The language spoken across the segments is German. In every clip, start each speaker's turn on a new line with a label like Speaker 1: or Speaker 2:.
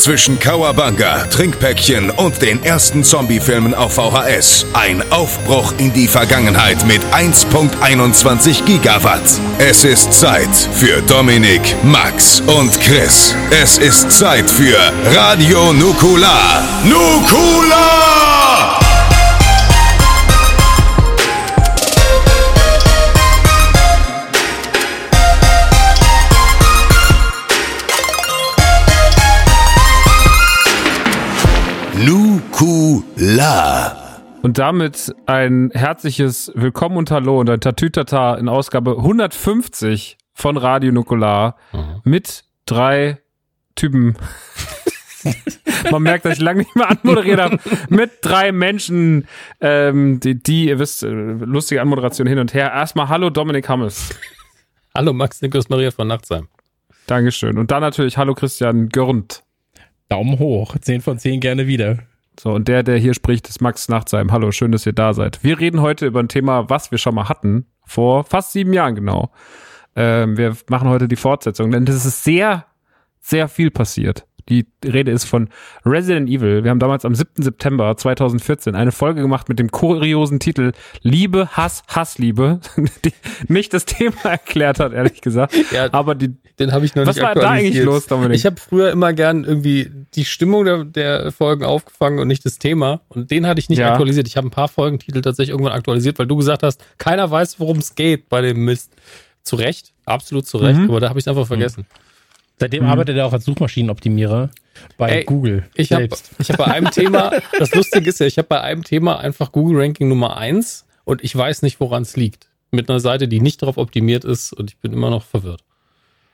Speaker 1: Zwischen Kawabanga, Trinkpäckchen und den ersten Zombie-Filmen auf VHS. Ein Aufbruch in die Vergangenheit mit 1.21 Gigawatt. Es ist Zeit für Dominik, Max und Chris. Es ist Zeit für Radio Nukular. Nukular! Nukula.
Speaker 2: Und damit ein herzliches Willkommen und Hallo und ein Tatütata in Ausgabe 150 von Radio Nukular mit drei Typen. Man merkt, dass ich lange nicht mehr anmoderiert habe. Mit drei Menschen, ähm, die, die, ihr wisst, äh, lustige Anmoderation hin und her. Erstmal Hallo Dominik Hammes.
Speaker 3: Hallo Max Niklas Maria von Nachtsheim.
Speaker 2: Dankeschön. Und dann natürlich Hallo Christian Görnd.
Speaker 4: Daumen hoch. 10 von 10 gerne wieder.
Speaker 2: So, und der, der hier spricht, ist Max Nachtsheim. Hallo, schön, dass ihr da seid. Wir reden heute über ein Thema, was wir schon mal hatten, vor fast sieben Jahren genau. Ähm, wir machen heute die Fortsetzung, denn es ist sehr, sehr viel passiert. Die Rede ist von Resident Evil. Wir haben damals am 7. September 2014 eine Folge gemacht mit dem kuriosen Titel Liebe, Hass, Hassliebe, die nicht das Thema erklärt hat, ehrlich gesagt.
Speaker 3: Ja,
Speaker 2: Aber die,
Speaker 3: Den habe ich noch
Speaker 2: was
Speaker 3: nicht
Speaker 2: war da eigentlich los, Dominik?
Speaker 3: Ich habe früher immer gern irgendwie die Stimmung der, der Folgen aufgefangen und nicht das Thema. Und den hatte ich nicht
Speaker 2: Ja.
Speaker 3: aktualisiert. Ich habe ein paar Folgentitel tatsächlich irgendwann aktualisiert, weil du gesagt hast, keiner weiß, worum es geht bei dem Mist. Zu Recht, absolut zu Recht,
Speaker 2: Mhm.
Speaker 3: aber da habe ich es einfach vergessen.
Speaker 4: Seitdem arbeitet er auch als Suchmaschinenoptimierer bei
Speaker 3: Ey,
Speaker 4: Google
Speaker 3: Ich habe
Speaker 4: selbst.
Speaker 3: ich hab bei einem Thema, das Lustige ist ja, ich habe bei einem Thema einfach Google Ranking Nummer eins und ich weiß nicht, woran es liegt. Mit einer Seite, die nicht darauf optimiert ist und ich bin immer noch verwirrt.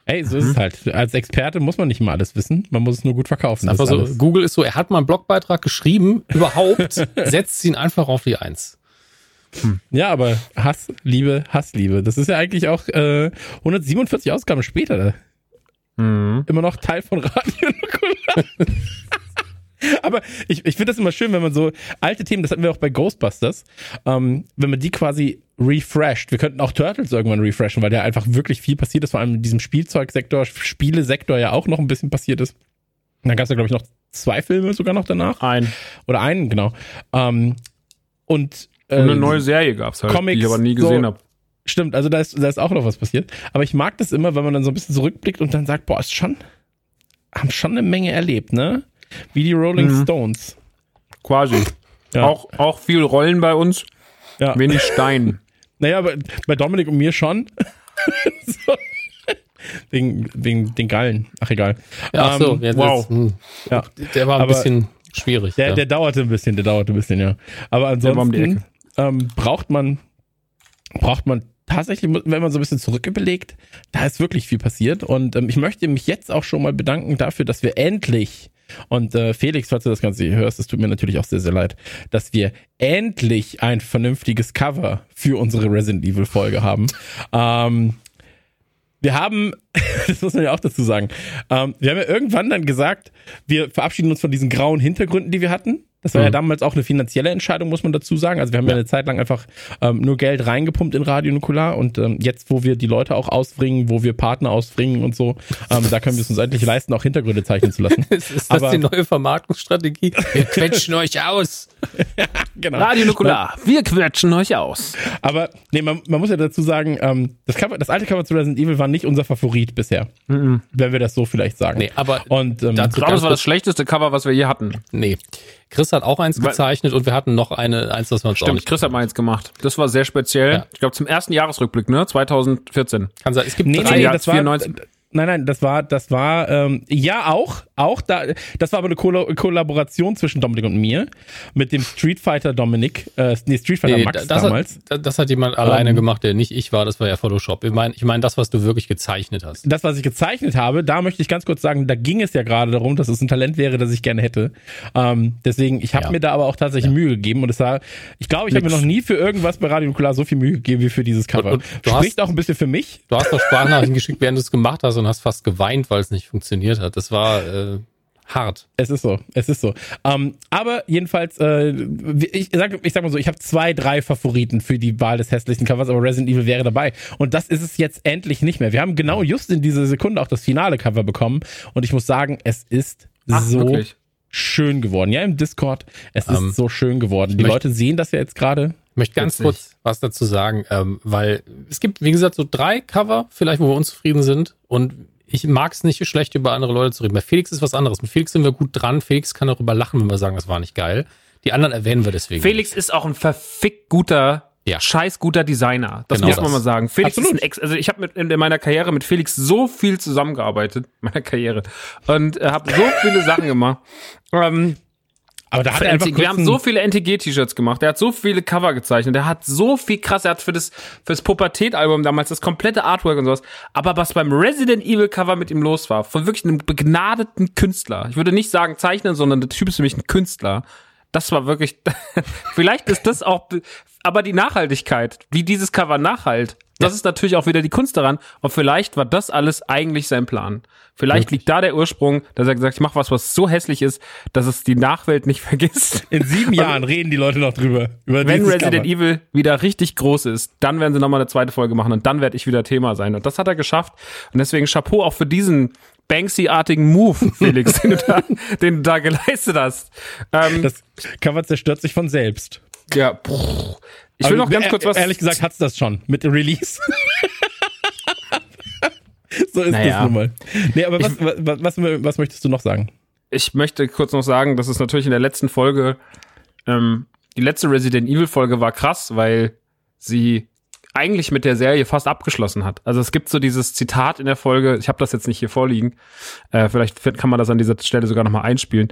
Speaker 4: Ey, so ist es halt. Als Experte muss man nicht immer alles wissen. Man muss es nur gut verkaufen.
Speaker 3: Einfach
Speaker 4: das
Speaker 3: so,
Speaker 4: alles.
Speaker 3: Google ist so, er hat mal einen Blogbeitrag geschrieben, überhaupt, setzt ihn einfach auf die Eins.
Speaker 4: Ja, aber Hass, Liebe, Hassliebe. Das ist ja eigentlich auch äh, 147 Ausgaben später.
Speaker 2: Mhm.
Speaker 4: Immer noch Teil von Radio Nukular. Aber ich, ich finde das immer schön, wenn man so alte Themen, das hatten wir auch bei Ghostbusters, ähm, wenn man die quasi refresht. Wir könnten auch Turtles irgendwann refreshen, weil da einfach wirklich viel passiert ist, vor allem in diesem Spielzeugsektor, Spielesektor ja auch noch ein bisschen passiert ist. Und dann gab es ja, glaube ich, noch zwei Filme sogar noch danach.
Speaker 2: Ein.
Speaker 4: Oder einen, genau. Ähm, und, äh,
Speaker 2: Und eine neue Serie gab's halt,
Speaker 4: Comics,
Speaker 2: die ich aber nie
Speaker 4: so-
Speaker 2: gesehen habe.
Speaker 4: Stimmt, also da ist, da ist auch noch was passiert. Aber ich mag das immer, wenn man dann so ein bisschen zurückblickt und dann sagt, boah, ist schon, haben schon eine Menge erlebt, ne? Wie die Rolling
Speaker 2: Mhm.
Speaker 4: Stones.
Speaker 2: Quasi.
Speaker 4: Ja.
Speaker 2: Auch, auch viel Rollen bei uns,
Speaker 4: Ja.
Speaker 2: wenig Stein.
Speaker 4: Naja, aber bei Dominik und mir schon. so. Wegen, wegen den Gallen. Ach, egal.
Speaker 3: Ja, ach so,
Speaker 4: Ähm,
Speaker 3: jetzt,
Speaker 2: wow.
Speaker 3: jetzt, hm.
Speaker 4: Ja.
Speaker 3: der war ein
Speaker 4: Aber
Speaker 3: bisschen schwierig.
Speaker 4: Der,
Speaker 3: ja.
Speaker 4: der dauerte ein bisschen, der dauerte ein bisschen, ja. Aber
Speaker 2: war um
Speaker 4: ansonsten ähm, braucht man, braucht man tatsächlich, wenn man so ein bisschen zurück da ist wirklich viel passiert. Und ähm, ich möchte mich jetzt auch schon mal bedanken dafür, dass wir endlich, und äh, Felix, falls du das Ganze hier hörst, es tut mir natürlich auch sehr, sehr leid, dass wir endlich ein vernünftiges Cover für unsere Resident Evil Folge haben. Ähm, wir haben, das muss man ja auch dazu sagen, ähm, wir haben ja irgendwann dann gesagt, wir verabschieden uns von diesen grauen Hintergründen, die wir hatten. Das war ja damals auch eine finanzielle Entscheidung, muss man dazu sagen. Also wir haben ja, eine Zeit lang einfach ähm, nur Geld reingepumpt in Radio Nukular und ähm, jetzt, wo wir die Leute auch ausbringen, wo wir Partner ausbringen und so, ähm, da können wir es uns endlich leisten, auch Hintergründe zeichnen zu lassen.
Speaker 3: ist, ist das
Speaker 4: aber-
Speaker 3: die neue Vermarktungsstrategie? Wir quetschen euch aus.
Speaker 4: genau.
Speaker 2: Radio Nukular, wir quetschen euch aus.
Speaker 4: Aber nee, man, man muss ja dazu sagen, ähm, das, Cover, das alte Cover zu Resident Evil war nicht unser Favorit bisher, wenn wir das so vielleicht sagen.
Speaker 3: Nee, aber
Speaker 4: Und ähm,
Speaker 2: das war das schlechteste Cover, was wir je hatten.
Speaker 3: Nee. Chris hat auch eins gezeichnet und wir hatten noch eine, eins, das wir uns auch
Speaker 2: Stimmt,
Speaker 3: nicht
Speaker 2: Chris hat mal eins gemacht. Das war sehr speziell.
Speaker 3: Ja.
Speaker 2: Ich glaube, zum ersten Jahresrückblick, ne? 2014.
Speaker 3: kann sein. Es gibt
Speaker 4: Nee,
Speaker 3: drei,
Speaker 4: nee,
Speaker 2: Jahr
Speaker 4: das war,
Speaker 2: 94.
Speaker 4: nein, nein, das war, das war, ähm, ja auch, auch da, das war aber eine Kolla Kollaboration zwischen Dominik und mir mit dem Street Fighter Dominik, äh, nee, Street Fighter
Speaker 3: Nee,
Speaker 4: Max
Speaker 3: das,
Speaker 4: damals.
Speaker 3: Hat, das hat jemand alleine
Speaker 4: Ähm.
Speaker 3: gemacht, der nicht ich war, das war ja Photoshop. Ich meine, ich mein, das, was du wirklich gezeichnet hast.
Speaker 4: Das, was ich gezeichnet habe, da möchte ich ganz kurz sagen, da ging es ja gerade darum, dass es ein Talent wäre, das ich gerne hätte. Ähm, deswegen, ich habe
Speaker 3: Ja.
Speaker 4: mir da aber auch tatsächlich Mühe gegeben und es war, ich glaube, ich habe mir noch nie für irgendwas bei Radio Nukular so viel Mühe gegeben wie für dieses Cover.
Speaker 3: Und- und du
Speaker 4: Spricht
Speaker 3: hast-
Speaker 4: auch ein bisschen für mich.
Speaker 3: Du hast doch Sprachnachrichten geschickt, während du es gemacht hast und hast fast geweint, weil es nicht funktioniert hat. Das war, äh, Hart.
Speaker 4: Es ist so, es ist so. Ähm, aber jedenfalls, äh, ich, sag, ich sag mal so, ich habe zwei, drei Favoriten für die Wahl des hässlichen Covers, aber Resident Evil wäre dabei. Und das ist es jetzt endlich nicht mehr. Wir haben genau just in dieser Sekunde auch das finale Cover bekommen und ich muss sagen, es ist
Speaker 2: Ach,
Speaker 4: so
Speaker 2: wirklich?
Speaker 4: schön geworden. Ja, im Discord, es ist
Speaker 3: Ähm,
Speaker 4: so schön geworden. Die
Speaker 3: möchte-
Speaker 4: Leute sehen das ja jetzt gerade.
Speaker 3: Ich möchte ganz kurz was dazu sagen, ähm, weil es gibt, wie gesagt, so drei Cover, vielleicht, wo wir unzufrieden sind. Und ich mag es nicht, schlecht über andere Leute zu reden. Bei Felix ist was anderes. Mit Felix sind wir gut dran. Felix kann darüber lachen, wenn wir sagen, das war nicht geil. Die anderen erwähnen wir deswegen.
Speaker 2: Felix ist auch ein verfickt guter,
Speaker 3: Ja.
Speaker 2: scheiß guter Designer. Das
Speaker 3: Genau
Speaker 2: muss man
Speaker 3: das.
Speaker 2: mal sagen. Felix
Speaker 4: Absolut.
Speaker 2: ist ein Ex, also ich habe mit in meiner Karriere mit Felix so viel zusammengearbeitet, meiner Karriere und äh, habe so viele Sachen gemacht. Ähm,
Speaker 4: Aber da hat
Speaker 2: für
Speaker 4: er einfach
Speaker 2: wir haben so viele NTG-T-Shirts gemacht. Er hat so viele Cover gezeichnet. Er hat so viel krass. Er hat für das fürs Pubertät-Album damals das komplette Artwork und sowas. Aber was beim Resident Evil Cover mit ihm los war, von wirklich einem begnadeten Künstler. Ich würde nicht sagen Zeichnen, sondern der Typ ist für mich ein Künstler. Das war wirklich. vielleicht ist das auch. Aber die Nachhaltigkeit, wie dieses Cover nachhalt, das ist natürlich auch wieder die Kunst daran. Und vielleicht war das alles eigentlich sein Plan. Vielleicht liegt da der Ursprung, dass er gesagt, hat, ich mache was, was so hässlich ist, dass es die Nachwelt nicht vergisst.
Speaker 4: in sieben Jahren reden die Leute noch drüber. Über
Speaker 2: Wenn Resident
Speaker 4: Cover.
Speaker 2: Evil wieder richtig groß ist, dann werden sie nochmal eine zweite Folge machen und dann werde ich wieder Thema sein. Und das hat er geschafft. Und deswegen Chapeau auch für diesen Banksy-artigen Move, Felix, den, du da, den du da geleistet hast. Ähm,
Speaker 4: Das Cover zerstört sich von selbst.
Speaker 2: ja, pff. Ich will
Speaker 4: Aber
Speaker 2: noch ganz
Speaker 4: e-
Speaker 2: kurz was.
Speaker 4: Ehrlich gesagt hat's das schon mit dem Release. so ist
Speaker 2: Naja.
Speaker 4: das nun mal. Nee, aber was, was, was, was möchtest du noch sagen?
Speaker 2: ich möchte kurz noch sagen, dass es natürlich in der letzten Folge, ähm, die letzte Resident Evil Folge war krass, weil sie eigentlich mit der Serie fast abgeschlossen hat. Also es gibt so dieses Zitat in der Folge, ich habe das jetzt nicht hier vorliegen, äh, vielleicht kann man das an dieser Stelle sogar nochmal einspielen,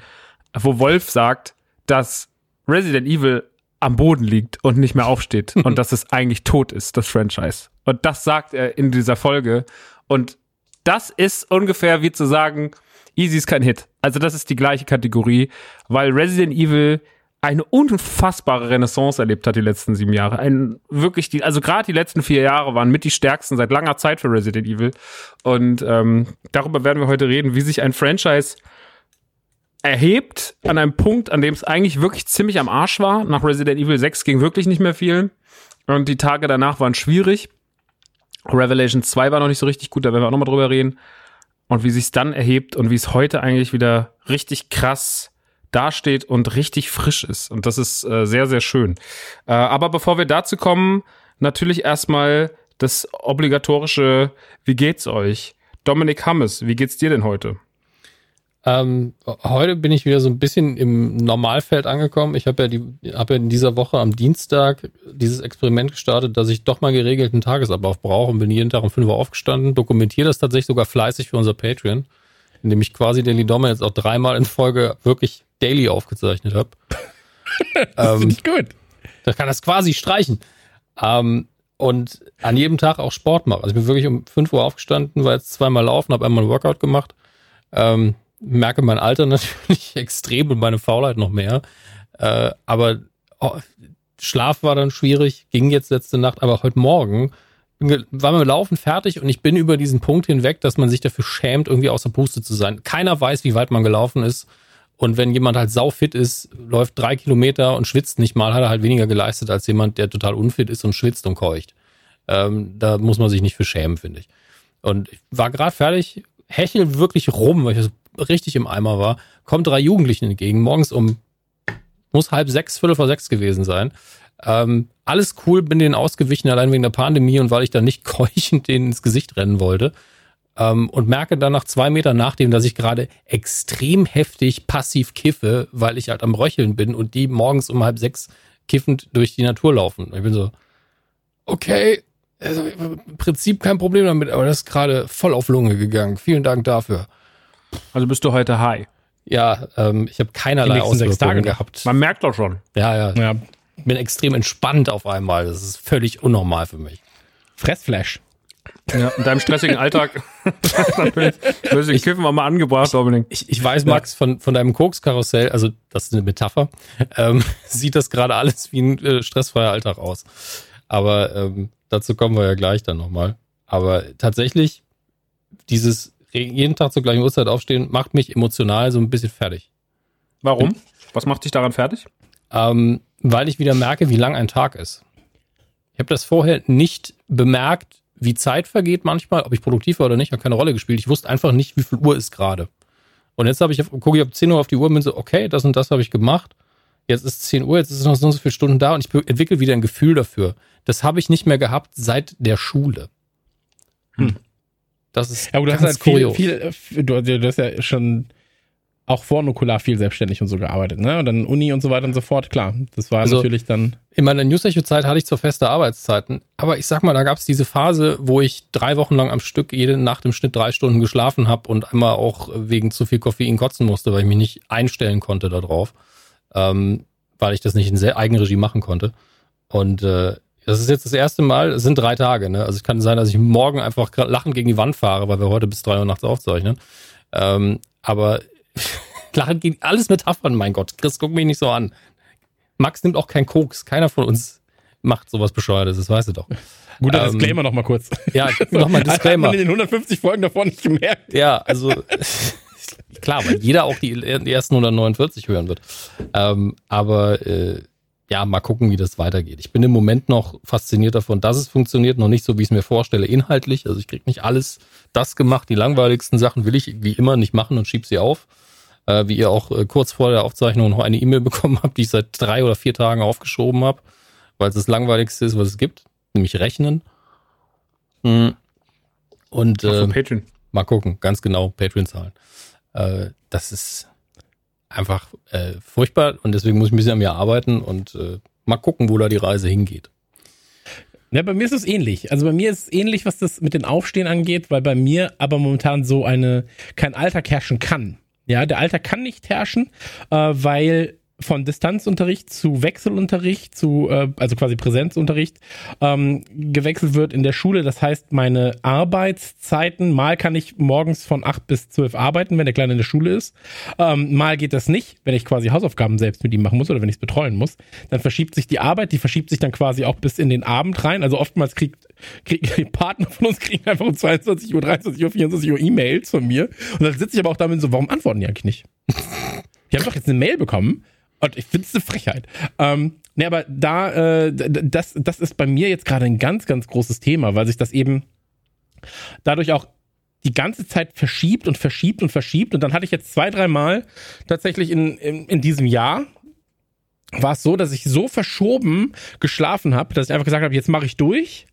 Speaker 2: wo Wolf sagt, dass Resident Evil am Boden liegt und nicht mehr aufsteht und dass es eigentlich tot ist, das Franchise. Und das sagt er in dieser Folge. Und das ist ungefähr wie zu sagen, Easy ist kein Hit. Also das ist die gleiche Kategorie, weil Resident Evil eine unfassbare Renaissance erlebt hat die letzten sieben Jahre. Ein wirklich die, also gerade die letzten vier Jahre waren mit die stärksten seit langer Zeit für Resident Evil. Und ähm, darüber werden wir heute reden, wie sich ein Franchise erhebt an einem Punkt, an dem es eigentlich wirklich ziemlich am Arsch war. Nach Resident Evil 6 ging wirklich nicht mehr viel. Und die Tage danach waren schwierig. Revelation 2 war noch nicht so richtig gut, da werden wir auch nochmal drüber reden. Und wie sich dann erhebt und wie es heute eigentlich wieder richtig krass dasteht und richtig frisch ist. Und das ist äh, sehr, sehr schön. Äh, aber bevor wir dazu kommen, natürlich erstmal das obligatorische, wie geht's euch? Dominik Hammes, wie geht's dir denn heute?
Speaker 3: Ähm, heute bin ich wieder so ein bisschen im Normalfeld angekommen. Ich habe ja, die, hab ja in dieser Woche am Dienstag dieses Experiment gestartet, dass ich doch mal geregelten Tagesablauf brauche und bin jeden Tag um 5 Uhr aufgestanden, dokumentiere das tatsächlich sogar fleißig für unser Patreon, indem ich quasi Daily Dommer jetzt auch dreimal in Folge wirklich daily aufgezeichnet habe.
Speaker 4: Das
Speaker 3: ähm,
Speaker 4: finde ich gut.
Speaker 3: da kann das quasi streichen. Ähm, und an jedem Tag auch Sport mache. Also ich bin wirklich um 5 Uhr aufgestanden, war jetzt zweimal laufen, habe einmal ein Workout gemacht. Ähm, merke mein Alter natürlich extrem und meine Faulheit noch mehr. Äh, aber oh, Schlaf war dann schwierig, ging jetzt letzte Nacht, aber heute Morgen war mir Laufen fertig und ich bin über diesen Punkt hinweg, dass man sich dafür schämt, irgendwie außer Puste zu sein. Keiner weiß, wie weit man gelaufen ist. Und wenn jemand halt saufit ist, läuft drei Kilometer und schwitzt nicht mal, hat er halt weniger geleistet als jemand, der total unfit ist und schwitzt und keucht. Ähm, da muss man sich nicht für schämen, finde ich. Und ich war gerade fertig, hechel wirklich rum, weil ich so richtig im Eimer war, kommt drei Jugendlichen entgegen, morgens um, muss halb sechs, viertel vor sechs gewesen sein. Ähm, alles cool, bin denen ausgewichen, allein wegen der Pandemie und weil ich dann nicht keuchend denen ins Gesicht rennen wollte. Ähm, und merke dann nach zwei Metern nachdem, dass ich gerade extrem heftig passiv kiffe, weil ich halt am Röcheln bin und die morgens um halb sechs kiffend durch die Natur laufen. Ich bin so, okay, also im Prinzip kein Problem damit, aber das ist gerade voll auf Lunge gegangen. Vielen Dank dafür.
Speaker 2: Also bist du heute high.
Speaker 3: Ja, ähm, ich habe keinerlei Auswirkungen gehabt.
Speaker 2: Man merkt doch schon.
Speaker 3: Ja, ja,
Speaker 4: Ja,
Speaker 3: bin extrem entspannt auf einmal. Das ist völlig unnormal für mich.
Speaker 4: Fressflash.
Speaker 2: Ja, in deinem stressigen Alltag. Deswegen Kiffen wir mal angebracht, Dominik.
Speaker 3: Ich, ich weiß, Max, von, von deinem Koks-Karussell, also das ist eine Metapher, ähm, sieht das gerade alles wie ein äh, stressfreier Alltag aus. Aber ähm, dazu kommen wir ja gleich dann nochmal. Aber tatsächlich, dieses jeden Tag zur gleichen Uhrzeit aufstehen, macht mich emotional so ein bisschen fertig.
Speaker 2: Warum? Was macht dich daran fertig?
Speaker 3: Ähm, weil ich wieder merke, wie lang ein Tag ist. Ich habe das vorher nicht bemerkt, wie Zeit vergeht manchmal, ob ich produktiv war oder nicht, hat keine Rolle gespielt. Ich wusste einfach nicht, wie viel Uhr ist gerade. Und jetzt habe ich, gucke ich auf 10 Uhr auf die Uhr und bin so, okay, das und das habe ich gemacht. Jetzt ist 10 Uhr, jetzt ist noch so viele Stunden da und ich entwickle wieder ein Gefühl dafür. Das habe ich nicht mehr gehabt seit der Schule.
Speaker 4: Hm.
Speaker 3: Das ist
Speaker 4: Ja, aber du hast
Speaker 3: ganz
Speaker 4: halt viel,
Speaker 3: kurios.
Speaker 4: viel äh, du, du hast ja schon auch vor Nukular viel selbstständig und so gearbeitet, ne? Und dann Uni und so weiter und so fort, klar. Das war
Speaker 3: Also-
Speaker 4: natürlich dann.
Speaker 3: In meiner Newsecho-Zeit hatte ich zwar feste Arbeitszeiten, aber ich sag mal, da gab es diese Phase, wo ich drei Wochen lang am Stück jede Nacht im Schnitt drei Stunden geschlafen habe und einmal auch wegen zu viel Koffein kotzen musste, weil ich mich nicht einstellen konnte darauf, ähm, weil ich das nicht in sehr Eigenregie machen konnte. Und äh, das ist jetzt das erste Mal, es sind drei Tage, ne? Also es kann sein, dass ich morgen einfach lachend gegen die Wand fahre, weil wir heute bis drei Uhr nachts aufzeichnen. Ähm, aber lachend gegen alles Metaphern, mein Gott. Chris, guck mich nicht so an. Max nimmt auch kein Koks. Keiner von uns macht sowas Bescheuertes, das weißt du doch.
Speaker 4: Guter
Speaker 3: Ähm,
Speaker 4: Disclaimer noch mal kurz.
Speaker 3: Ja, nochmal
Speaker 4: Hat man
Speaker 3: Disclaimer.
Speaker 4: in den 150 Folgen davor nicht gemerkt.
Speaker 3: Ja, also klar, weil jeder auch die, die ersten 149 hören wird. Ähm, aber äh, ja, mal gucken, wie das weitergeht. Ich bin im Moment noch fasziniert davon, dass es funktioniert, noch nicht so, wie ich es mir vorstelle, inhaltlich. Also ich krieg nicht alles das gemacht. Die langweiligsten Sachen will ich wie immer nicht machen und schieb sie auf. Äh, wie ihr auch äh, kurz vor der Aufzeichnung noch eine E-Mail bekommen habt, die ich seit drei oder vier Tagen aufgeschoben habe, weil es das langweiligste ist, was es gibt, nämlich Rechnen. Mhm. Und äh,
Speaker 2: Patreon.
Speaker 3: Mal gucken, ganz genau, Patreon-Zahlen. Äh, das ist einfach äh, furchtbar und deswegen muss ich ein bisschen an mir arbeiten und äh, mal gucken, wo da die Reise hingeht.
Speaker 4: Ja, bei mir ist es ähnlich. Also bei mir ist es ähnlich, was das mit den Aufstehen angeht, weil bei mir aber momentan so eine kein Alltag herrschen kann. Ja, der Alltag kann nicht herrschen, äh, weil von Distanzunterricht zu Wechselunterricht zu, äh, also quasi Präsenzunterricht, ähm, gewechselt wird in der Schule. Das heißt, meine Arbeitszeiten, mal kann ich morgens von 8 bis 12 arbeiten, wenn der Kleine in der Schule ist. Ähm, mal geht das nicht, wenn ich quasi Hausaufgaben selbst mit ihm machen muss oder wenn ich es betreuen muss. Dann verschiebt sich die Arbeit, die verschiebt sich dann quasi auch bis in den Abend rein. Also oftmals kriegt, kriegt die Partner von uns kriegen einfach um 22 Uhr, 23 Uhr, 24 Uhr E-Mails von mir. Und dann sitze ich aber auch damit so, warum antworten die eigentlich nicht? Die haben doch jetzt eine Mail bekommen. Und ich finde es eine Frechheit. Ähm, nee, aber da, äh, das, das ist bei mir jetzt gerade ein ganz, ganz großes Thema, weil sich das eben dadurch auch die ganze Zeit verschiebt und verschiebt und verschiebt. Und dann hatte ich jetzt zwei, dreimal tatsächlich in, in, in diesem Jahr war es so, dass ich so verschoben geschlafen habe, dass ich einfach gesagt habe, jetzt mache ich durch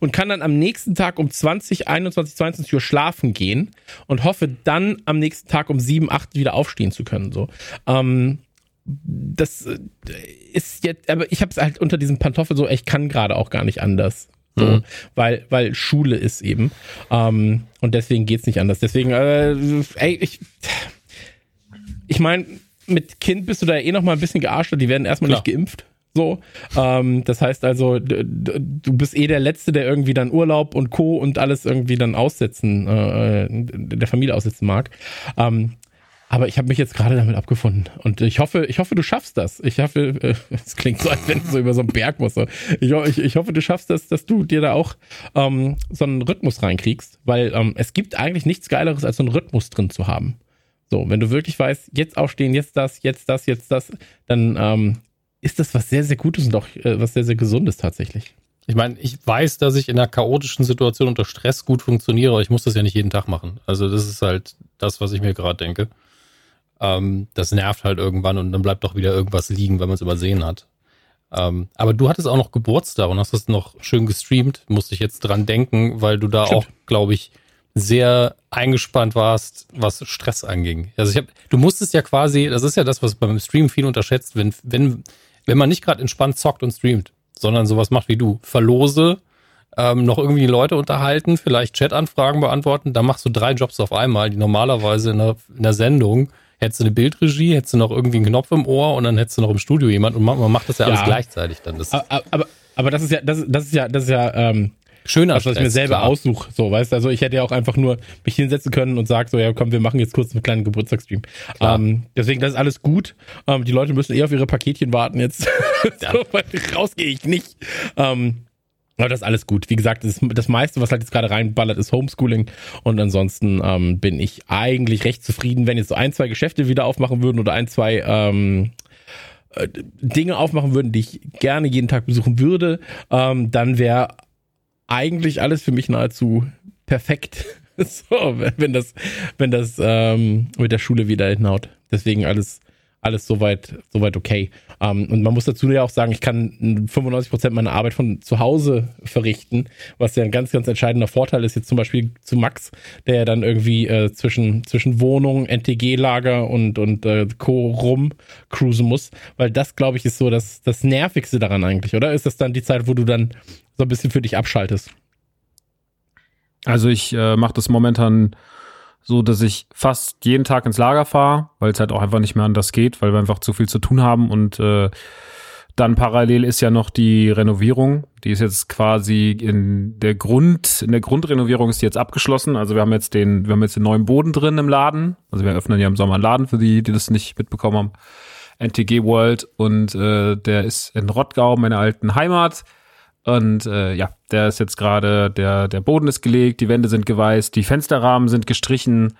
Speaker 4: und kann dann am nächsten Tag um 20, 21, 22 Uhr schlafen gehen und hoffe dann am nächsten Tag um 7, 8 wieder aufstehen zu können. So. Ähm, das äh, ist jetzt, aber ich habe es halt unter diesem Pantoffel so, ich kann gerade auch gar nicht anders. So,
Speaker 3: Mhm.
Speaker 4: weil, weil Schule ist eben. Ähm, und deswegen geht's nicht anders. Deswegen, äh, ey, ich, ich meine, mit Kind bist du da eh noch mal ein bisschen gearscht, die werden erstmal
Speaker 3: Klar.
Speaker 4: nicht geimpft. So, ähm, das heißt also, du bist eh der Letzte, der irgendwie dann Urlaub und Co. und alles irgendwie dann aussetzen, äh, der Familie aussetzen mag. Ähm, aber ich habe mich jetzt gerade damit abgefunden und ich hoffe, ich hoffe, du schaffst das. Ich hoffe, äh, es klingt so, als wenn du so über so einen Berg musst. Ich, ich, ich hoffe, du schaffst das, dass du dir da auch ähm, so einen Rhythmus reinkriegst, weil ähm, es gibt eigentlich nichts Geileres, als so einen Rhythmus drin zu haben. So, wenn du wirklich weißt, jetzt aufstehen, jetzt das, jetzt das, jetzt das, dann ähm, ist das was sehr, sehr Gutes und auch äh, was sehr, sehr Gesundes tatsächlich.
Speaker 3: Ich meine, ich weiß, dass ich in einer chaotischen Situation unter Stress gut funktioniere, aber ich muss das ja nicht jeden Tag machen. Also das ist halt das, was ich mir gerade denke. Ähm, das nervt halt irgendwann und dann bleibt doch wieder irgendwas liegen, wenn man es übersehen hat. Ähm, aber du hattest auch noch Geburtstag und hast das noch schön gestreamt, musste ich jetzt dran denken, weil du da
Speaker 4: Stimmt.
Speaker 3: auch, glaube ich, sehr eingespannt warst, was Stress anging. Also ich habe, du musstest ja quasi, das ist ja das, was beim Stream viel unterschätzt, wenn, wenn, wenn man nicht gerade entspannt zockt und streamt, sondern sowas macht wie du, verlose, ähm, noch irgendwie Leute unterhalten, vielleicht Chat-Anfragen beantworten, dann machst du drei Jobs auf einmal, die normalerweise in einer, in einer Sendung hättest du eine Bildregie, hättest du noch irgendwie einen Knopf im Ohr und dann hättest du noch im Studio jemand und man, man macht das ja, alles
Speaker 4: Ja.
Speaker 3: gleichzeitig dann. Das ist
Speaker 4: Aber, aber, aber das ist ja, das, das ist ja, das ist ja ähm,
Speaker 3: schöner
Speaker 4: was, was ich mir selber
Speaker 3: klar.
Speaker 4: aussuche. So, weißt du, also ich hätte ja auch einfach nur mich hinsetzen können und sagen, so, ja, komm, wir machen jetzt kurz einen kleinen Geburtstagsstream. Ähm, deswegen, das ist alles gut. Ähm, die Leute müssen eher auf ihre Paketchen warten jetzt. So, raus gehe ich nicht. Ähm, Aber das ist alles gut. Wie gesagt, das, das meiste, was halt jetzt gerade reinballert, ist Homeschooling. Und ansonsten ähm, bin ich eigentlich recht zufrieden, wenn jetzt so ein, zwei Geschäfte wieder aufmachen würden oder ein, zwei ähm, äh, Dinge aufmachen würden, die ich gerne jeden Tag besuchen würde, ähm, dann wäre eigentlich alles für mich nahezu perfekt. so, wenn das, wenn das ähm, mit der Schule wieder hinhaut. Deswegen alles alles soweit, soweit okay. Ähm, und man muss dazu ja auch sagen, ich kann 95 Prozent meiner Arbeit von zu Hause verrichten, was ja ein ganz, ganz entscheidender Vorteil ist jetzt zum Beispiel zu Max, der ja dann irgendwie äh, zwischen, zwischen Wohnung, NTG-Lager und, und äh, Co. rum cruisen muss, weil das, glaube ich, ist so das, das Nervigste daran eigentlich, oder? Ist das dann die Zeit, wo du dann so ein bisschen für dich abschaltest?
Speaker 2: Also ich äh, mache das momentan so dass ich fast jeden Tag ins Lager fahre, weil es halt auch einfach nicht mehr anders geht, weil wir einfach zu viel zu tun haben und äh, dann parallel ist ja noch die Renovierung. Die ist jetzt quasi in der Grund, in der Grundrenovierung ist die jetzt abgeschlossen. Also wir haben jetzt den, wir haben jetzt den neuen Boden drin im Laden. Also wir öffnen ja im Sommer einen Laden für die, die das nicht mitbekommen haben. NTG World und äh, der ist in Rottgau, meiner alten Heimat. Und äh, ja, der ist jetzt gerade, der, der Boden ist gelegt, die Wände sind geweißt, die Fensterrahmen sind gestrichen.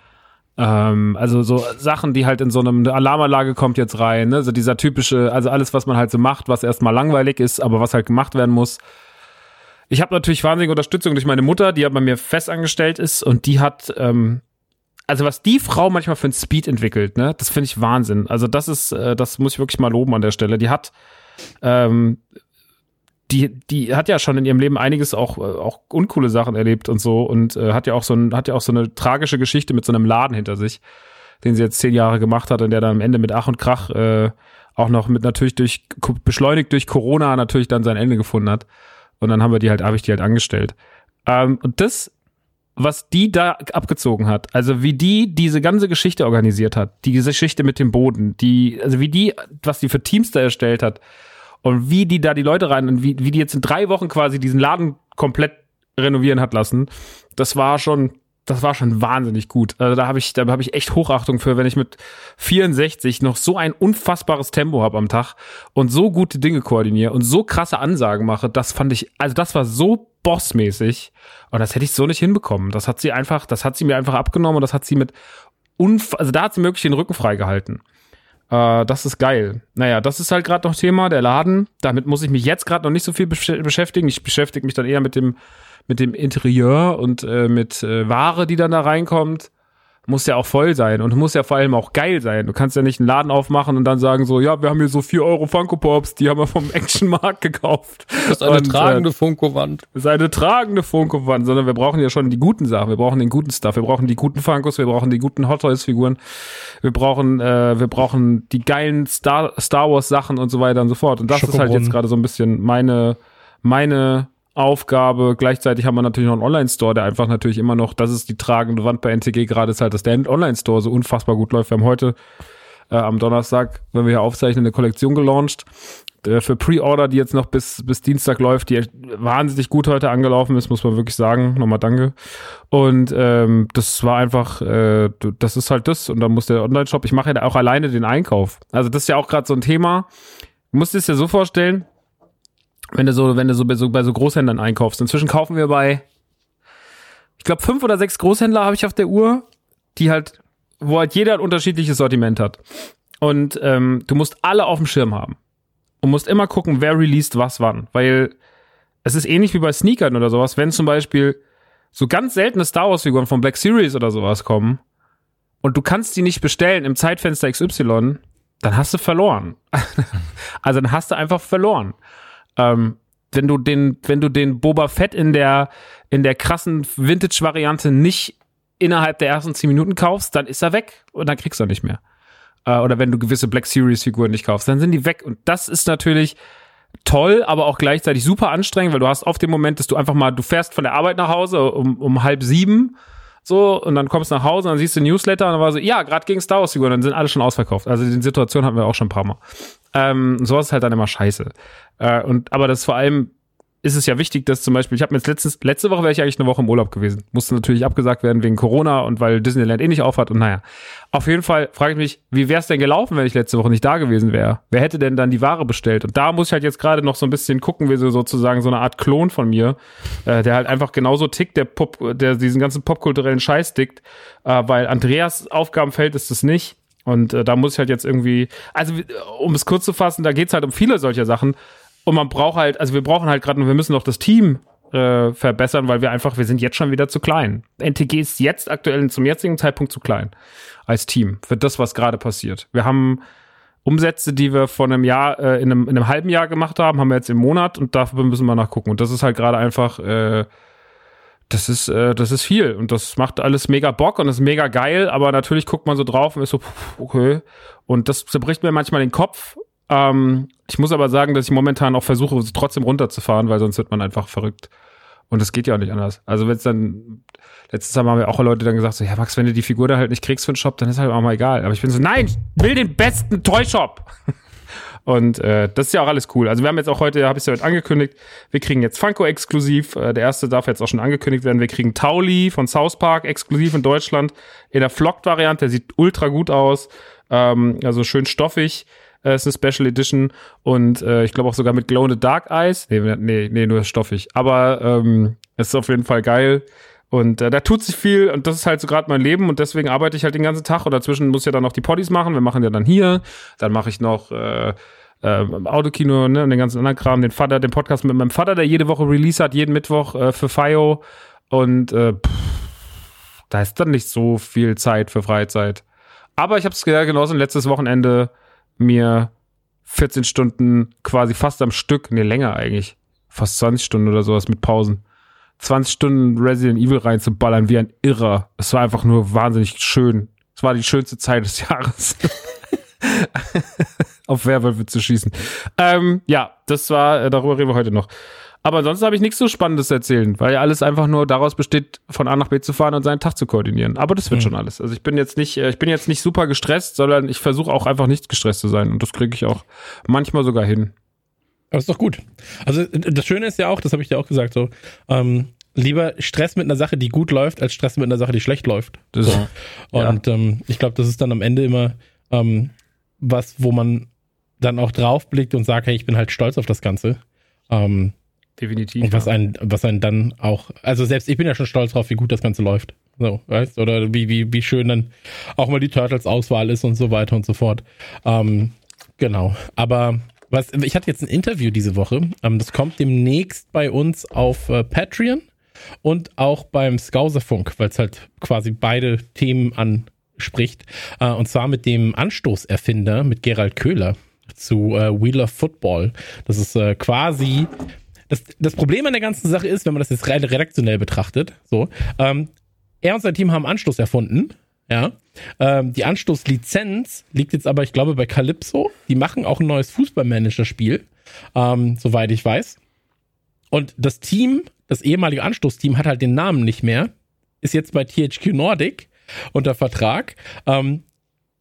Speaker 2: Ähm, also so Sachen, die halt in so einem Alarmanlage kommt jetzt rein. Ne? Dieser typische, also alles, was man halt so macht, was erstmal langweilig ist, aber was halt gemacht werden muss. Ich habe natürlich wahnsinnige Unterstützung durch meine Mutter, die bei mir fest angestellt ist und die hat, ähm, also was die Frau manchmal für ein Speed entwickelt, ne, das finde ich Wahnsinn. Also das ist, äh, das muss ich wirklich mal loben an der Stelle. Die hat ähm, die, die hat ja schon in ihrem Leben einiges auch, äh, auch uncoole Sachen erlebt und so und äh, hat ja auch so ein, hat ja auch so eine tragische Geschichte mit so einem Laden hinter sich, den sie jetzt zehn Jahre gemacht hat und der dann am Ende mit Ach und Krach äh, auch noch mit natürlich durch beschleunigt durch Corona natürlich dann sein Ende gefunden hat. Und dann haben wir die halt, habe ich die halt angestellt. Ähm, und das, was die da abgezogen hat, also wie die diese ganze Geschichte organisiert hat, die Geschichte mit dem Boden, die, also wie die, was die für Teams da erstellt hat, und wie die da die Leute rein und wie, wie die jetzt in drei Wochen quasi diesen Laden komplett renovieren hat lassen, das war schon, das war schon wahnsinnig gut. Also da habe ich, da habe ich echt Hochachtung für, wenn ich mit 64 noch so ein unfassbares Tempo habe am Tag und so gute Dinge koordiniere und so krasse Ansagen mache. Das fand ich, also das war so bossmäßig und das hätte ich so nicht hinbekommen. Das hat sie einfach, das hat sie mir einfach abgenommen und das hat sie mit unf also da hat sie wirklich den Rücken freigehalten. Äh, das ist geil. Naja, das ist halt gerade noch Thema, der Laden. Damit muss ich mich jetzt gerade noch nicht so viel besch beschäftigen. Ich beschäftige mich dann eher mit dem, mit dem Interieur und äh, mit äh, Ware, die dann da reinkommt muss ja auch voll sein und muss ja vor allem auch geil sein. Du kannst ja nicht einen Laden aufmachen und dann sagen so, ja, wir haben hier so vier Euro Funko Pops, die haben wir vom Action Markt gekauft.
Speaker 3: Das ist eine und, tragende äh, Funko-Wand.
Speaker 2: Das ist eine tragende Funko-Wand, sondern wir brauchen ja schon die guten Sachen. Wir brauchen den guten Stuff. Wir brauchen die guten Funkos, wir brauchen die guten Hot Toys Figuren. Wir brauchen, äh, wir brauchen die geilen Star, Star Wars Sachen und so weiter und so fort. Und das ist halt jetzt gerade so ein bisschen meine, meine Aufgabe. Gleichzeitig haben wir natürlich noch einen Online-Store, der einfach natürlich immer noch, das ist die tragende Wand bei NTG gerade, ist halt, dass der Online-Store so unfassbar gut läuft. Wir haben heute äh, am Donnerstag, wenn wir hier aufzeichnen, eine Kollektion gelauncht äh, für Pre-Order, die jetzt noch bis, bis Dienstag läuft, die wahnsinnig gut heute angelaufen ist, muss man wirklich sagen. Nochmal danke. Und ähm, das war einfach, äh, das ist halt das. Und dann muss der Online-Shop, ich mache ja auch alleine den Einkauf. Also das ist ja auch gerade so ein Thema. Du musst es dir so vorstellen, wenn du so, wenn du so bei so, bei so Großhändlern einkaufst. Inzwischen kaufen wir bei, ich glaube, fünf oder sechs Großhändler habe ich auf der Uhr, die halt, wo halt jeder ein unterschiedliches Sortiment hat. Und ähm, du musst alle auf dem Schirm haben. Und musst immer gucken, wer released was wann. Weil es ist ähnlich wie bei Sneakern oder sowas, wenn zum Beispiel so ganz seltene Star Wars-Figuren von Black Series oder sowas kommen und du kannst die nicht bestellen im Zeitfenster XY, dann hast du verloren. also dann hast du einfach verloren. Ähm, wenn du den, wenn du den Boba Fett in der, in der krassen Vintage-Variante nicht innerhalb der ersten zehn Minuten kaufst, dann ist er weg und dann kriegst du ihn nicht mehr. Äh, oder wenn du gewisse Black Series-Figuren nicht kaufst, dann sind die weg. Und das ist natürlich toll, aber auch gleichzeitig super anstrengend, weil du hast oft den Moment, dass du einfach mal, du fährst von der Arbeit nach Hause um, um halb sieben so, und dann kommst du nach Hause und dann siehst du Newsletter und dann war so, ja, gerade gegen Star Wars Figuren, dann sind alle schon ausverkauft. Also die Situation hatten wir auch schon ein paar Mal. Ähm, sowas ist halt dann immer scheiße. Äh, und, aber das vor allem ist es ja wichtig, dass zum Beispiel, ich habe mir jetzt letztens, letzte Woche wäre ich eigentlich eine Woche im Urlaub gewesen. Musste natürlich abgesagt werden wegen Corona und weil Disneyland eh nicht aufhat und naja. Auf jeden Fall frage ich mich, wie wäre es denn gelaufen, wenn ich letzte Woche nicht da gewesen wäre? Wer hätte denn dann die Ware bestellt? Und da muss ich halt jetzt gerade noch so ein bisschen gucken, wie so sozusagen so eine Art Klon von mir, äh, der halt einfach genauso tickt, der Pop, der diesen ganzen popkulturellen Scheiß tickt, äh, weil Andreas Aufgabenfeld ist es nicht. Und äh, da muss ich halt jetzt irgendwie, also um es kurz zu fassen, da geht's halt um viele solcher Sachen. Und man braucht halt, also wir brauchen halt gerade, wir müssen noch das Team äh, verbessern, weil wir einfach, wir sind jetzt schon wieder zu klein. NTG ist jetzt aktuell zum jetzigen Zeitpunkt zu klein als Team für das, was gerade passiert. Wir haben Umsätze, die wir vor einem Jahr, äh, in, einem, in einem halben Jahr gemacht haben, haben wir jetzt im Monat und dafür müssen wir nachgucken. Und das ist halt gerade einfach, äh, das ist, äh, das ist viel und das macht alles mega Bock und ist mega geil, aber natürlich guckt man so drauf und ist so, okay. Und das zerbricht mir manchmal den Kopf ähm, ich muss aber sagen, dass ich momentan auch versuche, trotzdem runterzufahren, weil sonst wird man einfach verrückt. Und das geht ja auch nicht anders. Also wenn es dann, letztes Mal haben wir auch Leute dann gesagt, so, ja Max, wenn du die Figur da halt nicht kriegst für den Shop, dann ist halt auch mal egal. Aber ich bin so, nein, ich will den besten Toy-Shop. Und äh, das ist ja auch alles cool. Also wir haben jetzt auch heute, habe ich ja heute angekündigt, wir kriegen jetzt Funko exklusiv. Äh, der erste darf jetzt auch schon angekündigt werden. Wir kriegen Tauli von South Park exklusiv in Deutschland in der Flocked-Variante. Der sieht ultra gut aus. Ähm, also schön stoffig. Äh, ist eine Special Edition und äh, ich glaube auch sogar mit Glow in the Dark Eyes. Nee, nee, nee nur stoffig. Aber ähm, es ist auf jeden Fall geil. Und äh, da tut sich viel und das ist halt so gerade mein Leben und deswegen arbeite ich halt den ganzen Tag und dazwischen muss ich ja dann noch die Poddies machen. Wir machen ja dann hier, dann mache ich noch äh, äh, Autokino ne, und den ganzen anderen Kram, den Vater, den Podcast mit meinem Vater, der jede Woche Release hat, jeden Mittwoch äh, für FIO und äh, pff, da ist dann nicht so viel Zeit für Freizeit. Aber ich habe es genossen, letztes Wochenende mir 14 Stunden quasi fast am Stück, nee, länger eigentlich, fast 20 Stunden oder sowas mit Pausen, 20 Stunden Resident Evil reinzuballern wie ein Irrer. Es war einfach nur wahnsinnig schön. Es war die schönste Zeit des Jahres. Auf Werwölfe zu schießen. Ähm, ja, das war, äh, darüber reden wir heute noch. Aber ansonsten habe ich nichts so Spannendes zu erzählen, weil ja alles einfach nur daraus besteht, von A nach B zu fahren und seinen Tag zu koordinieren. Aber das wird mhm. schon alles. Also ich bin jetzt nicht, äh, ich bin jetzt nicht super gestresst, sondern ich versuche auch einfach nicht gestresst zu sein. Und das kriege ich auch manchmal sogar hin.
Speaker 4: Aber ist doch gut. Also das Schöne ist ja auch, das habe ich dir auch gesagt, so, ähm, lieber Stress mit einer Sache, die gut läuft, als Stress mit einer Sache, die schlecht läuft. So. Und ja. ähm, ich glaube, das ist dann am Ende immer ähm, was, wo man dann auch draufblickt und sagt, hey, ich bin halt stolz auf das Ganze. Ähm,
Speaker 2: Definitiv.
Speaker 4: Und was ja. einen, was einen dann auch, also selbst ich bin ja schon stolz drauf, wie gut das Ganze läuft. So, weißt Oder wie, wie, wie schön dann auch mal die Turtles-Auswahl ist und so weiter und so fort. Ähm, genau. Aber was, ich hatte jetzt ein Interview diese Woche. Ähm, das kommt demnächst bei uns auf äh, Patreon und auch beim Skauserfunk, weil es halt quasi beide Themen anspricht. Äh, und zwar mit dem Anstoßerfinder, mit Gerald Köhler zu äh, Wheeler Football. Das ist quasi das, das Problem an der ganzen Sache ist, wenn man das jetzt redaktionell betrachtet, so, ähm, er und sein Team haben Anschluss erfunden, ja. Ähm, die Anstoßlizenz liegt jetzt aber, ich glaube, bei Calypso. Die machen auch ein neues Fußballmanager-Spiel, ähm, soweit ich weiß. Und das Team, das ehemalige Anstoßteam, hat halt den Namen nicht mehr, ist jetzt bei THQ Nordic unter Vertrag. Ähm,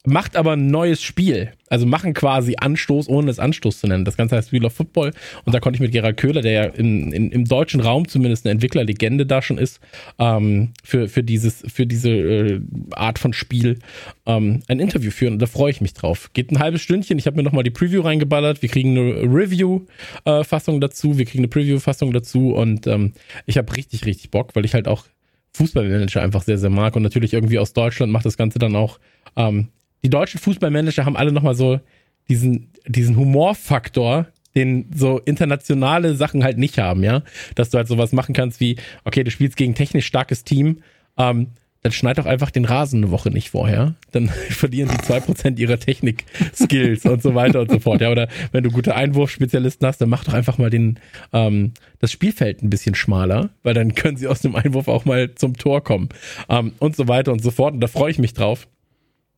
Speaker 4: macht aber ein neues Spiel. Also machen quasi Anstoß, ohne es Anstoß zu nennen. Das Ganze heißt Wheel of Football. Und da konnte ich mit Gerald Köhler, der ja im, in, im deutschen Raum zumindest eine Entwicklerlegende da schon ist, ähm, für, für, dieses, für diese äh, Art von Spiel ähm, ein Interview führen. Und da freue ich mich drauf. Geht ein halbes Stündchen. Ich habe mir nochmal die Preview reingeballert. Wir kriegen eine Review-Fassung äh, dazu. Wir kriegen eine Preview-Fassung dazu. Und ähm, ich habe richtig, richtig Bock, weil ich halt auch Fußballmanager einfach sehr, sehr mag. Und natürlich irgendwie aus Deutschland macht das Ganze dann auch ähm, die deutschen Fußballmanager haben alle nochmal so diesen, diesen Humorfaktor, den so internationale Sachen halt nicht haben, ja. Dass du halt sowas machen kannst wie, okay, du spielst gegen technisch starkes Team, ähm, dann schneid doch einfach den Rasen eine Woche nicht vorher. Dann verlieren sie zwei Prozent ihrer Technik-Skills und so weiter und so fort. Ja, oder wenn du gute Einwurfspezialisten hast, dann mach doch einfach mal den, ähm, das Spielfeld ein bisschen schmaler, weil dann können sie aus dem Einwurf auch mal zum Tor kommen. Ähm, und so weiter und so fort. Und da freue ich mich drauf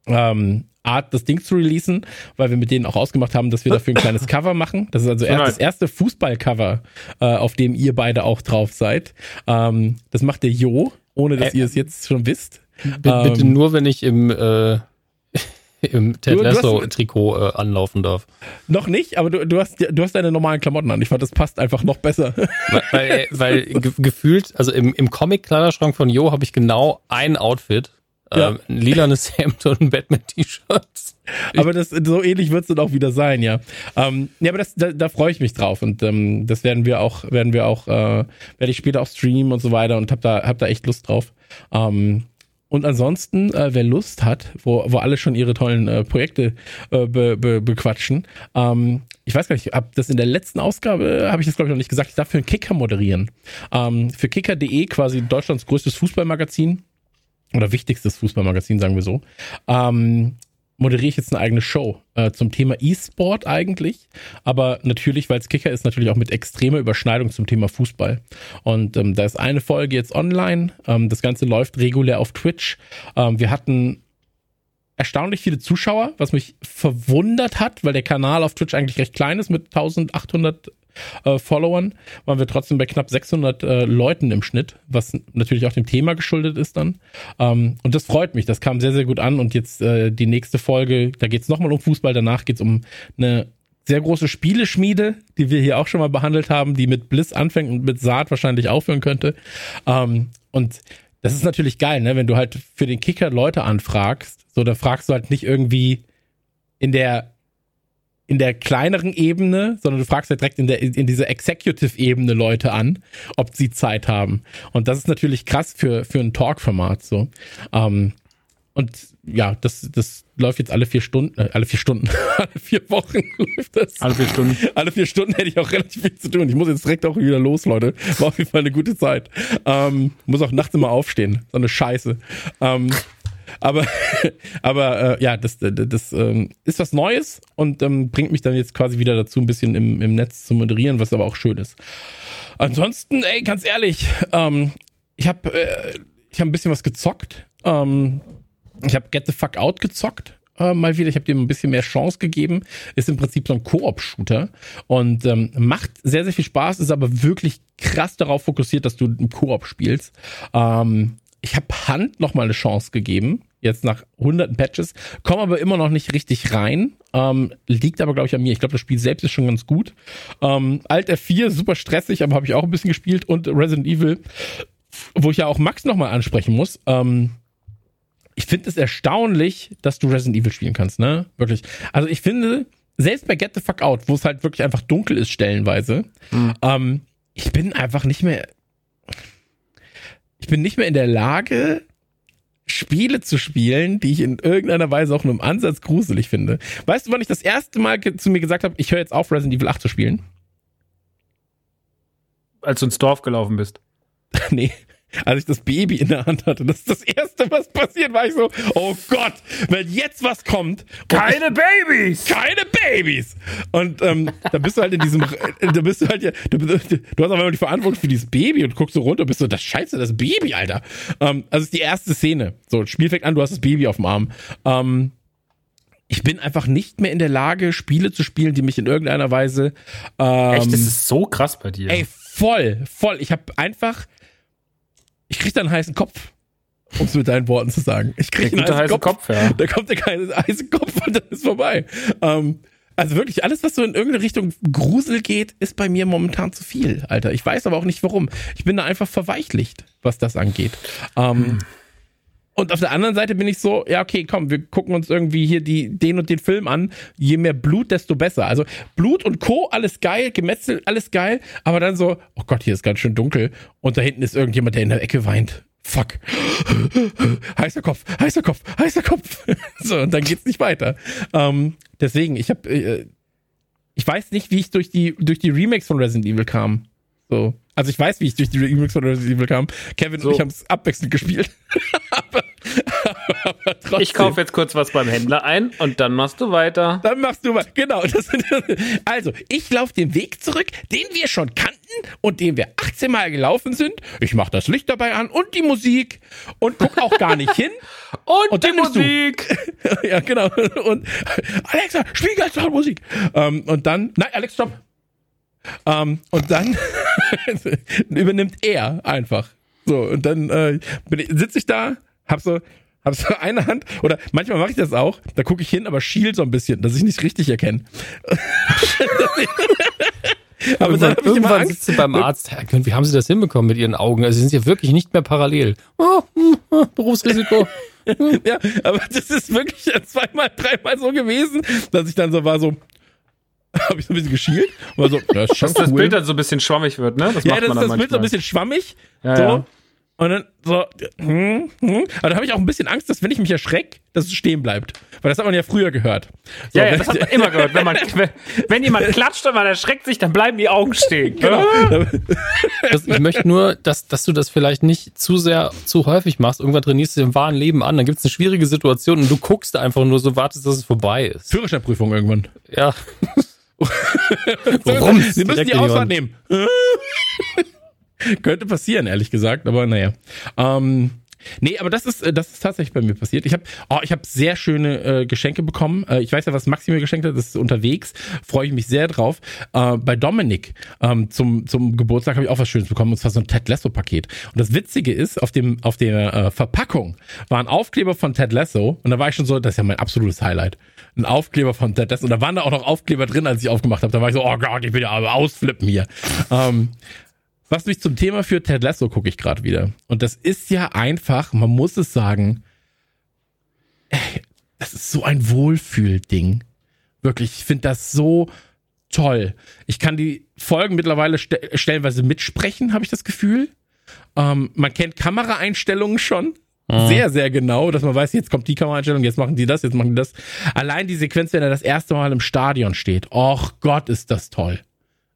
Speaker 4: ähm, Art, das Ding zu releasen, weil wir mit denen auch ausgemacht haben, dass wir dafür ein kleines Cover machen. Das ist also erst das erste Fußballcover, äh, auf dem ihr beide auch drauf seid. Ähm, das macht der Jo, ohne dass äh, ihr es jetzt schon wisst.
Speaker 3: Bitte ähm, nur, wenn ich im äh, im Ted Lasso-Trikot äh, anlaufen darf.
Speaker 4: Noch nicht, aber du, du, hast, du hast deine normalen Klamotten an. Ich fand, das passt einfach noch besser.
Speaker 3: Weil, weil, weil ge gefühlt, also im, im Comic-Kleiderschrank von Jo habe ich genau ein Outfit. Ja. Ähm, ein lilanes Hemd und ein Batman-T-Shirt.
Speaker 4: Aber das, so ähnlich wird es dann auch wieder sein, ja. Ähm, ja, aber das, da, da freue ich mich drauf und ähm, das werden wir auch, werden wir auch, äh, werde ich später auch streamen und so weiter und hab da, hab da echt Lust drauf. Ähm, und ansonsten, äh, wer Lust hat, wo, wo alle schon ihre tollen äh, Projekte äh, be, be, bequatschen, ähm, ich weiß gar nicht, hab das in der letzten Ausgabe, habe ich das glaube ich noch nicht gesagt, ich darf für einen Kicker moderieren. Ähm, für kicker.de, quasi Deutschlands größtes Fußballmagazin oder wichtigstes Fußballmagazin, sagen wir so. Ähm, moderiere ich jetzt eine eigene Show äh, zum Thema E-Sport eigentlich, aber natürlich, weil es Kicker ist, natürlich auch mit extremer Überschneidung zum Thema Fußball. Und ähm, da ist eine Folge jetzt online. Ähm, das Ganze läuft regulär auf Twitch. Ähm, wir hatten erstaunlich viele Zuschauer, was mich verwundert hat, weil der Kanal auf Twitch eigentlich recht klein ist mit 1800 äh, Followern, waren wir trotzdem bei knapp 600 äh, Leuten im Schnitt, was natürlich auch dem Thema geschuldet ist dann. Ähm, und das freut mich, das kam sehr, sehr gut an. Und jetzt äh, die nächste Folge, da geht es nochmal um Fußball, danach geht es um eine sehr große Spieleschmiede, die wir hier auch schon mal behandelt haben, die mit Bliss anfängt und mit Saat wahrscheinlich aufhören könnte. Ähm, und das ist natürlich geil, ne? wenn du halt für den Kicker Leute anfragst, so da fragst du halt nicht irgendwie in der in der kleineren Ebene, sondern du fragst ja direkt in der in dieser Executive-Ebene Leute an, ob sie Zeit haben. Und das ist natürlich krass für für ein Talk-Format so. Ähm, und ja, das das läuft jetzt alle vier Stunden, äh, alle vier Stunden, alle vier Wochen läuft das.
Speaker 2: Alle vier Stunden.
Speaker 4: Alle vier Stunden hätte ich auch relativ viel zu tun. Ich muss jetzt direkt auch wieder los, Leute. War auf jeden Fall eine gute Zeit. Ähm, muss auch nachts immer aufstehen. So eine Scheiße. Ähm, aber, aber äh, ja, das, das, das ähm, ist was Neues und ähm, bringt mich dann jetzt quasi wieder dazu, ein bisschen im, im Netz zu moderieren, was aber auch schön ist. Ansonsten, ey, ganz ehrlich, ähm, ich habe äh, ich hab ein bisschen was gezockt. Ähm, ich habe Get the Fuck Out gezockt äh, mal wieder. Ich habe dem ein bisschen mehr Chance gegeben. Ist im Prinzip so ein Koop-Shooter und ähm, macht sehr, sehr viel Spaß, ist aber wirklich krass darauf fokussiert, dass du im Koop spielst. Ähm, ich habe Hand noch mal eine Chance gegeben, jetzt nach hunderten Patches, komme aber immer noch nicht richtig rein. Ähm, liegt aber, glaube ich, an mir. Ich glaube, das Spiel selbst ist schon ganz gut. Ähm, Alt F4, super stressig, aber habe ich auch ein bisschen gespielt. Und Resident Evil, wo ich ja auch Max noch mal ansprechen muss. Ähm, ich finde es erstaunlich, dass du Resident Evil spielen kannst, ne? Wirklich. Also ich finde, selbst bei Get the Fuck Out, wo es halt wirklich einfach dunkel ist stellenweise, mhm. ähm, ich bin einfach nicht mehr bin nicht mehr in der Lage, Spiele zu spielen, die ich in irgendeiner Weise auch nur im Ansatz gruselig finde. Weißt du, wann ich das erste Mal zu mir gesagt habe, ich höre jetzt auf, Resident Evil 8 zu spielen?
Speaker 2: Als du ins Dorf gelaufen bist.
Speaker 4: nee als ich das Baby in der Hand hatte. Das ist das Erste, was passiert, war ich so, oh Gott, wenn jetzt was kommt.
Speaker 2: Keine Babys!
Speaker 4: Keine Babys! Und ähm, da bist du halt in diesem, da bist du halt ja, du, du hast aber die Verantwortung für dieses Baby und guckst so runter und bist so, das Scheiße, das Baby, Alter. Ähm, also ist die erste Szene. So, Spiel fängt an, du hast das Baby auf dem Arm. Ähm, ich bin einfach nicht mehr in der Lage, Spiele zu spielen, die mich in irgendeiner Weise.
Speaker 2: Ähm, Echt, das ist so krass bei dir.
Speaker 4: Ey, voll, voll. Ich habe einfach ich krieg da einen heißen Kopf. Um es mit deinen Worten zu sagen. Ich krieg
Speaker 2: einen heißen Kopf. Kopf ja.
Speaker 4: Da kommt der keine heiße Kopf und dann ist vorbei. Ähm, also wirklich, alles, was so in irgendeine Richtung Grusel geht, ist bei mir momentan zu viel, Alter. Ich weiß aber auch nicht warum. Ich bin da einfach verweichlicht, was das angeht. Ähm, hm. Und auf der anderen Seite bin ich so, ja, okay, komm, wir gucken uns irgendwie hier die, den und den Film an. Je mehr Blut, desto besser. Also Blut und Co., alles geil, Gemetzel, alles geil. Aber dann so, oh Gott, hier ist ganz schön dunkel. Und da hinten ist irgendjemand, der in der Ecke weint. Fuck. heißer Kopf, heißer Kopf, heißer Kopf. so, und dann geht's nicht weiter. Ähm, deswegen, ich habe, äh, ich weiß nicht, wie ich durch die, durch die Remakes von Resident Evil kam. So. Also ich weiß, wie ich durch die Remakes von Resident Evil kam. Kevin so. und ich haben es abwechselnd gespielt.
Speaker 2: aber, aber ich kaufe jetzt kurz was beim Händler ein und dann machst du weiter.
Speaker 4: Dann machst du weiter. Genau. also, ich laufe den Weg zurück, den wir schon kannten und den wir 18 Mal gelaufen sind. Ich mache das Licht dabei an und die Musik und guck auch gar nicht hin.
Speaker 2: und, und die Musik.
Speaker 4: ja, genau. Und Alexa, spiel ganz laut Musik. Ähm, und dann, nein, Alex, stopp. Ähm, und dann übernimmt er einfach. So, und dann äh, sitze ich da, hab so, hab so eine Hand, oder manchmal mache ich das auch, da gucke ich hin, aber schiel so ein bisschen, dass ich nicht richtig erkenne.
Speaker 3: aber irgendwann, dann hab ich irgendwann immer Angst. sitzt du beim Arzt, Herr Könnt, wie haben Sie das hinbekommen mit Ihren Augen? Also Sie sind ja wirklich nicht mehr parallel. Oh, oh, Berufsrisiko.
Speaker 4: ja, aber das ist wirklich zweimal, dreimal so gewesen, dass ich dann so war so, habe ich so ein bisschen geschielt. War so,
Speaker 2: das ist schon Dass cool. das Bild dann so ein bisschen schwammig wird, ne?
Speaker 4: Das ja, das, das Bild so ein bisschen schwammig. Ja, so. Ja. Und dann so, hm, hm. Aber da habe ich auch ein bisschen Angst, dass wenn ich mich erschrecke, dass es stehen bleibt. Weil das hat man ja früher gehört.
Speaker 2: So, ja, ja, das hat man immer gehört. Wenn, man, wenn jemand klatscht und man erschreckt sich, dann bleiben die Augen stehen. Genau.
Speaker 3: Das, ich möchte nur, dass, dass du das vielleicht nicht zu sehr, zu häufig machst. Irgendwann trainierst du im wahren Leben an, dann gibt es eine schwierige Situation und du guckst einfach nur so, wartest, dass es vorbei ist.
Speaker 4: Führerscheinprüfung irgendwann.
Speaker 3: Ja.
Speaker 4: Warum? Sie müssen die Ausfahrt nehmen. Könnte passieren, ehrlich gesagt, aber naja. Ähm, nee, aber das ist, äh, das ist tatsächlich bei mir passiert. Ich habe oh, ich hab sehr schöne äh, Geschenke bekommen. Äh, ich weiß ja, was Maxi mir geschenkt hat, das ist unterwegs. Freue ich mich sehr drauf. Äh, bei Dominik ähm, zum, zum Geburtstag habe ich auch was Schönes bekommen, und zwar so ein Ted Lasso-Paket. Und das Witzige ist, auf, dem, auf der äh, Verpackung war ein Aufkleber von Ted Lasso und da war ich schon so, das ist ja mein absolutes Highlight. Ein Aufkleber von Ted Lasso. Und da waren da auch noch Aufkleber drin, als ich aufgemacht habe. Da war ich so, oh Gott, ich will ja ausflippen hier. ähm, was mich zum Thema führt, Ted Lasso gucke ich gerade wieder. Und das ist ja einfach, man muss es sagen, ey, das ist so ein Wohlfühlding. Wirklich, ich finde das so toll. Ich kann die Folgen mittlerweile st stellenweise mitsprechen, habe ich das Gefühl. Ähm, man kennt Kameraeinstellungen schon. Mhm. Sehr, sehr genau, dass man weiß, jetzt kommt die Kameraeinstellung, jetzt machen die das, jetzt machen die das. Allein die Sequenz, wenn er das erste Mal im Stadion steht. Och Gott, ist das toll.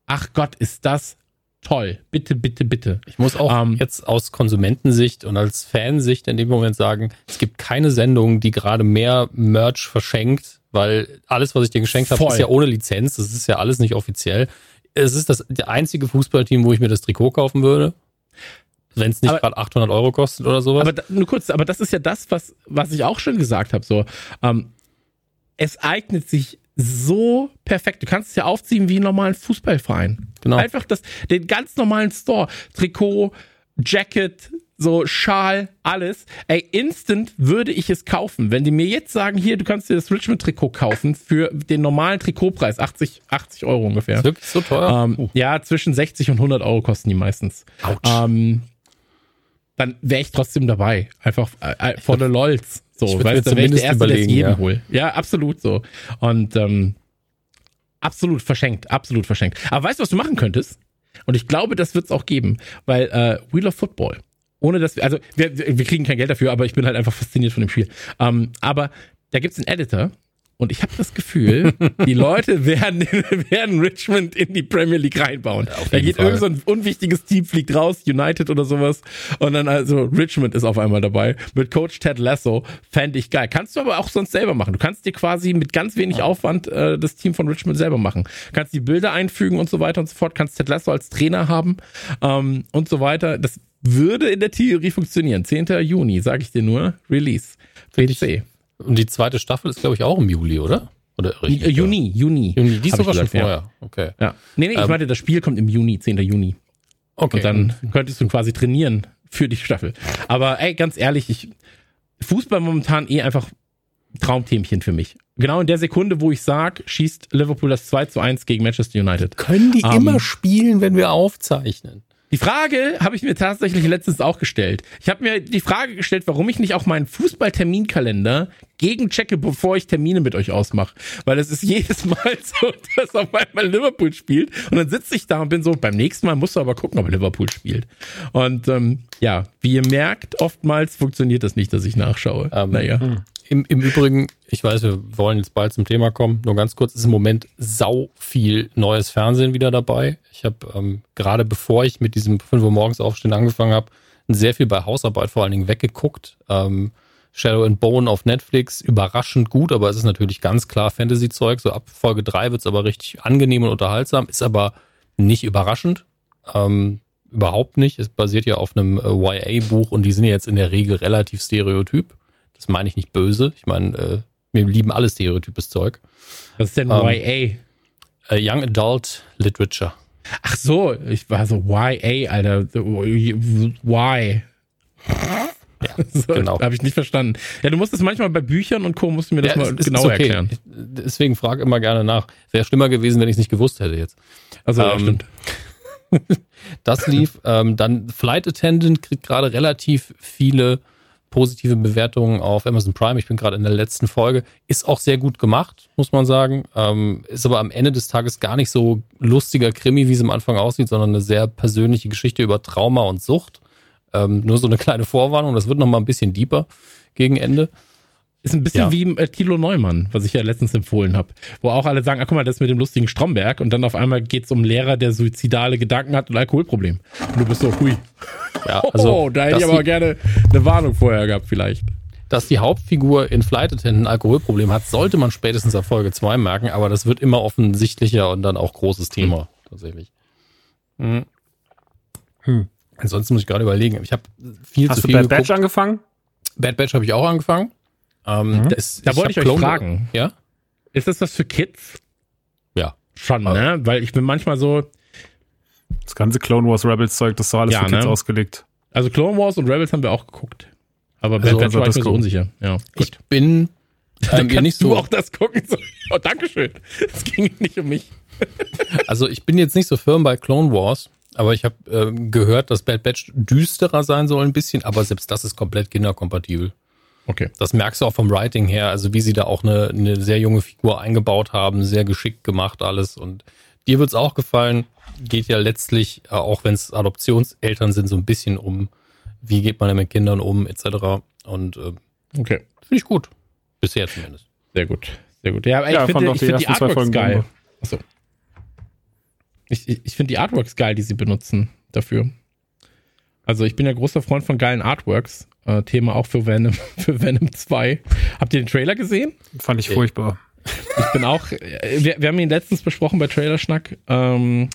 Speaker 4: Ach Gott, ist das toll. Bitte, bitte, bitte.
Speaker 3: Ich muss auch ähm, jetzt aus Konsumentensicht und als Fansicht in dem Moment sagen, es gibt keine Sendung, die gerade mehr Merch verschenkt, weil alles, was ich dir geschenkt habe, ist ja ohne Lizenz. Das ist ja alles nicht offiziell. Es ist das einzige Fußballteam, wo ich mir das Trikot kaufen würde. Wenn es nicht gerade 800 Euro kostet oder sowas.
Speaker 4: Aber da, nur kurz, aber das ist ja das, was, was ich auch schon gesagt habe. So, ähm, es eignet sich so perfekt. Du kannst es ja aufziehen wie einen normalen Fußballverein. Genau. Einfach das, den ganz normalen Store. Trikot, Jacket, so Schal, alles. Ey, instant würde ich es kaufen. Wenn die mir jetzt sagen, hier, du kannst dir das Richmond-Trikot kaufen für den normalen Trikotpreis, 80, 80 Euro ungefähr. Ist
Speaker 3: wirklich so teuer?
Speaker 4: Ähm, uh. Ja, zwischen 60 und 100 Euro kosten die meistens. Autsch. Ähm, dann wäre ich trotzdem dabei. Einfach äh, for the LOLs. So, ich weißt du, wäre ich der Erste, es jedem ja. hol. Ja, absolut so. Und ähm, absolut verschenkt, absolut verschenkt. Aber weißt du, was du machen könntest? Und ich glaube, das wird es auch geben, weil äh, Wheel of Football, ohne dass wir, also wir, wir kriegen kein Geld dafür, aber ich bin halt einfach fasziniert von dem Spiel. Ähm, aber da gibt's einen Editor, und ich habe das Gefühl, die Leute werden, werden Richmond in die Premier League reinbauen. Da geht Fall. irgend so ein unwichtiges Team, fliegt raus, United oder sowas. Und dann also Richmond ist auf einmal dabei. Mit Coach Ted Lasso. Fände ich geil. Kannst du aber auch sonst selber machen. Du kannst dir quasi mit ganz wenig Aufwand äh, das Team von Richmond selber machen. Kannst die Bilder einfügen und so weiter und so fort. Kannst Ted Lasso als Trainer haben ähm, und so weiter. Das würde in der Theorie funktionieren. 10. Juni, sage ich dir nur. Release.
Speaker 3: PC. Und die zweite Staffel ist, glaube ich, auch im Juli, oder? Oder
Speaker 4: richtig? Äh, Juni, Juni.
Speaker 3: Juni, die ist sogar schon vorher. Ja. Okay.
Speaker 4: Ja. Nee, nee, ich ähm, meinte, das Spiel kommt im Juni, 10. Juni. Okay. Und dann könntest du quasi trainieren für die Staffel. Aber ey, ganz ehrlich, ich, Fußball momentan eh einfach Traumthemchen für mich. Genau in der Sekunde, wo ich sag, schießt Liverpool das 2 zu 1 gegen Manchester United.
Speaker 3: Können die um, ähm, immer spielen, wenn wir aufzeichnen?
Speaker 4: Die Frage habe ich mir tatsächlich letztens auch gestellt. Ich habe mir die Frage gestellt, warum ich nicht auch meinen Fußballterminkalender gegenchecke, bevor ich Termine mit euch ausmache. Weil es ist jedes Mal so, dass auf einmal Liverpool spielt. Und dann sitze ich da und bin so, beim nächsten Mal musst du aber gucken, ob Liverpool spielt. Und ähm, ja, wie ihr merkt, oftmals funktioniert das nicht, dass ich nachschaue.
Speaker 3: Ähm, naja. Hm. Im, Im Übrigen, ich weiß, wir wollen jetzt bald zum Thema kommen. Nur ganz kurz, ist im Moment sau viel neues Fernsehen wieder dabei. Ich habe ähm, gerade bevor ich mit diesem 5 Uhr morgens aufstehen angefangen habe, sehr viel bei Hausarbeit vor allen Dingen weggeguckt. Ähm, Shadow and Bone auf Netflix, überraschend gut, aber es ist natürlich ganz klar Fantasy-Zeug. So ab Folge 3 wird es aber richtig angenehm und unterhaltsam, ist aber nicht überraschend. Ähm, überhaupt nicht. Es basiert ja auf einem äh, YA-Buch und die sind ja jetzt in der Regel relativ stereotyp. Das meine ich nicht böse. Ich meine, äh, wir lieben alles stereotypes Zeug.
Speaker 4: Was ist denn ähm, YA?
Speaker 3: Äh, Young Adult Literature.
Speaker 4: Ach so, ich war so YA, Alter. Why?
Speaker 3: Ja,
Speaker 4: so,
Speaker 3: genau.
Speaker 4: Habe ich nicht verstanden. Ja, du musst es manchmal bei Büchern und Co. musst du mir das
Speaker 3: Ja,
Speaker 4: mal
Speaker 3: ist- ist
Speaker 4: genauer
Speaker 3: okay.
Speaker 4: erklären.
Speaker 3: Ich- Deswegen frag immer gerne nach. Wäre schlimmer gewesen, wenn ich es nicht gewusst hätte jetzt.
Speaker 4: Also, ja,
Speaker 3: Ähm,
Speaker 4: stimmt.
Speaker 3: Das lief. ähm, dann Flight Attendant kriegt gerade relativ viele positive Bewertungen auf Amazon Prime. Ich bin gerade in der letzten Folge. Ist auch sehr gut gemacht, muss man sagen. Ähm, ist aber am Ende des Tages gar nicht so lustiger Krimi, wie es am Anfang aussieht, sondern eine sehr persönliche Geschichte über Trauma und Sucht. Ähm, nur so eine kleine Vorwarnung. Das wird noch mal ein bisschen deeper gegen Ende.
Speaker 4: Ist ein bisschen
Speaker 3: ja.
Speaker 4: wie äh, Thilo Neumann, was ich ja letztens empfohlen habe. Wo auch alle sagen, ah, guck mal, das mit dem lustigen Stromberg. Und dann auf einmal geht's um einen Lehrer, der suizidale Gedanken hat und Alkoholproblem. Und du bist so, hui.
Speaker 3: Ja,
Speaker 4: oh, da hätte ich aber
Speaker 3: die-
Speaker 4: gerne eine Warnung vorher gehabt, vielleicht.
Speaker 3: dass die Hauptfigur in Flight Attendant ein Alkoholproblem hat, sollte man spätestens ab Folge 2 merken, aber das wird immer offensichtlicher und dann auch großes Thema, tatsächlich. Mhm.
Speaker 2: Hm.
Speaker 3: Ansonsten muss ich gerade überlegen, ich habe viel
Speaker 2: Hast
Speaker 3: zu
Speaker 2: du
Speaker 3: viel
Speaker 2: Bad
Speaker 3: geguckt.
Speaker 2: Batch angefangen?
Speaker 3: Bad Batch habe ich auch angefangen. Ähm,
Speaker 2: Mhm.
Speaker 3: das,
Speaker 4: Da wollte ich euch
Speaker 3: Clone-
Speaker 4: fragen.
Speaker 3: Ja?
Speaker 4: Ist das was für Kids?
Speaker 3: Ja.
Speaker 4: Schon,
Speaker 3: Also-
Speaker 4: ne? Weil ich bin manchmal so,
Speaker 2: Das ganze Clone Wars Rebels Zeug, das ist doch alles
Speaker 4: Ja,
Speaker 2: für Kids
Speaker 4: ne?
Speaker 2: ausgelegt.
Speaker 4: also Clone Wars und Rebels haben wir auch geguckt. Aber Bad
Speaker 3: Also,
Speaker 4: Batch
Speaker 2: also
Speaker 4: war ich mir so unsicher. Ja,
Speaker 3: Ich
Speaker 4: gut.
Speaker 3: bin
Speaker 4: Dann
Speaker 3: ähm,
Speaker 4: kannst
Speaker 3: nicht
Speaker 4: du
Speaker 3: so,
Speaker 4: auch das gucken. So. Oh, Dankeschön. Es ging nicht um mich.
Speaker 3: also ich bin jetzt nicht so firm bei Clone Wars, aber ich habe ähm, gehört, dass Bad Batch düsterer sein soll ein bisschen, aber selbst das ist komplett kinderkompatibel.
Speaker 4: Okay.
Speaker 3: Das merkst du auch vom Writing her, also wie sie da auch eine, eine sehr junge Figur eingebaut haben, sehr geschickt gemacht alles. Und dir wird's auch gefallen, geht ja letztlich, äh, auch wenn es Adoptionseltern sind, so ein bisschen um, wie geht man denn mit Kindern um, etc. Und äh,
Speaker 4: Okay.
Speaker 3: finde ich gut. Bisher zumindest.
Speaker 4: Sehr gut. Sehr gut. Ja, aber
Speaker 2: Ja,
Speaker 4: ich finde ich
Speaker 2: die
Speaker 4: find die Artworks
Speaker 2: Folgen
Speaker 4: geil. Achso. Ich, ich, ich finde die Artworks geil, die sie benutzen dafür. Also ich bin ja großer Freund von geilen Artworks. Äh, Thema auch für Venom, für Venom 2. Habt ihr den Trailer gesehen?
Speaker 2: Fand ich furchtbar.
Speaker 4: Ich bin auch, äh, wir, wir haben ihn letztens besprochen bei Trailerschnack. Ähm,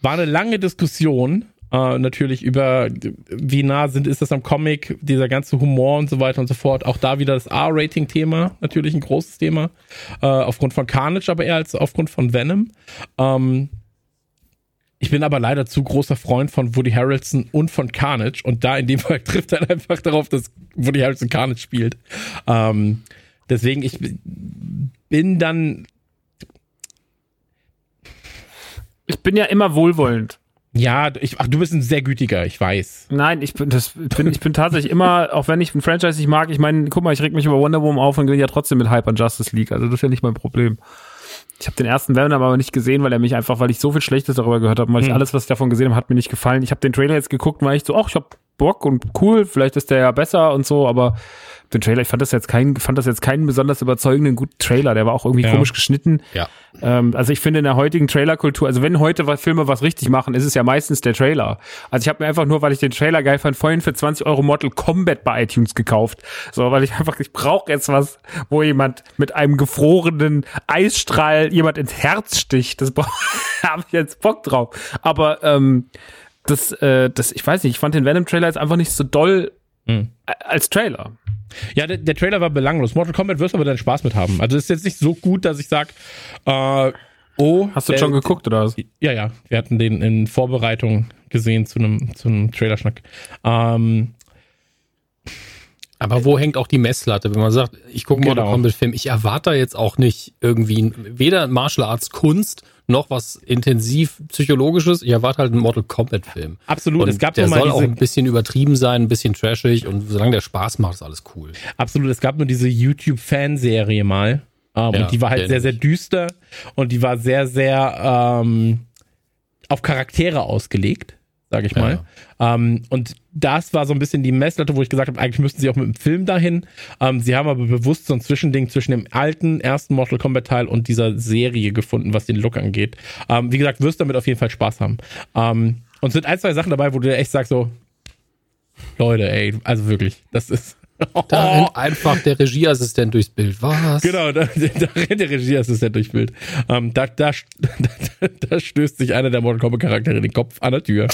Speaker 4: war eine lange Diskussion, äh, natürlich über, wie nah sind, ist das am Comic, dieser ganze Humor und so weiter und so fort. Auch da wieder das R-Rating-Thema, natürlich ein großes Thema. Äh, aufgrund von Carnage, aber eher als aufgrund von Venom. Ähm, ich bin aber leider zu großer Freund von Woody Harrelson und von Carnage. Und da in dem Fall trifft er einfach darauf, dass Woody Harrelson Carnage spielt. Ähm, deswegen, ich bin dann,
Speaker 2: Ich bin ja immer wohlwollend.
Speaker 4: ja, ich, ach, du bist ein sehr gütiger, ich weiß.
Speaker 2: Nein, ich bin, das, bin, ich bin tatsächlich immer, auch wenn ich ein Franchise nicht mag, ich meine, guck mal, ich reg mich über Wonder Woman auf und gewinne ja trotzdem mit Hype an Justice League. Also das ist ja nicht mein Problem. Ich habe den ersten Venom aber nicht gesehen, weil er mich einfach, weil ich so viel Schlechtes darüber gehört habe, weil ich
Speaker 4: Hm.
Speaker 2: alles, was ich davon gesehen habe, hat mir nicht gefallen. Ich habe den Trailer jetzt geguckt, war ich so, ach, ich hab Bock und cool, vielleicht ist der ja besser und so, aber den Trailer, ich fand das jetzt keinen, fand das jetzt keinen besonders überzeugenden guten Trailer. Der war auch irgendwie
Speaker 4: Ja.
Speaker 2: komisch geschnitten.
Speaker 3: Ja.
Speaker 2: Ähm, also ich finde in der heutigen Trailerkultur, also wenn heute was, Filme was richtig machen, ist es ja meistens der Trailer. Also ich habe mir einfach nur, weil ich den Trailer geil fand, vorhin für 20 Euro Mortal Kombat bei iTunes gekauft. So, weil ich einfach, ich brauche jetzt was, wo jemand mit einem gefrorenen Eisstrahl jemand ins Herz sticht. Das habe ich jetzt Bock drauf. Aber ähm, das, äh, das, ich weiß nicht, ich fand den Venom-Trailer jetzt einfach nicht so doll
Speaker 4: Hm.
Speaker 2: a- als Trailer.
Speaker 4: Ja, der, der Trailer war belanglos. Mortal Kombat wirst du aber deinen Spaß mit haben. Also ist jetzt nicht so gut, dass ich sag, äh, oh.
Speaker 2: Hast du
Speaker 4: äh,
Speaker 2: schon geguckt oder was?
Speaker 4: Ja, ja. Wir hatten den in Vorbereitung gesehen zu einem zu einem Trailerschnack. Ähm,
Speaker 3: Aber wo hängt auch die Messlatte, wenn man sagt, ich gucke
Speaker 4: Genau.
Speaker 3: Mortal Kombat Film, ich erwarte jetzt auch nicht irgendwie weder Martial Arts Kunst noch was intensiv psychologisches, ich erwarte halt einen Mortal Kombat Film.
Speaker 4: absolut.
Speaker 3: Und
Speaker 4: es gab
Speaker 3: der soll auch
Speaker 4: diese,
Speaker 3: ein bisschen übertrieben sein, ein bisschen trashig und solange der Spaß macht, ist alles cool.
Speaker 4: absolut. Es gab nur diese YouTube-Fanserie mal. Ähm,
Speaker 3: Ja,
Speaker 4: und die war halt sehr, sehr düster und die war sehr, sehr ähm, auf Charaktere ausgelegt, sage ich
Speaker 3: Ja,
Speaker 4: mal. Ähm, und das war so ein bisschen die Messlatte, wo ich gesagt habe, eigentlich müssten sie auch mit dem Film dahin. Ähm, sie haben aber bewusst so ein Zwischending zwischen dem alten ersten Mortal Kombat Teil und dieser Serie gefunden, was den Look angeht. Ähm, wie gesagt, wirst damit auf jeden Fall Spaß haben. Ähm, und es sind ein, zwei Sachen dabei, wo du echt sagst so, Leute, ey, also wirklich, das ist.
Speaker 3: Da rennt einfach der Regieassistent durchs Bild. Was?
Speaker 4: Genau, da, da rennt der Regieassistent durch Bild. Ähm, da, da, da, da stößt sich einer der Mortal Kombat Charaktere den Kopf an der Tür.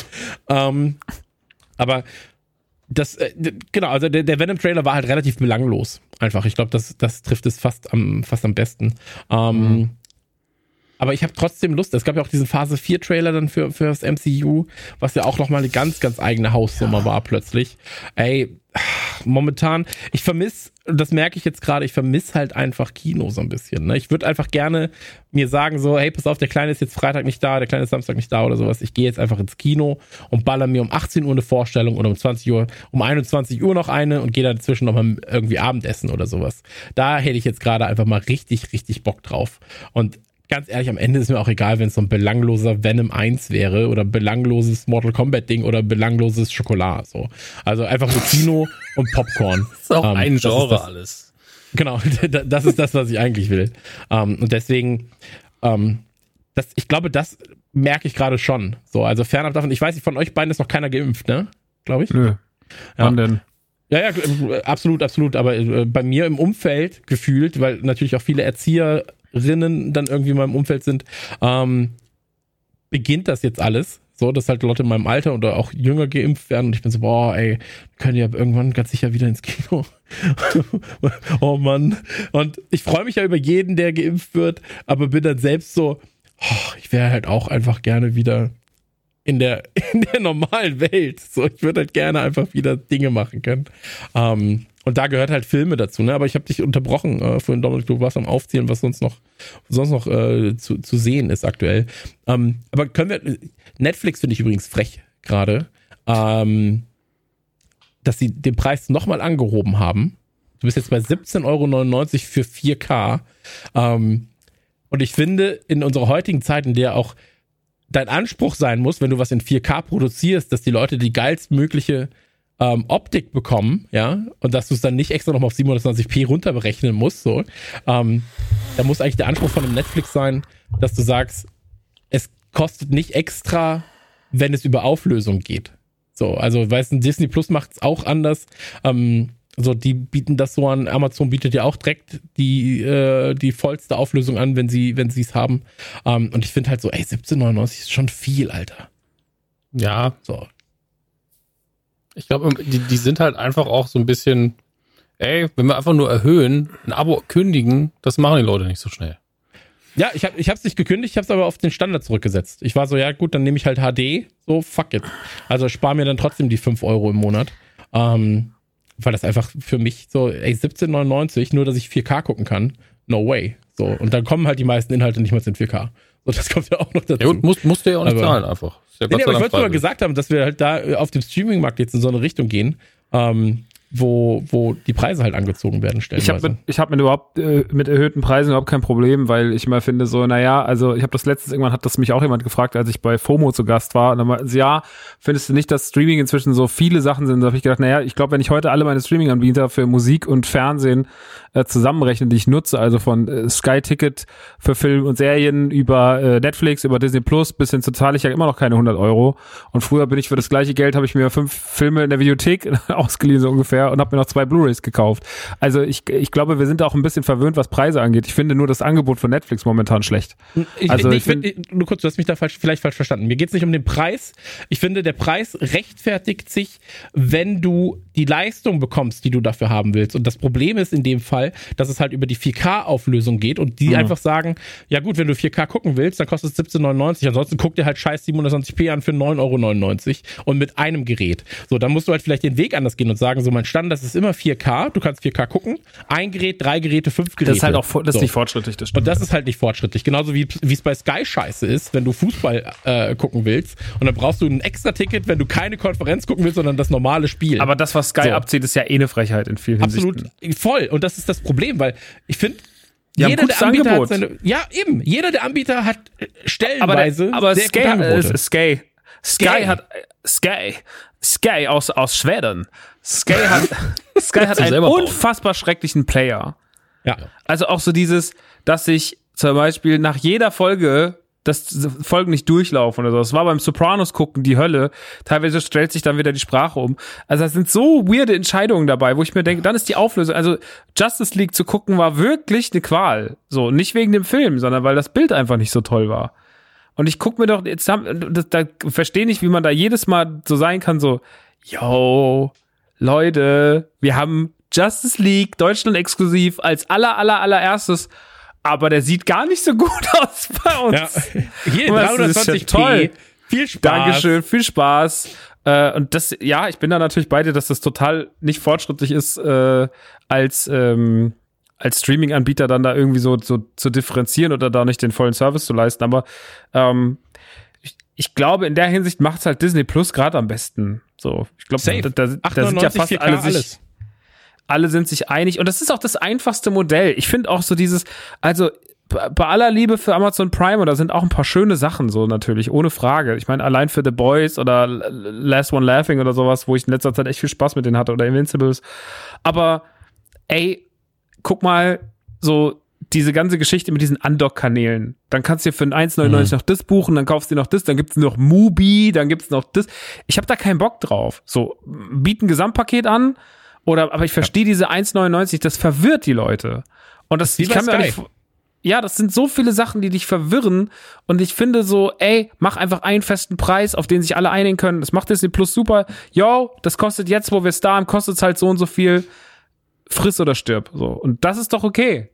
Speaker 4: Ähm, aber das, äh, genau, also der, der Venom-Trailer war halt relativ belanglos. Einfach. Ich glaube, das, das trifft es fast am, fast am besten. Ähm, aber ich habe trotzdem Lust. Es gab ja auch diesen Phase 4 Trailer dann für, für das MCU, was ja auch nochmal eine ganz, ganz eigene Hausnummer ja. war plötzlich. Ey, momentan, ich vermisse, das merke ich jetzt gerade, ich vermisse halt einfach Kino so ein bisschen. Ne? Ich würde einfach gerne mir sagen, so, hey, pass auf, der Kleine ist jetzt Freitag nicht da, der Kleine ist Samstag nicht da oder sowas. Ich gehe jetzt einfach ins Kino und baller mir um 18 Uhr eine Vorstellung oder um 20 Uhr, um 21 Uhr noch eine und gehe dazwischen nochmal irgendwie Abendessen oder sowas. Da hätte ich jetzt gerade einfach mal richtig, richtig Bock drauf. Und ganz ehrlich, am Ende ist mir auch egal, wenn es so ein belangloser Venom 1 wäre oder belangloses Mortal Kombat Ding oder belangloses Schokolade. So. Also einfach nur Kino und Popcorn.
Speaker 3: Das ist auch ähm, ein Genre das, alles.
Speaker 4: Genau, das ist das, was ich eigentlich will. Ähm, und deswegen, ähm, das, ich glaube, das merke ich gerade schon. So, also fernab davon, ich weiß nicht, von euch beiden ist noch keiner geimpft, ne? Glaube ich.
Speaker 2: Nö. Ja. Wann denn?
Speaker 4: Ja, ja, absolut, absolut. Aber äh, bei mir im Umfeld gefühlt, weil natürlich auch viele Erzieher Rinnen dann irgendwie in meinem Umfeld sind, ähm, beginnt das jetzt alles. So, dass halt Leute in meinem Alter oder auch jünger geimpft werden und ich bin so, boah, ey, können ja irgendwann ganz sicher wieder ins Kino. oh Mann. Und ich freue mich ja über jeden, der geimpft wird, aber bin dann selbst so, oh, ich wäre halt auch einfach gerne wieder in der, in der normalen Welt. So, ich würde halt gerne einfach wieder Dinge machen können. Ähm, und da gehört halt Filme dazu, ne? Aber ich habe dich unterbrochen äh, vorhin, Dominik, du warst am Aufzählen, was sonst noch, sonst noch äh, zu, zu sehen ist aktuell. Ähm, aber können wir, Netflix finde ich übrigens frech gerade, ähm, dass sie den Preis nochmal angehoben haben. Du bist jetzt bei 17,99 Euro für 4K. Ähm, und ich finde, in unserer heutigen Zeit, in der auch dein Anspruch sein muss, wenn du was in 4K produzierst, dass die Leute die geilstmögliche ähm, Optik bekommen, ja, und dass du es dann nicht extra nochmal auf 720p runterberechnen musst, so, ähm, da muss eigentlich der Anspruch von einem Netflix sein, dass du sagst, es kostet nicht extra, wenn es über Auflösung geht. So, also, weißt du, Disney Plus macht es auch anders. Ähm, so, die bieten das so an. Amazon bietet ja auch direkt die, äh, die vollste Auflösung an, wenn sie, wenn es haben. Ähm, und ich finde halt so, ey, 17,99 ist schon viel, Alter.
Speaker 3: Ja. So, ich glaube, die, die sind halt einfach auch so ein bisschen, ey, wenn wir einfach nur erhöhen, ein Abo kündigen, das machen die Leute nicht so schnell.
Speaker 4: Ja, ich habe ich hab's nicht gekündigt, ich habe es aber auf den Standard zurückgesetzt. Ich war so, ja gut, dann nehme ich halt HD, so fuck it. Also spare mir dann trotzdem die 5 Euro im Monat. Ähm, weil das einfach für mich so, ey, 17,99, nur dass ich 4K gucken kann, no way. So, und dann kommen halt die meisten Inhalte nicht mehr in 4K. So, das kommt ja auch noch dazu. Ja
Speaker 3: gut, musst, musst du ja auch nicht aber, zahlen einfach.
Speaker 4: Ja nee, aber ich wollte nur gesagt haben, dass wir halt da auf dem Streaming-Markt jetzt in so eine Richtung gehen. Ähm, wo, wo die Preise halt angezogen werden
Speaker 2: stellen. Ich habe mit, ich hab mit überhaupt äh, mit erhöhten Preisen überhaupt kein Problem, weil ich mal finde so, naja, also ich habe das letztes irgendwann hat das mich auch jemand gefragt, als ich bei FOMO zu Gast war. Und dann meinte ja, findest du nicht, dass Streaming inzwischen so viele Sachen sind? Da habe ich gedacht, naja, ich glaube, wenn ich heute alle meine Streaming-Anbieter für Musik und Fernsehen äh, zusammenrechne, die ich nutze, also von äh, Sky Ticket für Film und Serien über äh, Netflix, über Disney Plus bis hin zu zahle ich ja immer noch keine 100 Euro. Und früher bin ich für das gleiche Geld, habe ich mir fünf Filme in der Videothek ausgeliehen so ungefähr und habe mir noch zwei Blu-rays gekauft. Also ich, ich glaube, wir sind auch ein bisschen verwöhnt, was Preise angeht. Ich finde nur das Angebot von Netflix momentan schlecht.
Speaker 4: Ich, also ich, ich finde, nur kurz, du hast mich da falsch, vielleicht falsch verstanden. Mir geht es nicht um den Preis. Ich finde, der Preis rechtfertigt sich, wenn du die Leistung bekommst, die du dafür haben willst. Und das Problem ist in dem Fall, dass es halt über die 4K-Auflösung geht und die mhm. einfach sagen, ja gut, wenn du 4K gucken willst, dann kostet es 17,99. Ansonsten guck dir halt scheiß 720p an für 9,99 Euro und mit einem Gerät. So, dann musst du halt vielleicht den Weg anders gehen und sagen, so mein Standard ist immer 4K, du kannst 4K gucken, ein Gerät, drei Geräte, fünf Geräte.
Speaker 2: Das ist halt auch das so. ist nicht fortschrittlich,
Speaker 4: das stimmt. Und das ist halt nicht fortschrittlich. Genauso wie es bei Sky scheiße ist, wenn du Fußball äh, gucken willst und dann brauchst du ein extra Ticket, wenn du keine Konferenz gucken willst, sondern das normale Spiel.
Speaker 2: Aber das, was Sky so. abzieht, ist ja eh eine Frechheit in vielen
Speaker 4: Absolut, Hinsichten. voll. Und das ist das Problem, weil ich finde, jeder der Anbieter Angebot. hat seine, ja eben, jeder der Anbieter hat stellenweise
Speaker 2: aber, aber sehr Sky, Angebote. Sky, Sky, Sky hat Sky Sky aus aus Schweden. Sky hat Sky hat einen unfassbar schrecklichen Player. Ja. Also auch so dieses, dass sich zum Beispiel nach jeder Folge dass Folgen nicht durchlaufen oder so. Das war beim Sopranos gucken die Hölle. Teilweise stellt sich dann wieder die Sprache um. Also das sind so weirde Entscheidungen dabei, wo ich mir denke, dann ist die Auflösung. Also Justice League zu gucken war wirklich eine Qual. So, nicht wegen dem Film, sondern weil das Bild einfach nicht so toll war. Und ich guck mir doch, jetzt haben, das, da verstehe ich, wie man da jedes Mal so sein kann, so, yo, Leute, wir haben Justice League Deutschland exklusiv als aller, aller, allererstes aber der sieht gar nicht so gut aus bei uns.
Speaker 4: Ja. Hier,
Speaker 2: Was, das ist ja
Speaker 4: 320p.
Speaker 2: toll.
Speaker 4: Viel Spaß.
Speaker 2: Dankeschön, viel Spaß. Äh, und das, ja, ich bin da natürlich bei dir, dass das total nicht fortschrittlich ist, äh, als, ähm, als Streaming-Anbieter dann da irgendwie so, so zu differenzieren oder da nicht den vollen Service zu leisten. Aber ähm, ich, glaube, in der Hinsicht macht es halt Disney Plus gerade am besten. So, ich glaube, da, da, da sind ja
Speaker 4: 899,
Speaker 2: fast
Speaker 4: 4K,
Speaker 2: alle sich,
Speaker 4: alles.
Speaker 2: alle sind sich einig. Und das ist auch das einfachste Modell. Ich finde auch so dieses, also bei aller Liebe für Amazon Prime, und da sind auch ein paar schöne Sachen so natürlich, ohne Frage. Ich meine, allein für The Boys oder Last One Laughing oder sowas, wo ich in letzter Zeit echt viel Spaß mit denen hatte, oder Invincibles. Aber, ey, guck mal, so diese ganze Geschichte mit diesen Undock-Kanälen. Dann kannst du dir für ein 1,99 noch das buchen, dann kaufst du dir noch das, dann gibt's noch Mubi, dann gibt's noch das. Ich habe da keinen Bock drauf. So, bieten Gesamtpaket an, oder, aber ich verstehe diese 1,99, das verwirrt die Leute. Und das,
Speaker 4: Wie
Speaker 2: ich kann mir nicht, ja, das sind so viele Sachen, die dich verwirren. Und ich finde so, ey, mach einfach einen festen Preis, auf den sich alle einigen können. Das macht Disney Plus super. Yo, das kostet jetzt, wo wir es da haben, kostet es halt so und so viel. Friss oder stirb. So. Und das ist doch okay.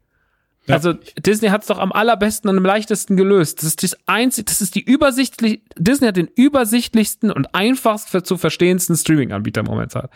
Speaker 4: Ja.
Speaker 2: Also Disney hat es doch am allerbesten und am leichtesten gelöst. Das ist das einzige, das ist die übersichtlich, Disney hat den übersichtlichsten und einfachst für, zu verstehendsten Streaming-Anbieter momentan.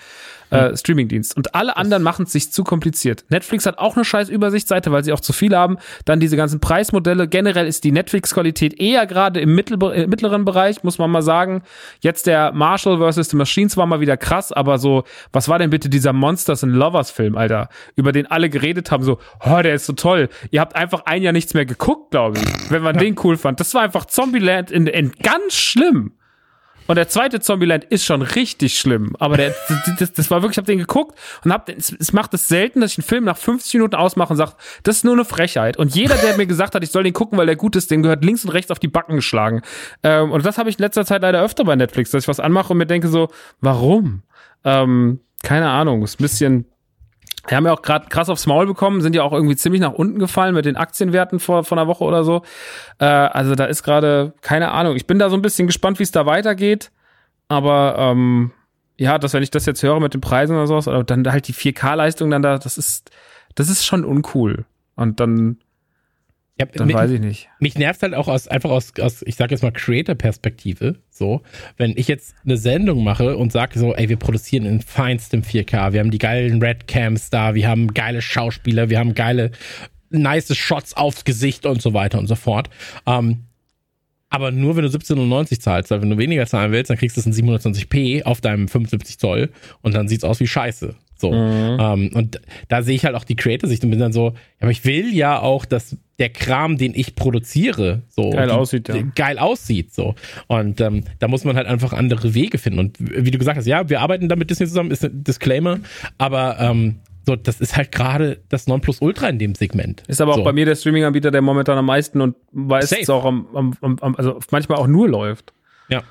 Speaker 2: Äh, Streaming-Dienst. Und alle anderen machen es sich zu kompliziert. Netflix hat auch eine scheiß Übersichtsseite, weil sie auch zu viel haben. Dann diese ganzen Preismodelle. Generell ist die Netflix-Qualität eher gerade im mittel, äh, mittleren Bereich, muss man mal sagen. Jetzt der Marshall vs. The Machines war mal wieder krass, aber so, was war denn bitte dieser Monsters and Lovers Film, Alter? Über den alle geredet haben, so, oh, der ist so toll. Ihr habt einfach ein Jahr nichts mehr geguckt, glaube ich, wenn man den cool fand. Das war einfach Zombieland in, in ganz schlimm. Und der zweite Zombieland ist schon richtig schlimm. Aber der, das, das war wirklich, ich hab den geguckt und hab es, es macht es selten, dass ich einen Film nach 50 Minuten ausmache und sage, das ist nur eine Frechheit. Und jeder, der mir gesagt hat, ich soll den gucken, weil der gut ist, dem gehört links und rechts auf die Backen geschlagen. Ähm, und das habe ich in letzter Zeit leider öfter bei Netflix, dass ich was anmache und mir denke so, warum? Ähm, keine Ahnung, ist ein bisschen, wir haben ja auch gerade krass aufs Maul bekommen, sind ja auch irgendwie ziemlich nach unten gefallen mit den Aktienwerten vor, vor einer Woche oder so. Äh, also da ist gerade, keine Ahnung, ich bin da so ein bisschen gespannt, wie es da weitergeht. Aber ähm, ja, dass wenn ich das jetzt höre mit den Preisen oder sowas, oder dann halt die 4K-Leistung dann da, das ist, das ist schon uncool. Und dann,
Speaker 4: Ja,
Speaker 2: dann
Speaker 4: mich,
Speaker 2: weiß ich nicht.
Speaker 4: mich nervt halt auch aus, einfach aus, aus ich sag jetzt mal, Creator-Perspektive, so, wenn ich jetzt eine Sendung mache und sage so, ey, wir produzieren in feinstem 4K, wir haben die geilen Redcams da, wir haben geile Schauspieler, wir haben geile, nice Shots aufs Gesicht und so weiter und so fort. Ähm, aber nur wenn du 17,90 zahlst, weil wenn du weniger zahlen willst, dann kriegst du es in 720p auf deinem 75 Zoll und dann sieht's aus wie Scheiße. So. Ähm, und da sehe ich halt auch die Creator-Sicht und bin dann so, aber ich will ja auch, dass der Kram, den ich produziere, so
Speaker 2: Geil aussieht, ja.
Speaker 4: geil aussieht. So. Und ähm, da muss man halt einfach andere Wege finden. Und wie du gesagt hast, ja, wir arbeiten da mit Disney zusammen, ist ein Disclaimer, aber ähm, so, das ist halt gerade das Nonplusultra in dem Segment.
Speaker 2: Ist aber auch
Speaker 4: so.
Speaker 2: bei mir der Streaming-Anbieter, der momentan am meisten und weiß es auch am, am, am, also manchmal auch nur läuft.
Speaker 4: Ja.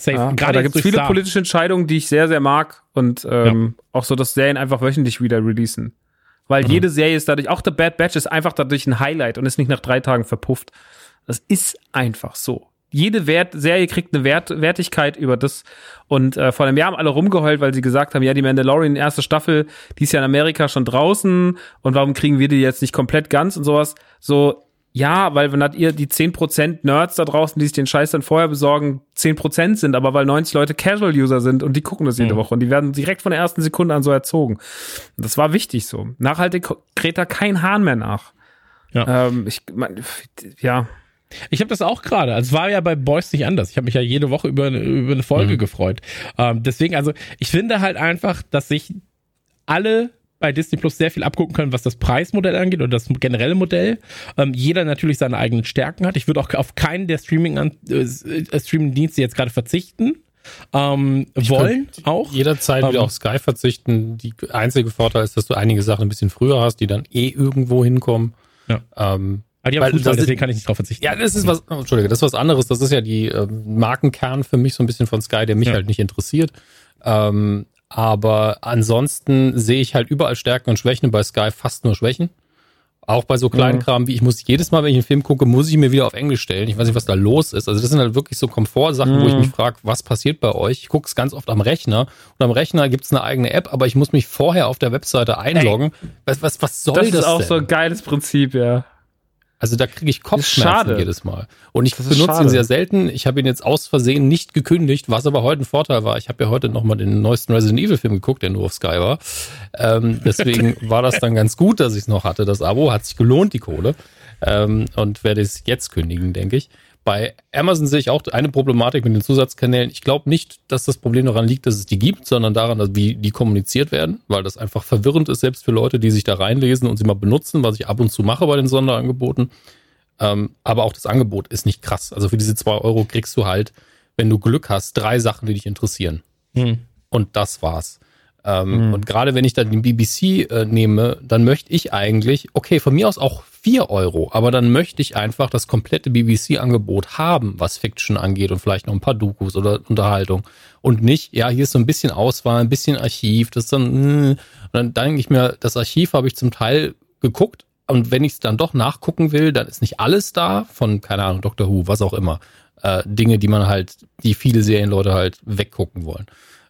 Speaker 4: Safe.
Speaker 2: Ja,
Speaker 4: Gerade
Speaker 2: da gibt es viele
Speaker 4: Star.
Speaker 2: politische Entscheidungen, die ich sehr, sehr mag. Und ähm, auch so, dass Serien einfach wöchentlich wieder releasen. Weil
Speaker 4: Mhm.
Speaker 2: jede Serie ist dadurch, auch The Bad Batch ist einfach dadurch ein Highlight und ist nicht nach drei Tagen verpufft. Das ist einfach so. Jede Wert Serie kriegt eine Wert Wertigkeit über das. Und äh, vor einem Jahr haben alle rumgeheult, weil sie gesagt haben, ja, die Mandalorian erste Staffel, die ist ja in Amerika schon draußen und warum kriegen wir die jetzt nicht komplett ganz und sowas. So, ja, weil wenn hat ihr die 10% Nerds da draußen, die sich den Scheiß dann vorher besorgen, 10% sind, aber weil 90 Leute Casual-User sind und die gucken das jede
Speaker 4: Mhm.
Speaker 2: Woche und die werden direkt von der ersten Sekunde an so erzogen. Und das war wichtig so. Nachhaltig kräht da kein Hahn mehr nach.
Speaker 4: Ja.
Speaker 2: Ähm, ich, mein, ja.
Speaker 4: Ich habe das auch gerade. Also es war ja bei Boys nicht anders. Ich habe mich ja jede Woche über, eine- über eine Folge
Speaker 2: Mhm.
Speaker 4: gefreut. Ähm, deswegen, also ich finde halt einfach, dass sich alle bei Disney Plus sehr viel abgucken können, was das Preismodell angeht oder das generelle Modell. Ähm, jeder natürlich seine eigenen Stärken hat. Ich würde auch auf keinen der Streaming äh, Streaming-Dienste jetzt gerade verzichten. Ähm, wollen auch.
Speaker 3: Jederzeit
Speaker 4: Ähm,
Speaker 3: wieder auf Sky verzichten. Die einzige Vorteil ist, dass du einige Sachen ein bisschen früher hast, die dann eh irgendwo hinkommen.
Speaker 4: Ja.
Speaker 3: Ähm,
Speaker 4: Aber die haben
Speaker 3: weil
Speaker 4: Fußball,
Speaker 3: das ist-
Speaker 4: deswegen kann ich nicht drauf verzichten.
Speaker 3: ja, das ist was, oh, Entschuldige, das ist was anderes. Das ist ja die ähm, Markenkern für mich so ein bisschen von Sky, der mich
Speaker 4: Ja.
Speaker 3: halt nicht interessiert. Ähm, aber ansonsten sehe ich halt überall Stärken und Schwächen und bei Sky fast nur Schwächen. Auch bei so kleinen
Speaker 2: Mhm.
Speaker 3: Kram wie ich muss jedes Mal, wenn ich einen Film gucke, muss ich mir wieder auf Englisch stellen. Ich weiß nicht, was da los ist. Also das sind halt wirklich so Komfortsachen, wo ich
Speaker 2: Mhm.
Speaker 3: mich frage, was passiert bei euch? Ich gucke es ganz oft am Rechner und am Rechner gibt es eine eigene App, aber ich muss mich vorher auf der Webseite einloggen. Was, was, was soll
Speaker 2: Das
Speaker 3: das,
Speaker 2: ist auch
Speaker 3: denn?
Speaker 2: so ein geiles Prinzip, ja.
Speaker 3: Also da kriege ich Kopfschmerzen jedes Mal. Und ich benutze
Speaker 2: schade.
Speaker 3: ihn sehr selten. Ich habe ihn jetzt aus Versehen nicht gekündigt, was aber heute ein Vorteil war. Ich habe ja heute nochmal den neuesten Resident Evil Film geguckt, der nur auf Sky war. Ähm, deswegen war das dann ganz gut, dass ich es noch hatte. Das Abo hat sich gelohnt, die Kohle. Ähm, und werde es jetzt kündigen, denke ich. Bei Amazon sehe ich auch eine Problematik mit den Zusatzkanälen. Ich glaube nicht, dass das Problem daran liegt, dass es die gibt, sondern daran, dass wie die kommuniziert werden, weil das einfach verwirrend ist, selbst für Leute, die sich da reinlesen und sie mal benutzen, was ich ab und zu mache bei den Sonderangeboten. Ähm, aber auch das Angebot ist nicht krass. Also für diese zwei Euro kriegst du halt, wenn du Glück hast, drei Sachen, die dich interessieren.
Speaker 4: Hm.
Speaker 3: Und das war's. Ähm, Und gerade wenn ich dann den BBC äh, nehme, dann möchte ich eigentlich, okay, von mir aus auch vier Euro, aber dann möchte ich einfach das komplette BBC-Angebot haben, was Fiction angeht und vielleicht noch ein paar Dokus oder Unterhaltung. Und nicht, ja, hier ist so ein bisschen Auswahl, ein bisschen Archiv, das ist dann, mh. und dann denke ich mir, das Archiv habe ich zum Teil geguckt, und wenn ich es dann doch nachgucken will, dann ist nicht alles da von, keine Ahnung, Doctor Who, was auch immer. Äh, Dinge, die man halt, die viele Serienleute halt weggucken wollen.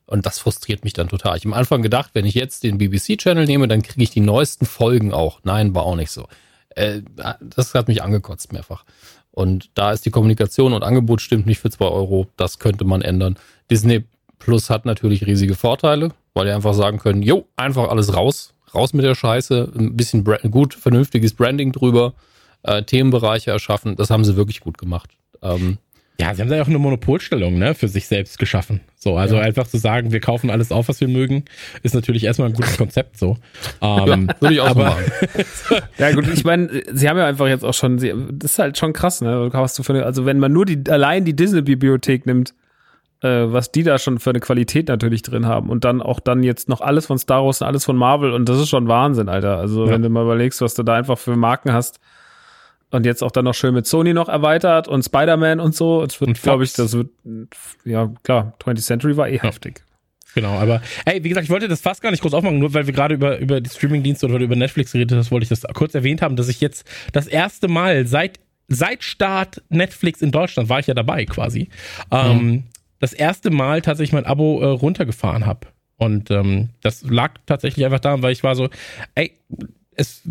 Speaker 3: Und das frustriert mich dann total. Ich habe am Anfang gedacht, wenn ich jetzt den BBC-Channel nehme, dann kriege ich die neuesten Folgen auch. Nein, war auch nicht so. Äh, das hat mich angekotzt mehrfach. Und da ist die Kommunikation und Angebot stimmt nicht für zwei Euro. Das könnte man ändern. Disney Plus hat natürlich riesige Vorteile, weil die einfach sagen können, jo, einfach alles raus. Raus mit der Scheiße. Ein bisschen Bra gut, vernünftiges Branding drüber. Äh, Themenbereiche erschaffen. Das haben sie wirklich gut gemacht. Ähm,
Speaker 4: Ja, sie haben da ja auch eine Monopolstellung, ne, für sich selbst geschaffen. So, also
Speaker 3: Ja.
Speaker 4: einfach zu sagen, wir kaufen alles auf, was wir mögen, ist natürlich erstmal ein gutes Konzept, so. Ähm,
Speaker 3: würde ich auch so
Speaker 4: aber,
Speaker 3: machen.
Speaker 2: Ja gut, ich meine, sie haben ja einfach jetzt auch schon, sie, das ist halt schon krass, ne? Was du für eine, also wenn man nur die allein die Disney-Bibliothek nimmt, äh, was die da schon für eine Qualität natürlich drin haben und dann auch dann jetzt noch alles von Star Wars und alles von Marvel und das ist schon Wahnsinn, Alter. Also
Speaker 4: Ja.
Speaker 2: wenn du mal überlegst, was du da einfach für Marken hast und jetzt auch dann noch schön mit Sony noch erweitert und Spider-Man und so, es
Speaker 4: Und
Speaker 2: wird, glaube ich, das wird, ja klar, 20th Century war eh heftig.
Speaker 4: Genau, aber ey, wie gesagt, ich wollte das fast gar nicht groß aufmachen, nur weil wir gerade über, über die Streamingdienste oder über Netflix geredet haben, wollte ich das kurz erwähnt haben, dass ich jetzt das erste Mal seit, seit Start Netflix in Deutschland war ich ja dabei quasi, ähm, das erste Mal tatsächlich mein Abo äh, runtergefahren habe. Und ähm, das lag tatsächlich einfach daran, weil ich war so, ey, es,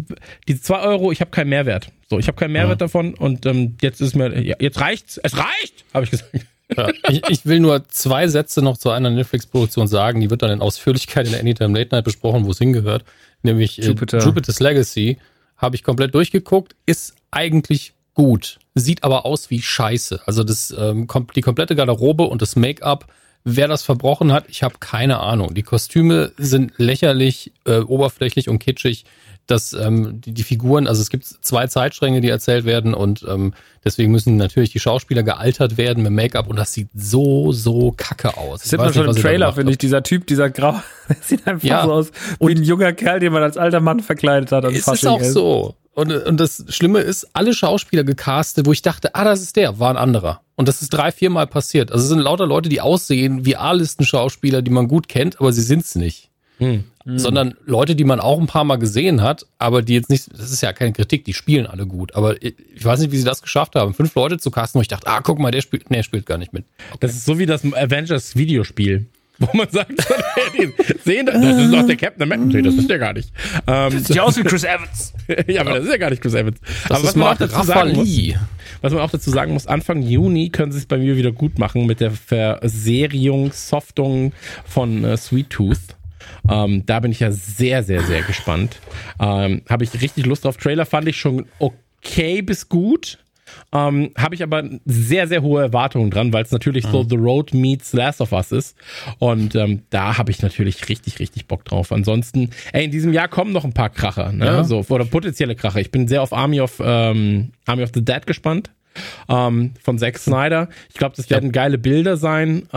Speaker 4: die zwei Euro, ich habe keinen Mehrwert. So, ich habe keinen Mehrwert davon und ähm, jetzt ist mir, ja, jetzt reicht's, es reicht, habe ich gesagt.
Speaker 3: Ja, ich, ich will nur zwei Sätze noch zu einer Netflix-Produktion sagen. Die wird dann in Ausführlichkeit in der Anytime Late Night besprochen, wo es hingehört. Nämlich
Speaker 2: Jupiter.
Speaker 3: Äh, Jupiter's Legacy. Habe ich komplett durchgeguckt. Ist eigentlich gut. Sieht aber aus wie Scheiße. Also das, ähm, die komplette Garderobe und das Make-up. Wer das verbrochen hat, ich habe keine Ahnung. Die Kostüme sind lächerlich, äh, oberflächlich und kitschig. Das, ähm, die, die Figuren, also es gibt zwei Zeitstränge, die erzählt werden und ähm, deswegen müssen natürlich die Schauspieler gealtert werden mit Make-up und das sieht so, so kacke aus.
Speaker 2: Das sieht man schon im Trailer, finde ich, dieser Typ, dieser Grau, das sieht einfach
Speaker 3: Ja.
Speaker 2: so aus wie ein junger Kerl, den man als alter Mann verkleidet hat.
Speaker 3: Es ist auch
Speaker 2: ey.
Speaker 3: so. Und, und das Schlimme ist, alle Schauspieler gecastet, wo ich dachte, ah, das ist der, war ein anderer. Und das ist drei, viermal passiert. Also es sind lauter Leute, die aussehen wie A-Listen-Schauspieler, die man gut kennt, aber sie sind's nicht.
Speaker 4: Hm.
Speaker 3: Sondern Leute, die man auch ein paar Mal gesehen hat, aber die jetzt nicht, das ist ja keine Kritik, die spielen alle gut. Aber ich, ich weiß nicht, wie sie das geschafft haben, fünf Leute zu casten, wo ich dachte, ah, guck mal, der spielt, nee, der spielt gar nicht mit.
Speaker 4: Das ist so wie das Avengers Videospiel. Wo man sagt, die sehen das, das ist doch der Captain America. Nee, das ist der gar nicht. Ähm,
Speaker 2: Sieht aus wie Chris Evans.
Speaker 4: ja, aber das ist ja gar nicht Chris Evans.
Speaker 3: Das
Speaker 4: aber
Speaker 3: ist
Speaker 4: was man, auch dazu sagen muss,
Speaker 3: Raffali.
Speaker 4: was man auch dazu sagen muss, Anfang Juni können sie es bei mir wieder gut machen mit der Verseriung, Softung von äh, Sweet Tooth. Ähm, da bin ich ja sehr, sehr, sehr gespannt. Ähm, Habe ich richtig Lust drauf. Trailer fand ich schon okay bis gut. Ähm, Habe ich aber sehr, sehr hohe Erwartungen dran, weil es natürlich so The Road meets Last of Us ist. Und ähm, da habe ich natürlich richtig, richtig Bock drauf. Ansonsten, ey, in diesem Jahr kommen noch ein paar Kracher, ne?
Speaker 3: Ja.
Speaker 4: So, oder potenzielle Kracher. Ich bin sehr auf Army of, ähm, Army of the Dead gespannt. Ähm, von Zack Snyder. Ich glaube, das werden geile Bilder sein.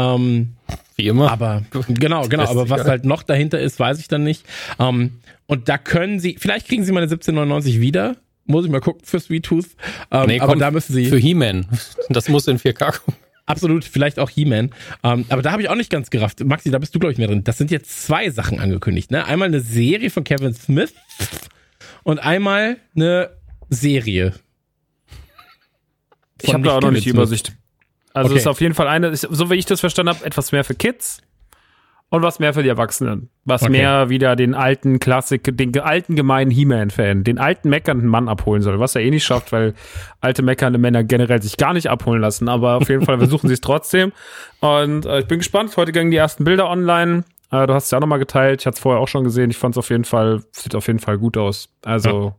Speaker 3: Wie immer.
Speaker 4: aber genau, genau. Aber was halt noch dahinter ist, weiß ich dann nicht. Ähm, und da können sie, vielleicht kriegen sie meine 1799 wieder. Muss ich mal gucken für Sweet Tooth. Ähm,
Speaker 3: Nee,
Speaker 4: aber da müssen sie
Speaker 3: Für He-Man. Das muss in 4K kommen.
Speaker 4: absolut, vielleicht auch He-Man. Ähm, aber da habe ich auch nicht ganz gerafft. Maxi, da bist du, glaube ich, mehr drin. Das sind jetzt zwei Sachen angekündigt. Ne? Einmal eine Serie von Kevin Smith und einmal eine Serie.
Speaker 2: Ich habe da auch noch nicht die. Übersicht. Also
Speaker 4: Okay.
Speaker 2: ist auf jeden Fall eine, so wie ich das verstanden habe, etwas mehr für Kids. und was mehr für die Erwachsenen. Was
Speaker 4: Okay.
Speaker 2: mehr wieder den alten Klassik, den alten gemeinen He-Man-Fan, den alten meckernden Mann abholen soll, was er eh nicht schafft, weil alte meckernde Männer generell sich gar nicht abholen lassen. Aber auf jeden Fall versuchen sie es trotzdem. Und äh, ich bin gespannt. Heute gingen die ersten Bilder online. Äh, du hast es ja auch nochmal geteilt. Ich hatte es vorher auch schon gesehen. Ich fand es auf jeden Fall, sieht auf jeden Fall gut aus. Also,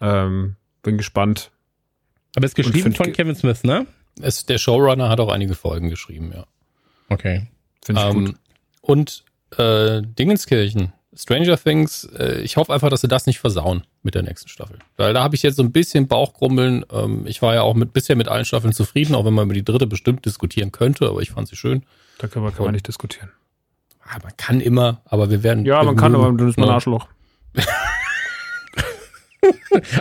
Speaker 2: ähm, bin gespannt.
Speaker 4: Aber ist geschrieben von Kevin Smith, ne?
Speaker 3: Es, der Showrunner hat auch einige Folgen geschrieben, ja.
Speaker 4: Okay.
Speaker 2: Finde ich
Speaker 3: Ähm,
Speaker 2: gut.
Speaker 3: und äh, Dingenskirchen, Stranger Things, äh, ich hoffe einfach, dass sie das nicht versauen mit der nächsten Staffel. Weil da habe ich jetzt so ein bisschen Bauchgrummeln. Ähm, ich war ja auch mit, bisher mit allen Staffeln zufrieden, auch wenn man über die dritte bestimmt diskutieren könnte, aber ich fand sie schön.
Speaker 2: Da kann man, kann man nicht diskutieren.
Speaker 3: Ah, man kann immer, aber wir werden.
Speaker 2: Ja, man kann, aber dann ist man. Arschloch.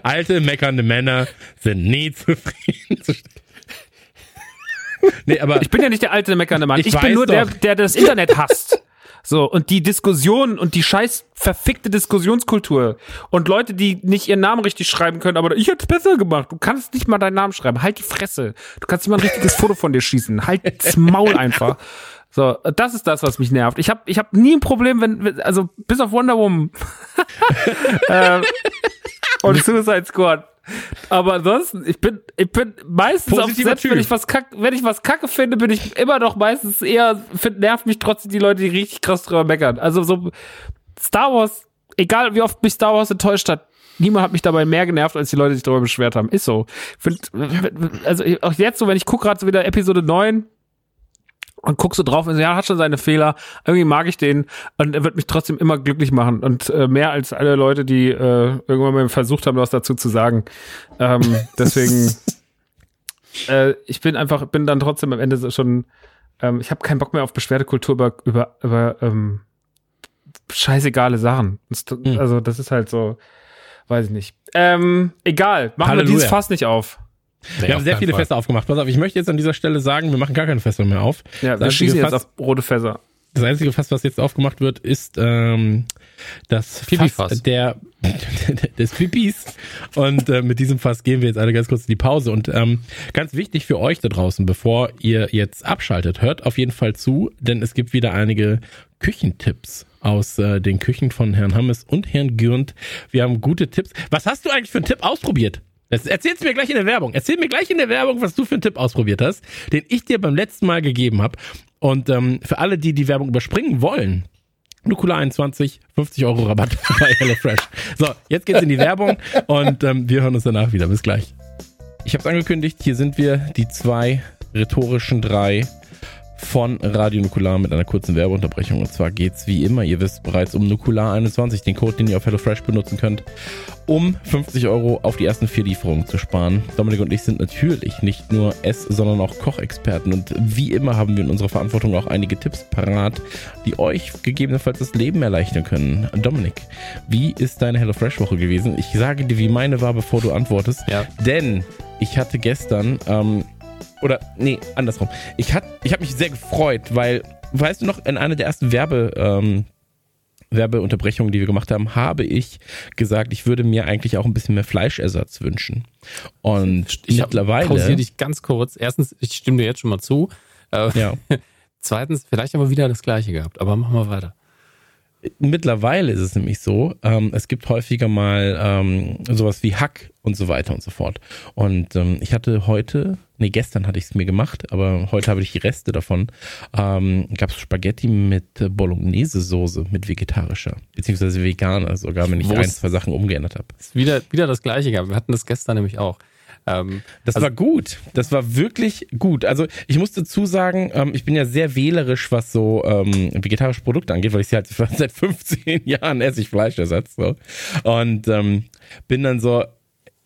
Speaker 4: Alte, meckernde Männer sind nie zufrieden. Nee, aber
Speaker 2: Ich bin ja nicht der alte meckernde Mann.
Speaker 4: Ich
Speaker 2: Ich, bin nur der,
Speaker 4: doch.
Speaker 2: der das Internet hasst. So, und die Diskussion und die scheiß verfickte Diskussionskultur und Leute, die nicht ihren Namen richtig schreiben können, aber ich hätte es besser gemacht. Du kannst nicht mal deinen Namen schreiben. Halt die Fresse. Du kannst nicht mal ein richtiges Foto von dir schießen. Halt's Maul einfach. So, das ist das, was mich nervt. Ich habe ich hab nie ein Problem, wenn, also bis auf Wonder Woman ähm, und Suicide Squad. Aber ansonsten, ich bin, ich bin meistens auf,
Speaker 4: Positiver
Speaker 2: selbst wenn ich was kack, wenn ich was kacke finde, bin ich immer noch meistens eher, find, nervt mich trotzdem die Leute, die richtig krass drüber meckern. Also so Star Wars, egal wie oft mich Star Wars enttäuscht hat, niemand hat mich dabei mehr genervt, als die Leute sich darüber beschwert haben. Ist so. Find, also auch jetzt so, wenn ich gucke gerade so wieder Episode 9 und guck so drauf und so, ja, hat schon seine Fehler. Irgendwie mag ich den und er wird mich trotzdem immer glücklich machen und äh, mehr als alle Leute, die äh, irgendwann mal versucht haben, was dazu zu sagen. Ähm, deswegen, äh, ich bin einfach, bin dann trotzdem am Ende schon, ähm, ich habe keinen Bock mehr auf Beschwerdekultur über über über ähm, scheißegale Sachen.
Speaker 4: Hm.
Speaker 2: Also das ist halt so, weiß ich nicht. Ähm, egal, machen
Speaker 4: Halleluja.
Speaker 2: wir dieses Fass nicht auf.
Speaker 3: Nee,
Speaker 4: wir haben sehr viele
Speaker 3: Fall.
Speaker 4: Fässer aufgemacht. Pass auf, ich möchte jetzt an dieser Stelle sagen, wir machen gar keine Fässer mehr auf.
Speaker 2: Ja,
Speaker 4: Das
Speaker 2: wir
Speaker 4: einzige
Speaker 2: schießen jetzt
Speaker 4: Fass-
Speaker 2: auf rote Fässer.
Speaker 4: Das einzige Fass, was jetzt aufgemacht wird, ist ähm, das
Speaker 3: Pipi-Fass.
Speaker 4: Fass der des Pipis. Und äh, mit diesem Fass gehen wir jetzt alle ganz kurz in die Pause. Und ähm, ganz wichtig für euch da draußen, bevor ihr jetzt abschaltet, hört auf jeden Fall zu, denn es gibt wieder einige Küchentipps aus äh, den Küchen von Herrn Hammes und Herrn Gürnt. Wir haben gute Tipps. Was hast du eigentlich für einen Tipp ausprobiert? Du mir gleich in der Werbung. Erzähl mir gleich in der Werbung, was du für einen Tipp ausprobiert hast, den ich dir beim letzten Mal gegeben habe. Und ähm, für alle, die die Werbung überspringen wollen, Nukula 21, 50 Euro Rabatt bei HelloFresh. So, jetzt geht's in die Werbung und ähm, wir hören uns danach wieder. Bis gleich. Ich habe angekündigt, hier sind wir, die zwei rhetorischen drei von Radio Nukular mit einer kurzen Werbeunterbrechung. Und zwar geht's wie immer, ihr wisst bereits, um Nukular 21, den Code, den ihr auf HelloFresh benutzen könnt, um 50 Euro auf die ersten vier Lieferungen zu sparen. Dominik und ich sind natürlich nicht nur Ess-, sondern auch Kochexperten. Und wie immer haben wir in unserer Verantwortung auch einige Tipps parat, die euch gegebenenfalls das Leben erleichtern können. Dominik, wie ist deine HelloFresh-Woche gewesen? Ich sage dir, wie meine war, bevor du antwortest.
Speaker 3: Ja.
Speaker 4: Denn ich hatte gestern, ähm, oder nee, andersrum. Ich, hat, ich habe mich sehr gefreut, weil, weißt du noch, in einer der ersten Werbe, ähm, Werbeunterbrechungen, die wir gemacht haben, habe ich gesagt, ich würde mir eigentlich auch ein bisschen mehr Fleischersatz wünschen. Und
Speaker 3: Ich
Speaker 4: mittlerweile.
Speaker 3: pausiere dich ganz kurz. Erstens, ich stimme dir jetzt schon mal zu. Äh,
Speaker 4: Ja.
Speaker 3: Zweitens, vielleicht aber wieder das Gleiche gehabt, aber machen wir weiter.
Speaker 4: Mittlerweile ist es nämlich so, ähm, es gibt häufiger mal ähm, sowas wie Hack und so weiter und so fort. Und ähm, ich hatte heute, nee, gestern hatte ich es mir gemacht, aber heute habe ich die Reste davon. Ähm, Gab es Spaghetti mit Bolognese-Soße, mit vegetarischer, beziehungsweise veganer, sogar wenn ich
Speaker 3: Wo
Speaker 4: ein, zwei Sachen umgeändert habe.
Speaker 3: Ist wieder, wieder das Gleiche gehabt. Wir hatten das gestern nämlich auch. Ähm,
Speaker 4: Das
Speaker 3: Also-
Speaker 4: war gut. Das war wirklich gut. Also ich muss dazu sagen, ähm, ich bin ja sehr wählerisch, was so ähm, vegetarische Produkte angeht, weil ich sie halt seit 15 Jahren esse ich Fleischersatz. So. Und ähm, bin dann so,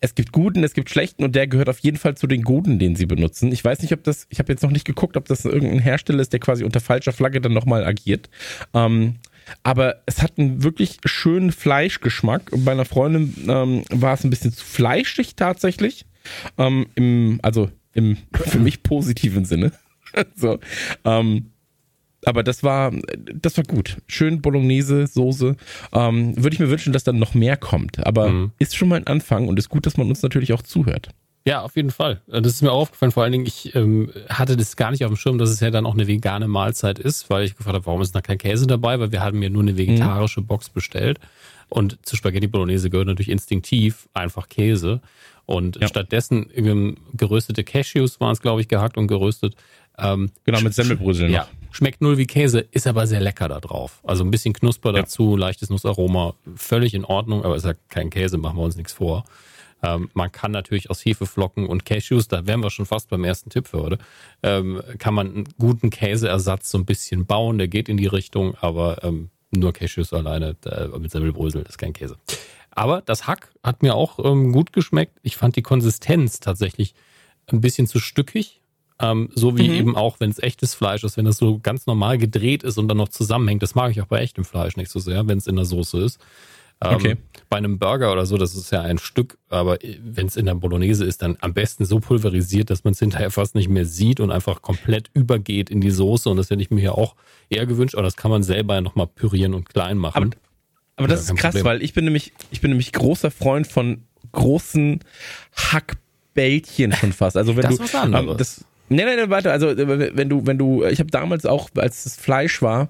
Speaker 4: es gibt guten, es gibt schlechten und der gehört auf jeden Fall zu den guten, den sie benutzen. Ich weiß nicht, ob das, ich habe jetzt noch nicht geguckt, ob das irgendein Hersteller ist, der quasi unter falscher Flagge dann nochmal agiert. Ähm, aber es hat einen wirklich schönen Fleischgeschmack. Bei einer Freundin ähm, war es ein bisschen zu fleischig tatsächlich. Ähm, im, also im für mich positiven Sinne. so, ähm, aber das war, das war gut. Schön Bolognese, Soße. Ähm, Würde ich mir wünschen, dass dann noch mehr kommt. Aber
Speaker 3: Mhm.
Speaker 4: ist schon mal ein Anfang und ist gut, dass man uns natürlich auch zuhört.
Speaker 3: Ja, auf jeden Fall. Das ist mir auch aufgefallen. Vor allen Dingen, ich ähm, hatte das gar nicht auf dem Schirm, dass es ja dann auch eine vegane Mahlzeit ist, weil ich gefragt habe, warum ist da kein Käse dabei? Weil wir haben mir nur eine vegetarische Box bestellt. Und zu Spaghetti Bolognese gehört natürlich instinktiv einfach Käse. Und
Speaker 4: Ja.
Speaker 3: stattdessen ähm, geröstete Cashews waren es, glaube ich, gehackt und geröstet. Ähm,
Speaker 4: Genau, mit Semmelbröseln
Speaker 3: ja, schmeckt null wie Käse, ist aber sehr lecker da drauf. Also ein bisschen Knusper
Speaker 4: Ja.
Speaker 3: dazu, leichtes Nussaroma, völlig in Ordnung, aber ist ja kein Käse, machen wir uns nichts vor. Ähm, man kann natürlich aus Hefeflocken und Cashews, da wären wir schon fast beim ersten Tipp für heute, ähm, kann man einen guten Käseersatz so ein bisschen bauen, der geht in die Richtung, aber ähm, nur Cashews alleine äh, mit Semmelbrösel, ist kein Käse. Aber das Hack hat mir auch ähm, gut geschmeckt. Ich fand die Konsistenz tatsächlich ein bisschen zu stückig. Ähm, so wie eben auch, wenn es echtes Fleisch ist, wenn das so ganz normal gedreht ist und dann noch zusammenhängt. Das mag ich auch bei echtem Fleisch nicht so sehr, wenn es in der Soße ist. Ähm,
Speaker 4: Okay.
Speaker 3: Bei einem Burger oder so, das ist ja ein Stück, aber wenn es in der Bolognese ist, dann am besten so pulverisiert, dass man es hinterher fast nicht mehr sieht und einfach komplett übergeht in die Soße. Und das hätte ich mir hier auch eher gewünscht, aber das kann man selber ja nochmal pürieren und klein machen.
Speaker 4: Aber das
Speaker 3: Ja,
Speaker 4: ist krass,
Speaker 3: Problem.
Speaker 4: weil ich bin nämlich, ich bin nämlich großer Freund von großen Hackbällchen schon fast. Also wenn
Speaker 3: Das
Speaker 4: du
Speaker 3: was anderes.
Speaker 4: ähm, das, nee, nee, nee, warte, also wenn du, wenn du, ich habe damals auch, als das Fleisch war,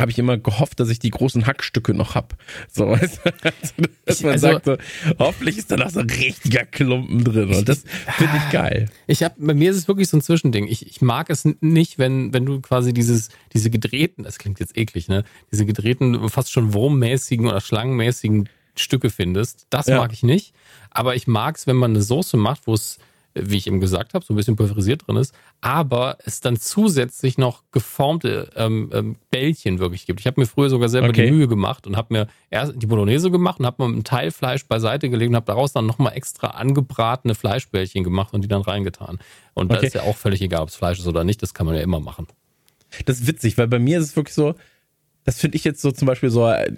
Speaker 4: habe ich immer gehofft, dass ich die großen Hackstücke noch hab. So, weißt du? Dass man
Speaker 3: Also-
Speaker 4: sagt so, hoffentlich ist da noch so ein richtiger Klumpen drin. Und das finde ich geil.
Speaker 3: Ich habe, bei mir ist es wirklich so ein Zwischending. Ich, ich mag es nicht, wenn, wenn du quasi dieses, diese gedrehten, das klingt jetzt eklig, ne? Diese gedrehten, fast schon wurmmäßigen oder schlangenmäßigen Stücke findest. Das
Speaker 4: Ja.
Speaker 3: mag ich nicht. Aber ich mag es, wenn man eine Soße macht, wo es, wie ich eben gesagt habe, so ein bisschen pulverisiert drin ist, aber es dann zusätzlich noch geformte ähm, ähm, Bällchen wirklich gibt. Ich habe mir früher sogar selber
Speaker 4: Okay.
Speaker 3: die Mühe gemacht und habe mir erst die Bolognese gemacht und habe mal ein Teil Fleisch beiseite gelegt und habe daraus dann nochmal extra angebratene Fleischbällchen gemacht und die dann reingetan. Und da
Speaker 4: Okay.
Speaker 3: ist ja auch völlig egal, ob es Fleisch ist oder nicht, das kann man ja immer machen.
Speaker 4: Das ist witzig, weil bei mir ist es wirklich so, das finde ich jetzt so zum Beispiel so äh,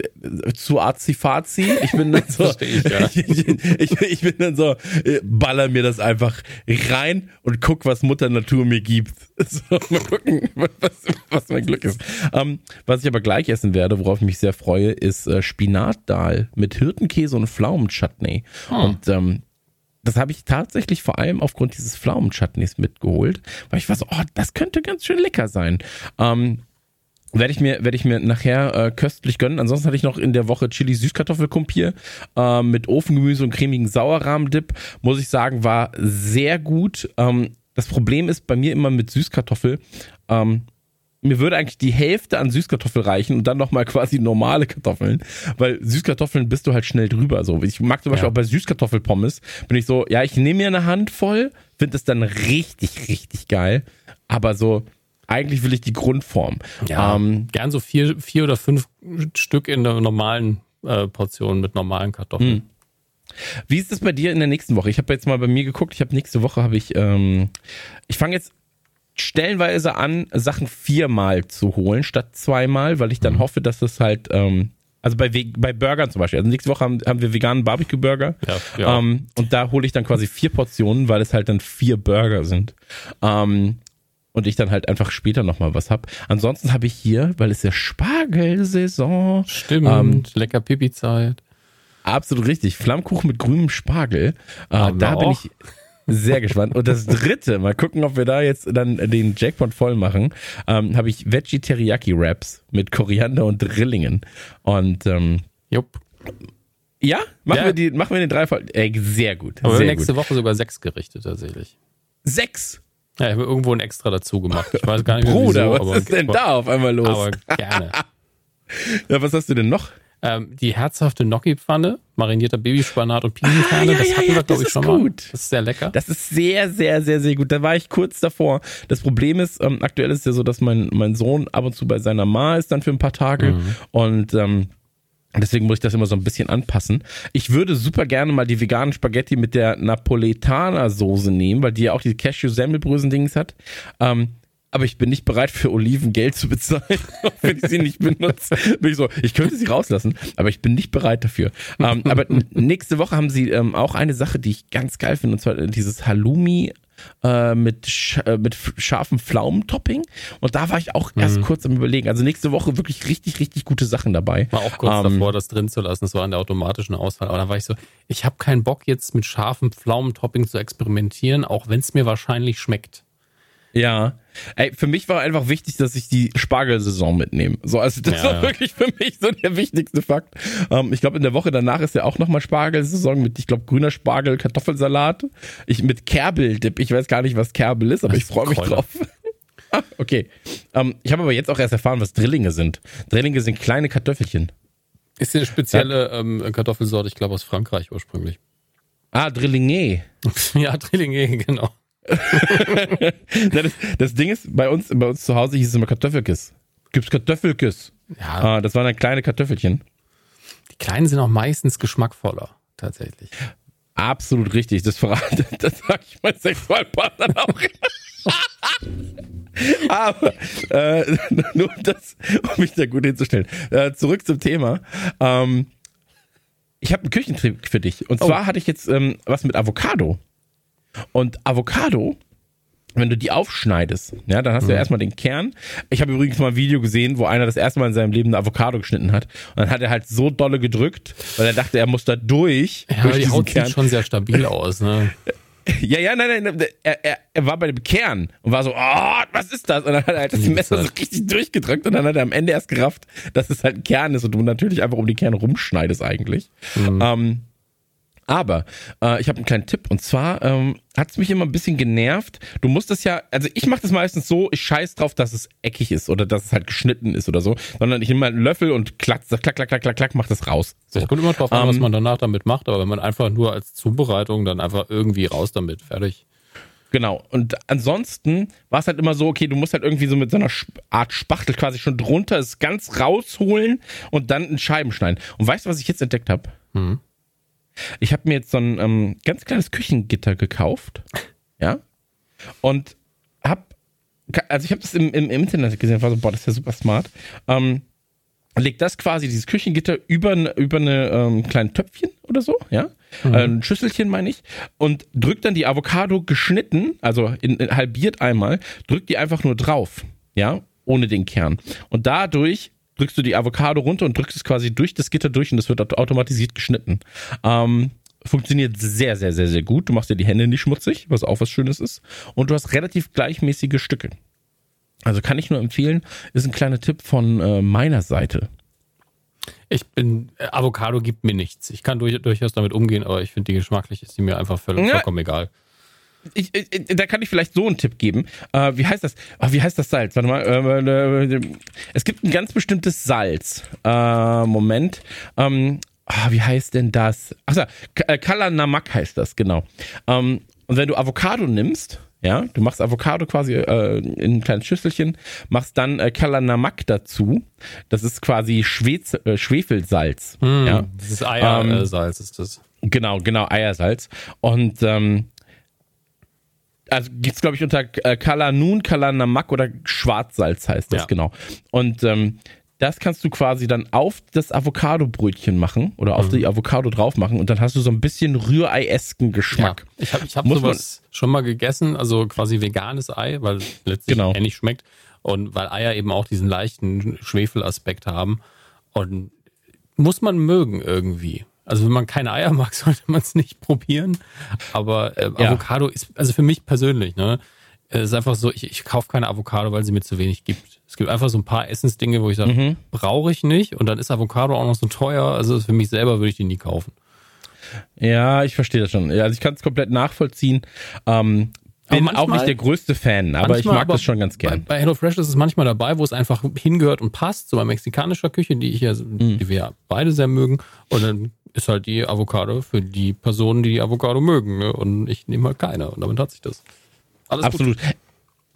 Speaker 4: zu arzi-fazi. Ich bin dann so,
Speaker 3: ich, ja.
Speaker 4: ich, ich, ich bin dann so, äh, baller mir das einfach rein und guck, was Mutter Natur mir gibt. So, mal gucken, was, was mein Glück ist. Ähm, was ich aber gleich essen werde, worauf ich mich sehr freue, ist äh, Spinatdahl mit Hirtenkäse und Pflaumenchutney. Und ähm, das habe ich tatsächlich vor allem aufgrund dieses Pflaumenchutneys mitgeholt, weil ich war so, oh, das könnte ganz schön lecker sein. Ähm, werde ich mir werde ich mir nachher äh, köstlich gönnen. Ansonsten hatte ich noch in der Woche Chili Süßkartoffelkumpier äh, mit Ofengemüse und cremigen Sauerrahmdip. Muss ich sagen, war sehr gut. Ähm, das Problem ist bei mir immer mit Süßkartoffel. Ähm, mir würde eigentlich die Hälfte an Süßkartoffel reichen und dann nochmal quasi normale Kartoffeln, weil Süßkartoffeln bist du halt schnell drüber. So, ich mag zum Beispiel
Speaker 3: Ja.
Speaker 4: auch bei Süßkartoffelpommes, bin ich so, ja, ich nehme mir eine Handvoll, finde es dann richtig, richtig geil, aber so, eigentlich will ich die Grundform. Ähm,
Speaker 3: Gern so vier, vier oder fünf Stück in der normalen äh, Portion mit normalen Kartoffeln.
Speaker 4: Hm. Wie ist es bei dir in der nächsten Woche? Ich habe jetzt mal bei mir geguckt. Ich habe nächste Woche habe ich, ähm, ich fange jetzt stellenweise an, Sachen viermal zu holen statt zweimal, weil ich dann hoffe, dass das halt, ähm, also bei, bei Burgern zum Beispiel. Also nächste Woche haben, haben wir veganen Barbecue-Burger.
Speaker 3: Ja, ja.
Speaker 4: Ähm, und da hole ich dann quasi vier Portionen, weil es halt dann vier Burger sind. Ähm, und ich dann halt einfach später nochmal was hab. Ansonsten habe ich hier, weil es ja Spargelsaison,
Speaker 3: Stimmt,
Speaker 4: Ähm,
Speaker 3: lecker Pipi-Zeit.
Speaker 4: Absolut richtig. Flammkuchen mit grünem Spargel. Äh, da bin ich sehr gespannt. Und das dritte, mal gucken, ob wir da jetzt dann den Jackpot voll machen, ähm, habe ich Veggie Teriyaki Wraps mit Koriander und Drillingen. Und ähm,
Speaker 3: Jupp.
Speaker 4: ja, machen
Speaker 3: Ja.
Speaker 4: wir die, machen wir den drei voll. Ey, sehr gut.
Speaker 3: Aber wir haben
Speaker 4: sehr
Speaker 3: nächste
Speaker 4: gut.
Speaker 3: Woche sogar sechs Gerichte tatsächlich.
Speaker 4: Sechs.
Speaker 3: Ja, ich habe irgendwo ein extra dazu gemacht. Ich weiß gar nicht,
Speaker 4: Bruder,
Speaker 3: wieso,
Speaker 4: was
Speaker 3: aber,
Speaker 4: ist denn da auf einmal los?
Speaker 3: Aber gerne.
Speaker 4: ja, was hast du denn noch?
Speaker 3: Ähm, die herzhafte Gnocchi-Pfanne, marinierter Babyspanat und Pinienkerne,
Speaker 4: ja,
Speaker 3: das
Speaker 4: ja,
Speaker 3: hatten
Speaker 4: ja,
Speaker 3: wir, glaube ich, schon
Speaker 4: gut.
Speaker 3: mal. Das ist sehr lecker.
Speaker 4: Das ist sehr, sehr, sehr, sehr gut. Da war ich kurz davor. Das Problem ist, ähm, aktuell ist ja so, dass mein, mein Sohn ab und zu bei seiner Ma ist dann für ein paar Tage
Speaker 3: Mhm.
Speaker 4: und ähm, deswegen muss ich das immer so ein bisschen anpassen. Ich würde super gerne mal die veganen Spaghetti mit der Napoletaner Soße nehmen, weil die ja auch diese Cashew-Semmelbrösen-Dings hat. Ähm, aber ich bin nicht bereit für Oliven Geld zu bezahlen, wenn ich sie nicht benutze. Bin ich so, ich könnte sie rauslassen, aber ich bin nicht bereit dafür. Ähm, aber nächste Woche haben sie ähm, auch eine Sache, die ich ganz geil finde, und zwar dieses Halloumi äh, mit, sch äh, mit scharfem Pflaumentopping. Und da war ich auch erst
Speaker 3: Mhm.
Speaker 4: kurz am überlegen. Also nächste Woche wirklich richtig, richtig gute Sachen dabei.
Speaker 3: War auch kurz
Speaker 4: Ähm,
Speaker 3: davor, das drin zu lassen. Das war an der automatischen Auswahl. Aber dann war ich so, ich habe keinen Bock jetzt mit scharfem Pflaumentopping zu experimentieren, auch wenn es mir wahrscheinlich schmeckt.
Speaker 4: Ja. Ey, für mich war einfach wichtig, dass ich die Spargelsaison mitnehme. So, also das
Speaker 3: Ja,
Speaker 4: war
Speaker 3: ja.
Speaker 4: wirklich für mich so der wichtigste Fakt. Ähm, ich glaube, in der Woche danach ist ja auch nochmal Spargelsaison mit, ich glaube, grüner Spargel, Kartoffelsalat. Ich mit Kerbel-Dip. Ich weiß gar nicht, was Kerbel ist, aber
Speaker 3: Das
Speaker 4: ich freue mich drauf. ah, okay. Ähm, ich habe aber jetzt auch erst erfahren, was Drillinge sind. Drillinge sind kleine Kartoffelchen.
Speaker 3: Ist eine spezielle ähm, Kartoffelsorte, ich glaube aus Frankreich ursprünglich.
Speaker 4: Ah, Drillinge.
Speaker 3: ja, Drillinge, genau.
Speaker 4: Das, das Ding ist, bei uns, bei uns zu Hause hieß es immer Kartoffelkiss. Gibt's Kartoffelkiss?
Speaker 3: Ja,
Speaker 4: Ah, das waren dann kleine Kartoffelchen.
Speaker 3: die kleinen sind auch meistens geschmackvoller, tatsächlich.
Speaker 4: Absolut richtig. Das verrate, das sage ich meinen Sexualpartnern auch. Aber äh, nur um das, um mich da gut hinzustellen. Äh, zurück zum Thema. Ähm, ich habe einen Küchentrick für dich. Und zwar hatte ich jetzt ähm, was mit Avocado. Und Avocado, wenn du die aufschneidest, ja, dann hast du ja erstmal den Kern. Ich habe übrigens mal ein Video gesehen, wo einer das erste Mal in seinem Leben eine Avocado geschnitten hat. Und dann hat er halt so dolle gedrückt, weil er dachte, er muss da durch.
Speaker 3: Ja,
Speaker 4: durch
Speaker 3: die Haut
Speaker 4: Kern.
Speaker 3: sieht schon sehr stabil aus, ne?
Speaker 4: Ja, ja, nein, nein, er, er, er war bei dem Kern und war so, oh, was ist das? Und dann hat er halt das Messer so richtig durchgedrückt und dann hat er am Ende erst gerafft, dass es halt ein Kern ist und du natürlich einfach um die Kerne rumschneidest eigentlich. Ähm, aber äh, ich habe einen kleinen Tipp und zwar ähm, hat es mich immer ein bisschen genervt. Du musst das ja, also ich mache das meistens so, ich scheiß drauf, dass es eckig ist oder dass es halt geschnitten ist oder so, sondern ich nehme mal einen Löffel und klack, klack, klack, klack, klack, klack, mach das raus. So.
Speaker 3: Es kommt immer drauf an, was
Speaker 4: Ähm,
Speaker 3: man danach damit macht, aber wenn man einfach nur als Zubereitung dann einfach irgendwie raus damit, fertig.
Speaker 4: Genau. Und ansonsten war es halt immer so, okay, du musst halt irgendwie so mit so einer Art Spachtel quasi schon drunter es ganz rausholen und dann in Scheiben schneiden. Und weißt du, was ich jetzt entdeckt habe?
Speaker 3: Mhm.
Speaker 4: Ich habe mir jetzt so ein ähm, ganz kleines Küchengitter gekauft. Ja. Und hab, also ich habe das im, im, im Internet gesehen, war so, boah, das ist ja super smart. Ähm, leg das quasi, dieses Küchengitter, über, über eine ähm, kleinen Töpfchen oder so, ja, äh, ein Schüsselchen meine ich, und drück dann die Avocado geschnitten, also in, in, halbiert einmal, drück die einfach nur drauf, ja, ohne den Kern. Und dadurch drückst du die Avocado runter und drückst es quasi durch das Gitter durch und es wird auto- automatisiert geschnitten. Ähm, funktioniert sehr, sehr, sehr, sehr gut. Du machst dir die Hände nicht schmutzig, was auch was Schönes ist. Und du hast relativ gleichmäßige Stücke. Also kann ich nur empfehlen, ist ein kleiner Tipp von äh, meiner Seite.
Speaker 3: Ich bin, äh, Avocado gibt mir nichts. Ich kann durch, durchaus damit umgehen, aber ich finde die geschmacklich ist die mir einfach völlig,
Speaker 4: Ja.
Speaker 3: vollkommen egal.
Speaker 4: Ich, ich, da kann ich vielleicht so einen Tipp geben. Äh, wie heißt das? Ah, wie heißt das Salz? Warte mal. Äh, äh, es gibt ein ganz bestimmtes Salz. Äh, Moment. Ähm, ah, wie heißt denn das? Achso, Kala Namak heißt das, genau. Ähm, und wenn du Avocado nimmst, ja, du machst Avocado quasi äh, in ein kleines Schüsselchen, machst dann äh, Kala Namak dazu. Das ist quasi Schwez, äh, Schwefelsalz.
Speaker 3: Hm,
Speaker 4: Ja.
Speaker 3: Dieses
Speaker 4: Ähm,
Speaker 3: Eiersalz ist das.
Speaker 4: Genau, genau, Eiersalz. Und ähm, also gibt's glaube ich unter äh, Kalanun, Kalanamak oder Schwarzsalz heißt das
Speaker 3: Ja.
Speaker 4: genau. Und ähm, das kannst du quasi dann auf das Avocado-Brötchen machen oder
Speaker 3: Mhm.
Speaker 4: auf die Avocado drauf machen und dann hast du so ein bisschen Rührei-esken Geschmack.
Speaker 3: Ja, ich habe ich hab
Speaker 4: Muss man-
Speaker 3: sowas schon mal gegessen, also quasi veganes Ei, weil es letztlich
Speaker 4: Genau.
Speaker 3: ähnlich schmeckt und weil Eier eben auch diesen leichten Schwefelaspekt haben und muss man mögen irgendwie. Also wenn man keine Eier mag, sollte man es nicht probieren. Aber äh,
Speaker 4: Ja.
Speaker 3: Avocado ist, also für mich persönlich, ne, es ist einfach so, ich, ich kaufe keine Avocado, weil sie mir zu wenig gibt. Es gibt einfach so ein paar Essensdinge, wo ich sage,
Speaker 4: Mhm.
Speaker 3: brauche ich nicht. Und dann ist Avocado auch noch so teuer. Also für mich selber würde ich die nie kaufen.
Speaker 4: Ja, ich verstehe das schon. Also ich kann es komplett nachvollziehen. Ähm, bin auch
Speaker 3: manchmal-
Speaker 4: nicht der größte Fan, aber ich mag
Speaker 3: aber
Speaker 4: das schon ganz
Speaker 3: Bei,
Speaker 4: gern.
Speaker 3: bei HelloFresh ist es manchmal dabei, wo es einfach hingehört und passt, so bei mexikanischer Küche, die ich ja,
Speaker 4: Mhm.
Speaker 3: die wir ja beide sehr mögen. Und dann ist halt die Avocado für die Personen, die die Avocado mögen. Ne? Und ich nehme halt keine. Und damit hat sich das. Alles
Speaker 4: Absolut.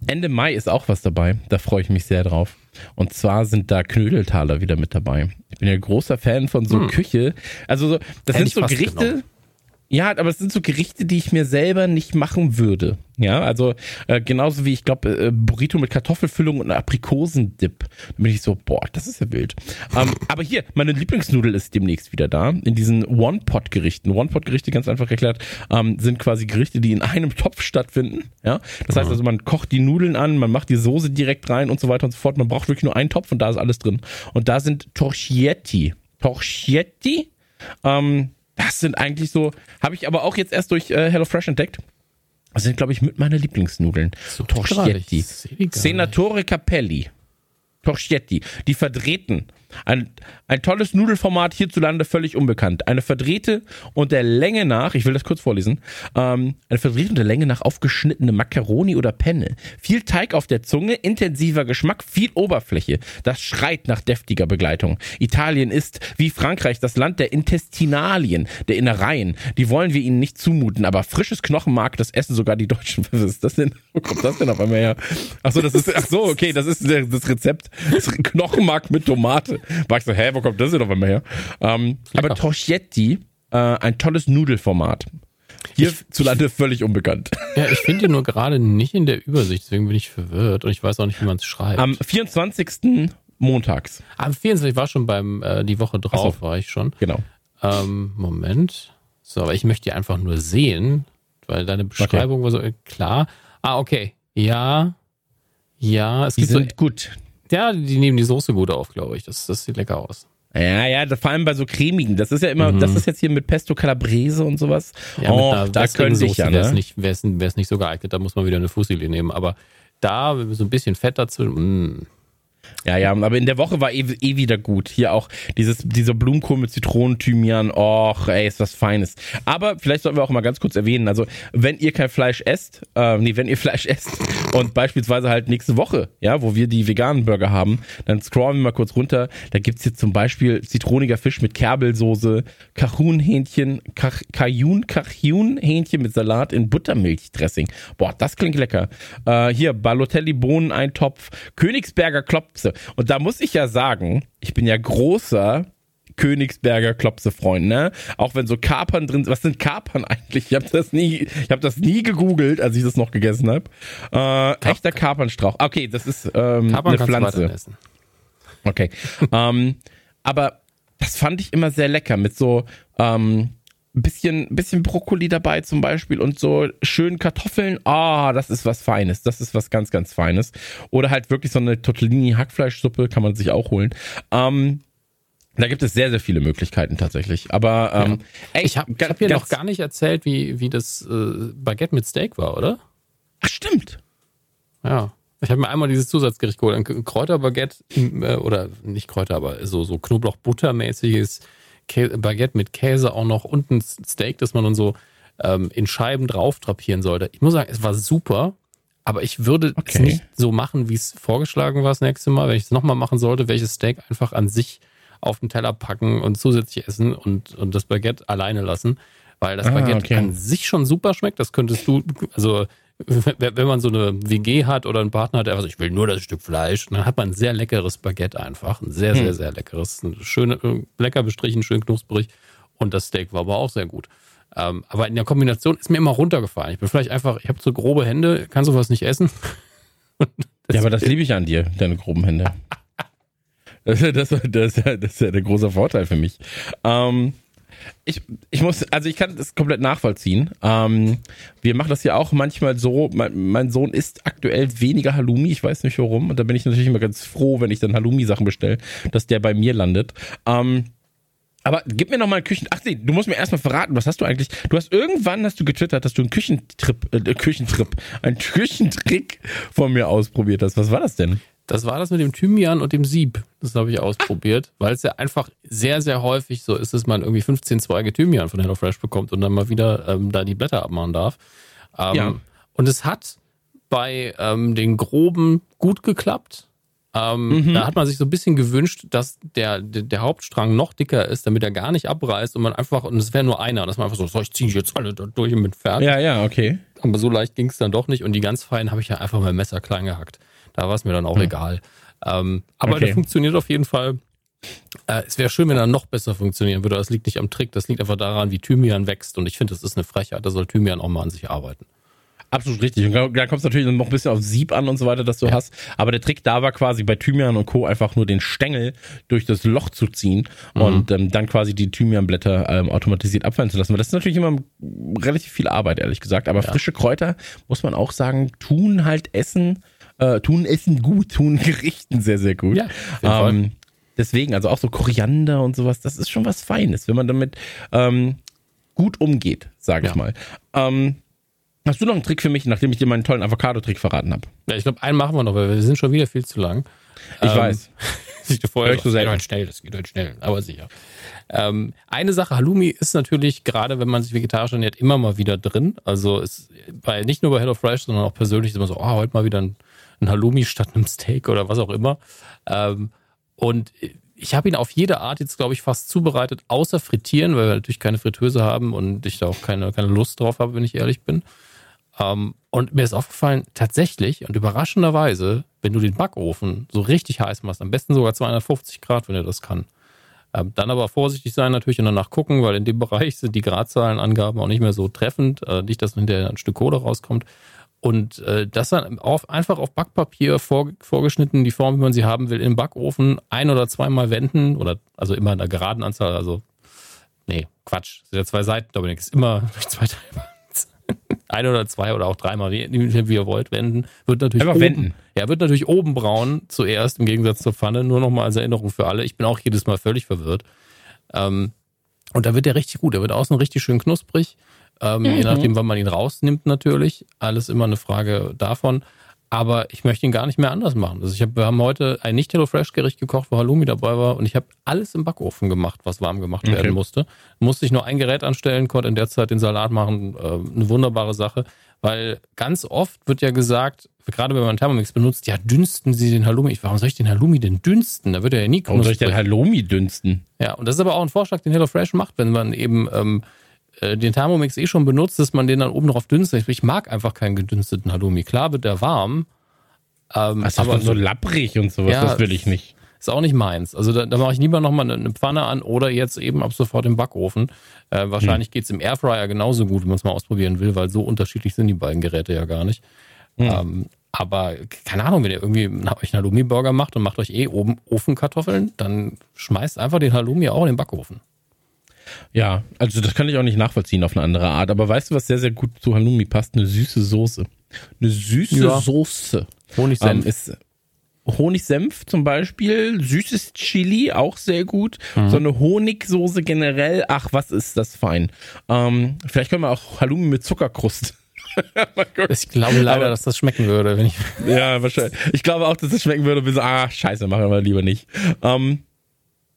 Speaker 4: Ende Mai ist auch was dabei. Da freue ich mich sehr drauf. Und zwar sind da Knödeltaler wieder mit dabei. Ich bin ja großer Fan von so
Speaker 3: Hm.
Speaker 4: Küche. Also so, das
Speaker 3: Hätte
Speaker 4: sind so Gerichte.
Speaker 3: genommen.
Speaker 4: Ja, aber es sind so Gerichte, die ich mir selber nicht machen würde. Ja, also äh, genauso wie ich glaube äh, Burrito mit Kartoffelfüllung und Aprikosendip. Da bin ich so, boah, das ist ja wild. Ähm, aber hier, meine Lieblingsnudel ist demnächst wieder da. In diesen One-Pot-Gerichten. One-Pot-Gerichte, ganz einfach erklärt, ähm, sind quasi Gerichte, die in einem Topf stattfinden. Ja, das heißt also, man kocht die Nudeln an, man macht die Soße direkt rein und so weiter und so fort. Man braucht wirklich nur einen Topf und da ist alles drin. Und da sind Torchietti. Torchietti? Ähm, das sind eigentlich so, habe ich aber auch jetzt erst durch äh, HelloFresh entdeckt. Das sind, glaube ich, mit meiner Lieblingsnudeln.
Speaker 3: So die gar
Speaker 4: Senatore Capelli. Torchietti. Die verdrehten. Ein, ein tolles Nudelformat hierzulande völlig unbekannt. Eine verdrehte und der Länge nach, ich will das kurz vorlesen, ähm, eine verdrehte und der Länge nach aufgeschnittene Macaroni oder Penne. Viel Teig auf der Zunge, intensiver Geschmack, viel Oberfläche. Das schreit nach deftiger Begleitung. Italien ist, wie Frankreich, das Land der Intestinalien, der Innereien. Die wollen wir ihnen nicht zumuten, aber frisches Knochenmark, das essen sogar die Deutschen. Was ist das denn? Wo kommt das denn auf einmal her? Ach so, das ist, ach so, okay, das ist das Rezept. Das Knochenmark mit Tomate. War ich so, hä, wo kommt das denn auf einmal her? Ähm, aber Torchetti, äh, ein tolles Nudelformat. Hierzulande völlig unbekannt.
Speaker 3: Ja, ich finde die nur gerade nicht in der Übersicht, deswegen bin ich verwirrt und ich weiß auch nicht, wie man es schreibt.
Speaker 4: Am 24. montags.
Speaker 3: Am 24 war schon beim, äh, die Woche drauf
Speaker 4: so.
Speaker 3: war ich schon.
Speaker 4: Genau.
Speaker 3: Ähm, Moment. So, aber ich möchte die einfach nur sehen, weil deine Beschreibung war so äh, klar. Ah, okay. Ja. Ja, es
Speaker 4: Die
Speaker 3: gibt so,
Speaker 4: sind gut.
Speaker 3: Ja, die nehmen die Soße gut auf, glaube ich. Das, das sieht lecker aus.
Speaker 4: Ja, ja, vor allem bei so cremigen. Das ist ja immer,
Speaker 3: Mhm.
Speaker 4: das ist jetzt hier mit Pesto Calabrese und sowas.
Speaker 3: Ja,
Speaker 4: oh,
Speaker 3: mit einer
Speaker 4: da könnte ich ja,
Speaker 3: wäre es
Speaker 4: ne?
Speaker 3: nicht, wär's, wär's nicht so geeignet. Da muss man wieder eine Fusilli nehmen. Aber da so ein bisschen Fett dazu. mm. Mh.
Speaker 4: Ja, ja, aber in der Woche war eh, eh wieder gut. Hier auch dieses, dieser Blumenkohl mit Zitronen, Thymian, och, ey, ist was Feines. Aber vielleicht sollten wir auch mal ganz kurz erwähnen, also wenn ihr kein Fleisch esst, äh, nee, wenn ihr Fleisch esst und beispielsweise halt nächste Woche, ja, wo wir die veganen Burger haben, dann scrollen wir mal kurz runter. Da gibt's hier zum Beispiel zitroniger Fisch mit Kerbelsoße, Cajun-Hähnchen, Kach- Cajun, Cajun-Hähnchen mit Salat in Buttermilchdressing. Boah, das klingt lecker. Äh, hier, Balotelli-Bohnen-Eintopf, Königsberger Klopse. Und da muss ich ja sagen, ich bin ja großer Königsberger Klopse-Freund, ne? Auch wenn so Kapern drin sind. Was sind Kapern eigentlich? Ich habe das nie, ich habe das nie gegoogelt, als ich das noch gegessen habe. Äh, echter Kapernstrauch. Okay, das ist ähm,
Speaker 3: Kapern
Speaker 4: eine Pflanze. Okay. ähm, aber das fand ich immer sehr lecker mit so ähm, ein bisschen, bisschen Brokkoli dabei zum Beispiel und so schönen Kartoffeln. Ah, das ist was Feines. Das ist was ganz, ganz Feines. Oder halt wirklich so eine Tortellini-Hackfleischsuppe kann man sich auch holen. Ähm, da gibt es sehr, sehr viele Möglichkeiten tatsächlich. Aber ähm, ey,
Speaker 3: Ich habe hab dir noch gar nicht erzählt, wie, wie das äh, Baguette mit Steak war, oder?
Speaker 4: Ach, stimmt.
Speaker 3: Ja. Ich habe mir einmal dieses Zusatzgericht geholt, ein Kräuterbaguette äh, oder nicht Kräuter, aber so so Knoblauch-Buttermäßiges Kä Baguette mit Käse auch noch und ein Steak, das man dann so ähm, in Scheiben drauf drapieren sollte. Ich muss sagen, es war super, aber ich würde es
Speaker 4: Okay.
Speaker 3: nicht so machen, wie es vorgeschlagen war das nächste Mal. Wenn ich es nochmal machen sollte, welches Steak einfach an sich auf den Teller packen und zusätzlich essen und, und das Baguette alleine lassen. Weil das
Speaker 4: Ah,
Speaker 3: Baguette
Speaker 4: okay.
Speaker 3: an sich schon super schmeckt. Das könntest du, also wenn man so eine WG hat oder einen Partner hat, der sagt, ich will nur das Stück Fleisch, dann hat man ein sehr leckeres Baguette einfach. Ein sehr,
Speaker 4: Hm.
Speaker 3: sehr, sehr leckeres. Ein schön, äh, lecker bestrichen, schön knusprig. Und das Steak war aber auch sehr gut. Ähm, aber in der Kombination ist mir immer runtergefallen. Ich bin vielleicht einfach, ich habe so grobe Hände, kann sowas nicht essen.
Speaker 4: Ja, aber das liebe ich an dir, deine groben Hände. Das, das, das, das, ist ja- das ist ja der große Vorteil für mich. Ähm, ich, ich muss, also ich kann das komplett nachvollziehen. Ähm, wir machen das ja auch manchmal so, mein, mein Sohn isst aktuell weniger Halloumi, ich weiß nicht warum. Und da bin ich natürlich immer ganz froh, wenn ich dann Halloumi-Sachen bestelle, dass der bei mir landet. Ähm, aber gib mir noch mal einen Küchen. Ach nee, du musst mir erstmal verraten, was hast du eigentlich? Du hast irgendwann hast du getwittert, dass du einen Küchentrip, äh, Küchentrip, einen Küchentrick von mir ausprobiert hast. Was war das denn?
Speaker 3: Das war das mit dem Thymian und dem Sieb. Das habe ich ausprobiert, weil es ja einfach sehr, sehr häufig so ist, dass man irgendwie 15 Zweige Thymian von HelloFresh bekommt und dann mal wieder ähm, da die Blätter abmachen darf. Ähm,
Speaker 4: Ja.
Speaker 3: Und es hat bei ähm, den groben gut geklappt. Ähm, Da hat man sich so ein bisschen gewünscht, dass der, der, der Hauptstrang noch dicker ist, damit er gar nicht abreißt und man einfach, und es wäre nur einer, dass man einfach so, so, ich ziehe jetzt alle durch und bin fertig.
Speaker 4: Ja, ja, okay.
Speaker 3: Aber so leicht ging es dann doch nicht. Und die ganz feinen habe ich ja einfach mit dem Messer klein gehackt. Da war es mir dann auch egal. Ähm, aber
Speaker 4: Okay.
Speaker 3: der funktioniert auf jeden Fall. Äh, es wäre schön, wenn er noch besser funktionieren würde. Das liegt nicht am Trick, das liegt einfach daran, wie Thymian wächst. Und ich finde, das ist eine Frechheit. Da soll Thymian auch mal an sich arbeiten.
Speaker 4: Absolut richtig. Und da kommt es natürlich noch ein bisschen auf Sieb an und so weiter, dass du ja. hast. Aber der Trick da war quasi bei Thymian und Co. einfach nur den Stängel durch das Loch zu ziehen mhm. und ähm, dann quasi die Thymianblätter ähm, automatisiert abfallen zu lassen. Weil das ist natürlich immer relativ viel Arbeit, ehrlich gesagt. Aber ja. frische Kräuter, muss man auch sagen, tun halt Essen, äh, tun Essen gut, tun Gerichten sehr, sehr gut. Ja, ähm, deswegen, also auch so Koriander und sowas, das ist schon was Feines, wenn man damit ähm, gut umgeht, sage ich mal. Ähm, Hast du noch einen Trick für mich, nachdem ich dir meinen tollen Avocado-Trick verraten habe?
Speaker 3: Ja, ich glaube, einen machen wir noch, weil wir sind schon wieder viel zu lang.
Speaker 4: Ich ähm, weiß.
Speaker 3: Ich vorher so, das geht halt schnell, das geht halt schnell, aber sicher. Ähm, eine Sache, Halloumi ist natürlich, gerade wenn man sich vegetarisch ernährt, immer mal wieder drin. Also ist bei, nicht nur bei HelloFresh, sondern auch persönlich ist immer so, oh, heute mal wieder ein, ein Halloumi statt einem Steak oder was auch immer. Ähm, und ich habe ihn auf jede Art jetzt, glaube ich, fast zubereitet, außer frittieren, weil wir natürlich keine Fritteuse haben und ich da auch keine, keine Lust drauf habe, wenn ich ehrlich bin. Ähm, und mir ist aufgefallen, tatsächlich und überraschenderweise, wenn du den Backofen so richtig heiß machst, am besten sogar 250 Grad, wenn er das kann. Ähm, dann aber vorsichtig sein natürlich und danach gucken, weil in dem Bereich sind die Gradzahlenangaben auch nicht mehr so treffend. Äh, nicht, dass hinterher ein Stück Kohle rauskommt. Und äh, das dann auf, einfach auf Backpapier vor, vorgeschnitten, die Form, wie man sie haben will, im Backofen ein oder zweimal wenden oder also immer in der geraden Anzahl, also nee, Quatsch, sind ja zwei Seiten, Dominik, ist immer zwei Teile ein oder zwei oder auch dreimal, wie, wie ihr wollt, wenden. Wird natürlich
Speaker 4: Einfach
Speaker 3: oben,
Speaker 4: wenden.
Speaker 3: Ja, wird natürlich oben braun zuerst, im Gegensatz zur Pfanne. Nur nochmal als Erinnerung für alle. Ich bin auch jedes Mal völlig verwirrt. Ähm, und da wird der richtig gut. Der wird außen richtig schön knusprig. Ähm, mhm. Je nachdem, wann man ihn rausnimmt natürlich. Alles immer eine Frage davon. Aber ich möchte ihn gar nicht mehr anders machen. Also ich hab, wir haben heute ein nicht Fresh Gericht gekocht, wo Halloumi dabei war und ich habe alles im Backofen gemacht, was warm gemacht werden musste. Musste ich nur ein Gerät anstellen, konnte in der Zeit den Salat machen. Äh, eine wunderbare Sache, weil ganz oft wird ja gesagt, gerade wenn man Thermomix benutzt, ja, dünsten Sie den Halloumi. Ich, warum soll ich den Halloumi denn dünsten? Da wird er ja nie.
Speaker 4: Warum soll ich den Halloumi dünsten?
Speaker 3: Ja, und das ist aber auch ein Vorschlag, den HelloFresh macht, wenn man eben ähm, äh, den Thermomix eh schon benutzt, dass man den dann oben drauf dünstet. Ich mag einfach keinen gedünsteten Halloumi. Klar wird der warm.
Speaker 4: Ähm, Was aber so lapprig und sowas, ja, das will ich nicht.
Speaker 3: Ist auch nicht meins. Also da, da mache ich lieber nochmal eine Pfanne an oder jetzt eben ab sofort im Backofen. Äh, wahrscheinlich hm. geht's im Airfryer genauso gut, wenn man es mal ausprobieren will, weil so unterschiedlich sind die beiden Geräte ja gar nicht. Hm. Ähm, aber keine Ahnung, wenn ihr irgendwie euch einen Halloumi-Burger macht und macht euch eh oben Ofenkartoffeln, dann schmeißt einfach den Halloumi auch in den Backofen.
Speaker 4: Ja, also das kann ich auch nicht nachvollziehen auf eine andere Art. Aber weißt du, was sehr, sehr gut zu Halloumi passt? Eine süße Soße. Eine süße ja. Soße.
Speaker 3: Honigsenf.
Speaker 4: Ähm, ist Honigsenf zum Beispiel, süßes Chili auch sehr gut. Mhm. So eine Honigsoße generell, ach, was ist das fein. Ähm, vielleicht können wir auch Halloumi mit Zuckerkruste.
Speaker 3: ich glaube leider, Aber, dass das schmecken würde, wenn ich.
Speaker 4: ja, wahrscheinlich. Ich glaube auch, dass das schmecken würde. Wir so, ah, scheiße, machen wir lieber nicht. Ähm,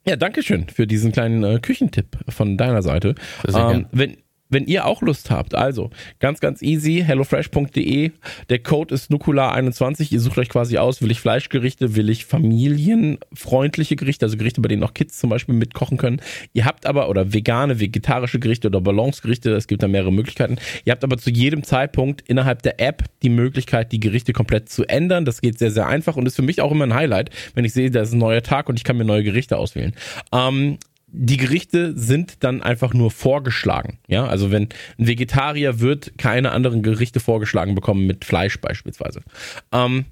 Speaker 4: ja, danke schön für diesen kleinen äh, Küchentipp von deiner Seite. Ähm, wenn, wenn ihr auch Lust habt, also ganz, ganz easy, hellofresh.de. Der Code ist Nukular21. Ihr sucht euch quasi aus, will ich Fleischgerichte, will ich familienfreundliche Gerichte, also Gerichte, bei denen auch Kids zum Beispiel mitkochen können. Ihr habt aber, oder vegane, vegetarische Gerichte oder Balancegerichte, es gibt da mehrere Möglichkeiten. Ihr habt aber zu jedem Zeitpunkt innerhalb der App die Möglichkeit, die Gerichte komplett zu ändern. Das geht sehr, sehr einfach und ist für mich auch immer ein Highlight, wenn ich sehe, da ist ein neuer Tag und ich kann mir neue Gerichte auswählen. Ähm, die Gerichte sind dann einfach nur vorgeschlagen. Ja, also wenn ein Vegetarier wird keine anderen Gerichte vorgeschlagen bekommen mit Fleisch beispielsweise. Ähm,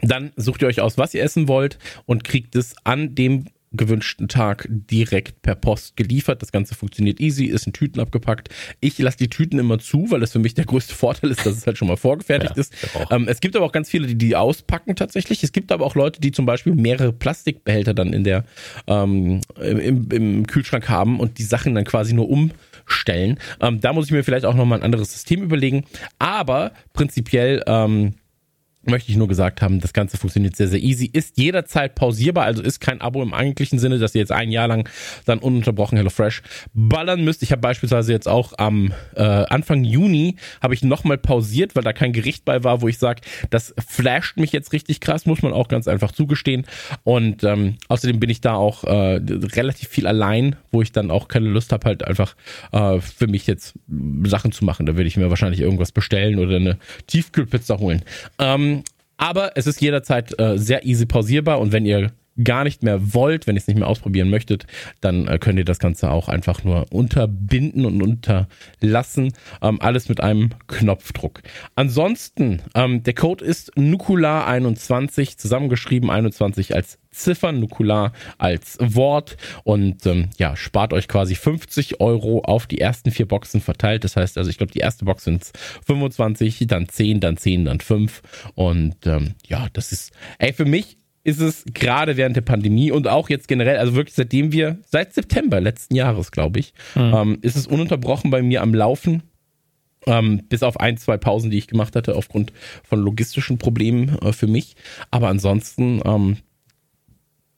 Speaker 4: dann sucht ihr euch aus, was ihr essen wollt und kriegt es an dem gewünschten Tag direkt per Post geliefert. Das Ganze funktioniert easy, ist in Tüten abgepackt. Ich lasse die Tüten immer zu, weil das für mich der größte Vorteil ist, dass es halt schon mal vorgefertigt ja, ist. Ähm, es gibt aber auch ganz viele, die die auspacken tatsächlich. Es gibt aber auch Leute, die zum Beispiel mehrere Plastikbehälter dann in der ähm, im, im Kühlschrank haben und die Sachen dann quasi nur umstellen. Ähm, da muss ich mir vielleicht auch nochmal ein anderes System überlegen. Aber prinzipiell ähm, möchte ich nur gesagt haben, das Ganze funktioniert sehr, sehr easy, ist jederzeit pausierbar, also ist kein Abo im eigentlichen Sinne, dass ihr jetzt ein Jahr lang dann ununterbrochen HelloFresh ballern müsst. Ich habe beispielsweise jetzt auch am äh, Anfang Juni habe ich nochmal pausiert, weil da kein Gericht bei war, wo ich sage, das flasht mich jetzt richtig krass, muss man auch ganz einfach zugestehen. Und ähm, außerdem bin ich da auch äh, relativ viel allein, wo ich dann auch keine Lust habe, halt einfach äh, für mich jetzt Sachen zu machen. Da würde ich mir wahrscheinlich irgendwas bestellen oder eine Tiefkühlpizza holen. Ähm, aber es ist jederzeit äh, sehr easy pausierbar und wenn ihr gar nicht mehr wollt, wenn ihr es nicht mehr ausprobieren möchtet, dann äh, könnt ihr das Ganze auch einfach nur unterbinden und unterlassen. Ähm, alles mit einem Knopfdruck. Ansonsten, ähm, der Code ist Nukular21, zusammengeschrieben 21 als Ziffern, Nukular als Wort und ähm, ja, spart euch quasi 50 Euro auf die ersten vier Boxen verteilt. Das heißt also, ich glaube, die erste Box sind 25, dann 10, dann 10, dann 5 und ähm, ja, das ist, ey, für mich ist es gerade während der Pandemie und auch jetzt generell, also wirklich seitdem wir, seit September letzten Jahres, glaube ich, mhm. ähm, ist es ununterbrochen bei mir am Laufen. Ähm, bis auf ein, zwei Pausen, die ich gemacht hatte, aufgrund von logistischen Problemen äh, für mich. Aber ansonsten, ähm,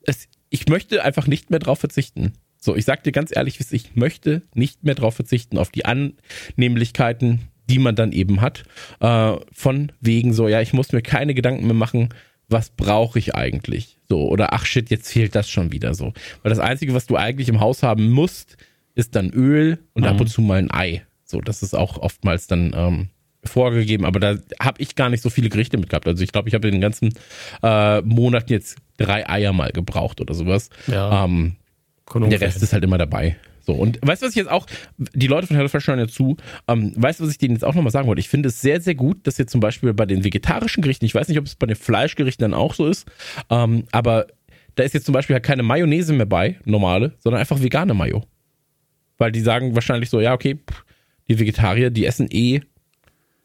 Speaker 4: es, ich möchte einfach nicht mehr drauf verzichten. So, ich sag dir ganz ehrlich, ich möchte nicht mehr drauf verzichten, auf die Annehmlichkeiten, die man dann eben hat. Äh, von wegen so, ja, ich muss mir keine Gedanken mehr machen, was brauche ich eigentlich? So, oder ach shit, jetzt fehlt das schon wieder so. Weil das Einzige, was du eigentlich im Haus haben musst, ist dann Öl und mhm. ab und zu mal ein Ei. So, das ist auch oftmals dann ähm, vorgegeben, aber da habe ich gar nicht so viele Gerichte mit gehabt. Also ich glaube, ich habe in den ganzen äh, Monaten jetzt drei Eier mal gebraucht oder sowas. Ja. Ähm, der Rest ist halt immer dabei. So, und weißt du, was ich jetzt auch, die Leute von HelloFresh hören ja zu, ähm, weißt du, was ich denen jetzt auch nochmal sagen wollte? Ich finde es sehr, sehr gut, dass jetzt zum Beispiel bei den vegetarischen Gerichten, ich weiß nicht, ob es bei den Fleischgerichten dann auch so ist, ähm, aber da ist jetzt zum Beispiel halt keine Mayonnaise mehr bei, normale, sondern einfach vegane Mayo. Weil die sagen wahrscheinlich so, ja, okay, pff, die Vegetarier, die essen eh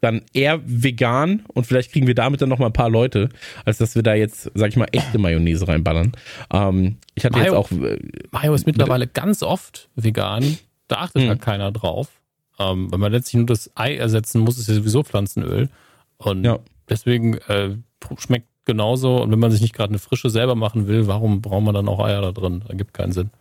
Speaker 4: dann eher vegan und vielleicht kriegen wir damit dann noch mal ein paar Leute, als dass wir da jetzt, sag ich mal, echte Mayonnaise reinballern. Ähm, ich hatte Mayo, jetzt auch. Äh,
Speaker 3: Mayo ist mittlerweile bitte? ganz oft vegan. Da achtet mhm. halt keiner drauf. Ähm, wenn man letztlich nur das Ei ersetzen muss, ist ja sowieso Pflanzenöl. Und ja. deswegen äh, schmeckt genauso. Und wenn man sich nicht gerade eine frische selber machen will, warum braucht man dann auch Eier da drin? Da gibt keinen Sinn.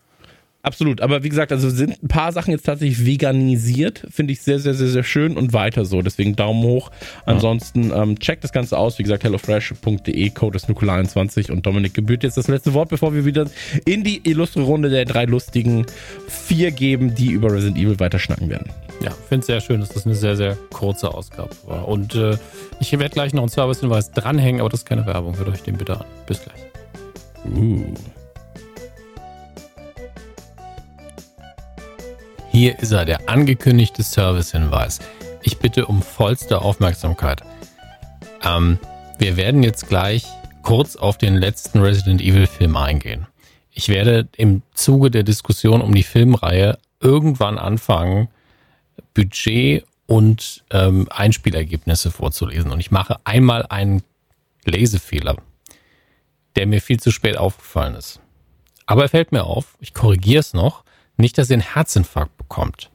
Speaker 4: Absolut, aber wie gesagt, also sind ein paar Sachen jetzt tatsächlich veganisiert, finde ich sehr, sehr, sehr, sehr schön und weiter so. Deswegen Daumen hoch. Ansonsten ähm, checkt das Ganze aus. Wie gesagt, hellofresh.de, Code ist Nukular21 und Dominik gebührt jetzt das letzte Wort, bevor wir wieder in die illustre Runde der drei lustigen vier geben, die über Resident Evil weiter schnacken werden.
Speaker 3: Ja, finde es sehr schön, dass das eine sehr, sehr kurze Ausgabe war. Und äh, ich werde gleich noch einen Service-Hinweis dranhängen, aber das ist keine Werbung. Hört euch den bitte an. Bis gleich. Uh. Hier ist er, der angekündigte Servicehinweis. Ich bitte um vollste Aufmerksamkeit. Ähm, wir werden jetzt gleich kurz auf den letzten Resident Evil Film eingehen. Ich werde im Zuge der Diskussion um die Filmreihe irgendwann anfangen, Budget und ähm, Einspielergebnisse vorzulesen. Und ich mache einmal einen Lesefehler, der mir viel zu spät aufgefallen ist. Aber er fällt mir auf, ich korrigiere es noch. Nicht, dass ihr einen Herzinfarkt bekommt.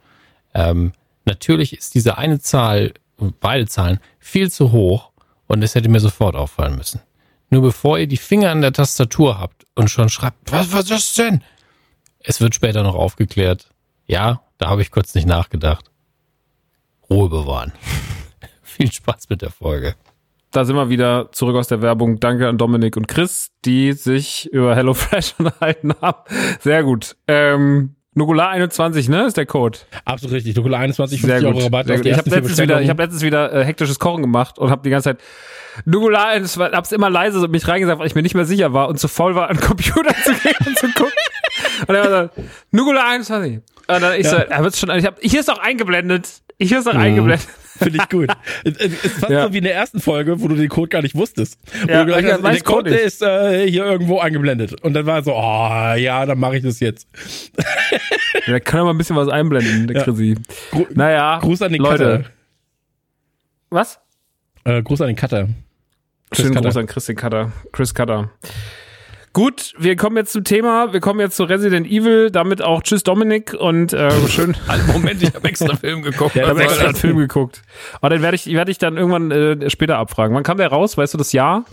Speaker 3: Ähm, natürlich ist diese eine Zahl, beide Zahlen, viel zu hoch und es hätte mir sofort auffallen müssen. Nur bevor ihr die Finger an der Tastatur habt und schon schreibt, was war das denn? Es wird später noch aufgeklärt. Ja, da habe ich kurz nicht nachgedacht. Ruhe bewahren. Viel Spaß mit der Folge.
Speaker 2: Da sind wir wieder zurück aus der Werbung. Danke an Dominik und Chris, die sich über HelloFresh unterhalten haben. Sehr gut. Ähm, Nukular 21, ne, ist der Code.
Speaker 4: Absolut richtig. Nukular 21, 50 Sehr Euro Rabatt.
Speaker 2: Sehr gut. Ich habe letztens wieder, ich habe letztens wieder äh, hektisches Kochen gemacht und habe die ganze Zeit Nukular, hab's immer leise so mich reingesagt, weil ich mir nicht mehr sicher war und zu voll war, an den Computer zu gehen und zu gucken. Und er war so, Nukular 21. Und dann ich ja. so, er wird's schon, ich hab, hier ist doch eingeblendet. Hier ist doch mhm. eingeblendet.
Speaker 4: Finde ich gut. es ist fast ja. so wie in der ersten Folge, wo du den Code gar nicht wusstest. Wo ja, du gesagt hast, der Code nicht. ist äh, hier irgendwo eingeblendet. Und dann war so, oh ja, dann mache ich das jetzt.
Speaker 2: ja, kann er mal ein bisschen was einblenden, der ja. Chrissy.
Speaker 4: Gru naja, Gruß an den Leute. Cutter.
Speaker 2: Was?
Speaker 4: Äh, Gruß an den Cutter.
Speaker 2: Chris Schönen Cutter. Gruß an Chris den Cutter. Chris Cutter. Gut, wir kommen jetzt zum Thema. Wir kommen jetzt zu Resident Evil. Damit auch Tschüss Dominik und äh, schön.
Speaker 3: Moment, ich habe extra Film geguckt.
Speaker 2: Ja, ich habe extra einen Film geguckt. Aber den werde ich, werde ich dann irgendwann äh, später abfragen. Wann kam der raus? Weißt du das Jahr?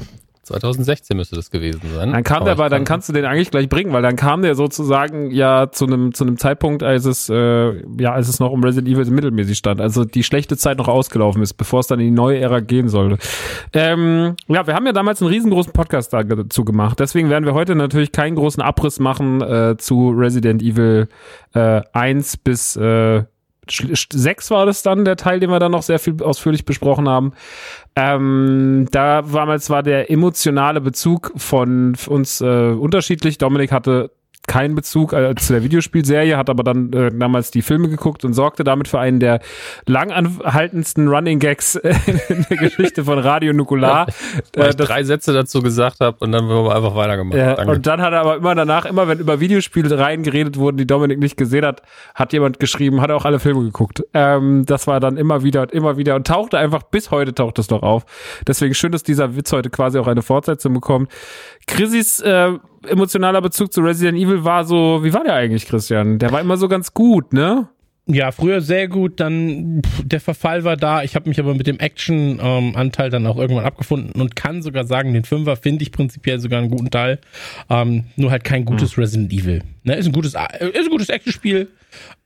Speaker 3: 2016 müsste das gewesen sein.
Speaker 2: Dann kam der aber, dann kannst du den eigentlich gleich bringen, weil dann kam der sozusagen ja zu einem zu einem Zeitpunkt, als es äh, ja als es noch um Resident Evil mittelmäßig stand, also die schlechte Zeit noch ausgelaufen ist, bevor es dann in die neue Ära gehen sollte. Ähm, ja, wir haben ja damals einen riesengroßen Podcast dazu gemacht, deswegen werden wir heute natürlich keinen großen Abriss machen äh, zu Resident Evil äh, 1 bis äh, 6 war das dann, der Teil, den wir dann noch sehr viel ausführlich besprochen haben. Ähm, da war mal zwar der emotionale Bezug von uns äh, unterschiedlich. Dominik hatte keinen Bezug äh, zu der Videospielserie, hat aber dann äh, damals die Filme geguckt und sorgte damit für einen der langanhaltendsten Running Gags äh, in der Geschichte von Radio Nukular.
Speaker 3: Weil äh, ich drei Sätze dazu gesagt habe und dann haben wir einfach weitergemacht.
Speaker 2: Ja, und dann hat er aber immer danach, immer wenn über Videospiele rein geredet wurden, die Dominik nicht gesehen hat, hat jemand geschrieben, hat auch alle Filme geguckt. Ähm, das war dann immer wieder und immer wieder und tauchte einfach, bis heute taucht es noch auf. Deswegen schön, dass dieser Witz heute quasi auch eine Fortsetzung bekommt. Chrissys äh, emotionaler Bezug zu Resident Evil war so, wie war der eigentlich, Christian? Der war immer so ganz gut, ne?
Speaker 4: Ja, früher sehr gut, dann pff, der Verfall war da. Ich habe mich aber mit dem Action-Anteil ähm, dann auch irgendwann abgefunden und kann sogar sagen, den Fünfer finde ich prinzipiell sogar einen guten Teil. Ähm, nur halt kein gutes hm. Resident Evil. Ne, ist ein gutes, äh, ist ein gutes Actionspiel.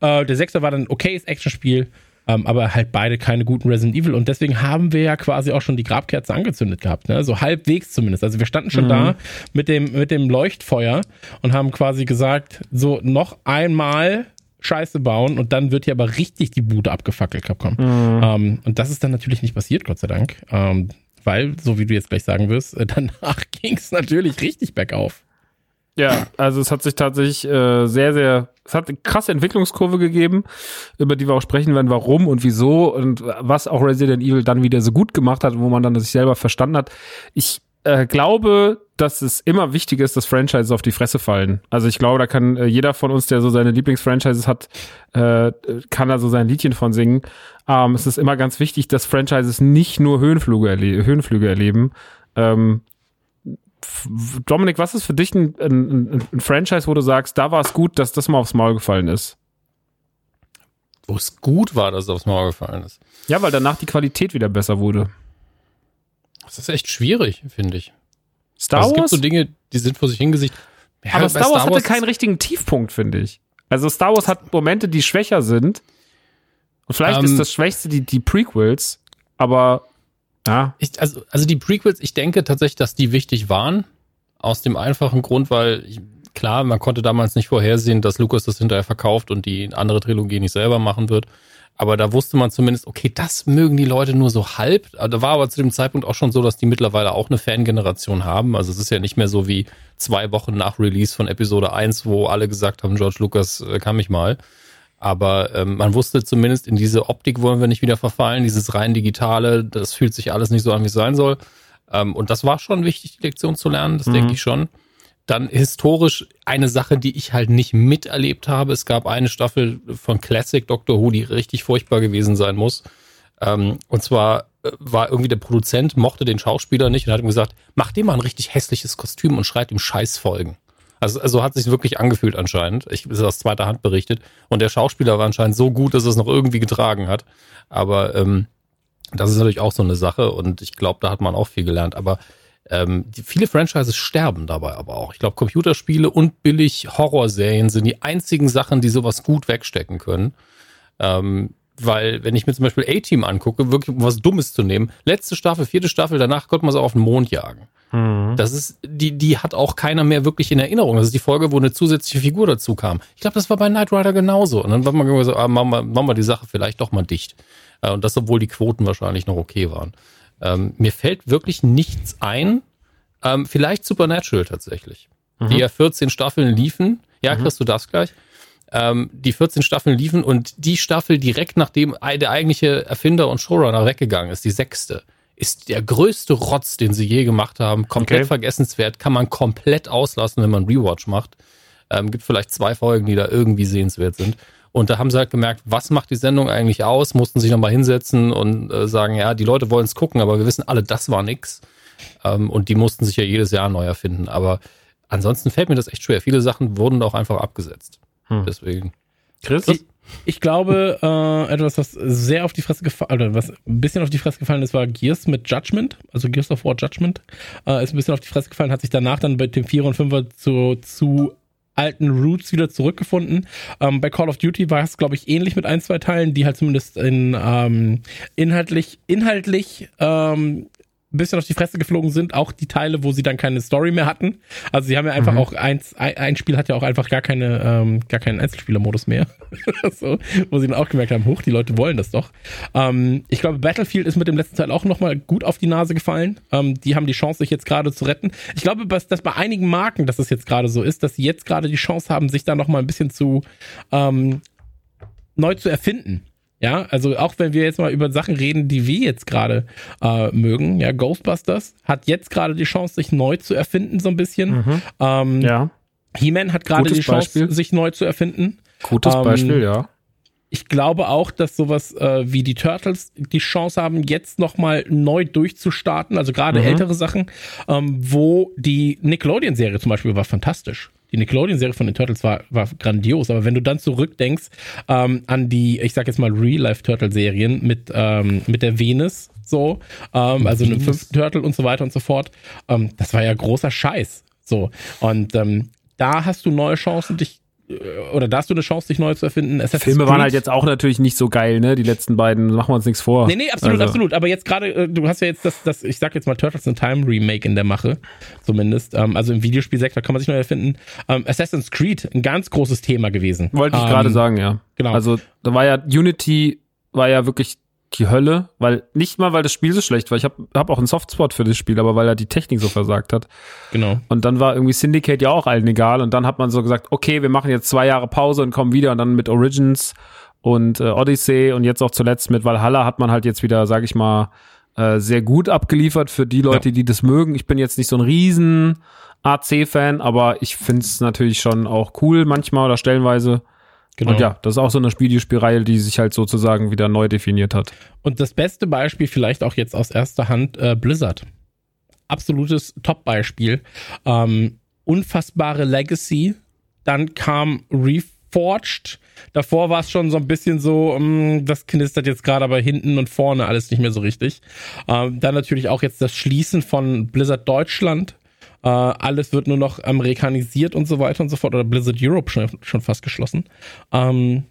Speaker 4: Äh, der Sechser war dann ein okayes Actionspiel. Ähm, aber halt beide keine guten Resident Evil. Und deswegen haben wir ja quasi auch schon die Grabkerze angezündet gehabt, ne? So halbwegs zumindest. Also wir standen schon mhm. da mit dem, mit dem Leuchtfeuer und haben quasi gesagt, so noch einmal Scheiße bauen und dann wird hier aber richtig die Bude abgefackelt, Capcom. Mhm. Ähm, und das ist dann natürlich nicht passiert, Gott sei Dank. Ähm, weil, so wie du jetzt gleich sagen wirst, äh, danach ging es natürlich richtig bergauf.
Speaker 2: Ja, also es hat sich tatsächlich äh, sehr, sehr, es hat eine krasse Entwicklungskurve gegeben, über die wir auch sprechen werden, warum und wieso und was auch Resident Evil dann wieder so gut gemacht hat, wo man dann sich selber verstanden hat. Ich äh, glaube, dass es immer wichtig ist, dass Franchises auf die Fresse fallen. Also ich glaube, da kann äh, jeder von uns, der so seine Lieblingsfranchises hat, äh, kann da so sein Liedchen von singen. Ähm, es ist immer ganz wichtig, dass Franchises nicht nur Höhenflüge, erle Höhenflüge erleben. Ähm, Dominik, was ist für dich ein, ein, ein Franchise, wo du sagst, da war es gut, dass das mal aufs Maul gefallen ist?
Speaker 3: Wo es gut war, dass es aufs Maul gefallen ist.
Speaker 2: Ja, weil danach die Qualität wieder besser wurde.
Speaker 3: Das ist echt schwierig, finde ich.
Speaker 2: Star Wars?
Speaker 3: Also es gibt so Dinge, die sind vor sich hingesicht.
Speaker 2: Ja, aber Star Wars, Star Wars hatte keinen richtigen Tiefpunkt, finde ich. Also Star Wars hat Momente, die schwächer sind. Und vielleicht ähm, ist das Schwächste die, die Prequels, aber ja.
Speaker 3: Ich, also, also die Prequels, ich denke tatsächlich, dass die wichtig waren. Aus dem einfachen Grund, weil ich, klar, man konnte damals nicht vorhersehen, dass Lucas das hinterher verkauft und die andere Trilogie nicht selber machen wird. Aber da wusste man zumindest, okay, das mögen die Leute nur so halb. Da war aber zu dem Zeitpunkt auch schon so, dass die mittlerweile auch eine Fangeneration haben. Also es ist ja nicht mehr so wie zwei Wochen nach Release von Episode 1, wo alle gesagt haben, George Lucas äh, kann mich mal. Aber ähm, man wusste zumindest, in diese Optik wollen wir nicht wieder verfallen, dieses rein digitale, das fühlt sich alles nicht so an, wie es sein soll. Ähm, und das war schon wichtig, die Lektion zu lernen, das mhm. denke ich schon. Dann historisch eine Sache, die ich halt nicht miterlebt habe. Es gab eine Staffel von Classic Doctor Who, die richtig furchtbar gewesen sein muss. Ähm, und zwar äh, war irgendwie der Produzent, mochte den Schauspieler nicht und hat ihm gesagt, mach dem mal ein richtig hässliches Kostüm und schreibt ihm Scheißfolgen. Also, also hat sich wirklich angefühlt anscheinend. Ich ist aus zweiter Hand berichtet. Und der Schauspieler war anscheinend so gut, dass es noch irgendwie getragen hat. Aber ähm, das ist natürlich auch so eine Sache und ich glaube, da hat man auch viel gelernt. Aber ähm, die, viele Franchises sterben dabei aber auch. Ich glaube, Computerspiele und billig Horrorserien sind die einzigen Sachen, die sowas gut wegstecken können. Ähm, weil, wenn ich mir zum Beispiel A-Team angucke, wirklich um was Dummes zu nehmen, letzte Staffel, vierte Staffel, danach konnte man es auch auf den Mond jagen. Mhm. Das ist, die, die hat auch keiner mehr wirklich in Erinnerung. Das ist die Folge, wo eine zusätzliche Figur dazu kam. Ich glaube, das war bei Knight Rider genauso. Und dann war man so, ah, machen wir, machen wir die Sache vielleicht doch mal dicht. Äh, und das, obwohl die Quoten wahrscheinlich noch okay waren. Ähm, mir fällt wirklich nichts ein. Ähm, vielleicht Supernatural tatsächlich. Mhm. Die ja 14 Staffeln liefen. Ja, kriegst mhm. du das gleich? Ähm, die 14 Staffeln liefen und die Staffel direkt nachdem der eigentliche Erfinder und Showrunner weggegangen ist, die sechste, ist der größte Rotz, den sie je gemacht haben. Komplett okay. vergessenswert, kann man komplett auslassen, wenn man Rewatch macht. Ähm, gibt vielleicht zwei Folgen, die da irgendwie sehenswert sind. Und da haben sie halt gemerkt, was macht die Sendung eigentlich aus? Mussten sich nochmal hinsetzen und äh, sagen, ja, die Leute wollen es gucken, aber wir wissen alle, das war nix. Ähm, und die mussten sich ja jedes Jahr neu erfinden. Aber ansonsten fällt mir das echt schwer. Viele Sachen wurden auch einfach abgesetzt. Hm. Deswegen.
Speaker 4: Chris? Ich, ich glaube, äh, etwas, was sehr auf die Fresse gefallen, oder was ein bisschen auf die Fresse gefallen ist, war Gears mit Judgment, also Gears of War Judgment, äh, ist ein bisschen auf die Fresse gefallen, hat sich danach dann bei dem 4 und 5er zu, zu alten Roots wieder zurückgefunden. Ähm, bei Call of Duty war es, glaube ich, ähnlich mit ein, zwei Teilen, die halt zumindest in ähm, inhaltlich, inhaltlich ähm, ein bisschen auf die Fresse geflogen sind, auch die Teile, wo sie dann keine Story mehr hatten. Also sie haben ja einfach mhm. auch eins, ein, ein, Spiel hat ja auch einfach gar keine, ähm, gar keinen Einzelspielermodus mehr. so, wo sie dann auch gemerkt haben, hoch, die Leute wollen das doch. Ähm, ich glaube, Battlefield ist mit dem letzten Teil auch nochmal gut auf die Nase gefallen. Ähm, die haben die Chance, sich jetzt gerade zu retten. Ich glaube, dass, dass bei einigen Marken, dass es jetzt gerade so ist, dass sie jetzt gerade die Chance haben, sich da nochmal ein bisschen zu ähm, neu zu erfinden. Ja, also auch wenn wir jetzt mal über Sachen reden, die wir jetzt gerade äh, mögen, ja, Ghostbusters hat jetzt gerade die Chance, sich neu zu erfinden, so ein bisschen. Mhm. Ähm, ja. He-Man hat gerade die Chance, Beispiel. sich neu zu erfinden.
Speaker 2: Gutes ähm, Beispiel, ja.
Speaker 4: Ich glaube auch, dass sowas äh, wie die Turtles die Chance haben, jetzt nochmal neu durchzustarten, also gerade mhm. ältere Sachen, ähm, wo die Nickelodeon-Serie zum Beispiel war fantastisch die Nickelodeon-Serie von den Turtles war, war grandios, aber wenn du dann zurückdenkst ähm, an die, ich sag jetzt mal Real-Life-Turtle-Serien mit, ähm, mit der Venus, so, ähm, also einem fünften Turtle und so weiter und so fort, ähm, das war ja großer Scheiß. So, und ähm, da hast du neue Chancen, dich oder da hast du eine Chance, dich neu zu erfinden.
Speaker 2: Assassin's Filme Creed. waren halt jetzt auch natürlich nicht so geil, ne? Die letzten beiden, machen wir uns nichts vor.
Speaker 4: Nee, nee, absolut, also. absolut. Aber jetzt gerade, äh, du hast ja jetzt das, das, ich sag jetzt mal Turtles in Time Remake in der Mache, zumindest. Ähm, also im Videospielsektor kann man sich neu erfinden. Ähm, Assassin's Creed, ein ganz großes Thema gewesen.
Speaker 2: Wollte ich ähm, gerade sagen, ja. Genau. Also da war ja Unity war ja wirklich die Hölle, weil nicht mal, weil das Spiel so schlecht war. Ich habe hab auch einen Softspot für das Spiel, aber weil er die Technik so versagt hat.
Speaker 4: Genau.
Speaker 2: Und dann war irgendwie Syndicate ja auch allen egal. Und dann hat man so gesagt, okay, wir machen jetzt zwei Jahre Pause und kommen wieder. Und dann mit Origins und äh, Odyssey und jetzt auch zuletzt mit Valhalla hat man halt jetzt wieder, sag ich mal, äh, sehr gut abgeliefert für die Leute, ja. die das mögen. Ich bin jetzt nicht so ein riesen AC-Fan, aber ich find's natürlich schon auch cool manchmal oder stellenweise. Genau. Und ja, das ist auch so eine Videospielreihe, die sich halt sozusagen wieder neu definiert hat.
Speaker 4: Und das beste Beispiel vielleicht auch jetzt aus erster Hand äh, Blizzard. Absolutes Top-Beispiel. Ähm, unfassbare Legacy. Dann kam Reforged. Davor war es schon so ein bisschen so, um, mm, das knistert jetzt gerade aber hinten und vorne alles nicht mehr so richtig. Ähm, dann natürlich auch jetzt das Schließen von Blizzard Deutschland äh, alles wird nur noch amerikanisiert und so weiter und so fort. Oder Blizzard Europe schon, schon fast geschlossen. Ähm,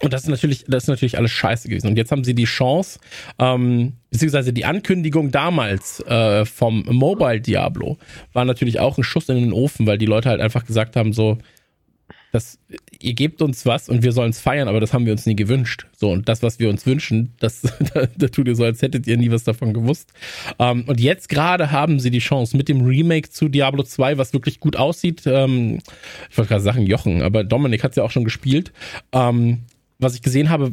Speaker 4: und das ist natürlich, das ist natürlich alles scheiße gewesen. Und jetzt haben sie die Chance, ähm, beziehungsweise die Ankündigung damals äh, vom Mobile Diablo war natürlich auch ein Schuss in den Ofen, weil die Leute halt einfach gesagt haben, so, das, ihr gebt uns was und wir sollen es feiern, aber das haben wir uns nie gewünscht. So, und das, was wir uns wünschen, das, da, da tut ihr so, als hättet ihr nie was davon gewusst. Ähm, und jetzt gerade haben sie die Chance mit dem Remake zu Diablo 2, was wirklich gut aussieht. Ähm, ich wollte gerade sagen Jochen, aber Dominik hat es ja auch schon gespielt. Ähm, was ich gesehen habe,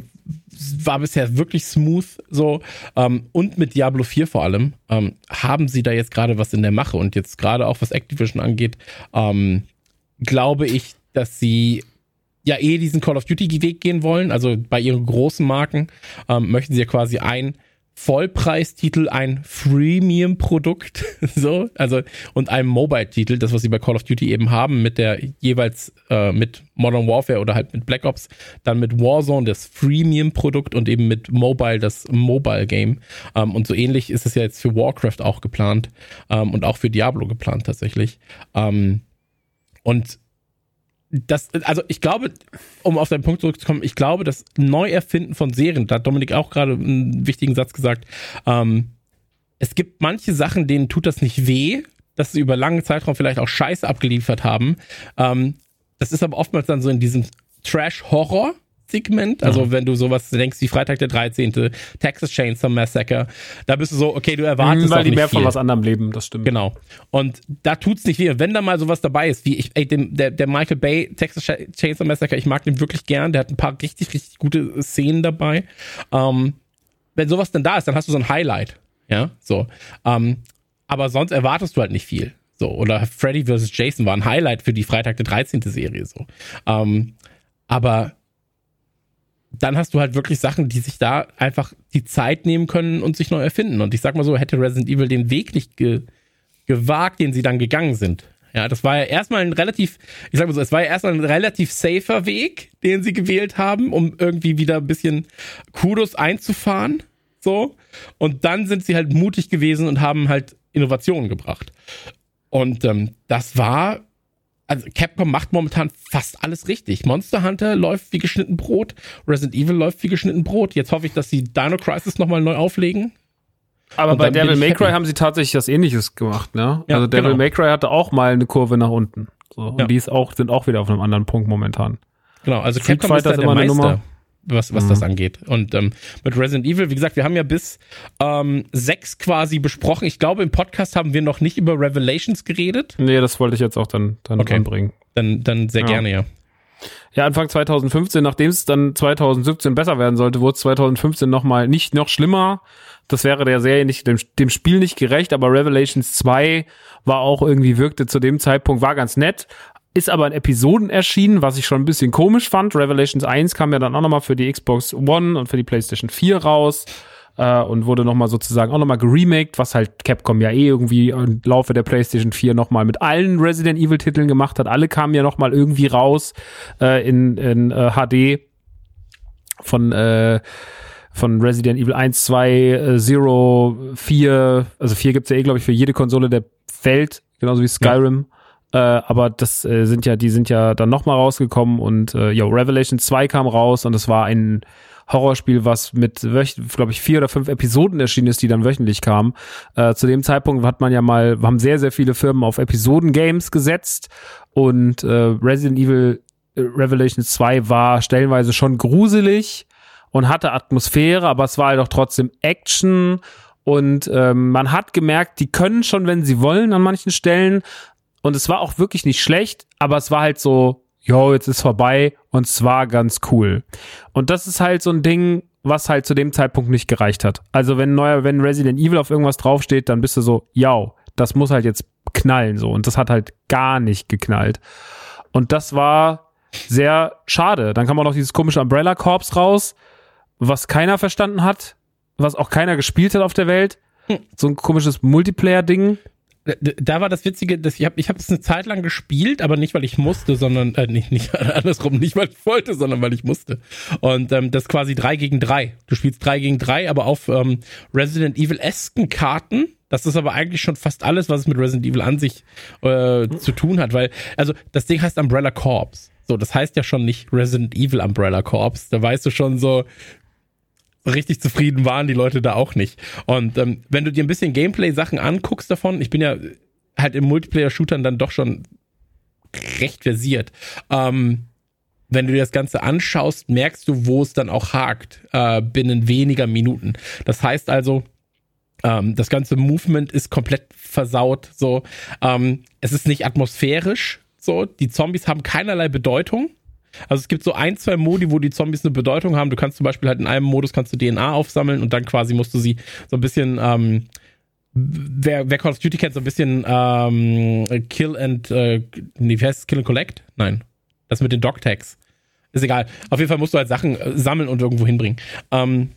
Speaker 4: war bisher wirklich smooth so. Ähm, und mit Diablo 4 vor allem ähm, haben sie da jetzt gerade was in der Mache. Und jetzt gerade auch was Activision angeht, ähm, glaube ich, dass sie ja eh diesen Call of Duty Weg gehen wollen. Also bei ihren großen Marken ähm, möchten sie ja quasi ein Vollpreistitel, ein Freemium-Produkt, so, also und ein Mobile-Titel, das was sie bei Call of Duty eben haben, mit der jeweils äh, mit Modern Warfare oder halt mit Black Ops, dann mit Warzone das Freemium-Produkt und eben mit Mobile das Mobile-Game. Ähm, und so ähnlich ist es ja jetzt für Warcraft auch geplant ähm, und auch für Diablo geplant tatsächlich. Ähm, und das, also ich glaube, um auf deinen Punkt zurückzukommen, ich glaube, das Neuerfinden von Serien, da hat Dominik auch gerade einen wichtigen Satz gesagt, ähm, es gibt manche Sachen, denen tut das nicht weh, dass sie über langen Zeitraum vielleicht auch Scheiße abgeliefert haben. Ähm, das ist aber oftmals dann so in diesem Trash-Horror, Segment. Also mhm. wenn du sowas denkst wie Freitag der 13., Texas Chainsaw Massacre, da bist du so, okay, du erwartest mhm,
Speaker 2: Weil
Speaker 4: die
Speaker 2: mehr
Speaker 4: viel.
Speaker 2: von was anderem leben, das stimmt.
Speaker 4: Genau. Und da tut's nicht weh. Wenn da mal sowas dabei ist, wie ich, ey, dem, der, der Michael Bay Texas Chainsaw Massacre, ich mag den wirklich gern, der hat ein paar richtig, richtig gute Szenen dabei. Ähm, wenn sowas dann da ist, dann hast du so ein Highlight. Ja, so. Ähm, aber sonst erwartest du halt nicht viel. So, oder Freddy vs. Jason war ein Highlight für die Freitag der 13. Serie, so. Ähm, aber dann hast du halt wirklich Sachen, die sich da einfach die Zeit nehmen können und sich neu erfinden. Und ich sag mal so, hätte Resident Evil den Weg nicht ge gewagt, den sie dann gegangen sind. Ja, das war ja erstmal ein relativ, ich sag mal so, es war ja erstmal ein relativ safer Weg, den sie gewählt haben, um irgendwie wieder ein bisschen Kudos einzufahren. So. Und dann sind sie halt mutig gewesen und haben halt Innovationen gebracht. Und ähm, das war also Capcom macht momentan fast alles richtig. Monster Hunter läuft wie geschnitten Brot, Resident Evil läuft wie geschnitten Brot. Jetzt hoffe ich, dass sie Dino Crisis nochmal neu auflegen.
Speaker 2: Aber
Speaker 4: Und
Speaker 2: bei Devil May Cry
Speaker 4: happy.
Speaker 2: haben sie tatsächlich das ähnliches gemacht, ne?
Speaker 4: Ja,
Speaker 2: also Devil
Speaker 4: genau.
Speaker 2: May Cry hatte auch mal eine Kurve nach unten. So, und
Speaker 4: Ja.
Speaker 2: die ist auch, sind auch wieder auf einem anderen Punkt momentan.
Speaker 4: Genau, also
Speaker 2: Street
Speaker 4: Capcom ist
Speaker 2: Fighter
Speaker 4: da
Speaker 2: ist
Speaker 4: der
Speaker 2: immer eine
Speaker 4: Meister,
Speaker 2: Nummer.
Speaker 4: Was, was
Speaker 2: Mhm.
Speaker 4: das angeht. Und ähm, mit Resident Evil, wie gesagt, wir haben ja bis ähm, sechs quasi besprochen. Ich glaube, im Podcast haben wir noch nicht über Revelations geredet.
Speaker 2: Nee, das wollte ich jetzt auch dann, dann
Speaker 4: Okay.
Speaker 2: anbringen.
Speaker 4: Dann, dann sehr
Speaker 2: Ja.
Speaker 4: gerne, ja.
Speaker 2: Ja, Anfang 2015, nachdem es dann 2017 besser werden sollte, wurde es 2015 nochmal nicht noch schlimmer. Das wäre der Serie nicht, dem, dem Spiel nicht gerecht, aber Revelations 2 war auch irgendwie, wirkte zu dem Zeitpunkt, war ganz nett, ist aber in Episoden erschienen, was ich schon ein bisschen komisch fand. Revelations 1 kam ja dann auch nochmal für die Xbox One und für die PlayStation 4 raus äh, und wurde nochmal sozusagen auch nochmal geremaked, was halt Capcom ja eh irgendwie im Laufe der PlayStation 4 nochmal mit allen Resident Evil Titeln gemacht hat. Alle kamen ja nochmal irgendwie raus äh, in, in äh, HD von äh, von Resident Evil 1, 2, äh, 0, 4, also 4 gibt's ja eh, glaube ich, für jede Konsole der Welt, genauso wie Skyrim. Äh, aber das äh, sind ja, die sind ja dann nochmal rausgekommen und äh, yo, Revelation 2 kam raus und es war ein Horrorspiel, was mit, glaube ich, vier oder fünf Episoden erschienen ist, die dann wöchentlich kamen. Äh, zu dem Zeitpunkt hat man ja mal, haben sehr, sehr viele Firmen auf Episoden-Games gesetzt und äh, Resident Evil äh, Revelation 2 war stellenweise schon gruselig und hatte Atmosphäre, aber es war halt auch trotzdem Action und ähm, man hat gemerkt, die können schon, wenn sie wollen, an manchen Stellen und es war auch wirklich nicht schlecht, aber es war halt so, jo, jetzt ist vorbei und es war ganz cool. Und das ist halt so ein Ding, was halt zu dem Zeitpunkt nicht gereicht hat. Also wenn neuer, wenn Resident Evil auf irgendwas draufsteht, dann bist du so, ja, das muss halt jetzt knallen so und das hat halt gar nicht geknallt. Und das war sehr schade. Dann kam auch noch dieses komische Umbrella Corps raus, was keiner verstanden hat, was auch keiner gespielt hat auf der Welt. So ein komisches Multiplayer-Ding.
Speaker 4: Da- war das Witzige, dass ich habe ich hab es eine Zeit lang gespielt, aber nicht, weil ich musste, sondern äh, nicht, nicht andersrum, nicht weil ich wollte, sondern weil ich musste. Und ähm, das ist quasi drei gegen drei. Du spielst drei gegen drei, aber auf ähm, Resident Evil-esken Karten. Das ist aber eigentlich schon fast alles, was es mit Resident Evil an sich äh, zu tun hat, weil, also das Ding heißt Umbrella Corps. So, das heißt ja schon nicht Resident Evil Umbrella Corps. Da weißt du schon so, richtig zufrieden waren die Leute da auch nicht. Und ähm, wenn du dir ein bisschen Gameplay-Sachen anguckst davon, ich bin ja halt im Multiplayer-Shootern dann doch schon recht versiert. Ähm, wenn du dir das Ganze anschaust, merkst du, wo es dann auch hakt, äh, binnen weniger Minuten. Das heißt also, ähm, das ganze Movement ist komplett versaut. So, ähm, es ist nicht atmosphärisch. So, die Zombies haben keinerlei Bedeutung. Also es gibt so ein, zwei Modi, wo die Zombies eine Bedeutung haben. Du kannst zum Beispiel halt in einem Modus kannst du DNA aufsammeln und dann quasi musst du sie so ein bisschen, ähm, wer, wer Call of Duty kennt, so ein bisschen ähm, Kill and, äh, nee, wie heißt es? Kill and Collect? Nein. Das mit den Dog-Tags. Ist egal. Auf jeden Fall musst du halt Sachen äh, sammeln und irgendwo hinbringen. Ähm,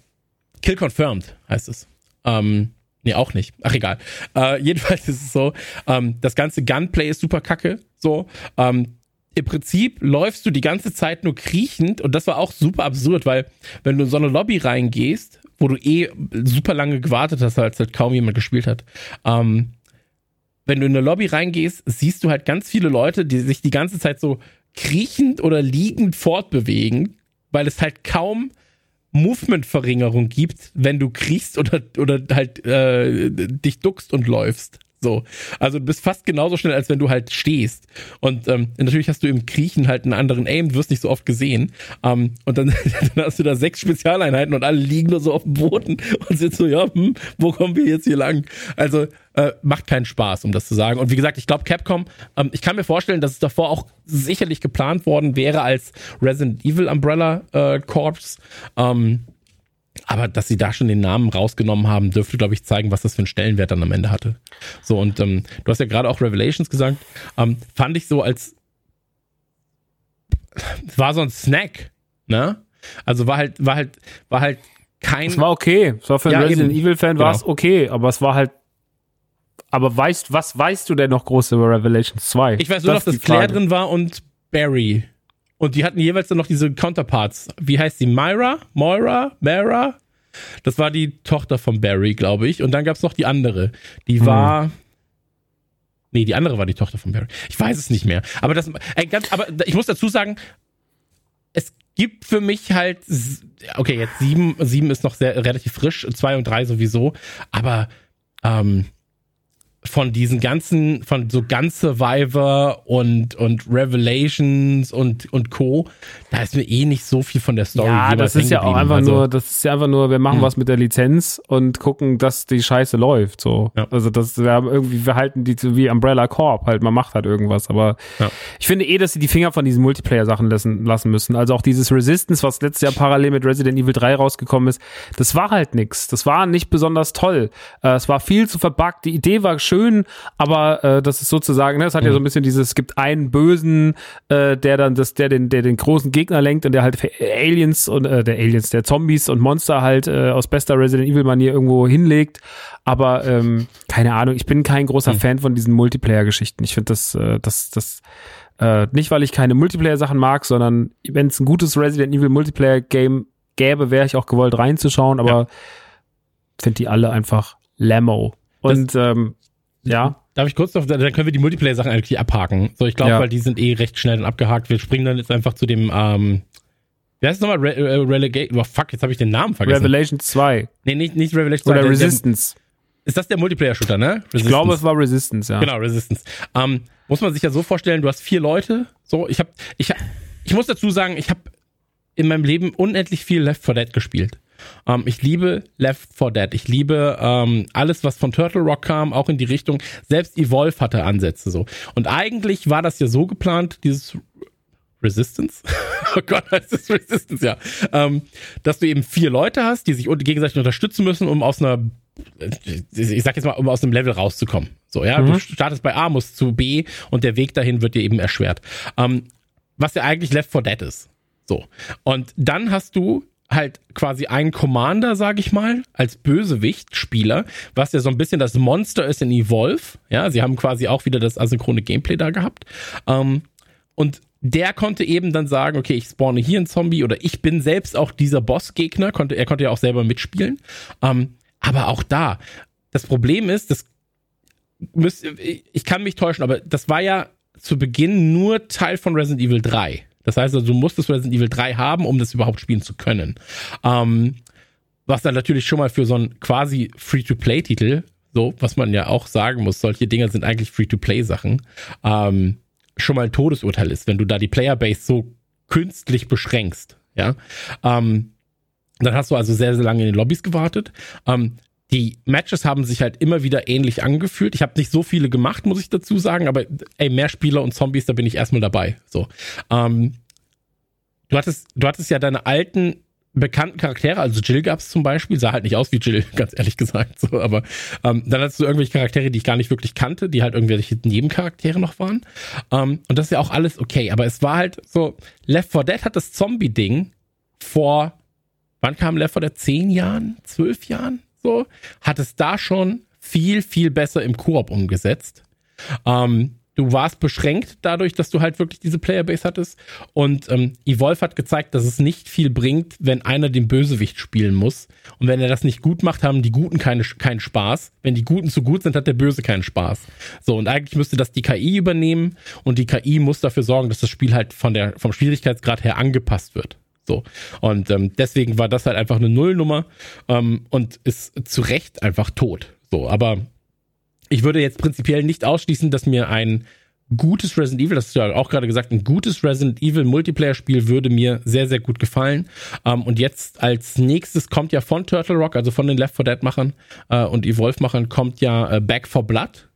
Speaker 4: Kill Confirmed heißt es. Ähm, nee, auch nicht. Ach, egal. Äh, jedenfalls ist es so, ähm, das ganze Gunplay ist super kacke. So, ähm, im Prinzip läufst du die ganze Zeit nur kriechend und das war auch super absurd, weil wenn du in so eine Lobby reingehst, wo du eh super lange gewartet hast, als halt kaum jemand gespielt hat, ähm, wenn du in eine Lobby reingehst, siehst du halt ganz viele Leute, die sich die ganze Zeit so kriechend oder liegend fortbewegen, weil es halt kaum Movement-Verringerung gibt, wenn du kriechst oder, oder halt äh, dich duckst und läufst. So. Also du bist fast genauso schnell, als wenn du halt stehst. Und ähm, natürlich hast du im Kriechen halt einen anderen Aim, du wirst nicht so oft gesehen. Ähm, und dann, dann hast du da sechs Spezialeinheiten und alle liegen nur so auf dem Boden und sind so, ja, hm, wo kommen wir jetzt hier lang? Also äh, macht keinen Spaß, um das zu sagen. Und wie gesagt, ich glaube, Capcom, ähm, ich kann mir vorstellen, dass es davor auch sicherlich geplant worden wäre als Resident Evil Umbrella äh, Corps. Ähm, aber dass sie da schon den Namen rausgenommen haben, dürfte, glaube ich, zeigen, was das für einen Stellenwert dann am Ende hatte. So, und ähm, du hast ja gerade auch Revelations gesagt, ähm, fand ich so als war so ein Snack, ne? Also war halt, war halt, war halt kein.
Speaker 2: Es war okay. Es war für einen
Speaker 4: Ja,
Speaker 2: Resident
Speaker 4: eben.
Speaker 2: Evil Fan war es
Speaker 4: Genau.
Speaker 2: okay, aber es war halt. Aber weißt, was weißt du denn noch groß über Revelations 2?
Speaker 4: ich weiß nur
Speaker 2: die
Speaker 4: dass Claire
Speaker 2: Frage.
Speaker 4: drin war und Barry. Und die hatten jeweils dann noch diese Counterparts. Wie heißt die? Myra? Moira? Mara? Das war die Tochter von Barry, glaube ich. Und dann gab es noch die andere. Die war. Nee, die andere war die Tochter von Barry. Ich weiß es nicht mehr. Aber das, ey, ganz, aber ich muss dazu sagen, es gibt für mich halt, okay, jetzt sieben, sieben ist noch sehr relativ frisch, zwei und drei sowieso, aber ähm, von diesen ganzen, von so ganz Survivor und, und Revelations und, und Co., da ist mir eh nicht so viel von der Story
Speaker 2: Ja, das ist ja auch einfach
Speaker 4: geblieben.
Speaker 2: nur, das ist ja einfach nur, wir machen
Speaker 4: Hm.
Speaker 2: was mit der Lizenz und gucken, dass die Scheiße läuft. So.
Speaker 4: Ja.
Speaker 2: Also das, wir haben irgendwie, wir halten die wie Umbrella Corp, halt, man macht halt irgendwas. Aber
Speaker 4: Ja.
Speaker 2: ich finde eh, dass sie die Finger von diesen Multiplayer-Sachen lassen, lassen müssen. Also auch dieses Resistance, was letztes Jahr parallel mit Resident Evil 3 rausgekommen ist, das war halt nix. Das war nicht besonders toll. Äh, es war viel zu verbuggt. Die Idee war schön, aber äh, das ist sozusagen, ne, es hat ja so ein bisschen dieses, es gibt einen Bösen, äh, der dann das, der den, der den großen Gegner lenkt und der halt Aliens und äh, der Aliens, der Zombies und Monster halt äh, aus bester Resident Evil Manier irgendwo hinlegt. Aber ähm, keine Ahnung, ich bin kein großer Fan von diesen Multiplayer-Geschichten. Ich finde das, äh, das, das äh, nicht, weil ich keine Multiplayer-Sachen mag, sondern wenn es ein gutes Resident Evil Multiplayer-Game gäbe, wäre ich auch gewollt reinzuschauen, aber finde die alle einfach Lamo. Und ähm, ja,
Speaker 4: Darf ich kurz noch, dann können wir die Multiplayer-Sachen eigentlich abhaken. So, ich glaube,
Speaker 2: Ja.
Speaker 4: weil die sind eh recht schnell dann abgehakt. Wir springen dann jetzt einfach zu dem, ähm, wie heißt es nochmal? Re äh, Relegate, oh fuck, jetzt habe ich den Namen vergessen.
Speaker 2: Revelation 2
Speaker 4: nee, nicht, nicht Revelation.
Speaker 2: oder
Speaker 4: der- der-
Speaker 2: Resistance.
Speaker 4: Ist das der Multiplayer-Shooter, ne? Resistance.
Speaker 2: Ich glaube, es war Resistance, ja.
Speaker 4: Genau, Resistance. Ähm, muss man sich ja so vorstellen, du hast vier Leute. So, ich habe, ich, hab- ich muss dazu sagen, ich habe in meinem Leben unendlich viel Left 4 Dead gespielt. Ähm, ich liebe Left 4 Dead. Ich liebe ähm, alles, was von Turtle Rock kam, auch in die Richtung. Selbst Evolve hatte Ansätze so. Und eigentlich war das ja so geplant, dieses Resistance? oh Gott, heißt das Resistance, ja. Ähm, dass du eben vier Leute hast, die sich gegenseitig unterstützen müssen, um aus einer, ich sag jetzt mal, um aus einem Level rauszukommen. So, ja, du startest bei A, musst zu B und der Weg dahin wird dir eben erschwert. Ähm, was ja eigentlich Left 4 Dead ist. So. Und dann hast du halt quasi einen Commander, sag ich mal, als Bösewicht-Spieler, was ja so ein bisschen das Monster ist in Evolve. Ja, sie haben quasi auch wieder das asynchrone Gameplay da gehabt. Ähm, und der konnte eben dann sagen, okay, ich spawne hier einen Zombie oder ich bin selbst auch dieser Bossgegner. Konnte, er konnte ja auch selber mitspielen. Ähm, aber auch da, das Problem ist, das müsst, ich kann mich täuschen, aber das war ja zu Beginn nur Teil von Resident Evil 3. Das heißt also, du musstest Resident Evil 3 haben, um das überhaupt spielen zu können. Ähm, was dann natürlich schon mal für so einen quasi Free-to-Play-Titel, so, was man ja auch sagen muss, solche Dinger sind eigentlich Free-to-Play-Sachen, ähm, schon mal ein Todesurteil ist, wenn du da die Playerbase so künstlich beschränkst, ja. Ähm, dann hast du also sehr, sehr lange in den Lobbys gewartet. Ähm, die Matches haben sich halt immer wieder ähnlich angefühlt. Ich habe nicht so viele gemacht, muss ich dazu sagen, aber ey, mehr Spieler und Zombies, da bin ich erstmal dabei. So. Ähm, du hattest, du hattest ja deine alten bekannten Charaktere, also Jill gab's zum Beispiel, sah halt nicht aus wie Jill, ganz ehrlich gesagt. So, aber ähm, dann hattest du irgendwelche Charaktere, die ich gar nicht wirklich kannte, die halt irgendwelche Nebencharaktere noch waren. Ähm, und das ist ja auch alles okay. Aber es war halt so, Left 4 Dead hat das Zombie-Ding vor, wann kam Left 4 Dead? Zehn Jahren? Zwölf Jahren? So, hat es da schon viel, viel besser im Koop umgesetzt. Ähm, du warst beschränkt dadurch, dass du halt wirklich diese Playerbase hattest. Und ähm, Evolve hat gezeigt, dass es nicht viel bringt, wenn einer den Bösewicht spielen muss. Und wenn er das nicht gut macht, haben die Guten keine, keinen Spaß. Wenn die Guten zu gut sind, hat der Böse keinen Spaß. So, und eigentlich müsste das die KI übernehmen. Und die KI muss dafür sorgen, dass das Spiel halt von der, vom Schwierigkeitsgrad her angepasst wird. So. Und ähm, deswegen war das halt einfach eine Nullnummer ähm, und ist zu Recht einfach tot. So, aber ich würde jetzt prinzipiell nicht ausschließen, dass mir ein gutes Resident Evil, das hast du ja auch gerade gesagt, ein gutes Resident Evil Multiplayer-Spiel würde mir sehr, sehr gut gefallen. Ähm, und jetzt als nächstes kommt ja von Turtle Rock, also von den Left 4 Dead-Machern äh, und Evolve-Machern, kommt ja äh, Back for Blood.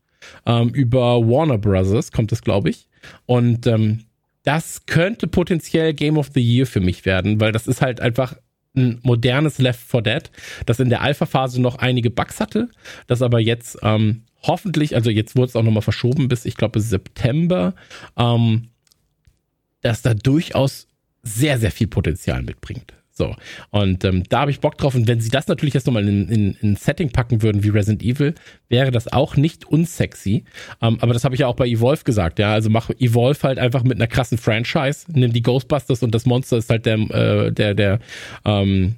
Speaker 4: Ähm, über Warner Brothers kommt es, glaube ich. Und ähm, das könnte potenziell Game of the Year für mich werden, weil das ist halt einfach ein modernes Left 4 Dead, das in der Alpha-Phase noch einige Bugs hatte, das aber jetzt ähm, hoffentlich, also jetzt wurde es auch nochmal verschoben bis, ich glaube, September, ähm, dass da durchaus sehr, sehr viel Potenzial mitbringt. So, und ähm, da habe ich Bock drauf. Und wenn sie das natürlich jetzt nochmal in, in, in ein Setting packen würden wie Resident Evil, wäre das auch nicht unsexy. Ähm, aber das habe ich ja auch bei Evolve gesagt, ja. Also mach Evolve halt einfach mit einer krassen Franchise. Nimm die Ghostbusters und das Monster ist halt der, äh, der, der, ähm,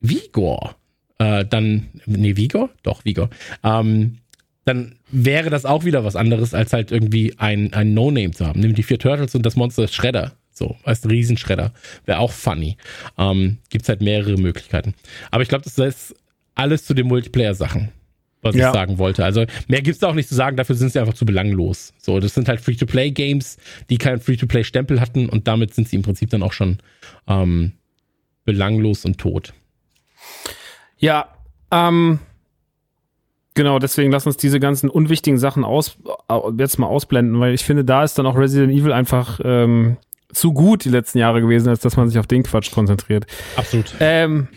Speaker 4: Vigor. Äh, dann, nee, Vigor? Doch, Vigor. Ähm, dann wäre das auch wieder was anderes, als halt irgendwie ein, ein No-Name zu haben. Nimm die vier Turtles und das Monster ist Shredder. So, als Riesenschredder. Wäre auch funny. Ähm, Gibt halt mehrere Möglichkeiten. Aber ich glaube, das ist alles zu den Multiplayer-Sachen, was ja. ich sagen wollte. Also mehr gibt's da auch nicht zu sagen, dafür sind sie einfach zu belanglos. So, das sind halt Free-to-Play-Games, die keinen Free-to-Play-Stempel hatten und damit sind sie im Prinzip dann auch schon ähm, belanglos und tot.
Speaker 2: Ja, ähm, genau, deswegen lass uns diese ganzen unwichtigen Sachen aus, jetzt mal ausblenden, weil ich finde, da ist dann auch Resident Evil einfach ähm, zu gut die letzten Jahre gewesen, als dass man sich auf den Quatsch konzentriert.
Speaker 4: Absolut.
Speaker 2: Ähm,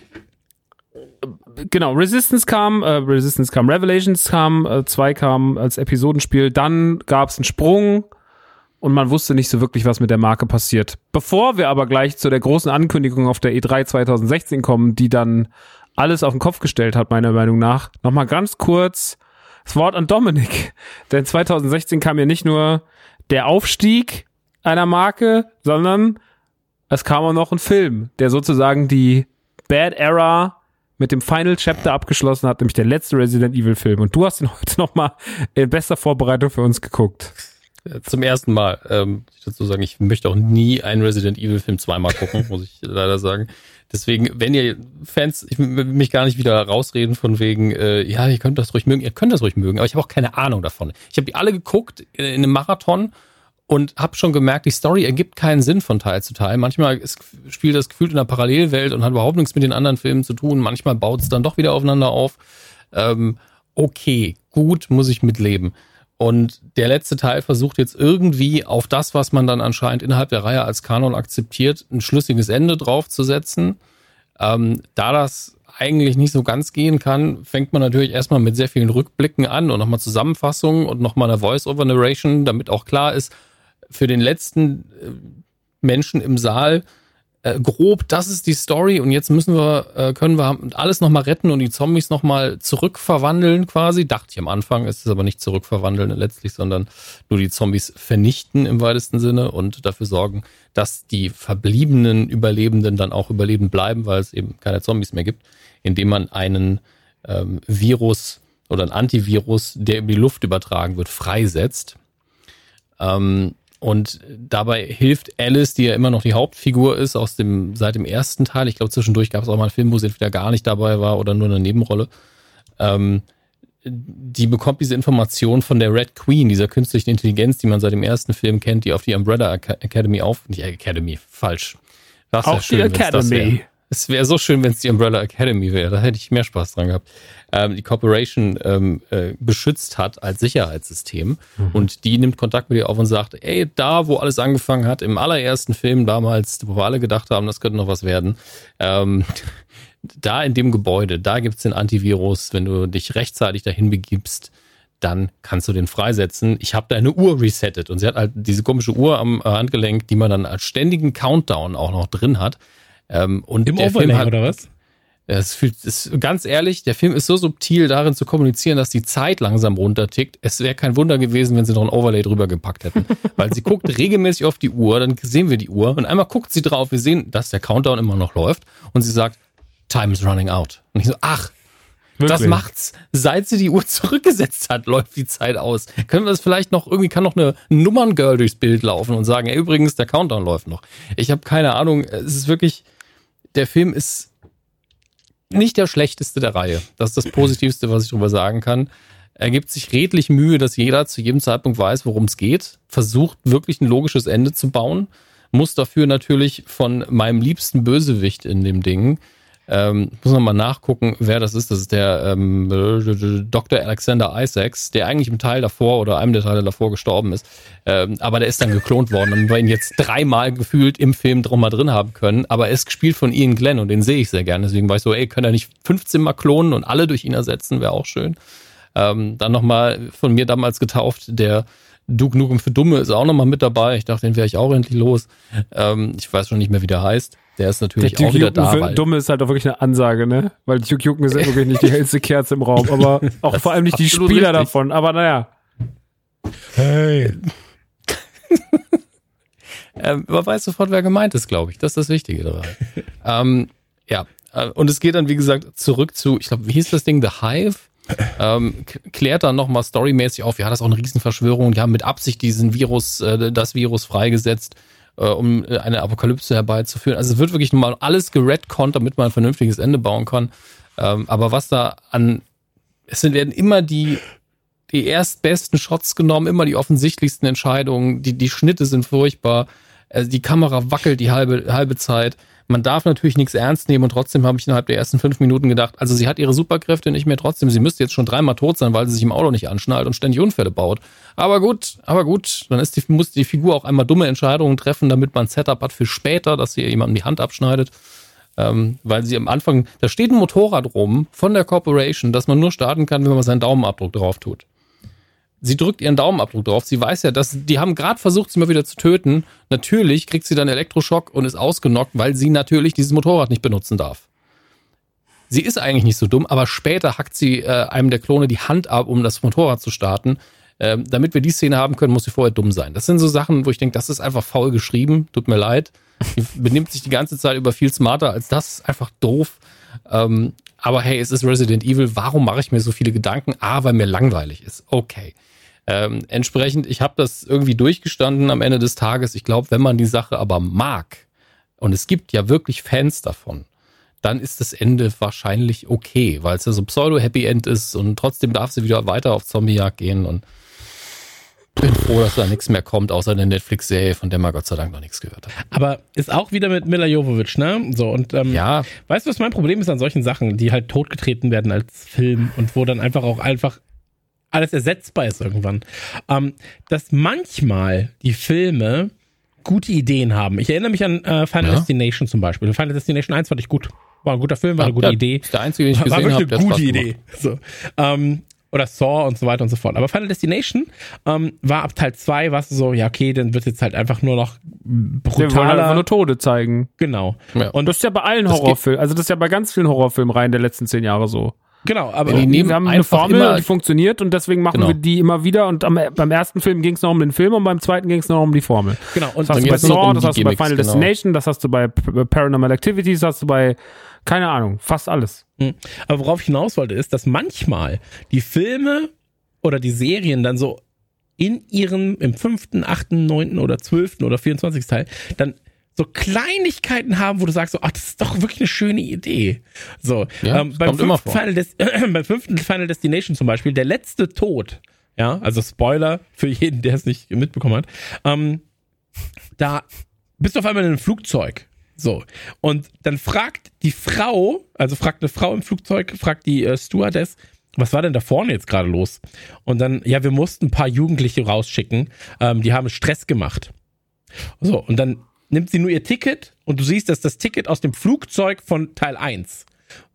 Speaker 2: genau, Resistance kam, äh, Resistance kam, Revelations kam, äh, zwei kam als Episodenspiel, dann gab es einen Sprung und man wusste nicht so wirklich, was mit der Marke passiert. Bevor wir aber gleich zu der großen Ankündigung auf der E3 2016 kommen, die dann alles auf den Kopf gestellt hat, meiner Meinung nach, nochmal ganz kurz das Wort an Dominik. Denn 2016 kam ja nicht nur der Aufstieg einer Marke, sondern es kam auch noch ein Film, der sozusagen die Bad Era mit dem Final Chapter abgeschlossen hat, nämlich der letzte Resident Evil Film. Und du hast ihn heute nochmal in bester Vorbereitung für uns geguckt.
Speaker 3: Zum ersten Mal. Ähm, ich dazu sagen, ich möchte auch nie einen Resident Evil Film zweimal gucken, muss ich leider sagen. Deswegen, wenn ihr Fans, ich will mich gar nicht wieder rausreden von wegen, äh, ja, ihr könnt das ruhig mögen, ihr könnt das ruhig mögen, aber ich habe auch keine Ahnung davon. Ich habe die alle geguckt in einem Marathon und habe schon gemerkt, die Story ergibt keinen Sinn von Teil zu Teil. Manchmal ist, spielt das gefühlt in einer Parallelwelt und hat überhaupt nichts mit den anderen Filmen zu tun. Manchmal baut es dann doch wieder aufeinander auf. Ähm, okay, gut, muss ich mitleben. Und der letzte Teil versucht jetzt irgendwie auf das, was man dann anscheinend innerhalb der Reihe als Kanon akzeptiert, ein schlüssiges Ende draufzusetzen. Ähm, da das eigentlich nicht so ganz gehen kann, fängt man natürlich erstmal mit sehr vielen Rückblicken an und nochmal Zusammenfassungen und nochmal eine Voice-Over-Narration, damit auch klar ist, für den letzten äh, Menschen im Saal, äh, grob, das ist die Story und jetzt müssen wir, äh, können wir alles nochmal retten und die Zombies nochmal zurückverwandeln quasi. Dachte ich am Anfang, es ist aber nicht zurückverwandeln letztlich, sondern nur die Zombies vernichten im weitesten Sinne und dafür sorgen, dass die verbliebenen Überlebenden dann auch überleben bleiben, weil es eben keine Zombies mehr gibt, indem man einen ähm, Virus oder ein Antivirus, der über die Luft übertragen wird, freisetzt. Ähm, und dabei hilft Alice, die ja immer noch die Hauptfigur ist, aus dem, seit dem ersten Teil. Ich glaube, zwischendurch gab es auch mal einen Film, wo sie entweder gar nicht dabei war oder nur eine Nebenrolle. Ähm, die bekommt diese Information von der Red Queen, dieser künstlichen Intelligenz, die man seit dem ersten Film kennt, die auf die Umbrella Academy auf, nicht Academy, falsch.
Speaker 2: Das auch schön, die Academy.
Speaker 3: Es wäre so schön, wenn es die Umbrella Academy wäre. Da hätte ich mehr Spaß dran gehabt. Ähm, die Corporation ähm, äh, beschützt hat als Sicherheitssystem. Mhm. Und die nimmt Kontakt mit ihr auf und sagt, ey, da, wo alles angefangen hat, im allerersten Film damals, wo wir alle gedacht haben, das könnte noch was werden, ähm, da in dem Gebäude, da gibt's den Antivirus, wenn du dich rechtzeitig dahin begibst, dann kannst du den freisetzen. Ich habe deine Uhr resettet und sie hat halt diese komische Uhr am Handgelenk, die man dann als ständigen Countdown auch noch drin hat.
Speaker 4: Ähm, und Im der Overlay Film hat, oder was?
Speaker 3: Es fühlt, es, ganz ehrlich, der Film ist so subtil darin zu kommunizieren, dass die Zeit langsam runtertickt. Es wäre kein Wunder gewesen, wenn sie noch ein Overlay drüber gepackt hätten. Weil sie guckt regelmäßig auf die Uhr, dann sehen wir die Uhr und einmal guckt sie drauf, wir sehen, dass der Countdown immer noch läuft und sie sagt, Time is running out. Und ich so, ach, Wirklich? Das macht's. Seit sie die Uhr zurückgesetzt hat, läuft die Zeit aus. Können wir das vielleicht noch, irgendwie kann noch eine Nummerngirl durchs Bild laufen und sagen, ey, übrigens, der Countdown läuft noch. Ich habe keine Ahnung. Es ist wirklich, der Film ist nicht der schlechteste der Reihe. Das ist das Positivste, was ich darüber sagen kann. Er gibt sich redlich Mühe, dass jeder zu jedem Zeitpunkt weiß, worum es geht, versucht wirklich ein logisches Ende zu bauen, muss dafür natürlich von meinem liebsten Bösewicht in dem Ding, ähm, muss man mal nachgucken, wer das ist. Das ist der ähm, Dr. Alexander Isaacs, der eigentlich im Teil davor oder einem der Teile davor gestorben ist. Ähm, aber der ist dann geklont worden und wir ihn jetzt dreimal gefühlt im Film drum mal drin haben können. Aber er ist gespielt von Ian Glenn und den sehe ich sehr gerne. Deswegen war ich so, ey, können er nicht 15 mal klonen und alle durch ihn ersetzen? Wäre auch schön. Ähm, dann nochmal von mir damals getauft, der Duke Nukem für Dumme ist auch nochmal mit dabei. Ich dachte, den wäre ich auch endlich los. Ähm, ich weiß schon nicht mehr, wie der heißt. Der ist natürlich der auch wieder da.
Speaker 2: Weil Dumme ist halt auch wirklich eine Ansage, ne? Weil Duke Nukem ist ja wirklich nicht die hellste Kerze im Raum, aber auch vor allem nicht die Spieler richtig. davon. Aber naja.
Speaker 4: Hey.
Speaker 3: ähm, man weiß sofort, wer gemeint ist, glaube ich. Das ist das Wichtige dabei. ähm, ja, äh, und es geht dann, wie gesagt, zurück zu, ich glaube, wie hieß das Ding? The Hive? Ähm, klärt dann nochmal storymäßig auf, ja, das ist auch eine Riesenverschwörung, die haben mit Absicht diesen Virus, äh, das Virus freigesetzt äh, um äh, eine Apokalypse herbeizuführen. Also es wird wirklich mal alles geredconnt, damit man ein vernünftiges Ende bauen kann. Ähm, aber was da an, es sind, werden immer die, die erstbesten Shots genommen, immer die offensichtlichsten Entscheidungen, die, die Schnitte sind furchtbar, also die Kamera wackelt die halbe, halbe Zeit. Man darf natürlich nichts ernst nehmen und trotzdem habe ich innerhalb der ersten fünf Minuten gedacht, also sie hat ihre Superkräfte nicht mehr trotzdem, sie müsste jetzt schon dreimal tot sein, weil sie sich im Auto nicht anschnallt und ständig Unfälle baut. Aber gut, aber gut, dann ist die, muss die Figur auch einmal dumme Entscheidungen treffen, damit man ein Setup hat für später, dass sie jemandem die Hand abschneidet. Ähm, weil sie am Anfang, da steht ein Motorrad rum von der Corporation, das man nur starten kann, wenn man seinen Daumenabdruck drauf tut sie drückt ihren Daumenabdruck drauf. Sie weiß ja, dass die haben gerade versucht, sie mal wieder zu töten. Natürlich kriegt sie dann Elektroschock und ist ausgenockt, weil sie natürlich dieses Motorrad nicht benutzen darf. Sie ist eigentlich nicht so dumm, aber später hackt sie äh, einem der Klone die Hand ab, um das Motorrad zu starten. Ähm, damit wir die Szene haben können, muss sie vorher dumm sein. Das sind so Sachen, wo ich denke, das ist einfach faul geschrieben. Tut mir leid. Die benimmt sich die ganze Zeit über viel smarter als das. Einfach doof. Ähm, aber hey, es ist Resident Evil. Warum mache ich mir so viele Gedanken? A, weil mir langweilig ist. Okay. Ähm, entsprechend, ich habe das irgendwie durchgestanden am Ende des Tages. Ich glaube, wenn man die Sache aber mag, und es gibt ja wirklich Fans davon, dann ist das Ende wahrscheinlich okay, weil es ja so Pseudo-Happy End ist und trotzdem darf sie wieder weiter auf Zombiejagd gehen und bin froh, dass da nichts mehr kommt, außer eine Netflix-Serie, von der man Gott sei Dank noch nichts gehört hat.
Speaker 4: Aber ist auch wieder mit Mila Jovovich, ne? So, und ähm,
Speaker 3: ja.
Speaker 4: weißt du, was mein Problem ist an solchen Sachen, die halt totgetreten werden als Film und wo dann einfach auch einfach alles ersetzbar ist irgendwann. Ähm, dass manchmal die Filme gute Ideen haben. Ich erinnere mich an äh, Final ja. Destination zum Beispiel. Final Destination 1 fand ich gut. War ein guter Film, war eine gute ja, Idee.
Speaker 3: Ist der einzige, den ich gesehen habe. War
Speaker 4: wirklich eine gute Idee. So. Ähm, oder Saw und so weiter und so fort. Aber Final Destination ähm, war ab Teil 2, war es so, ja, okay, dann wird jetzt halt einfach nur noch brutaler. Wir wollen einfach
Speaker 2: nur Tode zeigen.
Speaker 4: Genau.
Speaker 2: Ja. Und das ist ja bei allen Horrorfilmen, also das ist ja bei ganz vielen Horrorfilmreihen der letzten zehn Jahre so.
Speaker 4: Genau, aber
Speaker 2: die nehmen wir haben eine Formel, immer, die funktioniert und deswegen machen genau. wir die immer wieder. Und am, beim ersten Film ging es noch um den Film und beim zweiten ging es noch um die Formel.
Speaker 4: Genau.
Speaker 2: Und das hast du bei Saw, um das hast du bei Final genau. Destination, das hast du bei Paranormal Activities, das hast du bei keine Ahnung, fast alles.
Speaker 4: Hm. Aber worauf ich hinaus wollte, ist, dass manchmal die Filme oder die Serien dann so in ihrem im fünften, achten, neunten oder zwölften oder 24. Teil dann so Kleinigkeiten haben, wo du sagst, so, ach, das ist doch wirklich eine schöne Idee. So, ja, ähm, beim, fünften Final Des äh, beim fünften Final Destination zum Beispiel, der letzte Tod, ja, also Spoiler für jeden, der es nicht mitbekommen hat, ähm, da bist du auf einmal in einem Flugzeug. So. Und dann fragt die Frau, also fragt eine Frau im Flugzeug, fragt die äh, Stewardess, was war denn da vorne jetzt gerade los? Und dann, ja, wir mussten ein paar Jugendliche rausschicken, ähm, die haben Stress gemacht. So, und dann nimmt sie nur ihr Ticket und du siehst, dass das Ticket aus dem Flugzeug von Teil 1.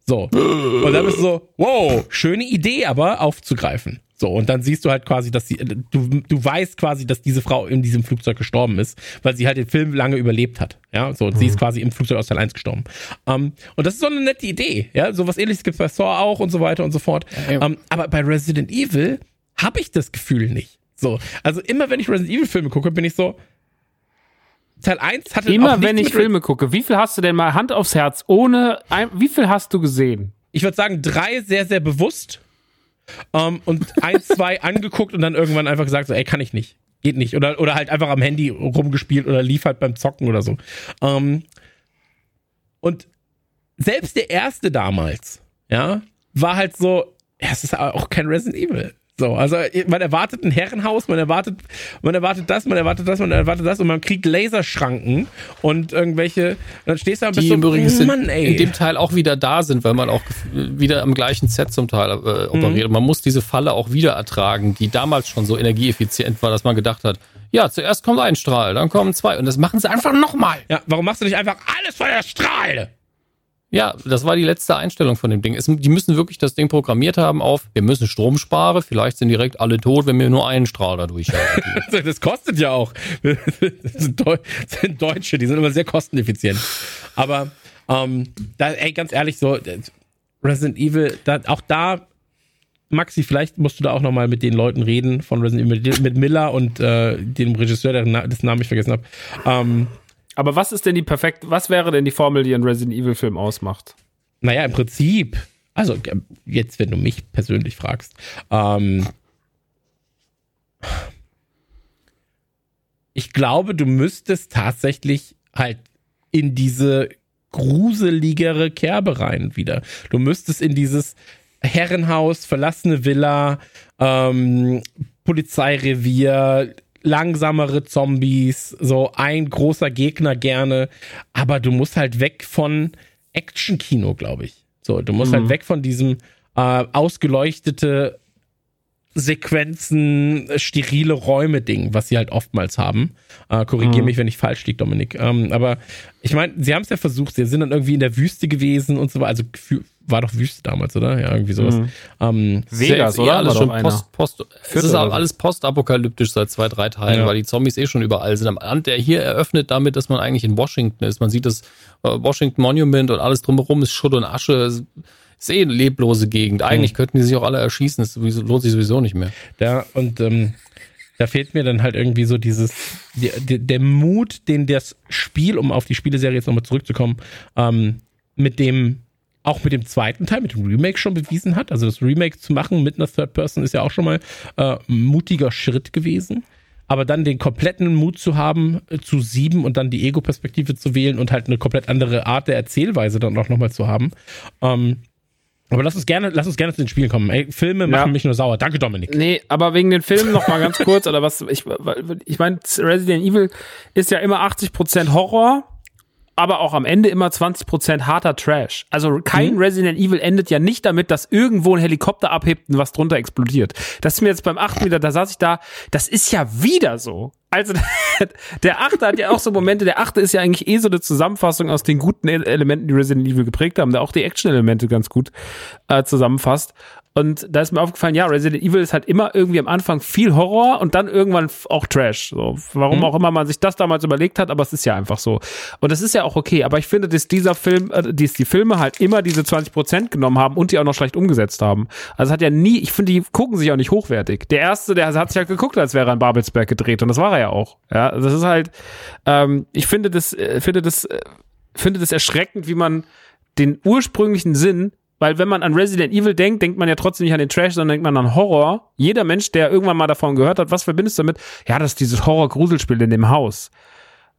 Speaker 4: So. Und dann bist du so, wow, schöne Idee, aber aufzugreifen. So, und dann siehst du halt quasi, dass sie, du, du weißt quasi, dass diese Frau in diesem Flugzeug gestorben ist, weil sie halt den Film lange überlebt hat. Ja, so, und mhm. sie ist mhm. quasi im Flugzeug aus Teil 1 gestorben. Um, ähm, und das ist so eine nette Idee. Ja, so was ähnliches gibt es bei Saw auch und so weiter und so fort. Ja, um, ähm, aber bei Resident Evil habe ich das Gefühl nicht. So, also immer wenn ich Resident Evil Filme gucke, bin ich so, Teil 1 hatte
Speaker 2: Immer wenn ich Filme gucke, wie viel hast du denn mal Hand aufs Herz, ohne, ein, wie viel hast du gesehen?
Speaker 4: Ich würde sagen, drei sehr, sehr bewusst. Um, ähm, und eins, zwei angeguckt und dann irgendwann einfach gesagt, so, ey, kann ich nicht. Geht nicht. Oder, oder halt einfach am Handy rumgespielt oder lief halt beim Zocken oder so. Um, ähm, und selbst der erste damals, ja, war halt so, ja, es ist auch kein Resident Evil. So, also man erwartet ein Herrenhaus, man erwartet, man erwartet das, man erwartet das, man erwartet das und man kriegt Laserschranken und irgendwelche, dann stehst du da
Speaker 3: und bist Die so, übrigens Mann, ey. in dem Teil auch wieder da sind, weil man auch wieder am gleichen Set zum Teil äh, operiert. Mhm. Man muss diese Falle auch wieder ertragen, die damals schon so energieeffizient war, dass man gedacht hat, ja, zuerst kommt ein Strahl, dann kommen zwei und das machen sie einfach nochmal.
Speaker 4: Ja, warum machst du nicht einfach alles vor der Strahl?
Speaker 3: Ja, das war die letzte Einstellung von dem Ding. Es, die müssen wirklich das Ding programmiert haben auf, wir müssen Strom sparen, vielleicht sind direkt alle tot, wenn wir nur einen Strahl dadurch haben.
Speaker 4: das kostet ja auch. Das sind, das sind Deutsche, die sind immer sehr kosteneffizient. Aber ähm, da, ey, ganz ehrlich, so Resident Evil, da, auch da, Maxi, vielleicht musst du da auch nochmal mit den Leuten reden von Resident Evil, mit Miller und äh, dem Regisseur, dessen Namen ich vergessen habe. Ähm,
Speaker 2: aber was ist denn die perfekt, was wäre denn die Formel, die einen Resident Evil Film ausmacht?
Speaker 4: Naja, im Prinzip, also jetzt, wenn du mich persönlich fragst, ähm, ich glaube, du müsstest tatsächlich halt in diese gruseligere Kerbe rein wieder. Du müsstest in dieses Herrenhaus, verlassene Villa, ähm, Polizeirevier, langsamere Zombies, so ein großer Gegner gerne, aber du musst halt weg von Action-Kino, glaube ich. So, du musst halt mhm. halt weg von diesem äh, ausgeleuchtete Sequenzen, sterile Räume-Ding, was sie halt oftmals haben. Äh, Korrigiere mhm. mich, wenn ich falsch liege, Dominik. Ähm, aber ich meine, sie haben es ja versucht, sie sind dann irgendwie in der Wüste gewesen und so weiter. Also war doch Wüste damals, oder? Ja, irgendwie sowas. Mhm.
Speaker 3: Ähm, Vegas, ja, oder? Alles schon Post, Post, es ist auch alles postapokalyptisch seit zwei, drei Teilen, ja. weil die Zombies eh schon überall sind. Am Rand, der hier eröffnet damit, dass man eigentlich in Washington ist. Man sieht das äh, Washington Monument und alles drumherum ist Schutt und Asche ist eh eine leblose Gegend. Eigentlich mhm. könnten die sich auch alle erschießen. Das lohnt sich sowieso nicht mehr.
Speaker 4: Ja, und ähm, da fehlt mir dann halt irgendwie so dieses, der, der Mut, den das Spiel, um auf die Spieleserie jetzt nochmal zurückzukommen, ähm, mit dem, auch mit dem zweiten Teil, mit dem Remake schon bewiesen hat. Also das Remake zu machen mit einer Third Person ist ja auch schon mal äh, ein mutiger Schritt gewesen. Aber dann den kompletten Mut zu haben, äh, zu sieben und dann die Ego-Perspektive zu wählen und halt eine komplett andere Art der Erzählweise dann auch nochmal zu haben, ähm, aber lass uns gerne, lass uns gerne zu den Spielen kommen. Ey, Filme machen ja. mich nur sauer. Danke, Dominik.
Speaker 2: Nee, aber wegen den Filmen noch mal ganz kurz oder was? Ich, ich meine, Resident Evil ist ja immer 80% Horror aber auch am Ende immer 20% harter Trash. Also kein mhm. Resident Evil endet ja nicht damit, dass irgendwo ein Helikopter abhebt und was drunter explodiert. Das ist mir jetzt beim achten wieder, da saß ich da, das ist ja wieder so. Also der achte hat ja auch so Momente, der achte ist ja eigentlich eh so eine Zusammenfassung aus den guten Elementen, die Resident Evil geprägt haben, der auch die Action-Elemente ganz gut äh, zusammenfasst. Und da ist mir aufgefallen, ja, Resident Evil ist halt immer irgendwie am Anfang viel Horror und dann irgendwann auch Trash. So, warum mhm. auch immer man sich das damals überlegt hat, aber es ist ja einfach so. Und das ist ja auch okay. Aber ich finde, dass dieser Film, äh, dass die Filme halt immer diese 20 Prozent genommen haben und die auch noch schlecht umgesetzt haben. Also es hat ja nie, ich finde, die gucken sich auch nicht hochwertig. Der erste, der hat sich halt geguckt, als wäre er in Babelsberg gedreht und das war er ja auch. Ja, das ist halt, ähm, ich finde das, äh, finde das, äh, finde das erschreckend, wie man den ursprünglichen Sinn weil wenn man an Resident Evil denkt, denkt man ja trotzdem nicht an den Trash, sondern denkt man an Horror. Jeder Mensch, der irgendwann mal davon gehört hat, was verbindest du damit? Ja, das ist dieses Horror-Gruselspiel in dem Haus.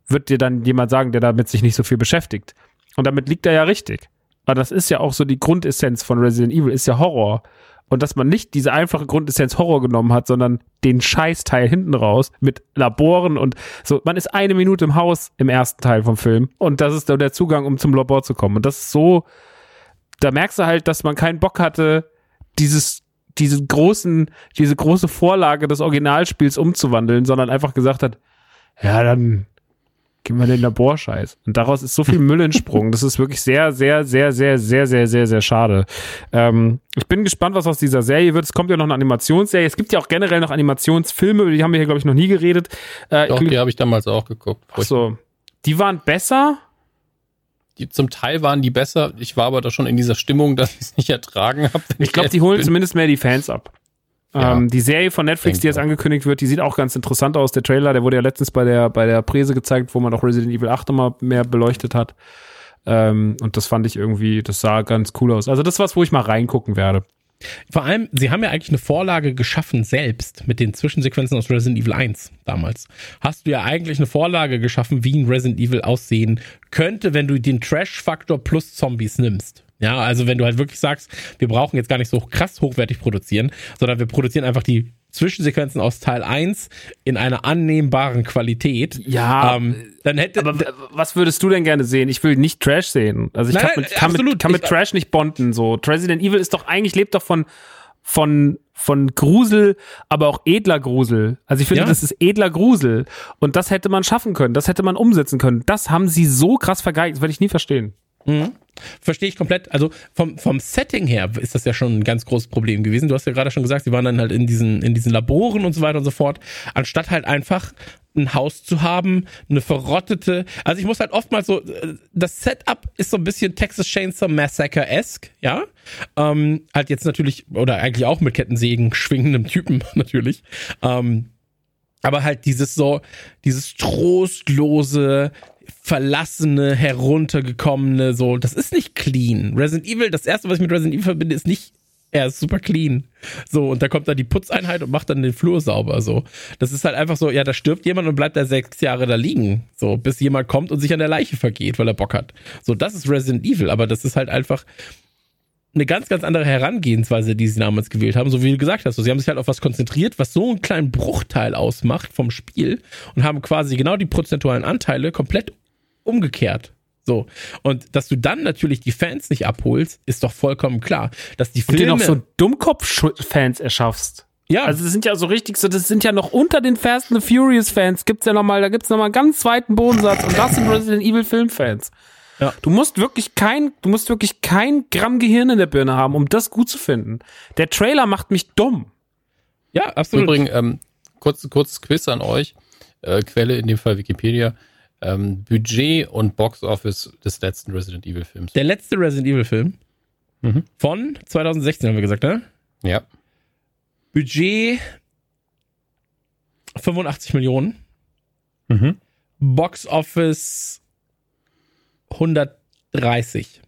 Speaker 2: Wird dir dann jemand sagen, der damit sich nicht so viel beschäftigt. Und damit liegt er ja richtig. Weil das ist ja auch so die Grundessenz von Resident Evil, ist ja Horror. Und dass man nicht diese einfache Grundessenz Horror genommen hat, sondern den Scheißteil hinten raus mit Laboren und so. Man ist eine Minute im Haus im ersten Teil vom Film und das ist dann der Zugang, um zum Labor zu kommen. Und das ist so, da merkst du halt, dass man keinen Bock hatte, dieses, diese großen, diese große Vorlage des Originalspiels umzuwandeln, sondern einfach gesagt hat, ja, dann gehen wir den Laborscheiß. Und daraus ist so viel Müll entsprungen. Das ist wirklich sehr, sehr, sehr, sehr, sehr, sehr, sehr, sehr schade. Ähm, ich bin gespannt, was aus dieser Serie wird. Es kommt ja noch eine Animationsserie. Es gibt ja auch generell noch Animationsfilme, über die haben wir hier, glaube ich, noch nie geredet.
Speaker 3: Äh, Doch, die habe ich damals auch geguckt.
Speaker 2: Ach so. Die waren besser,
Speaker 3: die, zum Teil waren die besser. Ich war aber da schon in dieser Stimmung, dass ich es nicht ertragen habe.
Speaker 2: Ich glaube, die holen bin. zumindest mehr die Fans ab. Ja. Ähm, die Serie von Netflix, die jetzt angekündigt wird, die sieht auch ganz interessant aus. Der Trailer, der wurde ja letztens bei der, bei der Präse gezeigt, wo man auch Resident Evil 8 nochmal mehr beleuchtet hat. Ähm, und das fand ich irgendwie, das sah ganz cool aus. Also das ist was, wo ich mal reingucken werde.
Speaker 4: Vor allem, sie haben ja eigentlich eine Vorlage geschaffen selbst mit den Zwischensequenzen aus Resident Evil 1 damals. Hast du ja eigentlich eine Vorlage geschaffen, wie ein Resident Evil aussehen könnte, wenn du den Trash-Faktor plus Zombies nimmst. Ja, also wenn du halt wirklich sagst, wir brauchen jetzt gar nicht so krass hochwertig produzieren, sondern wir produzieren einfach die Zwischensequenzen aus Teil 1 in einer annehmbaren Qualität.
Speaker 2: Ja, ähm, dann hätte. Aber was würdest du denn gerne sehen? Ich will nicht Trash sehen. Also ich nein, kann, mit, kann, mit, kann mit Trash nicht bonden. So Resident Evil ist doch eigentlich lebt doch von von von Grusel, aber auch edler Grusel. Also ich finde, ja. das ist edler Grusel und das hätte man schaffen können. Das hätte man umsetzen können. Das haben sie so krass vergeigt. Das werde ich nie verstehen.
Speaker 4: Mhm. Verstehe ich komplett. Also vom, vom Setting her ist das ja schon ein ganz großes Problem gewesen. Du hast ja gerade schon gesagt, sie waren dann halt in diesen, in diesen Laboren und so weiter und so fort. Anstatt halt einfach ein Haus zu haben, eine verrottete. Also ich muss halt oftmals so, das Setup ist so ein bisschen Texas Chainsaw Massacre-esque, ja. Ähm, halt jetzt natürlich, oder eigentlich auch mit Kettensägen schwingendem Typen natürlich. Ähm, aber halt dieses so, dieses trostlose, verlassene, heruntergekommene, so, das ist nicht clean. Resident Evil, das erste, was ich mit Resident Evil verbinde, ist nicht Er ist super clean. So, und da kommt dann die Putzeinheit und macht dann den Flur sauber. So. Das ist halt einfach so, ja, da stirbt jemand und bleibt da sechs Jahre da liegen. So, bis jemand kommt und sich an der Leiche vergeht, weil er Bock hat. So, das ist Resident Evil, aber das ist halt einfach eine ganz, ganz andere Herangehensweise, die sie damals gewählt haben. So wie du gesagt hast, so, sie haben sich halt auf was konzentriert, was so einen kleinen Bruchteil ausmacht vom Spiel und haben quasi genau die prozentualen Anteile komplett umgekehrt. So. Und dass du dann natürlich die Fans nicht abholst, ist doch vollkommen klar. Dass die Filme.
Speaker 2: Und den auch so Dummkopf-Fans erschaffst.
Speaker 4: ja,
Speaker 2: Also das sind ja so richtig so, das sind ja noch unter den Fast and the Furious Fans, gibt's ja noch mal, da gibt's noch mal einen ganz zweiten Bodensatz und das sind Resident Evil Filmfans.
Speaker 4: Ja.
Speaker 2: Du musst wirklich kein, du musst wirklich kein Gramm Gehirn in der Birne haben, um das gut zu finden. Der Trailer macht mich dumm.
Speaker 4: ja, absolut.
Speaker 3: Übrigens, ähm, kurz, kurzes Quiz an euch. Äh, Quelle in dem Fall Wikipedia. Ähm, Budget und Box Office des letzten Resident Evil Films.
Speaker 4: Der letzte Resident Evil Film
Speaker 3: Mhm.
Speaker 4: von 2016 haben wir gesagt, ne?
Speaker 3: Ja.
Speaker 4: Budget 85 Millionen.
Speaker 3: Mhm.
Speaker 4: Box Office 130.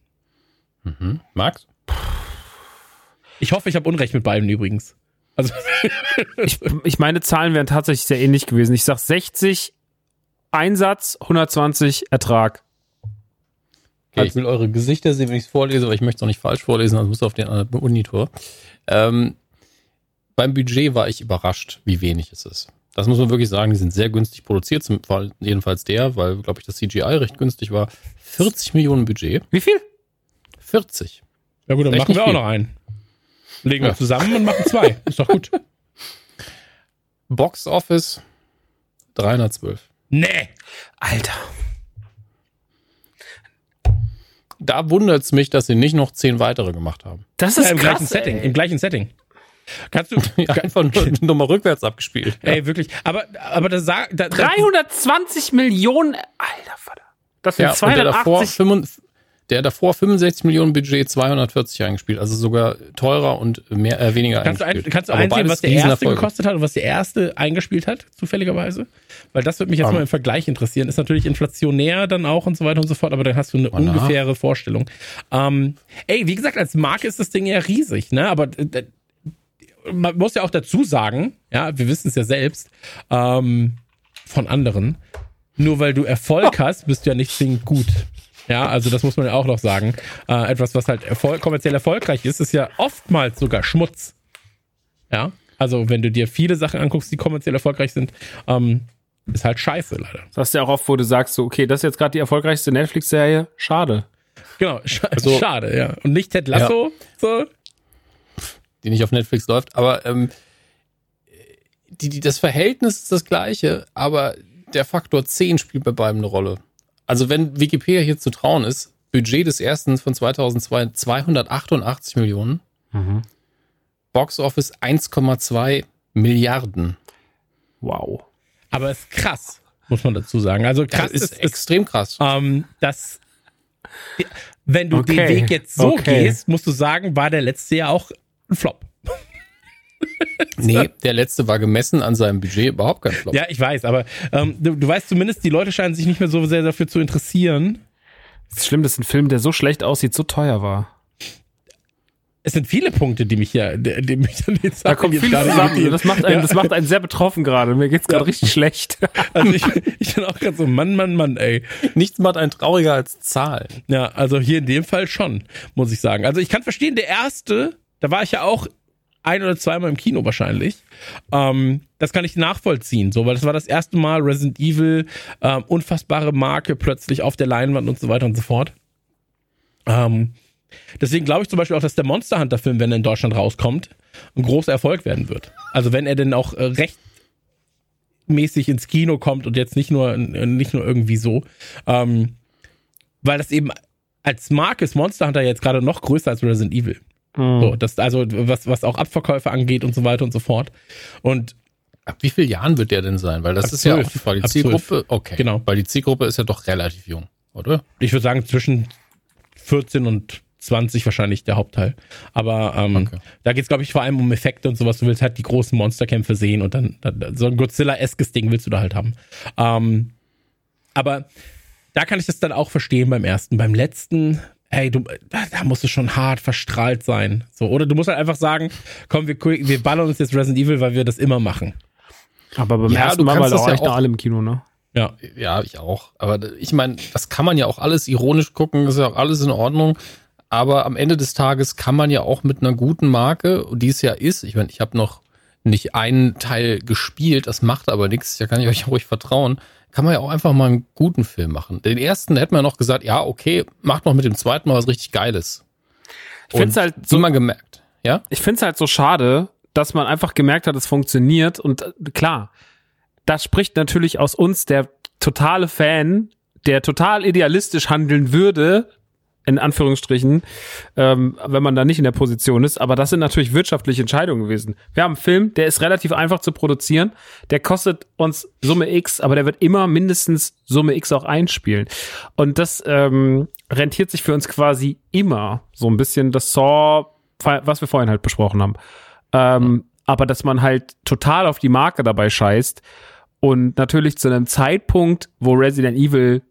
Speaker 3: Mhm. Max?
Speaker 4: Ich hoffe, ich habe Unrecht mit beiden übrigens. Also,
Speaker 2: Ich, ich meine Zahlen wären tatsächlich sehr ähnlich gewesen. Ich sag 60 Einsatz, 120 Ertrag.
Speaker 3: Okay, ich will eure Gesichter sehen, wenn ich es vorlese, aber ich möchte es auch nicht falsch vorlesen, sonst muss auf den anderen Monitor. Ähm, beim Budget war ich überrascht, wie wenig es ist. Das muss man wirklich sagen, die sind sehr günstig produziert, zum Fall jedenfalls der, weil, glaube ich, das CGI recht günstig war. 40 Millionen Budget.
Speaker 2: Wie viel?
Speaker 3: 40.
Speaker 4: ja gut, dann machen wir
Speaker 3: nicht
Speaker 4: auch
Speaker 3: viel.
Speaker 4: noch einen. Legen wir
Speaker 3: Ja.
Speaker 4: zusammen und machen zwei. Ist doch gut.
Speaker 3: Box Office 312.
Speaker 4: Nee.
Speaker 2: Alter.
Speaker 3: Da wundert es mich, dass sie nicht noch zehn weitere gemacht haben.
Speaker 2: Das
Speaker 4: Ja,
Speaker 2: ist
Speaker 4: Im
Speaker 2: krass.
Speaker 4: gleichen Setting.
Speaker 2: ey.
Speaker 4: Im gleichen Setting. Kannst du.
Speaker 3: Einfach nur nochmal rückwärts abgespielt.
Speaker 4: Ey, wirklich. Aber, aber das sagt. Da, da,
Speaker 2: 320 Millionen. Alter Vater. Das sind
Speaker 3: Ja, und der davor,
Speaker 2: 280.
Speaker 3: 65, der davor 65 Millionen Budget 240 eingespielt, also sogar teurer und mehr, äh, weniger
Speaker 4: Kannst du, ein,
Speaker 3: eingespielt.
Speaker 4: kannst du
Speaker 3: Aber
Speaker 4: einsehen, was der erste gekostet hat und was der erste eingespielt hat, zufälligerweise? Weil das würde mich jetzt
Speaker 3: Um.
Speaker 4: mal im Vergleich interessieren. Ist natürlich inflationär dann auch und so weiter und so fort, aber dann hast du eine
Speaker 3: nach.
Speaker 4: ungefähre Vorstellung. Ähm, ey, wie gesagt, als Marke ist das Ding ja riesig, ne? Aber äh, man muss ja auch dazu sagen, ja, wir wissen es ja selbst, ähm, von anderen, nur weil du Erfolg hast, bist du ja nicht zwingend gut. Ja, also das muss man ja auch noch sagen. Äh, etwas, was halt erfol kommerziell erfolgreich ist, ist ja oftmals sogar Schmutz. Ja, also wenn du dir viele Sachen anguckst, die kommerziell erfolgreich sind, ähm, ist halt scheiße leider.
Speaker 2: Das hast du ja auch oft, wo du sagst, so, okay, das ist jetzt gerade die erfolgreichste Netflix-Serie. Schade.
Speaker 4: Genau, sch
Speaker 3: Also-
Speaker 4: schade, ja. Und nicht Ted Lasso, so.
Speaker 3: die nicht auf Netflix läuft, aber ähm, die, die, das Verhältnis ist das gleiche, aber der Faktor 10 spielt bei beiden eine Rolle. Also wenn Wikipedia hier zu trauen ist, Budget des ersten von 2002 288 Millionen, Box Office 1,2 Milliarden.
Speaker 2: Wow.
Speaker 4: Aber ist krass, muss man dazu sagen. Also
Speaker 3: Das
Speaker 4: krass
Speaker 3: ist,
Speaker 4: ist, ist
Speaker 3: extrem krass.
Speaker 4: ähm, dass wenn du den
Speaker 2: Okay,
Speaker 4: Weg jetzt so
Speaker 2: okay.
Speaker 4: gehst, musst du sagen, war der letzte ja auch ein Flop.
Speaker 3: Nee, der letzte war gemessen an seinem Budget überhaupt kein Flop.
Speaker 4: Ja, ich weiß, aber ähm, du, du weißt zumindest, die Leute scheinen sich nicht mehr so sehr dafür zu interessieren.
Speaker 2: Es ist schlimm, dass ein Film, der so schlecht aussieht, so teuer war.
Speaker 4: Es sind viele Punkte, die mich hier, die, die mich an den
Speaker 2: Da kommt
Speaker 4: jetzt
Speaker 2: viel
Speaker 4: gerade
Speaker 2: zusammen. Das macht, einen,
Speaker 4: Ja.
Speaker 2: das macht einen sehr betroffen gerade. Mir geht's gerade richtig schlecht.
Speaker 4: Also ich, ich bin auch gerade so, Mann, Mann, Mann, ey.
Speaker 3: Nichts macht einen trauriger als Zahlen.
Speaker 4: Ja, also hier in dem Fall schon, muss ich sagen. Also ich kann verstehen, der erste, da war ich ja auch ein oder zweimal im Kino wahrscheinlich. Ähm, das kann ich nachvollziehen, so, weil das war das erste Mal Resident Evil, ähm, unfassbare Marke plötzlich auf der Leinwand und so weiter und so fort. Ähm, deswegen glaube ich zum Beispiel auch, dass der Monster Hunter Film, wenn er in Deutschland rauskommt, ein großer Erfolg werden wird. Also wenn er denn auch äh, rechtmäßig ins Kino kommt und jetzt nicht nur äh, nicht nur irgendwie so, ähm, weil das eben als Marke ist Monster Hunter jetzt gerade noch größer als Resident Evil. So, das also was was auch Abverkäufe angeht und so weiter und so fort. Und
Speaker 3: Ab wie vielen Jahren wird der denn sein? Weil das
Speaker 4: Ab
Speaker 3: ist ja
Speaker 4: zwölf.
Speaker 3: auch die Frage. Die. Zielgruppe, okay.
Speaker 4: Genau.
Speaker 3: Weil die Zielgruppe ist ja doch relativ jung, oder?
Speaker 4: ich würde sagen zwischen 14 und 20 wahrscheinlich der Hauptteil. Aber ähm,
Speaker 3: Okay.
Speaker 4: da geht's glaube ich vor allem um Effekte und sowas. Du willst halt die großen Monsterkämpfe sehen und dann, dann so ein Godzilla-eskes Ding willst du da halt haben. Ähm, aber da kann ich das dann auch verstehen beim ersten. Beim letzten, ey, du, da, musst du schon hart verstrahlt sein. So, oder du musst halt einfach sagen, komm, wir, wir ballern uns jetzt Resident Evil, weil wir das immer machen.
Speaker 2: Aber beim
Speaker 3: Ja,
Speaker 2: ersten Mal war
Speaker 3: das
Speaker 2: auch
Speaker 3: ja
Speaker 2: echt noch
Speaker 3: auch-
Speaker 2: alle im Kino, ne?
Speaker 4: Ja.
Speaker 3: Ja, ich auch. Aber ich meine, das kann man ja auch alles ironisch gucken, ist ja auch alles in Ordnung. Aber am Ende des Tages kann man ja auch mit einer guten Marke, die es ja ist, ich meine, ich habe noch nicht einen Teil gespielt, das macht aber nichts, da kann ich euch ruhig vertrauen, kann man ja auch einfach mal einen guten Film machen. Den ersten hätte man noch gesagt, ja, okay, macht noch mit dem zweiten Mal was richtig Geiles.
Speaker 2: Ich find's
Speaker 3: Und
Speaker 2: halt
Speaker 3: so mal gemerkt, ja?
Speaker 2: ich find's halt so schade, dass man einfach gemerkt hat, es funktioniert und äh, klar, das spricht natürlich aus uns, der totale Fan, der total idealistisch handeln würde, in Anführungsstrichen, ähm, wenn man da nicht in der Position ist. Aber das sind natürlich wirtschaftliche Entscheidungen gewesen. Wir haben einen Film, der ist relativ einfach zu produzieren. Der kostet uns Summe X, aber der wird immer mindestens Summe X auch einspielen. Und das ähm, rentiert sich für uns quasi immer so ein bisschen das Saw, was wir vorhin halt besprochen haben. Ähm, aber dass man halt total auf die Marke dabei scheißt und natürlich zu einem Zeitpunkt, wo Resident Evil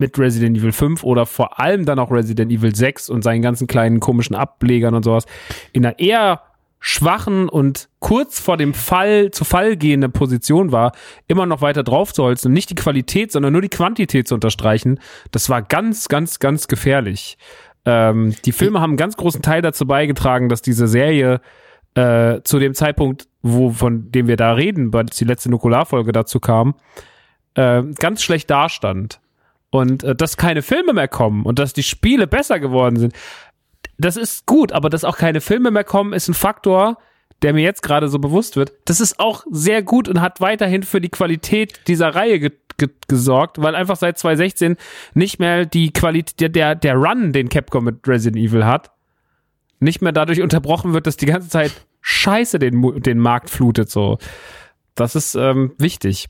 Speaker 2: mit Resident Evil 5 oder vor allem dann auch Resident Evil 6 und seinen ganzen kleinen komischen Ablegern und sowas in einer eher schwachen und kurz vor dem Fall zu Fall gehende Position war, immer noch weiter drauf zu holzen und nicht die Qualität, sondern nur die Quantität zu unterstreichen, das war ganz, ganz, ganz gefährlich. Ähm, die Filme haben einen ganz großen Teil dazu beigetragen, dass diese Serie äh, zu dem Zeitpunkt, wo von dem wir da reden, weil die letzte Nukularfolge dazu kam, äh, ganz schlecht dastand. Und äh, dass keine Filme mehr kommen und dass die Spiele besser geworden sind, das ist gut, aber dass auch keine Filme mehr kommen, ist ein Faktor, der mir jetzt gerade so bewusst wird. Das ist auch sehr gut und hat weiterhin für die Qualität dieser Reihe ge ge gesorgt, weil einfach seit 2016 nicht mehr die Qualität, der, der, Run, den Capcom mit Resident Evil hat, nicht mehr dadurch unterbrochen wird, dass die ganze Zeit Scheiße den, den Markt flutet. So, das ist ähm, wichtig.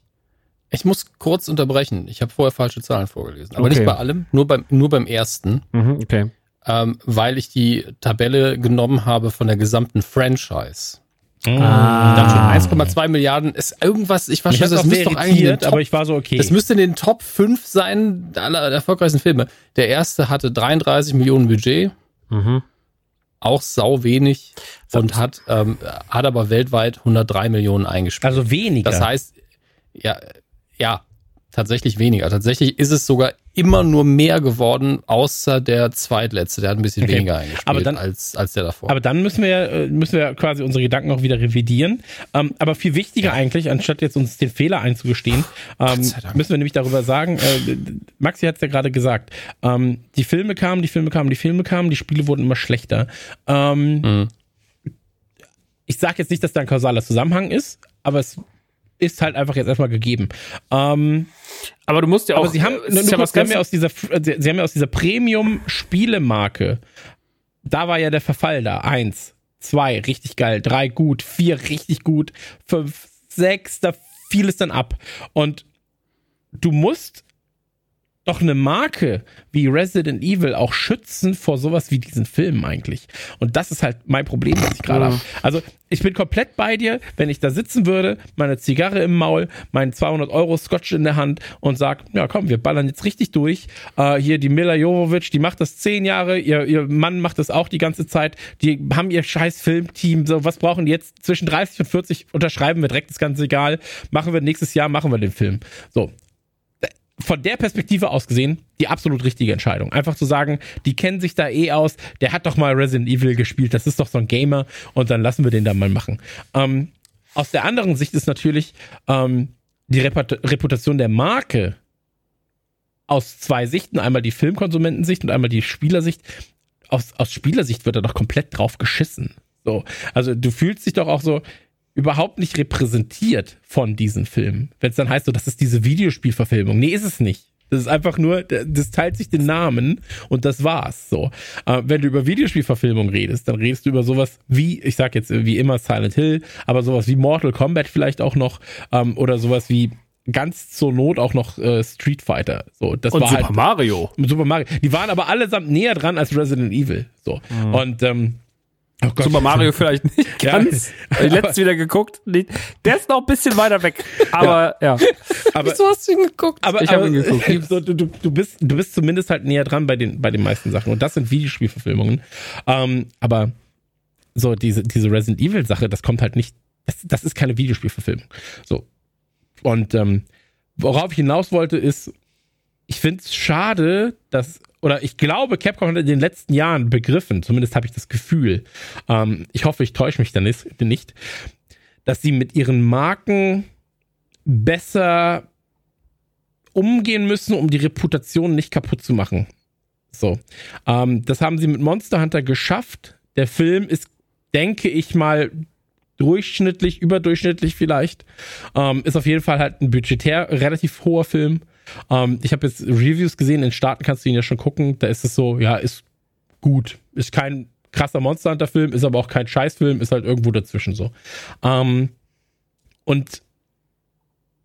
Speaker 3: Ich muss kurz unterbrechen. Ich habe vorher falsche Zahlen vorgelesen. Aber
Speaker 2: Okay.
Speaker 3: nicht bei allem, nur beim, nur beim ersten,
Speaker 2: Mhm, okay.
Speaker 3: ähm, weil ich die Tabelle genommen habe von der gesamten Franchise.
Speaker 2: Ah.
Speaker 3: Dann schon 1,2 Milliarden ist irgendwas, ich war schon, das müsste doch eigentlich in den
Speaker 4: irritiert,
Speaker 3: Top,
Speaker 4: aber ich war so, okay.
Speaker 3: das müsste in den Top 5 sein aller erfolgreichsten Filme. Der erste hatte 33 Millionen Budget,
Speaker 2: Mhm.
Speaker 3: auch sau wenig und hat, ähm, hat aber weltweit 103 Millionen eingespielt.
Speaker 4: also weniger.
Speaker 3: Das heißt, ja, ja, tatsächlich weniger. Tatsächlich ist es sogar immer nur mehr geworden, außer der zweitletzte. Der hat ein bisschen
Speaker 4: Okay.
Speaker 3: weniger eingespielt
Speaker 4: Aber dann-
Speaker 3: als, als der davor.
Speaker 4: Aber dann müssen wir, äh, müssen wir quasi unsere Gedanken auch wieder revidieren. Ähm, aber viel wichtiger eigentlich, anstatt jetzt uns den Fehler einzugestehen, ähm, müssen wir nämlich darüber sagen, äh, Maxi hat es ja gerade gesagt, ähm, die Filme kamen, die Filme kamen, die Filme kamen, die Spiele wurden immer schlechter. Ähm,
Speaker 3: Mhm.
Speaker 4: Ich sage jetzt nicht, dass da ein kausaler Zusammenhang ist, aber es ist halt einfach jetzt erstmal gegeben. Ähm,
Speaker 2: Aber du musst ja auch.
Speaker 4: aber sie haben,
Speaker 2: äh,
Speaker 4: nur
Speaker 2: ja
Speaker 4: kurz, sie haben ja aus dieser, sie sie haben ja aus dieser Premium-Spielemarke, da war ja der Verfall da. Eins, zwei, richtig geil, drei gut, vier, richtig gut, fünf, sechs, da fiel es dann ab. Und du musst doch eine Marke wie Resident Evil auch schützen vor sowas wie diesen Filmen eigentlich. Und das ist halt mein Problem, was ich gerade
Speaker 2: Ja.
Speaker 4: habe. Also ich bin komplett bei dir, wenn ich da sitzen würde, meine Zigarre im Maul, meinen 200 Euro Scotch in der Hand und sag, ja komm, wir ballern jetzt richtig durch. Äh, hier die Mila Jovovich, die macht das zehn Jahre, ihr, ihr Mann macht das auch die ganze Zeit. Die haben ihr scheiß Filmteam. So, was brauchen die jetzt? Zwischen 30 und 40 unterschreiben wir direkt, ist ganz egal. Machen wir nächstes Jahr, machen wir den Film. So, von der Perspektive aus gesehen, die absolut richtige Entscheidung. Einfach zu sagen, die kennen sich da eh aus, der hat doch mal Resident Evil gespielt, das ist doch so ein Gamer und dann lassen wir den da mal machen. Ähm, aus der anderen Sicht ist natürlich ähm, die Reput Reputation der Marke aus zwei Sichten, einmal die Filmkonsumentensicht und einmal die Spielersicht. Aus, aus Spielersicht wird da doch komplett drauf geschissen. So, also du fühlst dich doch auch so überhaupt nicht repräsentiert von diesen Filmen. Wenn es dann heißt, so, das ist diese Videospielverfilmung. Nee, ist es nicht. Das ist einfach nur, das teilt sich den Namen und das war's. So, äh, wenn du über Videospielverfilmung redest, dann redest du über sowas wie, ich sag jetzt wie immer Silent Hill, aber sowas wie Mortal Kombat vielleicht auch noch ähm, oder sowas wie ganz zur Not auch noch äh, Street Fighter. So, das
Speaker 2: und
Speaker 4: war
Speaker 2: Super
Speaker 4: halt
Speaker 2: Mario.
Speaker 4: Super Mario. Die waren aber allesamt näher dran als Resident Evil. So. Und ähm,
Speaker 2: Oh Gott. Super Mario vielleicht nicht ganz. Ja, letztens wieder geguckt. Der ist noch ein bisschen weiter weg. Aber ja. ja.
Speaker 3: Aber, Wieso hast du ihn geguckt?
Speaker 4: Aber, ich habe ihn geguckt. So, du, du, bist, du bist zumindest halt näher dran bei den, bei den meisten Sachen. Und das sind Videospielverfilmungen. Ähm, aber so diese, diese Resident Evil Sache, das kommt halt nicht, das, das ist keine Videospielverfilmung. So. Und ähm, worauf ich hinaus wollte, ist, ich finde es schade, dass oder ich glaube, Capcom hat in den letzten Jahren begriffen, zumindest habe ich das Gefühl, ähm, ich hoffe, ich täusche mich da nicht, dass sie mit ihren Marken besser umgehen müssen, um die Reputation nicht kaputt zu machen. So. Ähm, das haben sie mit Monster Hunter geschafft. Der Film ist, denke ich mal, durchschnittlich, überdurchschnittlich vielleicht. Ähm, ist auf jeden Fall halt ein budgetär relativ hoher Film. Ähm, ich habe jetzt Reviews gesehen, in Staaten kannst du ihn ja schon gucken. Da ist es so, ja, ist gut. Ist kein krasser Monster Hunter Film, ist aber auch kein Scheißfilm, ist halt irgendwo dazwischen so. Ähm, und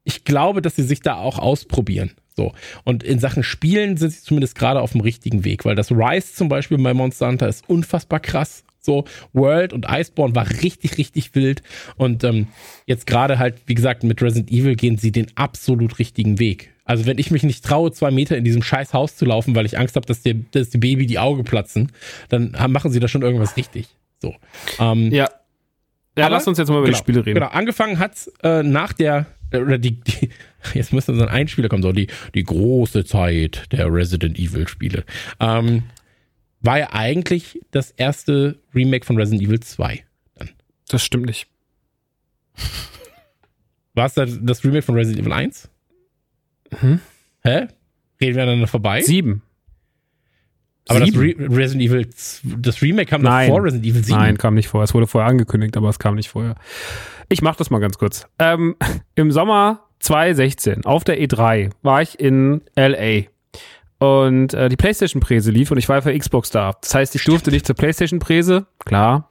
Speaker 4: ich glaube, dass sie sich da auch ausprobieren. So. Und in Sachen Spielen sind sie zumindest gerade auf dem richtigen Weg, weil das Rise zum Beispiel bei Monster Hunter ist unfassbar krass. So, World und Iceborne war richtig, richtig wild. Und ähm, jetzt gerade halt, wie gesagt, mit Resident Evil gehen sie den absolut richtigen Weg. Also wenn ich mich nicht traue, zwei Meter in diesem scheiß Haus zu laufen, weil ich Angst habe, dass, der, dass die Baby die Augen platzen, dann machen sie da schon irgendwas richtig. So.
Speaker 2: Ähm, ja. Ja, aber, lass uns jetzt mal über
Speaker 4: genau,
Speaker 2: die Spiele reden.
Speaker 4: Genau, angefangen hat's äh, nach der, äh, oder die, die jetzt müsste so ein Einspieler kommen, so die, die große Zeit der Resident Evil Spiele. Ähm, war ja eigentlich das erste Remake von Resident Evil 2. Dann.
Speaker 2: Das stimmt nicht.
Speaker 4: War es das, das Remake von Resident Evil 1? Hm? Hä? Reden wir aneinander vorbei?
Speaker 2: Sieben.
Speaker 4: Aber das Re Resident Evil, das Remake kam Nein. noch vor Resident Evil 7.
Speaker 2: Nein, kam nicht vor. Es wurde vorher angekündigt, aber es kam nicht vorher. Ich mach das mal ganz kurz. Ähm, Im Sommer 2016 auf der E3 war ich in LA und äh, die PlayStation-Präse lief und ich war für Xbox da. Das heißt, ich durfte nicht zur PlayStation-Präse, klar,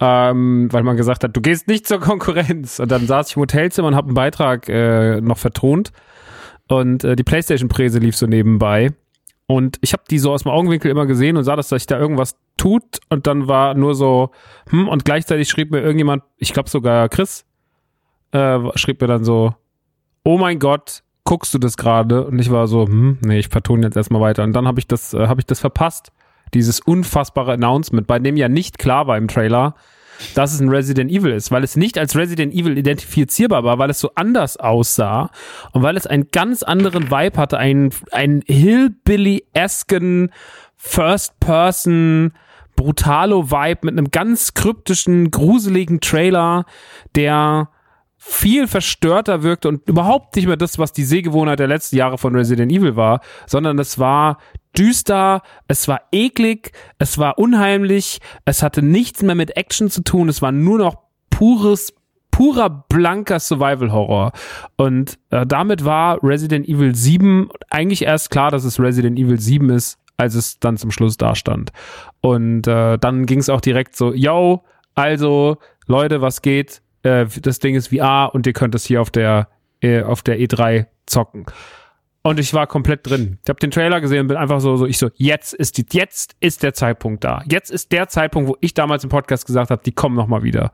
Speaker 2: ähm, weil man gesagt hat, du gehst nicht zur Konkurrenz. Und dann saß ich im Hotelzimmer und habe einen Beitrag äh, noch vertont und äh, die PlayStation-Präse lief so nebenbei. Und ich habe die so aus dem Augenwinkel immer gesehen und sah, dass sich da irgendwas tut. Und dann war nur so, hm, und gleichzeitig schrieb mir irgendjemand, ich glaube sogar Chris, äh, schrieb mir dann so, oh mein Gott, guckst du das gerade? Und ich war so, hm, nee, ich vertone jetzt erstmal weiter. Und dann habe ich das, äh, habe ich das verpasst. Dieses unfassbare Announcement, bei dem ja nicht klar war im Trailer, dass es ein Resident Evil ist, weil es nicht als Resident Evil identifizierbar war, weil es so anders aussah und weil es einen ganz anderen Vibe hatte, einen, Hillbilly-esken First-Person Brutalo-Vibe mit einem ganz kryptischen, gruseligen Trailer, der viel verstörter wirkte und überhaupt nicht mehr das, was die Sehgewohnheit der letzten Jahre von Resident Evil war, sondern es war düster, es war eklig, es war unheimlich, es hatte nichts mehr mit Action zu tun, es war nur noch pures purer blanker Survival Horror. Und äh, damit war Resident Evil 7 eigentlich erst klar, dass es Resident Evil 7 ist, als es dann zum Schluss da stand. Und äh, dann ging es auch direkt so, yo, also Leute, was geht? äh, das Ding ist VR und ihr könnt es hier auf der, äh, auf der E3 zocken. Und ich war komplett drin. Ich habe den Trailer gesehen und bin einfach so, so ich so, jetzt ist die, jetzt ist der Zeitpunkt da. Jetzt ist der Zeitpunkt, wo ich damals im Podcast gesagt habe, die kommen noch mal wieder.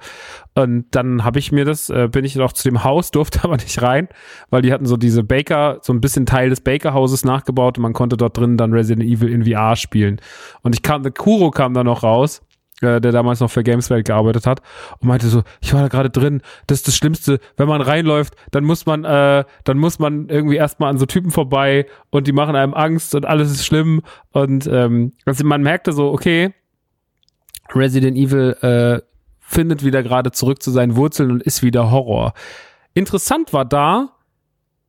Speaker 2: Und dann habe ich mir das, äh, bin ich noch zu dem Haus, durfte aber nicht rein, weil die hatten so diese Baker, so ein bisschen Teil des Baker-Hauses nachgebaut und man konnte dort drin dann Resident Evil in VR spielen. Und ich kam, Kuro kam da noch raus der damals noch für Gameswelt gearbeitet hat und meinte so, ich war da gerade drin, das ist das Schlimmste, wenn man reinläuft, dann muss man, äh, dann muss man irgendwie erstmal an so Typen vorbei und die machen einem Angst und alles ist schlimm und ähm, also man merkte so, okay, Resident Evil äh, findet wieder gerade zurück zu seinen Wurzeln und ist wieder Horror. Interessant war da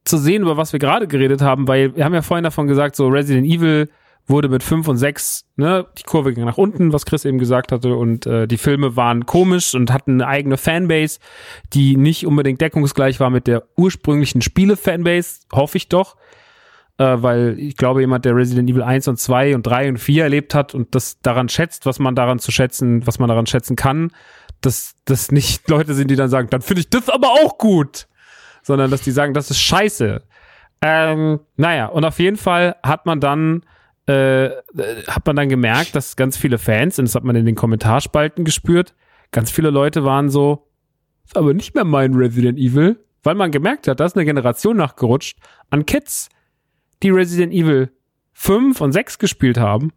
Speaker 2: zu sehen, über was wir gerade geredet haben, weil wir haben ja vorhin davon gesagt, so Resident Evil wurde mit 5 und 6, ne, die Kurve ging nach unten, was Chris eben gesagt hatte, und äh, die Filme waren komisch und hatten eine eigene Fanbase, die nicht unbedingt deckungsgleich war mit der ursprünglichen Spiele-Fanbase, hoffe ich doch. Äh, weil ich glaube, jemand, der Resident Evil 1 und 2 und 3 und 4 erlebt hat und das daran schätzt, was man daran zu schätzen, was man daran schätzen kann, dass das nicht Leute sind, die dann sagen, dann finde ich das aber auch gut. Sondern dass die sagen, das ist scheiße. Ähm, naja, und auf jeden Fall hat man dann äh, hat man dann gemerkt, dass ganz viele Fans, und das hat man in den Kommentarspalten gespürt, ganz viele Leute waren so, ist aber nicht mehr mein Resident Evil, weil man gemerkt hat, da ist eine Generation nachgerutscht an Kids, die Resident Evil 5 und 6 gespielt haben.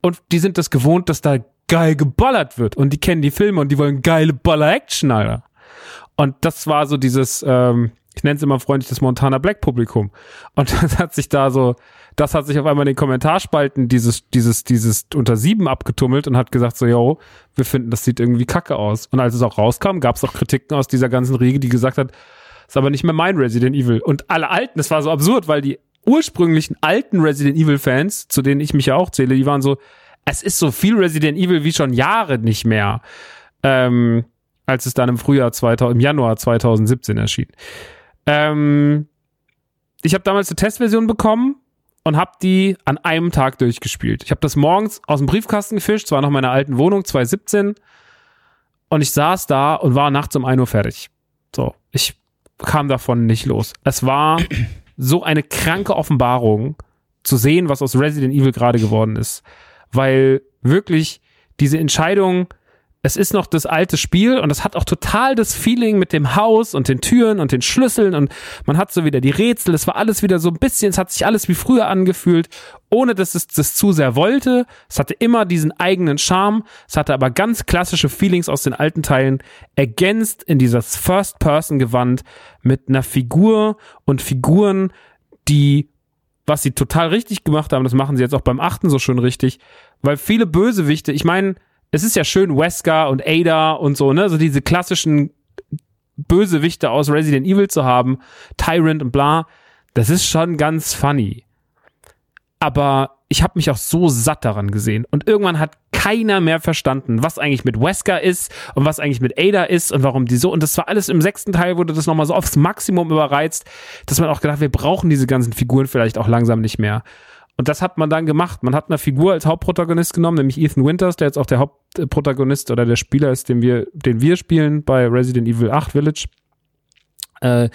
Speaker 2: Und die sind das gewohnt, dass da geil geballert wird. Und die kennen die Filme und die wollen geile Baller-Action, Alter. Und das war so dieses, ähm, ich nenne es immer freundlich das Montana Black Publikum. Und das hat sich da so, das hat sich auf einmal in den Kommentarspalten dieses, dieses, dieses unter sieben abgetummelt und hat gesagt so, yo, wir finden, das sieht irgendwie kacke aus. Und als es auch rauskam, gab es auch Kritiken aus dieser ganzen Riege, die gesagt hat, ist aber nicht mehr mein Resident Evil. Und alle Alten, das war so absurd, weil die ursprünglichen alten Resident Evil Fans, zu denen ich mich ja auch zähle, die waren so, es ist so viel Resident Evil wie schon Jahre nicht mehr. Ähm, als es dann im Frühjahr 2000, im Januar 2017 erschien. Ähm, ich habe damals eine Testversion bekommen und habe die an einem Tag durchgespielt. Ich habe das morgens aus dem Briefkasten gefischt, zwar noch meiner alten Wohnung 2017 und ich saß da und war nachts um 1 Uhr fertig. So, ich kam davon nicht los. Es war so eine kranke Offenbarung zu sehen, was aus Resident Evil gerade geworden ist, weil wirklich diese Entscheidung es ist noch das alte Spiel und es hat auch total das Feeling mit dem Haus und den Türen und den Schlüsseln und man hat so wieder die Rätsel. Es war alles wieder so ein bisschen, es hat sich alles wie früher angefühlt, ohne dass es das zu sehr wollte. Es hatte immer diesen eigenen Charme. Es hatte aber ganz klassische Feelings aus den alten Teilen ergänzt in dieses First-Person-Gewand mit einer Figur und Figuren, die was sie total richtig gemacht haben, das machen sie jetzt auch beim achten so schön richtig, weil viele Bösewichte, ich meine, es ist ja schön, Wesker und Ada und so, ne, so diese klassischen Bösewichte aus Resident Evil zu haben, Tyrant und bla, das ist schon ganz funny. Aber ich habe mich auch so satt daran gesehen. Und irgendwann hat keiner mehr verstanden, was eigentlich mit Wesker ist und was eigentlich mit Ada ist und warum die so. Und das war alles im sechsten Teil wurde das nochmal so aufs Maximum überreizt, dass man auch gedacht, wir brauchen diese ganzen Figuren vielleicht auch langsam nicht mehr. Und das hat man dann gemacht. Man hat eine Figur als Hauptprotagonist genommen, nämlich Ethan Winters, der jetzt auch der Hauptprotagonist oder der Spieler ist, den wir, den wir spielen bei Resident Evil 8 Village, äh,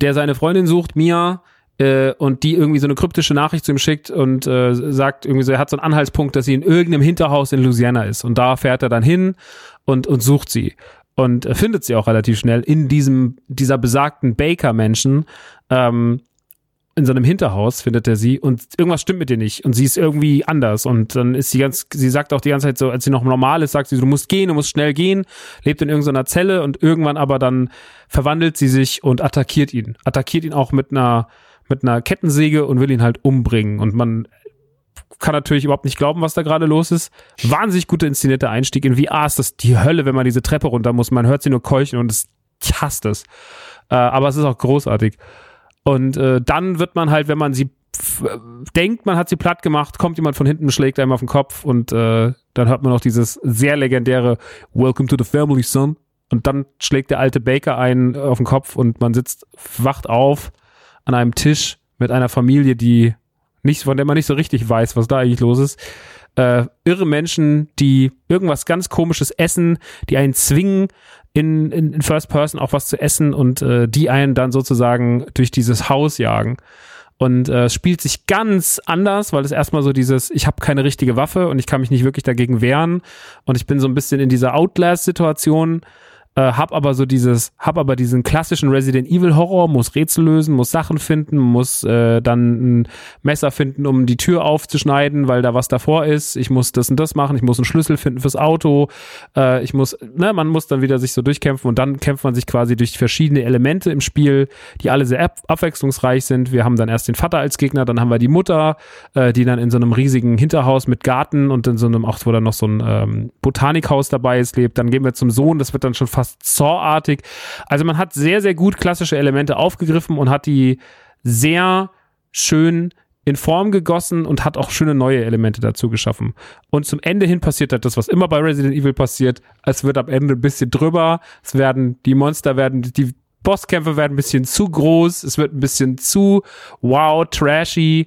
Speaker 2: der seine Freundin sucht, Mia, äh, und die irgendwie so eine kryptische Nachricht zu ihm schickt und äh, sagt irgendwie so, er hat so einen Anhaltspunkt, dass sie in irgendeinem Hinterhaus in Louisiana ist. Und da fährt er dann hin und, und sucht sie. Und findet sie auch relativ schnell in diesem, dieser besagten Baker-Menschen, ähm, in so einem Hinterhaus findet er sie und irgendwas stimmt mit ihr nicht und sie ist irgendwie anders und dann ist sie ganz, sie sagt auch die ganze Zeit so, als sie noch normal ist, sagt sie, du musst gehen, du musst schnell gehen, lebt in irgendeiner Zelle und irgendwann aber dann verwandelt sie sich und attackiert ihn, attackiert ihn auch mit einer mit einer Kettensäge und will ihn halt umbringen und man kann natürlich überhaupt nicht glauben, was da gerade los ist. Wahnsinnig guter inszenierter Einstieg in VR ist das die Hölle, wenn man diese Treppe runter muss. Man hört sie nur keuchen und es, ich hasse das. Äh, aber es ist auch großartig. Und äh, dann wird man halt, wenn man sie denkt, man hat sie platt gemacht, kommt jemand von hinten, schlägt einem auf den Kopf und äh, dann hört man noch dieses sehr legendäre Welcome to the Family, Son. Und dann schlägt der alte Baker einen auf den Kopf und man sitzt, wacht auf an einem Tisch mit einer Familie, die nicht, von der man nicht so richtig weiß, was da eigentlich los ist. Äh, irre Menschen, die irgendwas ganz komisches essen, die einen zwingen, in, in, in First Person auch was zu essen und äh, die einen dann sozusagen durch dieses Haus jagen. Und äh, spielt sich ganz anders, weil es erstmal so dieses, ich habe keine richtige Waffe und ich kann mich nicht wirklich dagegen wehren. Und ich bin so ein bisschen in dieser Outlast-Situation äh, hab aber so dieses, hab aber diesen klassischen Resident Evil Horror, muss Rätsel lösen, muss Sachen finden, muss äh, dann ein Messer finden, um die Tür aufzuschneiden, weil da was davor ist. Ich muss das und das machen, ich muss einen Schlüssel finden fürs Auto. Äh, ich muss, ne, man muss dann wieder sich so durchkämpfen und dann kämpft man sich quasi durch verschiedene Elemente im Spiel, die alle sehr ab abwechslungsreich sind. Wir haben dann erst den Vater als Gegner, dann haben wir die Mutter, äh, die dann in so einem riesigen Hinterhaus mit Garten und in so einem, auch wo dann noch so ein ähm, Botanikhaus dabei ist, lebt. Dann gehen wir zum Sohn, das wird dann schon fast fast Saw-artig. Also man hat sehr, sehr gut klassische Elemente aufgegriffen und hat die sehr schön in Form gegossen und hat auch schöne neue Elemente dazu geschaffen. Und zum Ende hin passiert halt das, was immer bei Resident Evil passiert. Es wird am Ende ein bisschen drüber. Es werden, die Monster werden, die Bosskämpfe werden ein bisschen zu groß. Es wird ein bisschen zu wow, trashy,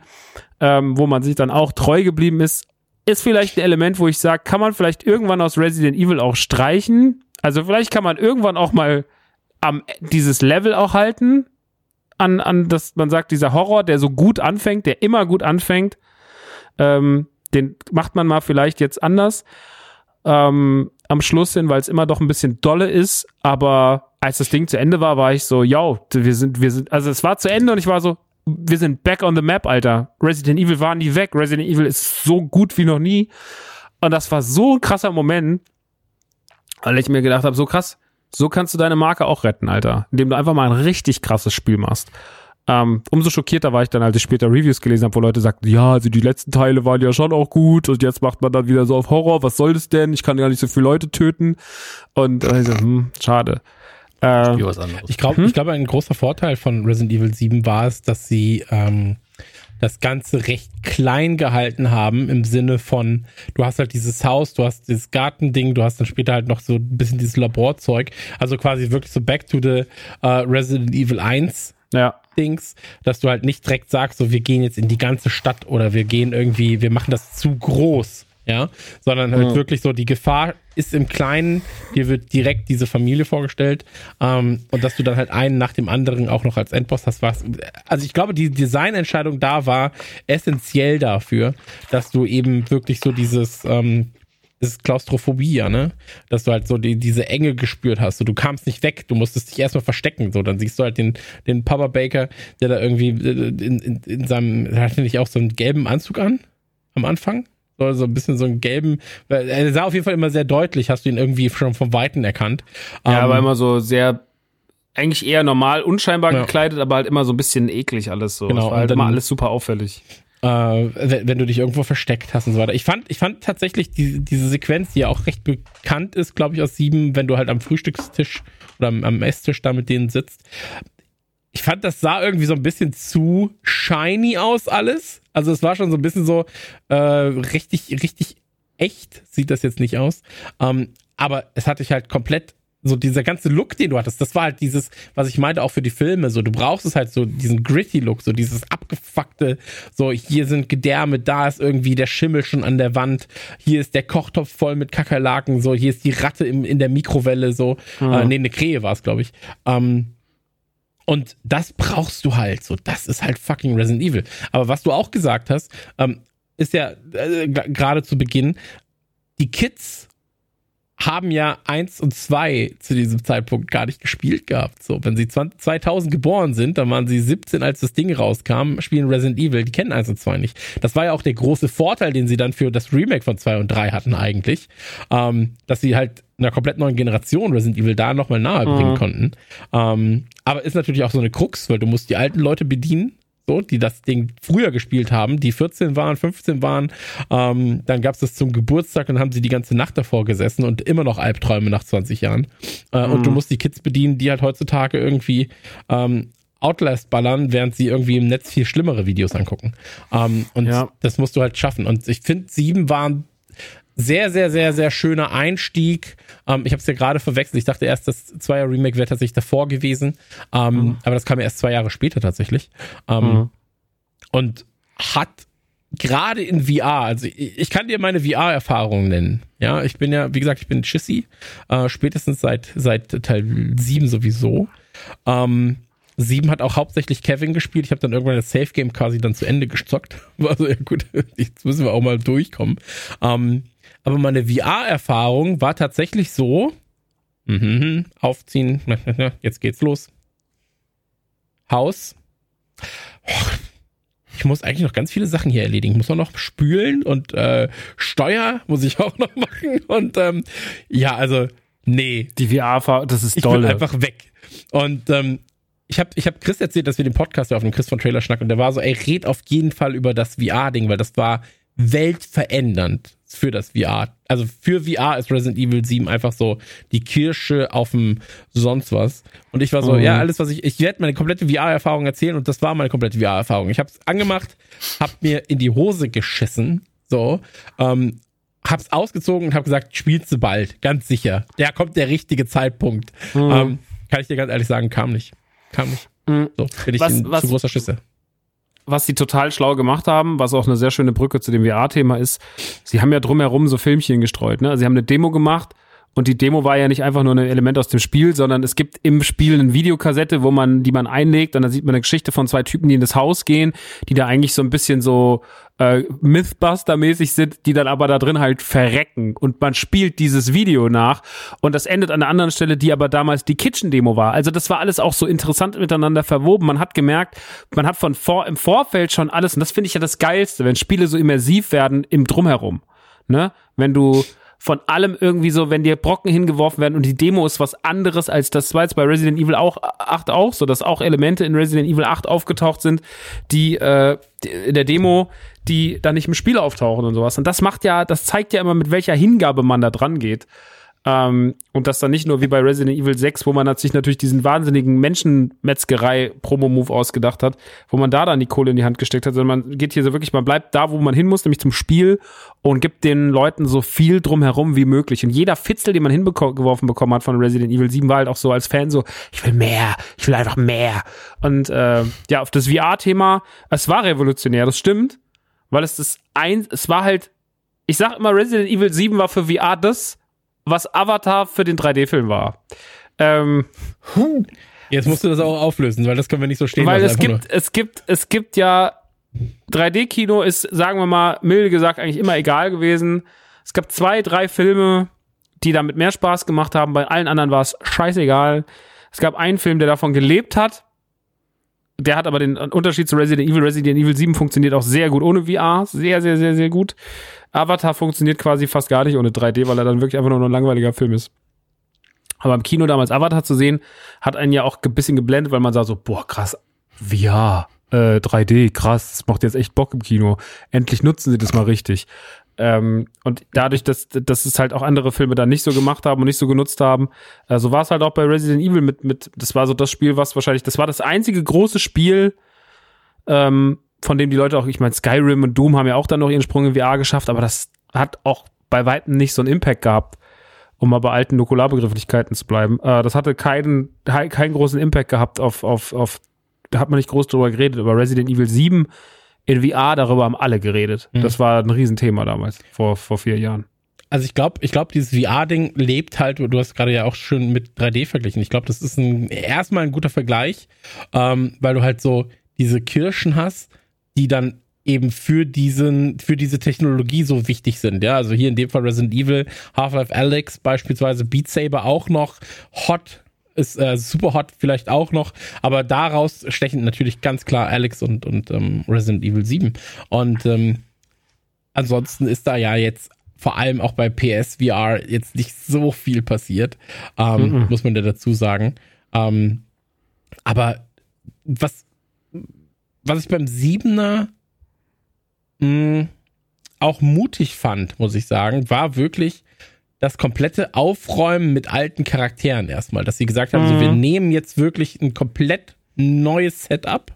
Speaker 2: ähm, wo man sich dann auch treu geblieben ist. Ist vielleicht ein Element, wo ich sage, kann man vielleicht irgendwann aus Resident Evil auch streichen, also vielleicht kann man irgendwann auch mal am, dieses Level auch halten, an, an das, man sagt, dieser Horror, der so gut anfängt, der immer gut anfängt, Ähm, den macht man mal vielleicht jetzt anders ähm, am Schluss hin, weil es immer doch ein bisschen dolle ist. Aber als das Ding zu Ende war, war ich so, yo, wir sind, wir sind, also es war zu Ende und ich war so, wir sind back on the map, Alter. Resident Evil war nie weg. Resident Evil ist so gut wie noch nie. Und das war so ein krasser Moment, weil ich mir gedacht habe, so krass, so kannst du deine Marke auch retten, Alter. Indem du einfach mal ein richtig krasses Spiel machst. Ähm, umso schockierter war ich dann, als ich später Reviews gelesen habe, wo Leute sagten, ja, also die letzten Teile waren ja schon auch gut und jetzt macht man dann wieder so auf Horror, was soll das denn? Ich kann ja nicht so viele Leute töten. Und also, hm, schade.
Speaker 3: Äh.
Speaker 4: Ich glaube, hm? ich glaube, ein großer Vorteil von Resident Evil 7 war es, dass sie ähm, das Ganze recht klein gehalten haben im Sinne von, du hast halt dieses Haus, du hast dieses Gartending, du hast dann später halt noch so ein bisschen dieses Laborzeug. Also quasi wirklich so back to the uh, Resident Evil 1
Speaker 2: ja.
Speaker 4: Dings, dass du halt nicht direkt sagst, so wir gehen jetzt in die ganze Stadt oder wir gehen irgendwie, wir machen das zu groß, ja, sondern halt ja. wirklich so die Gefahr ist im Kleinen, dir wird direkt diese Familie vorgestellt ähm, und dass du dann halt einen nach dem anderen auch noch als Endboss hast, was, also ich glaube, die Designentscheidung da war essentiell dafür, dass du eben wirklich so dieses ähm, ist Klaustrophobie, ja, ne? Dass du halt so die, diese Enge gespürt hast. So, du kamst nicht weg, du musstest dich erstmal verstecken. So, dann siehst du halt den, den Papa Baker, der da irgendwie äh, in, in, in seinem, hat er nicht auch so einen gelben Anzug an? Am Anfang? So, so ein bisschen so einen gelben, er sah auf jeden Fall immer sehr deutlich, hast du ihn irgendwie schon vom Weiten erkannt.
Speaker 2: Ja, um, aber ähm, immer so sehr eigentlich eher normal, unscheinbar ja. gekleidet, aber halt immer so ein bisschen eklig alles so.
Speaker 4: Genau.
Speaker 2: War halt immer alles super auffällig
Speaker 4: äh, wenn, wenn, du dich irgendwo versteckt hast und so weiter. Ich fand, ich fand tatsächlich die, diese Sequenz, die ja auch recht bekannt ist, glaube ich, aus sieben, wenn du halt am Frühstückstisch oder am, am Esstisch da mit denen sitzt. Ich fand, das sah irgendwie so ein bisschen zu shiny aus, alles. Also es war schon so ein bisschen so äh, richtig, richtig echt, sieht das jetzt nicht aus. Ähm, aber es hatte ich halt komplett so dieser ganze Look, den du hattest, das war halt dieses, was ich meinte auch für die Filme, so du brauchst es halt so diesen gritty Look, so dieses abgefuckte, so hier sind Gedärme, da ist irgendwie der Schimmel schon an der Wand, hier ist der Kochtopf voll mit Kakerlaken, so hier ist die Ratte im, in der Mikrowelle, so, mhm. äh, nee, eine Krähe war es, glaube ich. Ähm, und das brauchst du halt, so das ist halt fucking Resident Evil. Aber was du auch gesagt hast, ähm, ist ja äh, gerade zu Beginn, die Kids haben ja eins und zwei zu diesem Zeitpunkt gar nicht gespielt gehabt. So, wenn sie 20, 2000 geboren sind, dann waren sie 17, als das Ding rauskam, spielen Resident Evil, die kennen eins und zwei nicht. Das war ja auch der große Vorteil, den sie dann für das Remake von zwei und drei hatten eigentlich, ähm, dass sie halt einer komplett neuen Generation Resident Evil da nochmal nahe bringen mhm. konnten. Ähm, aber ist natürlich auch so eine Krux, weil du musst die alten Leute bedienen, so, die das Ding früher gespielt haben, die 14 waren, 15 waren. Ähm, dann gab es das zum Geburtstag und haben sie die ganze Nacht davor gesessen und immer noch Albträume nach 20 Jahren. Äh, mhm. Und du musst die Kids bedienen, die halt heutzutage irgendwie ähm, Outlast ballern, während sie irgendwie im Netz viel schlimmere Videos angucken. Ähm, und ja. das musst du halt schaffen. Und ich finde, sieben waren sehr, sehr, sehr, sehr schöner Einstieg. Ähm, ich habe es ja gerade verwechselt. Ich dachte erst, das Zweier Remake wäre tatsächlich davor gewesen. Ähm, mhm. Aber das kam ja erst zwei Jahre später tatsächlich. Ähm, mhm. Und hat gerade in VR, also ich, ich kann dir meine VR-Erfahrungen nennen. Ja, ich bin ja, wie gesagt, ich bin Chissy, äh, spätestens seit, seit Teil 7 sowieso. Ähm, 7 hat auch hauptsächlich Kevin gespielt. Ich habe dann irgendwann das Safe Game quasi dann zu Ende gezockt. Also ja gut, jetzt müssen wir auch mal durchkommen. Ähm, aber meine VR-Erfahrung war tatsächlich so, mhm, aufziehen, jetzt geht's los. Haus. Ich muss eigentlich noch ganz viele Sachen hier erledigen. Ich muss auch noch spülen und äh, Steuer muss ich auch noch machen. Und ähm, ja, also, nee.
Speaker 2: Die VR, das ist dolle.
Speaker 4: Ich bin einfach weg. Und ähm, ich habe ich hab Chris erzählt, dass wir den Podcast auf dem Chris von Trailer schnacken und der war so, ey, red auf jeden Fall über das VR-Ding, weil das war weltverändernd für das VR. Also für VR ist Resident Evil 7 einfach so die Kirsche auf dem sonst was. Und ich war so, mhm. ja, alles, was ich, ich werde meine komplette VR-Erfahrung erzählen und das war meine komplette VR-Erfahrung. Ich habe es angemacht, hab mir in die Hose geschissen, so, ähm, hab's ausgezogen und hab gesagt, spielst du bald, ganz sicher. Da kommt der richtige Zeitpunkt. Mhm. Ähm, kann ich dir ganz ehrlich sagen, kam nicht. Kam nicht. Mhm. So, bin ich was, ein was, zu großer Schüsse
Speaker 2: was sie total schlau gemacht haben, was auch eine sehr schöne Brücke zu dem VR-Thema ist, sie haben ja drumherum so Filmchen gestreut. Ne? Also sie haben eine Demo gemacht und die Demo war ja nicht einfach nur ein Element aus dem Spiel, sondern es gibt im Spiel eine Videokassette, wo man, die man einlegt und dann sieht man eine Geschichte von zwei Typen, die in das Haus gehen, die da eigentlich so ein bisschen so äh, Mythbuster-mäßig sind, die dann aber da drin halt verrecken und man spielt dieses Video nach und das endet an einer anderen Stelle, die aber damals die Kitchen-Demo war. Also das war alles auch so interessant miteinander verwoben. Man hat gemerkt, man hat von vor, im Vorfeld schon alles und das finde ich ja das Geilste, wenn Spiele so immersiv werden im Drumherum. Ne? Wenn du von allem irgendwie so, wenn dir Brocken hingeworfen werden und die Demo ist was anderes als das war bei Resident Evil auch 8 auch so, dass auch Elemente in Resident Evil 8 aufgetaucht sind, die äh, in der Demo, die dann nicht im Spiel auftauchen und sowas. Und das macht ja, das zeigt ja immer, mit welcher Hingabe man da dran geht. Ähm, und das dann nicht nur wie bei Resident Evil 6, wo man sich natürlich diesen wahnsinnigen Menschenmetzgerei-Promo-Move ausgedacht hat, wo man da dann die Kohle in die Hand gesteckt hat, sondern man geht hier so wirklich, man bleibt da, wo man hin muss, nämlich zum Spiel und gibt den Leuten so viel drumherum wie möglich. Und jeder Fitzel, den man hingeworfen bekommen hat von Resident Evil 7, war halt auch so als Fan so, ich will mehr, ich will einfach mehr. Und äh, ja, auf das VR-Thema, es war revolutionär, das stimmt, weil es das ein, es war halt, ich sag immer, Resident Evil 7 war für VR das, was Avatar für den 3D-Film war. Ähm,
Speaker 4: Jetzt musst du das auch auflösen, weil das können wir nicht so stehen
Speaker 2: weil
Speaker 4: lassen.
Speaker 2: es gibt, es gibt, es gibt ja 3D-Kino ist, sagen wir mal, milde gesagt, eigentlich immer egal gewesen. Es gab zwei, drei Filme, die damit mehr Spaß gemacht haben. Bei allen anderen war es scheißegal. Es gab einen Film, der davon gelebt hat. Der hat aber den Unterschied zu Resident Evil. Resident Evil 7 funktioniert auch sehr gut ohne VR. Sehr, sehr, sehr, sehr gut. Avatar funktioniert quasi fast gar nicht ohne 3D, weil er dann wirklich einfach nur ein langweiliger Film ist. Aber im Kino damals Avatar zu sehen, hat einen ja auch ein bisschen geblendet, weil man sah so, boah, krass, VR, äh, 3D, krass, das macht jetzt echt Bock im Kino. Endlich nutzen sie das mal richtig. Ähm, und dadurch, dass, dass es halt auch andere Filme dann nicht so gemacht haben und nicht so genutzt haben, äh, so war es halt auch bei Resident Evil mit, mit, das war so das Spiel, was wahrscheinlich, das war das einzige große Spiel, ähm, von dem die Leute auch, ich meine, Skyrim und Doom haben ja auch dann noch ihren Sprung in VR geschafft, aber das hat auch bei weitem nicht so einen Impact gehabt, um mal bei alten Nukularbegrifflichkeiten zu bleiben. Äh, das hatte keinen, keinen großen Impact gehabt auf, auf, auf, da hat man nicht groß drüber geredet, aber Resident Evil 7 in VR, darüber haben alle geredet.
Speaker 4: Mhm.
Speaker 2: Das war ein Riesenthema damals, vor, vor vier Jahren.
Speaker 4: Also ich glaube, ich glaube, dieses VR-Ding lebt halt, du hast gerade ja auch schön mit 3D verglichen. Ich glaube, das ist ein, erstmal ein guter Vergleich, ähm, weil du halt so diese Kirschen hast, die dann eben für diesen, für diese Technologie so wichtig sind. Ja, also hier in dem Fall Resident Evil, Half-Life Alex beispielsweise, Beat Saber auch noch, Hot ist äh, super hot vielleicht auch noch, aber daraus stechen natürlich ganz klar Alex und, und ähm, Resident Evil 7. Und ähm, ansonsten ist da ja jetzt vor allem auch bei PSVR jetzt nicht so viel passiert, ähm,
Speaker 2: Mhm.
Speaker 4: muss man ja dazu sagen. Ähm, aber was, was ich beim Siebener mh, auch mutig fand, muss ich sagen, war wirklich das komplette Aufräumen mit alten Charakteren erstmal, dass sie gesagt haben, so,
Speaker 2: Mhm.
Speaker 4: wir nehmen jetzt wirklich ein komplett neues Setup.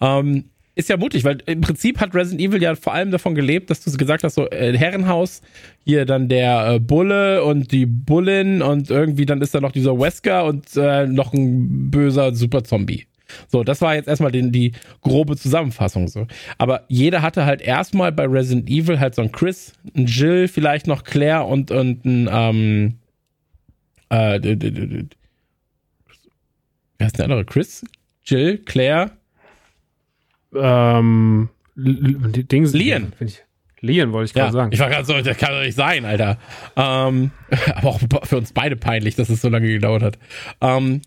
Speaker 4: Ähm, ist ja mutig, weil im Prinzip hat Resident Evil ja vor allem davon gelebt, dass du gesagt hast, so äh, Herrenhaus, hier dann der äh, Bulle und die Bullin und irgendwie dann ist da noch dieser Wesker und äh, noch ein böser Super-Zombie. So, das war jetzt erstmal den, die grobe Zusammenfassung so. Aber jeder hatte halt erstmal bei Resident Evil halt so ein Chris, ein Jill, vielleicht noch Claire und, und ein, ähm, äh, wer ist der andere? Chris? Jill, Claire,
Speaker 2: Ähm, Dings,
Speaker 4: Lian.
Speaker 2: Lian wollte ich gerade sagen.
Speaker 4: Ich war gerade so, das kann doch nicht sein, Alter. Ähm, aber auch für uns beide peinlich, dass es so lange gedauert hat. Ähm,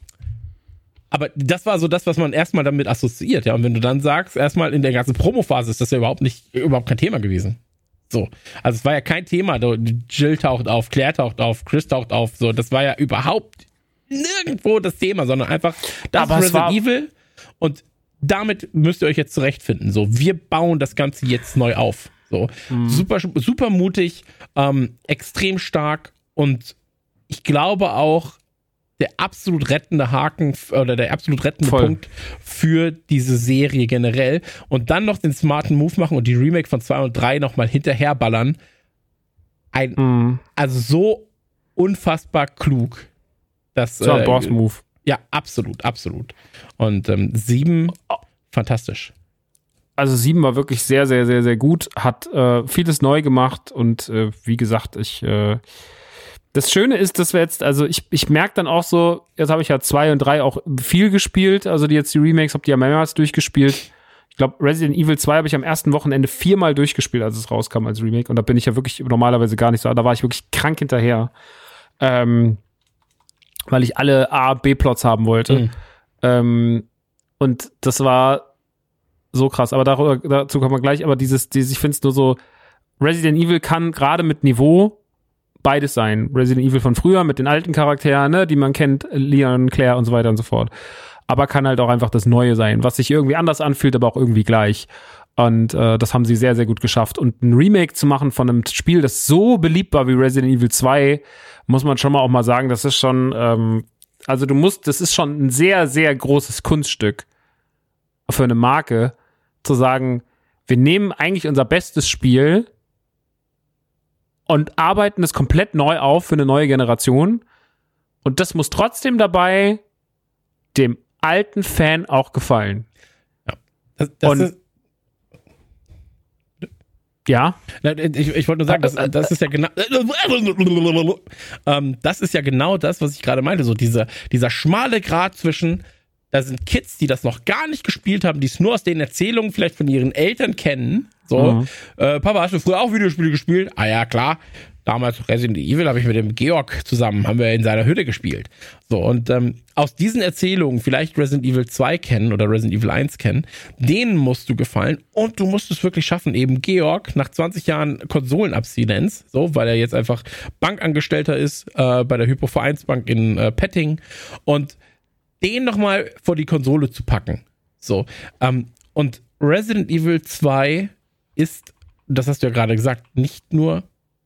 Speaker 4: aber das war so das, was man erstmal damit assoziiert, ja. Und wenn du dann sagst, erstmal in der ganzen Promophase ist das ja überhaupt nicht, überhaupt kein Thema gewesen. So. Also es war ja kein Thema. Jill taucht auf, Claire taucht auf, Chris taucht auf. So, das war ja überhaupt nirgendwo das Thema, sondern einfach das
Speaker 2: Aber war-
Speaker 4: Resident Evil und damit müsst ihr euch jetzt zurechtfinden. So, wir bauen das Ganze jetzt neu auf. So, super, super mutig, ähm, extrem stark und ich glaube auch der absolut rettende Haken oder der absolut rettende
Speaker 2: Voll.
Speaker 4: Punkt für diese Serie generell und dann noch den smarten Move machen und die Remake von 2 und 3 nochmal hinterherballern. Ein,
Speaker 2: Mhm.
Speaker 4: also so unfassbar klug. Das,
Speaker 2: Das war ein
Speaker 4: äh,
Speaker 2: Boss-Move.
Speaker 4: ja, absolut, absolut. Und ähm, sieben, fantastisch.
Speaker 2: also sieben war wirklich sehr, sehr, sehr, sehr gut, hat äh, vieles neu gemacht und äh, wie gesagt, ich äh, das Schöne ist, dass wir jetzt, also ich, ich merke dann auch so, jetzt habe ich ja zwei und drei auch viel gespielt, also die jetzt die Remakes, habe die ja mehrmals durchgespielt. Ich glaube, Resident Evil 2 habe ich am ersten Wochenende viermal durchgespielt, als es rauskam als Remake. Und da bin ich ja wirklich normalerweise gar nicht so. Da war ich wirklich krank hinterher. Ähm, weil ich alle A, B-Plots haben wollte.
Speaker 4: Mhm.
Speaker 2: Ähm, und das war so krass. Aber darüber, dazu kommen wir gleich. Aber dieses, dieses ich finde es nur so, Resident Evil kann gerade mit Niveau beides sein. Resident Evil von früher mit den alten Charakteren, ne, die man kennt, Leon, Claire und so weiter und so fort. Aber kann halt auch einfach das Neue sein, was sich irgendwie anders anfühlt, aber auch irgendwie gleich. Und äh, das haben sie sehr, sehr gut geschafft. Und ein Remake zu machen von einem Spiel, das so beliebt war wie Resident Evil 2, muss man schon mal auch mal sagen, das ist schon, ähm, also du musst, das ist schon ein sehr, sehr großes Kunststück für eine Marke, zu sagen, wir nehmen eigentlich unser bestes Spiel und arbeiten es komplett neu auf für eine neue Generation. Und das muss trotzdem dabei dem alten Fan auch gefallen.
Speaker 4: Das, das
Speaker 2: Und- Ja,
Speaker 4: Ich, ich wollte nur sagen, das, das ist ja genau, ähm, das ist ja genau das, was ich gerade meinte. So dieser, dieser schmale Grat zwischen, da sind Kids, die das noch gar nicht gespielt haben, die es nur aus den Erzählungen vielleicht von ihren Eltern kennen. So,
Speaker 2: Mhm.
Speaker 4: äh, Papa, hast du früher auch Videospiele gespielt? Ah ja, klar. Damals Resident Evil habe ich mit dem Georg zusammen, haben wir in seiner Hütte gespielt. So, und ähm, aus diesen Erzählungen vielleicht Resident Evil 2 kennen oder Resident Evil 1 kennen, denen musst du gefallen und du musst es wirklich schaffen, eben Georg nach 20 Jahren Konsolenabstinenz, so, weil er jetzt einfach Bankangestellter ist äh, bei der Hypovereinsbank in äh, Petting und den nochmal vor die Konsole zu packen. So, ähm, und Resident Evil 2 ist, das hast du ja gerade gesagt, nicht nur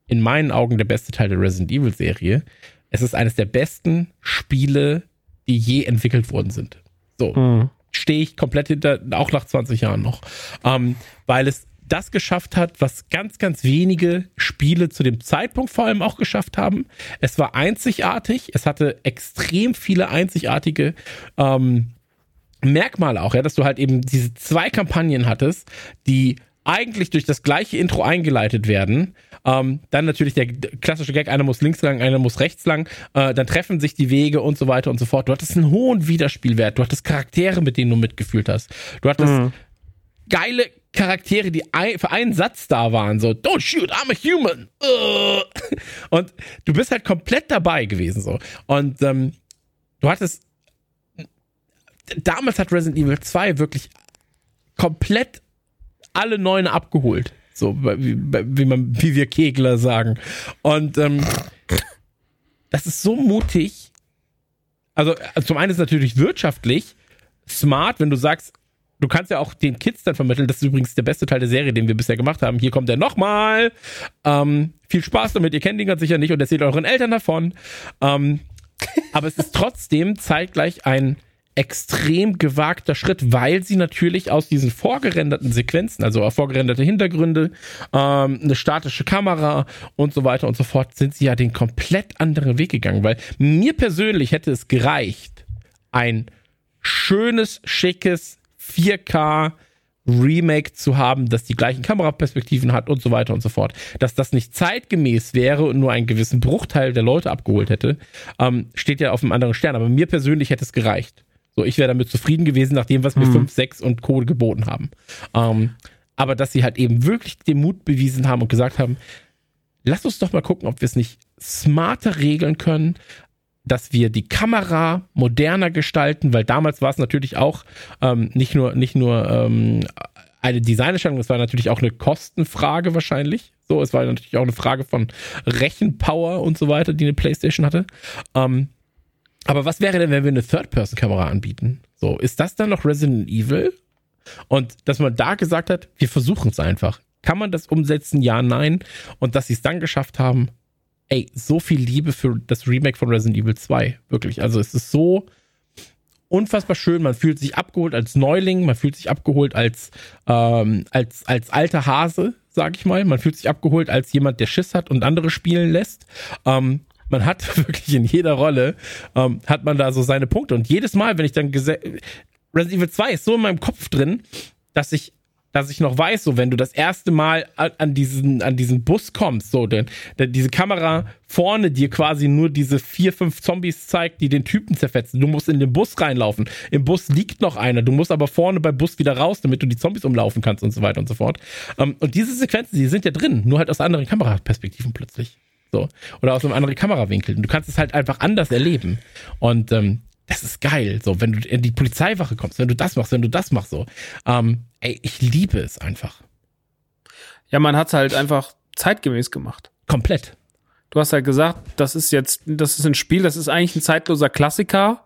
Speaker 4: in meinen Augen der beste Teil der Resident Evil Serie. Es ist eines der besten Spiele, die je entwickelt worden sind. So,
Speaker 2: Mhm.
Speaker 4: stehe ich komplett hinter, auch nach 20 Jahren noch. Ähm, weil es das geschafft hat, was ganz, ganz wenige Spiele zu dem Zeitpunkt vor allem auch geschafft haben. Es war einzigartig, es hatte extrem viele einzigartige ähm, Merkmale auch, ja, dass du halt eben diese zwei Kampagnen hattest, die eigentlich durch das gleiche Intro eingeleitet werden. Ähm, dann natürlich der klassische Gag, einer muss links lang, einer muss rechts lang. Äh, dann treffen sich die Wege und so weiter und so fort. Du hattest einen hohen Wiederspielwert. Du hattest Charaktere, mit denen du mitgefühlt hast. Du hattest geile Charaktere, die ein, für einen Satz da waren. So, don't shoot, I'm a human. Äh. Und du bist halt komplett dabei gewesen. so. Und ähm, du hattest damals hat Resident Evil 2 wirklich komplett alle Neuen abgeholt. So, wie, wie, man, wie wir Kegler sagen. Und ähm, das ist so mutig. Also, also zum einen ist natürlich wirtschaftlich smart, wenn du sagst, du kannst ja auch den Kids dann vermitteln. Das ist übrigens der beste Teil der Serie, den wir bisher gemacht haben. Hier kommt er nochmal. Ähm, viel Spaß damit. Ihr kennt ihn ganz sicher nicht und erzählt euren Eltern davon. Ähm, aber es ist trotzdem zeitgleich ein extrem gewagter Schritt, weil sie natürlich aus diesen vorgerenderten Sequenzen, also vorgerenderte Hintergründe, ähm, eine statische Kamera und so weiter und so fort, sind sie ja den komplett anderen Weg gegangen, weil mir persönlich hätte es gereicht, ein schönes, schickes 4K Remake zu haben, das die gleichen Kameraperspektiven hat und so weiter und so fort. Dass das nicht zeitgemäß wäre und nur einen gewissen Bruchteil der Leute abgeholt hätte, ähm, steht ja auf einem anderen Stern. Aber mir persönlich hätte es gereicht. So, ich wäre damit zufrieden gewesen, nach dem, was mir 5, 6 und Co. geboten haben. Ähm, aber dass sie halt eben wirklich den Mut bewiesen haben und gesagt haben, lass uns doch mal gucken, ob wir es nicht smarter regeln können, dass wir die Kamera moderner gestalten, weil damals war es natürlich auch ähm, nicht nur, nicht nur ähm, eine Designentscheidung, es war natürlich auch eine Kostenfrage wahrscheinlich. So, es war natürlich auch eine Frage von Rechenpower und so weiter, die eine PlayStation hatte. Ähm, aber was wäre denn, wenn wir eine Third-Person-Kamera anbieten? So, ist das dann noch Resident Evil? Und dass man da gesagt hat, wir versuchen es einfach. Kann man das umsetzen? Ja, nein. Und dass sie es dann geschafft haben, ey, so viel Liebe für das Remake von Resident Evil 2. Wirklich. Also es ist so unfassbar schön. Man fühlt sich abgeholt als Neuling, man fühlt sich abgeholt als, ähm, als, als alter Hase, sag ich mal. Man fühlt sich abgeholt als jemand, der Schiss hat und andere spielen lässt. Ähm, man hat wirklich in jeder Rolle, ähm, hat man da so seine Punkte. Und jedes Mal, wenn ich dann Resident Evil 2 ist so in meinem Kopf drin, dass ich dass ich noch weiß, so wenn du das erste Mal an, diesen, an diesen Bus kommst, so, denn, denn diese Kamera vorne dir quasi nur diese vier, fünf Zombies zeigt, die den Typen zerfetzen. Du musst in den Bus reinlaufen. Im Bus liegt noch einer. Du musst aber vorne beim Bus wieder raus, damit du die Zombies umlaufen kannst und so weiter und so fort. Ähm, und diese Sequenzen, die sind ja drin, nur halt aus anderen Kameraperspektiven plötzlich. So. Oder aus einem anderen Kamerawinkel. Du kannst es halt einfach anders erleben. Und ähm, das ist geil. So, wenn du in die Polizeiwache kommst, wenn du das machst, wenn du das machst, so. Ähm, ey, ich liebe es einfach.
Speaker 2: Ja, man hat es halt einfach zeitgemäß gemacht.
Speaker 4: Komplett.
Speaker 2: Du hast ja halt gesagt, das ist jetzt, das ist ein Spiel, das ist eigentlich ein zeitloser Klassiker,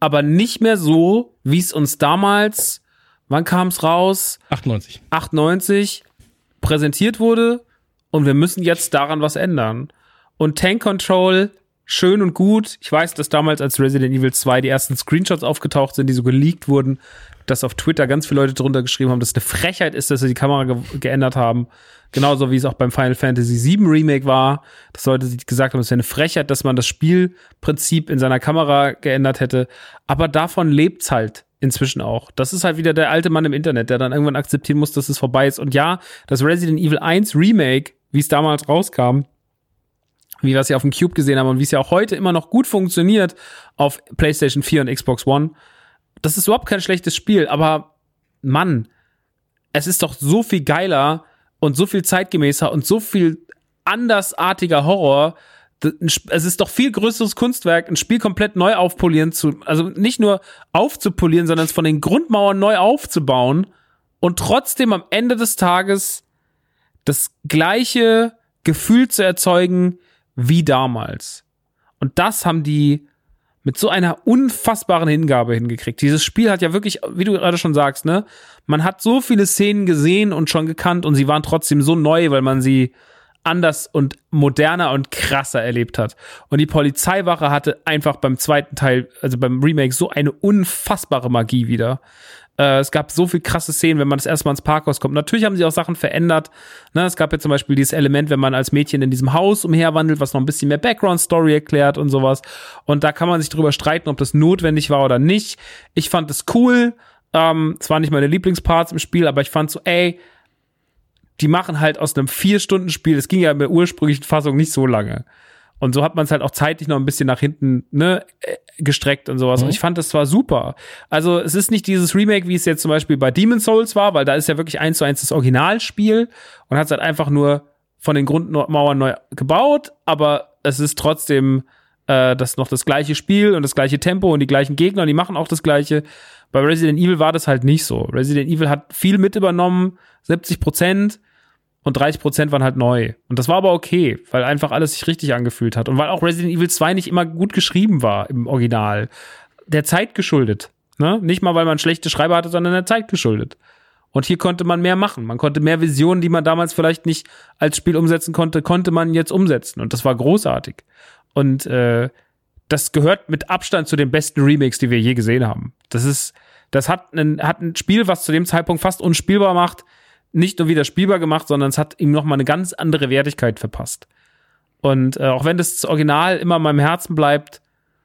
Speaker 2: aber nicht mehr so, wie es uns damals, wann kam es raus?
Speaker 4: 98.
Speaker 2: 98 präsentiert wurde und wir müssen jetzt daran was ändern. Und Tank Control schön und gut. Ich weiß, dass damals als Resident Evil 2 die ersten Screenshots aufgetaucht sind, die so geleakt wurden, dass auf Twitter ganz viele Leute drunter geschrieben haben, dass es eine Frechheit ist, dass sie die Kamera ge geändert haben. Genauso wie es auch beim Final Fantasy VII Remake war, dass Leute gesagt haben, es wäre eine Frechheit, dass man das Spielprinzip in seiner Kamera geändert hätte. Aber davon lebt's halt inzwischen auch. Das ist halt wieder der alte Mann im Internet, der dann irgendwann akzeptieren muss, dass es vorbei ist. Und ja, das Resident Evil 1 Remake, wie es damals rauskam, wie wir es ja auf dem Cube gesehen haben und wie es ja auch heute immer noch gut funktioniert auf PlayStation 4 und Xbox One. Das ist überhaupt kein schlechtes Spiel, aber Mann, es ist doch so viel geiler und so viel zeitgemäßer und so viel andersartiger Horror. Es ist doch viel größeres Kunstwerk, ein Spiel komplett neu aufpolieren zu, also nicht nur aufzupolieren, sondern es von den Grundmauern neu aufzubauen und trotzdem am Ende des Tages das gleiche Gefühl zu erzeugen, wie damals. Und das haben die mit so einer unfassbaren Hingabe hingekriegt. Dieses Spiel hat ja wirklich, wie du gerade schon sagst, ne, man hat so viele Szenen gesehen und schon gekannt und sie waren trotzdem so neu, weil man sie anders und moderner und krasser erlebt hat. Und die Polizeiwache hatte einfach beim zweiten Teil, also beim Remake, so eine unfassbare Magie wieder. Äh, es gab so viel krasse Szenen, wenn man das erstmal ins Parkhaus kommt. Natürlich haben sie auch Sachen verändert. Ne, es gab ja zum Beispiel dieses Element, wenn man als Mädchen in diesem Haus umherwandelt, was noch ein bisschen mehr Background-Story erklärt und sowas. Und da kann man sich drüber streiten, ob das notwendig war oder nicht. Ich fand es cool. Ähm, waren nicht meine Lieblingsparts im Spiel, aber ich fand so, ey, die machen halt aus einem Vier-Stunden-Spiel, es ging ja in der ursprünglichen Fassung nicht so lange. Und so hat man es halt auch zeitlich noch ein bisschen nach hinten ne, äh, gestreckt und sowas. Mhm. Und ich fand das zwar super. Also es ist nicht dieses Remake, wie es jetzt zum Beispiel bei Demon Souls war, weil da ist ja wirklich eins zu eins das Originalspiel und hat es halt einfach nur von den Grundmauern neu gebaut, aber es ist trotzdem äh, das noch das gleiche Spiel und das gleiche Tempo und die gleichen Gegner und die machen auch das gleiche. Bei Resident Evil war das halt nicht so. Resident Evil hat viel mit übernommen, 70 Prozent und 30 Prozent waren halt neu. Und das war aber okay, weil einfach alles sich richtig angefühlt hat. Und weil auch Resident Evil 2 nicht immer gut geschrieben war im Original. Der Zeit geschuldet. Ne? Nicht mal, weil man schlechte Schreiber hatte, sondern der Zeit geschuldet. Und hier konnte man mehr machen. Man konnte mehr Visionen, die man damals vielleicht nicht als Spiel umsetzen konnte, konnte man jetzt umsetzen. Und das war großartig. Und äh, das gehört mit Abstand zu den besten Remakes, die wir je gesehen haben. Das ist, das hat ein, hat ein Spiel, was zu dem Zeitpunkt fast unspielbar macht, nicht nur wieder spielbar gemacht, sondern es hat ihm noch mal eine ganz andere Wertigkeit verpasst. Und äh, auch wenn das Original immer in meinem Herzen bleibt,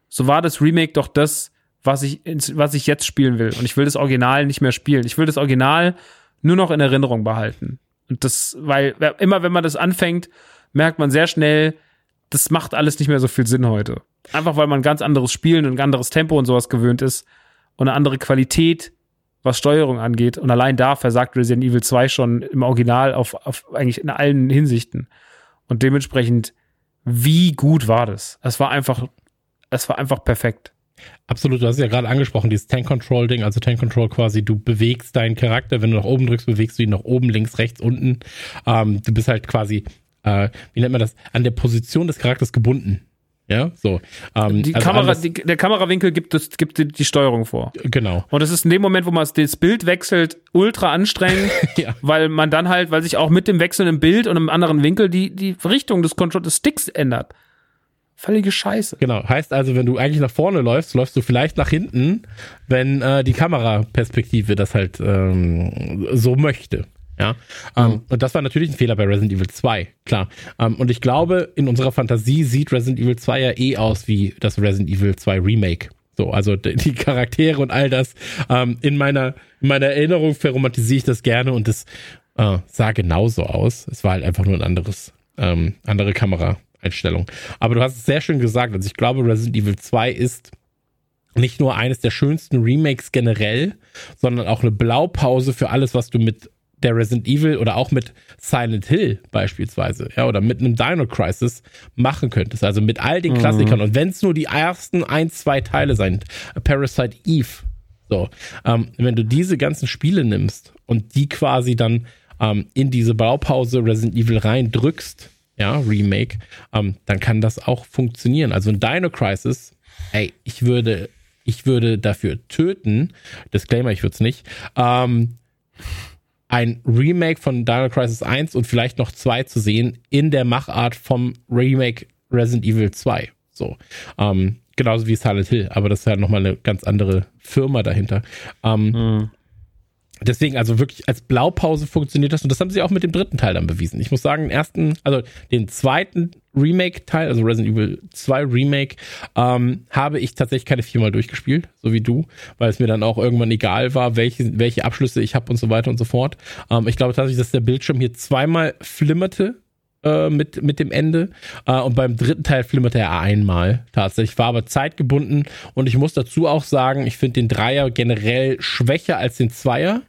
Speaker 2: so war das Remake doch das, was ich, was ich jetzt spielen will. Und ich will das Original nicht mehr spielen. Ich will das Original nur noch in Erinnerung behalten. Und das, weil immer wenn man das anfängt, merkt man sehr schnell, das macht alles nicht mehr so viel Sinn heute. Einfach weil man ganz anderes Spielen und ein anderes Tempo und sowas gewöhnt ist und eine andere Qualität was Steuerung angeht. Und allein da versagt Resident Evil 2 schon im Original auf, auf eigentlich in allen Hinsichten. Und dementsprechend, wie gut war das? Es war einfach, es war einfach perfekt.
Speaker 4: Absolut, du hast es ja gerade angesprochen, dieses Tank-Control-Ding, also Tank-Control quasi, du bewegst deinen Charakter, wenn du nach oben drückst, bewegst du ihn nach oben, links, rechts, unten. Ähm, du bist halt quasi, äh, wie nennt man das, an der Position des Charakters gebunden. Ja, so.
Speaker 2: Ähm, die also Kamera, die, der Kamerawinkel gibt, das, gibt die, die Steuerung vor.
Speaker 4: Genau.
Speaker 2: Und es ist in dem Moment, wo man das Bild wechselt, ultra anstrengend, ja. weil man dann halt, weil sich auch mit dem wechselnden Bild und einem anderen Winkel die, die Richtung des Control des Sticks ändert. Völlige Scheiße.
Speaker 4: Genau. Heißt also, wenn du eigentlich nach vorne läufst, läufst du vielleicht nach hinten, wenn äh, die Kameraperspektive das halt ähm, so möchte. Ja, ähm, mhm. und das war natürlich ein Fehler bei Resident Evil 2, klar. Ähm, und ich glaube, in unserer Fantasie sieht Resident Evil 2 ja eh aus wie das Resident Evil 2 Remake. So, also die Charaktere und all das. Ähm, in meiner, in meiner Erinnerung verromantisiere ich das gerne und es äh, sah genauso aus. Es war halt einfach nur ein anderes, ähm, andere Kameraeinstellung. Aber du hast es sehr schön gesagt. Also ich glaube, Resident Evil 2 ist nicht nur eines der schönsten Remakes generell, sondern auch eine Blaupause für alles, was du mit der Resident Evil oder auch mit Silent Hill beispielsweise, ja, oder mit einem Dino Crisis machen könntest. Also mit all den mhm. Klassikern. Und wenn es nur die ersten ein, zwei Teile sind, Parasite Eve, so, ähm, wenn du diese ganzen Spiele nimmst und die quasi dann ähm, in diese Baupause Resident Evil reindrückst, ja, Remake, ähm, dann kann das auch funktionieren. Also ein Dino Crisis, ey, ich würde, ich würde dafür töten, Disclaimer, ich würde es nicht, ähm, ein Remake von Dino Crisis 1 und vielleicht noch 2 zu sehen in der Machart vom Remake Resident Evil 2. So. Ähm, genauso wie Silent Hill, aber das ist ja nochmal eine ganz andere Firma dahinter. Ähm, mhm. Deswegen, also wirklich als Blaupause funktioniert das und das haben sie auch mit dem dritten Teil dann bewiesen. Ich muss sagen, den ersten, also den zweiten Remake-Teil, also Resident Evil 2 Remake, ähm, habe ich tatsächlich keine viermal durchgespielt, so wie du, weil es mir dann auch irgendwann egal war, welche, welche Abschlüsse ich habe und so weiter und so fort. Ähm, ich glaube tatsächlich, dass der Bildschirm hier zweimal flimmerte äh, mit, mit dem Ende. Äh, und beim dritten Teil flimmerte er einmal tatsächlich. War aber zeitgebunden. Und ich muss dazu auch sagen, ich finde den Dreier generell schwächer als den Zweier.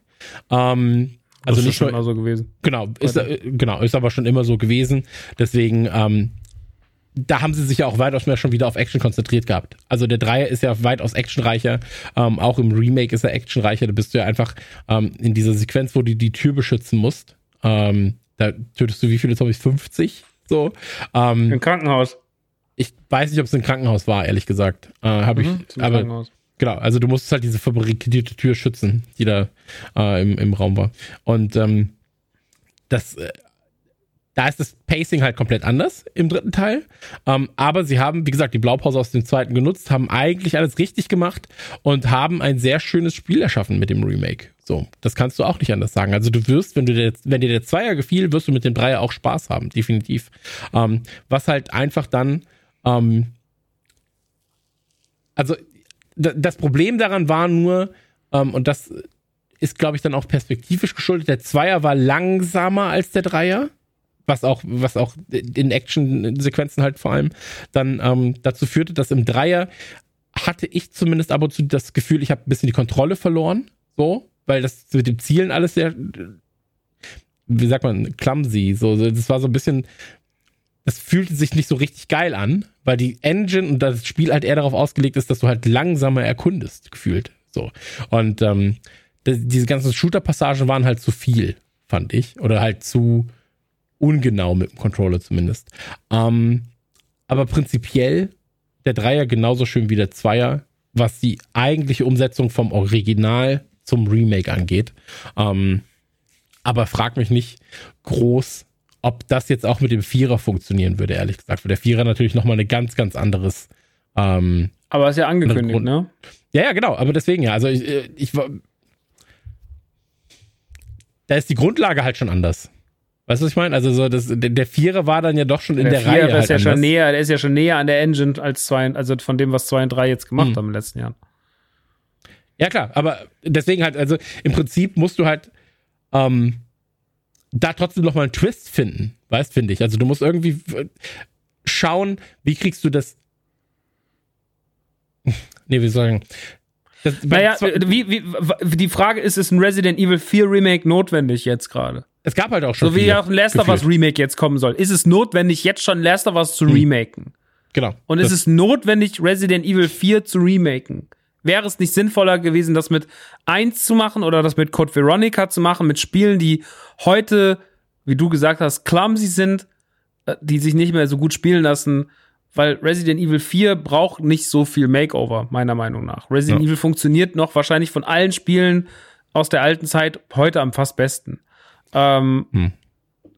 Speaker 4: Ähm, also
Speaker 2: das
Speaker 4: ist
Speaker 2: schon immer so gewesen.
Speaker 4: Genau, ist, äh, genau, ist aber schon immer so gewesen. Deswegen, ähm, da haben sie sich ja auch weitaus mehr schon wieder auf Action konzentriert gehabt. Also der Dreier ist ja weitaus actionreicher. Ähm, auch im Remake ist er actionreicher. Da bist du ja einfach ähm, in dieser Sequenz, wo du die Tür beschützen musst. Ähm, da tötest du wie viele Zombies? 50? So.
Speaker 2: Ähm, Im Krankenhaus.
Speaker 4: Ich weiß nicht, ob es ein Krankenhaus war, ehrlich gesagt. Äh, Habe mhm, ich. Aber Krankenhaus. Genau, also du musst halt diese fabrikierte Tür schützen, die da äh, im, im Raum war. Und ähm, das, äh, da ist das Pacing halt komplett anders im dritten Teil. Ähm, aber sie haben, wie gesagt, die Blaupause aus dem zweiten genutzt, haben eigentlich alles richtig gemacht und haben ein sehr schönes Spiel erschaffen mit dem Remake. So, das kannst du auch nicht anders sagen. Also du wirst, wenn du der, wenn dir der Zweier gefiel, wirst du mit dem Dreier auch Spaß haben, definitiv. Ähm, was halt einfach dann, ähm, also das Problem daran war nur, ähm, und das ist, glaube ich, dann auch perspektivisch geschuldet, der Zweier war langsamer als der Dreier. Was auch, was auch in Action-Sequenzen halt vor allem dann ähm, dazu führte, dass im Dreier hatte ich zumindest ab und zu das Gefühl, ich habe ein bisschen die Kontrolle verloren. So, weil das mit dem Zielen alles sehr, wie sagt man, clumsy. So, das war so ein bisschen, das fühlte sich nicht so richtig geil an, weil die Engine und das Spiel halt eher darauf ausgelegt ist, dass du halt langsamer erkundest, gefühlt. So. Und ähm, diese ganzen Shooter-Passagen waren halt zu viel, fand ich. Oder halt zu ungenau mit dem Controller zumindest. Ähm, aber prinzipiell der Dreier genauso schön wie der Zweier, was die eigentliche Umsetzung vom Original zum Remake angeht. Ähm, aber frag mich nicht groß, ob das jetzt auch mit dem Vierer funktionieren würde, ehrlich gesagt. Weil der Vierer natürlich nochmal ein ganz, ganz anderes. Ähm,
Speaker 2: aber ist ja angekündigt, ne?
Speaker 4: Ja, ja, genau. Aber deswegen ja. Also ich, äh, ich war. Da ist die Grundlage halt schon anders. Weißt du, was ich meine? Also so das, der Vierer war dann ja doch schon in der, der Reihe.
Speaker 2: Ist halt ja schon näher, der ist ja schon näher an der Engine als zwei, also von dem, was zwei und drei jetzt gemacht hm. haben in den letzten Jahren.
Speaker 4: Ja, klar, aber deswegen halt, also im Prinzip musst du halt ähm, da trotzdem noch mal einen Twist finden, weißt, finde ich. Also du musst irgendwie schauen, wie kriegst du das. nee, wie sagen?
Speaker 2: Das, naja, wie, wie, die Frage ist, ist ein Resident Evil 4 Remake notwendig jetzt gerade?
Speaker 4: Es gab halt auch schon.
Speaker 2: So wie auch ein Last of Us Remake jetzt kommen soll. Ist es notwendig, jetzt schon Last of Us zu hm. remaken?
Speaker 4: Genau.
Speaker 2: Und ist es notwendig, Resident Evil 4 zu remaken? Wäre es nicht sinnvoller gewesen, das mit 1 zu machen oder das mit Code Veronica zu machen, mit Spielen, die heute, wie du gesagt hast, clumsy sind, äh, die sich nicht mehr so gut spielen lassen, weil Resident Evil 4 braucht nicht so viel Makeover, meiner Meinung nach. Resident ja. Evil funktioniert noch wahrscheinlich von allen Spielen aus der alten Zeit heute am fast besten. Ähm, hm.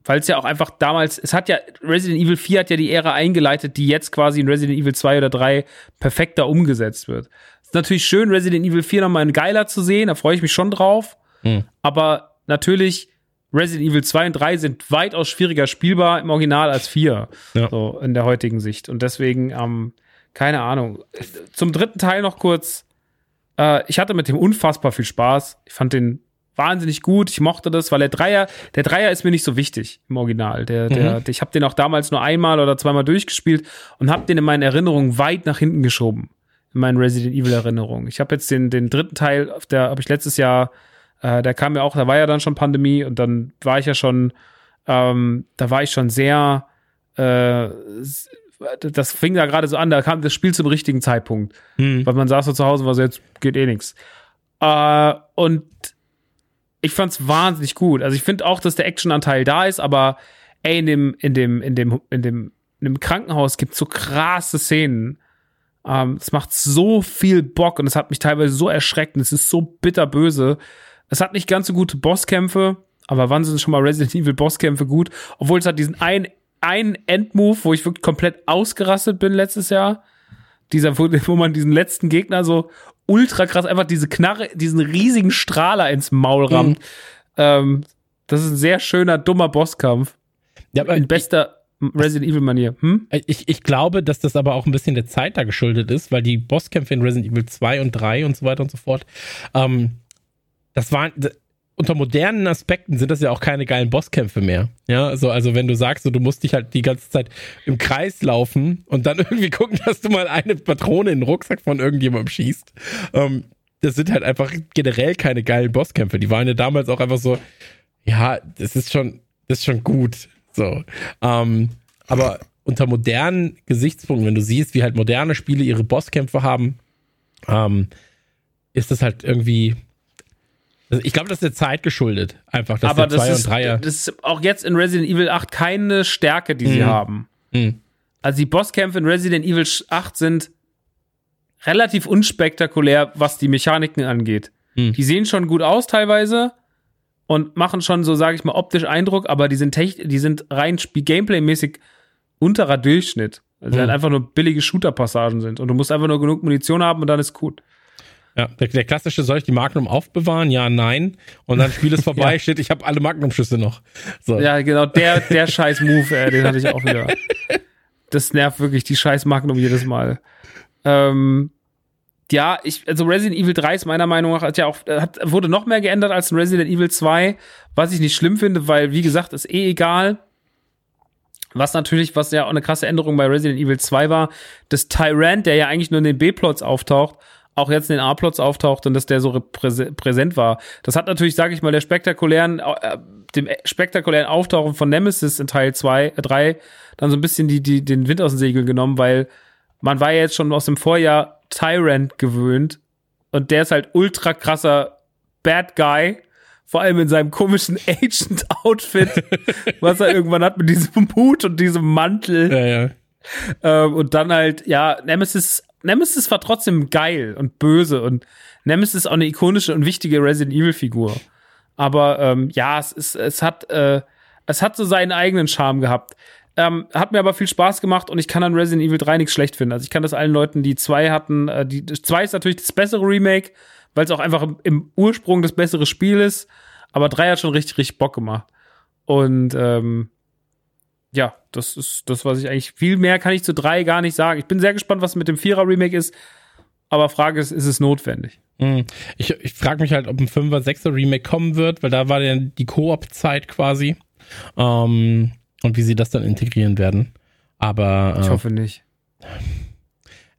Speaker 2: Weil es ja auch einfach damals, es hat ja, Resident Evil 4 hat ja die Ära eingeleitet, die jetzt quasi in Resident Evil 2 oder 3 perfekter umgesetzt wird. Ist natürlich schön, Resident Evil 4 nochmal ein geiler zu sehen, da freue ich mich schon drauf. Hm. Aber natürlich, Resident Evil 2 und 3 sind weitaus schwieriger spielbar im Original als 4. Ja. So in der heutigen Sicht. Und deswegen, ähm, keine Ahnung. Zum dritten Teil noch kurz. Äh, ich hatte mit dem unfassbar viel Spaß. Ich fand den wahnsinnig gut. Ich mochte das, weil der Dreier, der Dreier ist mir nicht so wichtig im Original. Der, der, ich habe den auch damals nur einmal oder zweimal durchgespielt und habe den in meinen Erinnerungen weit nach hinten geschoben. In meinen Resident Evil Erinnerungen. Ich habe jetzt den, den dritten Teil, der habe ich letztes Jahr, äh, der kam ja auch, da war ja dann schon Pandemie und dann war ich ja schon, ähm, da war ich schon sehr, äh, das fing da gerade so an, da kam das Spiel zum richtigen Zeitpunkt. Weil man saß so zu Hause und war so, jetzt geht eh nix. Äh, und ich fand's wahnsinnig gut. Also ich finde auch, dass der Actionanteil da ist, aber ey, in dem, in dem, in dem, in dem, in dem Krankenhaus gibt's so krasse Szenen. Ähm, es macht so viel Bock und es hat mich teilweise so erschreckt und es ist so bitterböse. Es hat nicht ganz so gute Bosskämpfe, aber wann sind schon mal Resident Evil Bosskämpfe gut? Obwohl es hat diesen einen, einen Endmove, wo ich wirklich komplett ausgerastet bin letztes Jahr. Dieser, wo, wo man diesen letzten Gegner so ultra krass einfach diese Knarre, diesen riesigen Strahler ins Maul rammt. Ähm, das ist ein sehr schöner, dummer Bosskampf.
Speaker 4: Ja, aber
Speaker 2: In bester Resident Evil Manier. Hm?
Speaker 4: Ich, ich glaube, dass das aber auch ein bisschen der Zeit da geschuldet ist, weil die Bosskämpfe in Resident Evil 2 und 3 und so weiter und so fort, ähm, das waren, unter modernen Aspekten sind das ja auch keine geilen Bosskämpfe mehr. Ja, so, also wenn du sagst, so, du musst dich halt die ganze Zeit im Kreis laufen und dann irgendwie gucken, dass du mal eine Patrone in den Rucksack von irgendjemandem schießt. Ähm, das sind halt einfach generell keine geilen Bosskämpfe. Die waren ja damals auch einfach so, ja, das ist schon, das ist schon gut. So. Ähm, aber unter modernen Gesichtspunkten, wenn du siehst, wie halt moderne Spiele ihre Bosskämpfe haben, ähm, ist das halt irgendwie. Ich glaube, das ist der Zeit geschuldet. Einfach, dass
Speaker 2: Aber
Speaker 4: der
Speaker 2: das
Speaker 4: 2
Speaker 2: ist,
Speaker 4: und 3er.
Speaker 2: das ist auch jetzt in Resident Evil 8 keine Stärke, die sie
Speaker 4: Mhm.
Speaker 2: haben.
Speaker 4: Mhm.
Speaker 2: Also die Bosskämpfe in Resident Evil 8 sind relativ unspektakulär, was die Mechaniken angeht.
Speaker 4: Mhm.
Speaker 2: Die sehen schon gut aus teilweise und machen schon so, sage ich mal, optisch Eindruck, aber die sind, die sind rein Gameplay-mäßig unterer Durchschnitt. Also
Speaker 4: Mhm.
Speaker 2: halt einfach nur billige Shooter-Passagen sind. Und du musst einfach nur genug Munition haben und dann ist gut.
Speaker 4: Ja, der, der klassische, soll ich die Magnum aufbewahren? Ja, nein. Und dann Spiel ist vorbei,
Speaker 2: Ja.
Speaker 4: steht, ich habe alle Magnum-Schüsse noch. So.
Speaker 2: Ja, genau, der, der scheiß Move, äh, den hatte ich auch wieder. Das nervt wirklich, die scheiß Magnum jedes Mal. Ähm, ja, ich, also Resident Evil 3 ist meiner Meinung nach, hat ja auch, hat, wurde noch mehr geändert als in Resident Evil 2, was ich nicht schlimm finde, weil, wie gesagt, ist eh egal. Was natürlich, was ja auch eine krasse Änderung bei Resident Evil 2 war, dass Tyrant, der ja eigentlich nur in den B-Plots auftaucht, auch jetzt in den A-Plots auftaucht und dass der so präsent war. Das hat natürlich, sage ich mal, der spektakulären, äh, dem spektakulären Auftauchen von Nemesis in Teil 2, äh, 3 dann so ein bisschen die, die, den Wind aus den Segeln genommen, weil man war ja jetzt schon aus dem Vorjahr Tyrant gewöhnt und der ist halt ultra krasser Bad Guy, vor allem in seinem komischen Agent-Outfit, was er irgendwann hat mit diesem Hut und diesem Mantel.
Speaker 4: Ja, ja.
Speaker 2: Ähm, und dann halt, ja, Nemesis, Nemesis war trotzdem geil und böse und Nemesis ist auch eine ikonische und wichtige Resident Evil Figur. Aber ähm, ja, es ist, es hat, äh, es hat so seinen eigenen Charme gehabt. Ähm, hat mir aber viel Spaß gemacht und ich kann an Resident Evil 3 nichts schlecht finden. Also ich kann das allen Leuten, die zwei hatten, äh, die zwei ist natürlich das bessere Remake, weil es auch einfach im, im Ursprung das bessere Spiel ist. Aber drei hat schon richtig, richtig Bock gemacht. Und ähm, ja, das ist das, was ich eigentlich. Viel mehr kann ich zu drei gar nicht sagen. Ich bin sehr gespannt, was mit dem Vierer-Remake ist. Aber Frage ist, ist es notwendig?
Speaker 4: Hm. Ich, ich frage mich halt, ob ein 5er, 6er Remake kommen wird, weil da war ja die Koop-Zeit quasi. Ähm, und wie sie das dann integrieren werden. Aber
Speaker 2: Ich
Speaker 4: äh,
Speaker 2: hoffe nicht.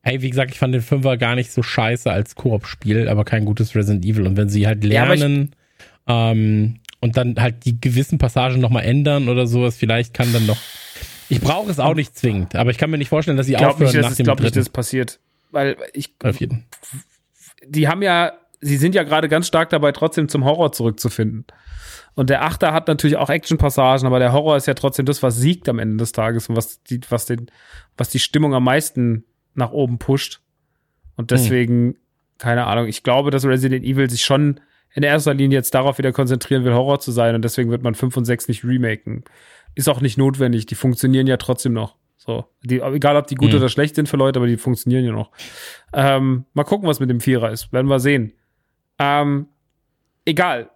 Speaker 4: Ey, wie gesagt, ich fand den Fünfer gar nicht so scheiße als Koop-Spiel, aber kein gutes Resident Evil. Und wenn sie halt
Speaker 2: Ja, ich-
Speaker 4: lernen ähm, und dann halt die gewissen Passagen nochmal ändern oder sowas, vielleicht kann dann noch. Ich brauche es auch nicht zwingend, aber ich kann mir nicht vorstellen, dass sie
Speaker 2: Ich glaube
Speaker 4: aufhören
Speaker 2: nicht, dass
Speaker 4: nach
Speaker 2: es,
Speaker 4: dem
Speaker 2: glaub nicht,
Speaker 4: dritten.
Speaker 2: dass es passiert. Weil ich,
Speaker 4: Auf jeden.
Speaker 2: die haben ja, sie sind ja gerade ganz stark dabei, trotzdem zum Horror zurückzufinden. Und der Achter hat natürlich auch Action-Passagen, aber der Horror ist ja trotzdem das, was siegt am Ende des Tages und was die, was den, was die Stimmung am meisten nach oben pusht. Und deswegen, keine Ahnung, ich glaube, dass Resident Evil sich schon in erster Linie jetzt darauf wieder konzentrieren will, Horror zu sein und deswegen wird man 5 und 6 nicht remaken. Ist auch nicht notwendig, die funktionieren ja trotzdem noch. So, die, egal ob die gut
Speaker 4: Mhm.
Speaker 2: oder schlecht sind für Leute, aber die funktionieren ja noch. Ähm, mal gucken, was mit dem Vierer ist. Werden wir sehen. Ähm, egal.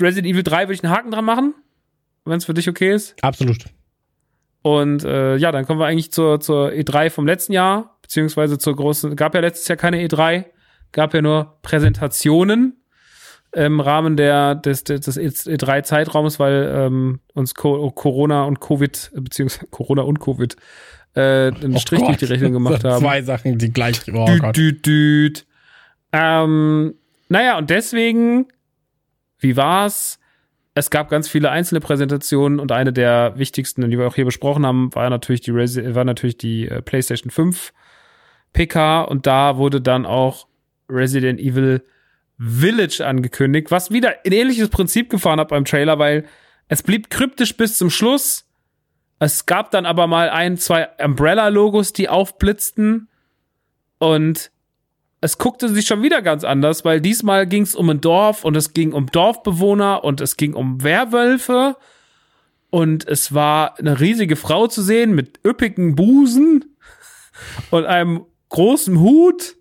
Speaker 2: Resident Evil 3 würde ich einen Haken dran machen, wenn es für dich okay ist.
Speaker 4: Absolut.
Speaker 2: Und äh, ja, dann kommen wir eigentlich zur, zur E3 vom letzten Jahr. beziehungsweise zur großen, gab ja letztes Jahr keine E3, gab ja nur Präsentationen im Rahmen der, des, des, des E3-Zeitraums, weil ähm, uns Co Corona und Covid, beziehungsweise Corona und Covid, äh, einen
Speaker 4: Oh
Speaker 2: Strich durch die
Speaker 4: Gott.
Speaker 2: Rechnung gemacht haben.
Speaker 4: Zwei Sachen, die gleich. Oh
Speaker 2: Düt,
Speaker 4: Gott.
Speaker 2: düt, düt. Ähm, naja, und deswegen, wie war's? Es gab ganz viele einzelne Präsentationen und eine der wichtigsten, die wir auch hier besprochen haben, war natürlich die, Resi war natürlich die äh, PlayStation 5 PK und da wurde dann auch Resident Evil Village angekündigt, was wieder ein ähnliches Prinzip gefahren hat beim Trailer, weil es blieb kryptisch bis zum Schluss. Es gab dann aber mal ein, zwei Umbrella-Logos, die aufblitzten. Und es guckte sich schon wieder ganz anders, weil diesmal ging es um ein Dorf und es ging um Dorfbewohner und es ging um Werwölfe. Und es war eine riesige Frau zu sehen mit üppigen Busen und einem großen Hut.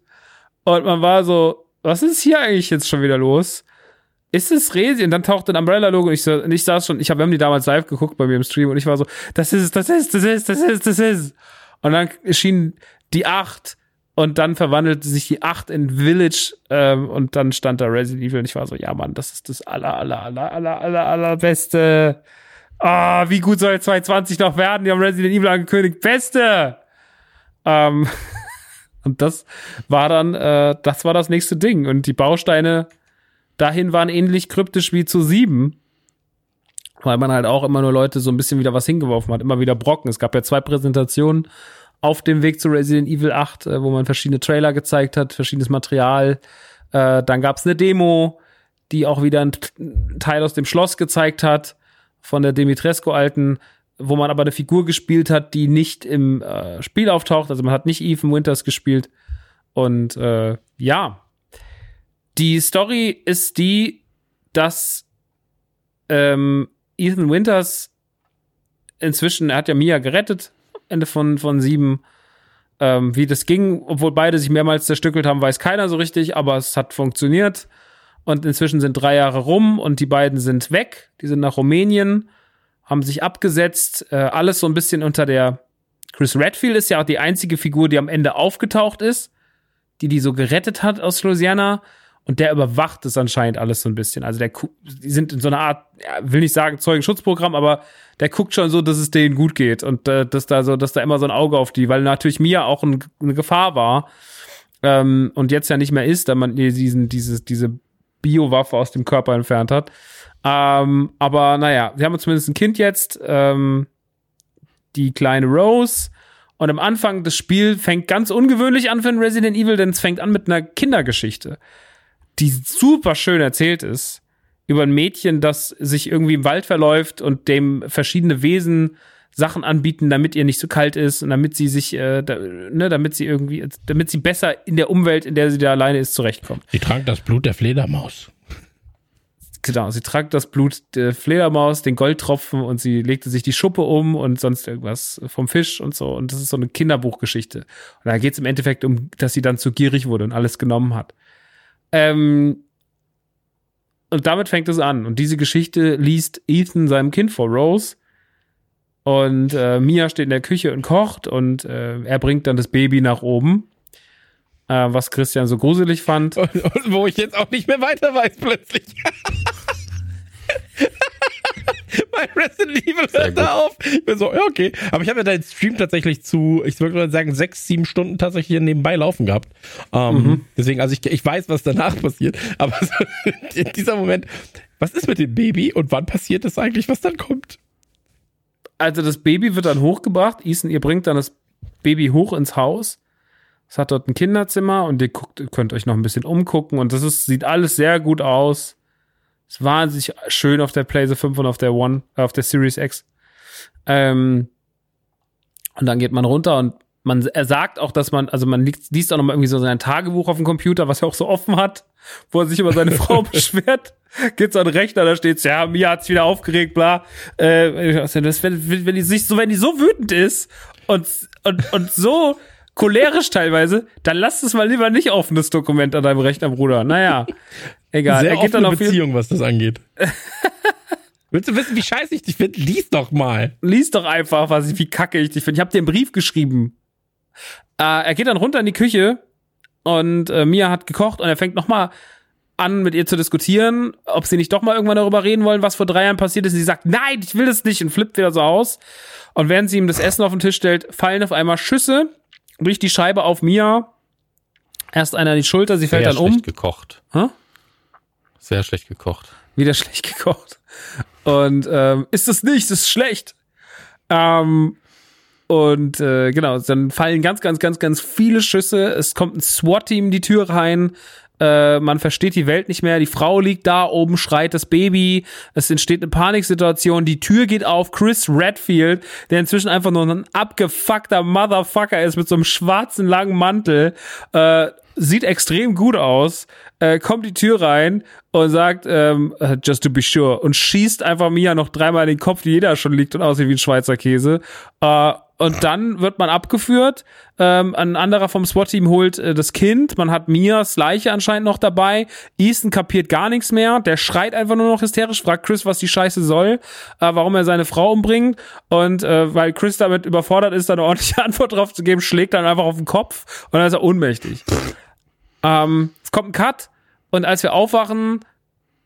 Speaker 2: Und man war so, was ist hier eigentlich jetzt schon wieder los? Ist es Resi? Und dann tauchte ein Umbrella-Logo und ich, und ich saß schon, ich hab, wir haben die damals live geguckt bei mir im Stream und ich war so, das ist es, das ist, das ist, das ist, das ist. Und dann erschien die acht und dann verwandelte sich die acht in Village ähm, und dann stand da Resident Evil und ich war so, ja Mann, das ist das aller, aller, aller, aller, aller, allerbeste. Ah, wie gut soll 2020 noch werden? Die haben Resident Evil angekündigt. Beste! Ähm, und das war dann, äh, das war das nächste Ding. Und die Bausteine dahin waren ähnlich kryptisch wie zu sieben. Weil man halt auch immer nur Leute so ein bisschen wieder was hingeworfen hat, immer wieder Brocken. Es gab ja zwei Präsentationen auf dem Weg zu Resident Evil 8, äh, wo man verschiedene Trailer gezeigt hat, verschiedenes Material. Äh, dann gab's eine Demo, die auch wieder einen Teil aus dem Schloss gezeigt hat, von der Dimitrescu-Alten, wo man aber eine Figur gespielt hat, die nicht im äh, Spiel auftaucht. Also man hat nicht Ethan Winters gespielt. Und äh, ja, die Story ist die, dass ähm, Ethan Winters inzwischen, er hat ja Mia gerettet, Ende von, von sieben. Ähm, wie das ging, obwohl beide sich mehrmals zerstückelt haben, weiß keiner so richtig, aber es hat funktioniert. Und inzwischen sind drei Jahre rum und die beiden sind weg. Die sind nach Rumänien, haben sich abgesetzt. Äh, alles so ein bisschen unter der. Chris Redfield ist ja auch die einzige Figur, die am Ende aufgetaucht ist, die die so gerettet hat aus Louisiana. Und der überwacht es anscheinend alles so ein bisschen. Also der, die sind in so einer Art, ja, will nicht sagen Zeugenschutzprogramm, aber der guckt schon so, dass es denen gut geht und äh, dass da so, dass da immer so ein Auge auf die, weil natürlich Mia auch ein, eine Gefahr war ähm, und jetzt ja nicht mehr ist, da man diesen, dieses, diese Biowaffe aus dem Körper entfernt hat. Ähm, aber naja, sie haben zumindest ein Kind jetzt, ähm, die kleine Rose. Und am Anfang des Spiels fängt ganz ungewöhnlich an für ein Resident Evil, denn es fängt an mit einer Kindergeschichte, die super schön erzählt ist. Über ein Mädchen, das sich irgendwie im Wald verläuft und dem verschiedene Wesen Sachen anbieten, damit ihr nicht so kalt ist und damit sie sich, äh, da, ne, damit sie irgendwie, damit sie besser in der Umwelt, in der sie da alleine ist, zurechtkommt.
Speaker 4: Die trank das Blut der Fledermaus.
Speaker 2: Genau, sie trank das Blut der Fledermaus, den Goldtropfen und sie legte sich die Schuppe um und sonst irgendwas vom Fisch und so. Und das ist so eine Kinderbuchgeschichte. Und da geht es im Endeffekt um, dass sie dann zu gierig wurde und alles genommen hat. Ähm, und damit fängt es an. Und diese Geschichte liest Ethan seinem Kind vor, Rose. Und äh, Mia steht in der Küche und kocht und äh, er bringt dann das Baby nach oben. Äh, was Christian so gruselig fand.
Speaker 4: Und, und wo ich jetzt auch nicht mehr weiter weiß plötzlich. Bei Resident Evil hört
Speaker 3: gut.
Speaker 4: da auf. Ich bin so, ja, okay. Aber ich habe ja deinen Stream tatsächlich zu, ich würde mal sagen, sechs, sieben Stunden tatsächlich hier nebenbei laufen gehabt. Ähm, Deswegen, also ich, ich weiß, was danach passiert. Aber so, in dieser Moment, was ist mit dem Baby und wann passiert es eigentlich, was dann kommt?
Speaker 2: also das Baby wird dann hochgebracht. Ethan, ihr bringt dann das Baby hoch ins Haus. Es hat dort ein Kinderzimmer und ihr guckt, könnt euch noch ein bisschen umgucken und das ist, sieht alles sehr gut aus. Ist wahnsinnig schön auf der PlayStation 5 und auf der One, äh, auf der Series X. Ähm, und dann geht man runter und man, er sagt auch, dass man, also man liest, liest auch noch mal irgendwie so sein Tagebuch auf dem Computer, was er auch so offen hat, wo er sich über seine Frau beschwert. Geht so an den Rechner, da steht's, ja, Mia hat's wieder aufgeregt, bla. Äh, das, wenn, wenn die sich so, wenn die so wütend ist und, und, und so cholerisch teilweise, dann lass es mal lieber nicht offen, das Dokument an deinem Rechner, Bruder. Naja, egal.
Speaker 4: Sehr
Speaker 2: er geht dann
Speaker 4: offene
Speaker 2: auf jeden
Speaker 4: Beziehung, was das angeht. Willst du wissen, wie scheiße ich dich finde? Lies doch mal.
Speaker 2: lies doch einfach, was ich, wie kacke ich dich finde. Ich habe dir einen Brief geschrieben. Äh, er geht dann runter in die Küche und äh, Mia hat gekocht und er fängt nochmal an, mit ihr zu diskutieren, ob sie nicht doch mal irgendwann darüber reden wollen, was vor drei Jahren passiert ist. Und sie sagt, nein, ich will das nicht und flippt wieder so aus. Und während sie ihm das Essen auf den Tisch stellt, fallen auf einmal Schüsse durch die Scheibe auf Mia. Erst einer in die Schulter, sie fällt
Speaker 3: Sehr
Speaker 2: dann um.
Speaker 3: schlecht gekocht.
Speaker 2: Hä?
Speaker 3: Sehr schlecht gekocht.
Speaker 2: Wieder schlecht gekocht. Und ähm, ist das nicht, ist schlecht. Ähm, und äh, genau, dann fallen ganz, ganz, ganz, ganz viele Schüsse. Es kommt ein SWAT-Team die Tür rein. Äh, man versteht die Welt nicht mehr. Die Frau liegt da oben, schreit das Baby. Es entsteht eine Paniksituation. Die Tür geht auf. Chris Redfield, der inzwischen einfach nur ein abgefuckter Motherfucker ist mit so einem schwarzen langen Mantel, äh, sieht extrem gut aus, äh, kommt die Tür rein und sagt, ähm, just to be sure, und schießt einfach Mia noch dreimal in den Kopf, die jeder schon liegt und aussieht wie ein Schweizer Käse. Äh, und dann wird man abgeführt. Ähm, ein anderer vom SWAT-Team holt äh, das Kind. Man hat Mias Leiche anscheinend noch dabei. Easton kapiert gar nichts mehr. Der schreit einfach nur noch hysterisch, fragt Chris, was die Scheiße soll, äh, warum er seine Frau umbringt. Und äh, weil Chris damit überfordert ist, da eine ordentliche Antwort drauf zu geben, schlägt dann einfach auf den Kopf und dann ist er ohnmächtig. ähm, es kommt ein Cut und als wir aufwachen,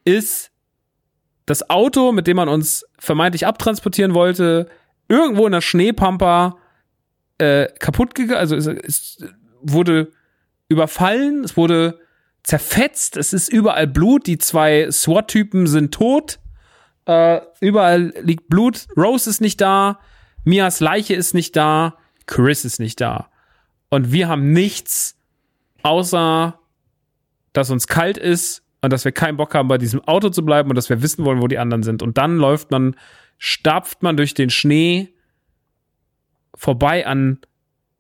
Speaker 2: ist das Auto, mit dem man uns vermeintlich abtransportieren wollte, irgendwo in der Schneepampa äh, kaputt gegangen, also es, es wurde überfallen, es wurde zerfetzt, es ist überall Blut, die zwei SWAT-Typen sind tot, äh, überall liegt Blut, Rose ist nicht da, Mias Leiche ist nicht da, Chris ist nicht da. Und wir haben nichts, außer dass uns kalt ist und dass wir keinen Bock haben, bei diesem Auto zu bleiben und dass wir wissen wollen, wo die anderen sind. Und dann läuft man stapft man durch den Schnee vorbei an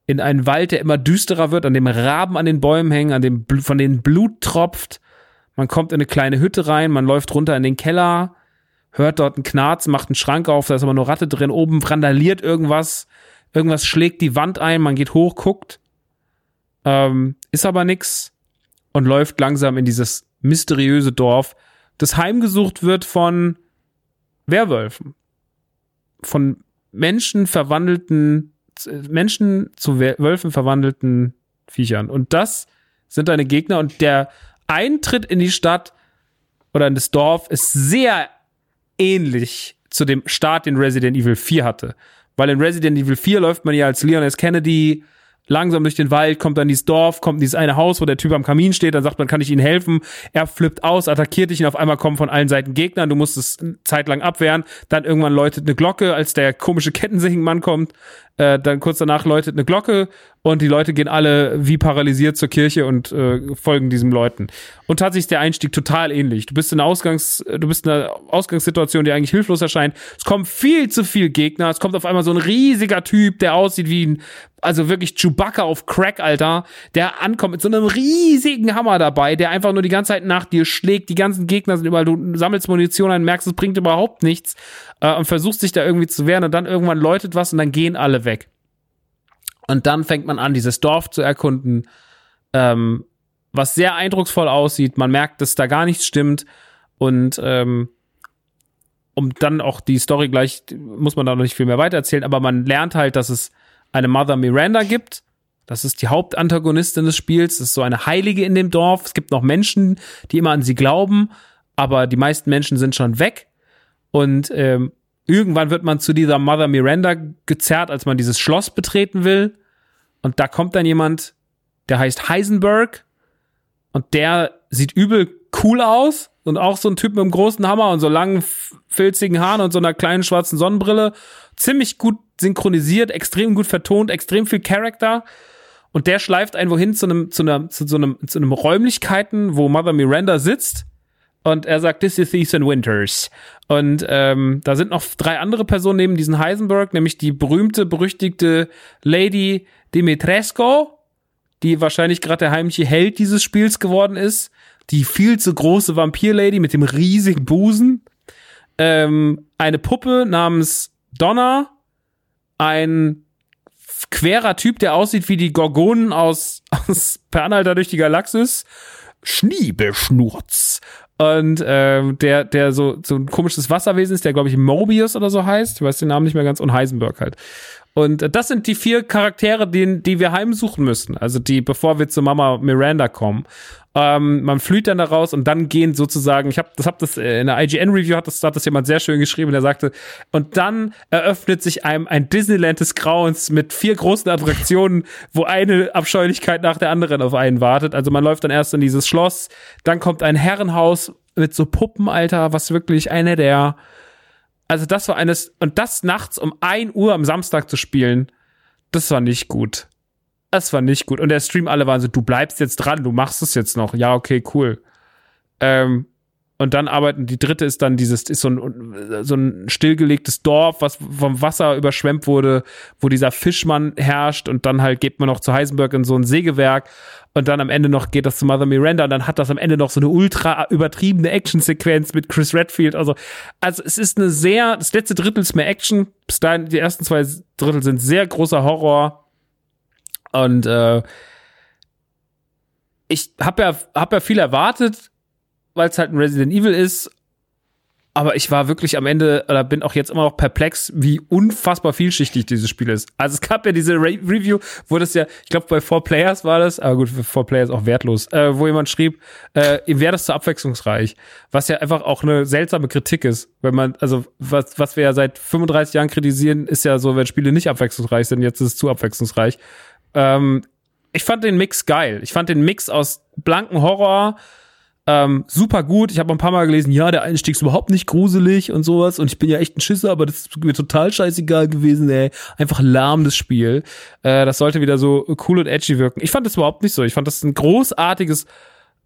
Speaker 2: in einen Wald, der immer düsterer wird, an dem Raben an den Bäumen hängen, an dem von denen Blut tropft. Man kommt in eine kleine Hütte rein, man läuft runter in den Keller, hört dort einen Knarz, macht einen Schrank auf, da ist aber nur Ratte drin, oben randaliert irgendwas, irgendwas schlägt die Wand ein, man geht hoch, guckt, ähm, ist aber nix und läuft langsam in dieses mysteriöse Dorf, das heimgesucht wird von Werwölfen von Menschen verwandelten, Menschen zu Wölfen verwandelten Viechern. Und das sind deine Gegner und der Eintritt in die Stadt oder in das Dorf ist sehr ähnlich zu dem Start, den Resident Evil 4 hatte. Weil in Resident Evil 4 läuft man ja als Leon S. Kennedy langsam durch den Wald, kommt dann dieses Dorf, kommt dieses eine Haus, wo der Typ am Kamin steht, dann sagt man, kann ich Ihnen helfen? Er flippt aus, attackiert dich und auf einmal kommen von allen Seiten Gegner, du musst es zeitlang abwehren, dann irgendwann läutet eine Glocke, als der komische Kettensägenmann kommt, äh, dann kurz danach läutet eine Glocke und die Leute gehen alle wie paralysiert zur Kirche und äh, folgen diesem Leuten. Und tatsächlich ist der Einstieg total ähnlich. Du bist in einer Ausgangs, du bist in einer Ausgangssituation, die eigentlich hilflos erscheint. Es kommen viel zu viel Gegner. Es kommt auf einmal so ein riesiger Typ, der aussieht wie ein, also wirklich Chewbacca auf Crack, Alter, der ankommt mit so einem riesigen Hammer dabei, der einfach nur die ganze Zeit nach dir schlägt. Die ganzen Gegner sind überall, du sammelst Munition ein, merkst, es bringt überhaupt nichts äh, und versuchst dich da irgendwie zu wehren und dann irgendwann läutet was und dann gehen alle weg. Und dann fängt man an, dieses Dorf zu erkunden, ähm, was sehr eindrucksvoll aussieht. Man merkt, dass da gar nichts stimmt. Und ähm, um dann auch die Story gleich, muss man da noch nicht viel mehr weitererzählen, aber man lernt halt, dass es eine Mother Miranda gibt. Das ist die Hauptantagonistin des Spiels. Das ist so eine Heilige in dem Dorf. Es gibt noch Menschen, die immer an sie glauben, aber die meisten Menschen sind schon weg. Und ähm, irgendwann wird man zu dieser Mother Miranda gezerrt, als man dieses Schloss betreten will. Und da kommt dann jemand, der heißt Heisenberg. Und der sieht übel cool aus. Und auch so ein Typ mit einem großen Hammer und so langen, filzigen Haaren und so einer kleinen schwarzen Sonnenbrille. Ziemlich gut synchronisiert, extrem gut vertont, extrem viel Charakter. Und der schleift einen wohin zu einem, zu einer, zu so einem, zu einem Räumlichkeiten, wo Mother Miranda sitzt und er sagt, this is Ethan Winters. Und ähm, da sind noch drei andere Personen neben diesen Heisenberg, nämlich die berühmte, berüchtigte Lady Dimitrescu, die wahrscheinlich gerade der heimliche Held dieses Spiels geworden ist. Die viel zu große Vampir-Lady mit dem riesigen Busen. Ähm, eine Puppe namens Donna. Ein querer Typ, der aussieht wie die Gorgonen aus, aus Per Anhalter durch die Galaxis. Schniebeschnurz. Und ähm, der, der so, so ein komisches Wasserwesen ist, der, glaube ich, Mobius oder so heißt. Ich weiß den Namen nicht mehr ganz. Und Heisenberg halt. Und äh, das sind die vier Charaktere, die, die wir heimsuchen müssen. Also die, bevor wir zu Mama Miranda kommen. Ähm, man flüht dann da raus und dann gehen sozusagen, ich habe das hab das äh, in der IGN-Review hat das, hat das jemand sehr schön geschrieben, der sagte, und dann eröffnet sich einem ein Disneyland des Grauens mit vier großen Attraktionen, wo eine Abscheulichkeit nach der anderen auf einen wartet. Also man läuft dann erst in dieses Schloss, dann kommt ein Herrenhaus mit so Puppen, Alter, was wirklich eine der, also das war eines, und das nachts um ein Uhr am Samstag zu spielen, das war nicht gut. Das war nicht gut. Und der Stream, alle waren so, du bleibst jetzt dran, du machst es jetzt noch. Ja, okay, cool. Ähm, und dann arbeiten, die dritte ist dann dieses, ist so ein, so ein stillgelegtes Dorf, was vom Wasser überschwemmt wurde, wo dieser Fischmann herrscht und dann halt geht man noch zu Heisenberg in so ein Sägewerk und dann am Ende noch geht das zu Mother Miranda und dann hat das am Ende noch so eine ultra übertriebene Actionsequenz mit Chris Redfield. Also, also es ist eine sehr, das letzte Drittel ist mehr Action. Bis dahin, die ersten zwei Drittel sind sehr großer Horror und äh, ich habe ja, hab ja viel erwartet, weil es halt ein Resident Evil ist. Aber ich war wirklich am Ende, oder bin auch jetzt immer noch perplex, wie unfassbar vielschichtig dieses Spiel ist. Also es gab ja diese Re Review, wo das ja, ich glaube bei Four Players war das, aber gut, Four Players auch wertlos, äh, wo jemand schrieb, äh, ihm wäre das zu abwechslungsreich. Was ja einfach auch eine seltsame Kritik ist. Wenn man, also was, was wir ja seit 35 Jahren kritisieren, ist ja so, wenn Spiele nicht abwechslungsreich sind, jetzt ist es zu abwechslungsreich. Ähm, ich fand den Mix geil. Ich fand den Mix aus blanken Horror, ähm, super gut. Ich habe ein paar Mal gelesen, ja, der Einstieg ist überhaupt nicht gruselig und sowas. Und ich bin ja echt ein Schisser, aber das ist mir total scheißegal gewesen, ey. Einfach lahmes Spiel. Äh, das sollte wieder so cool und edgy wirken. Ich fand das überhaupt nicht so. Ich fand das ein großartiges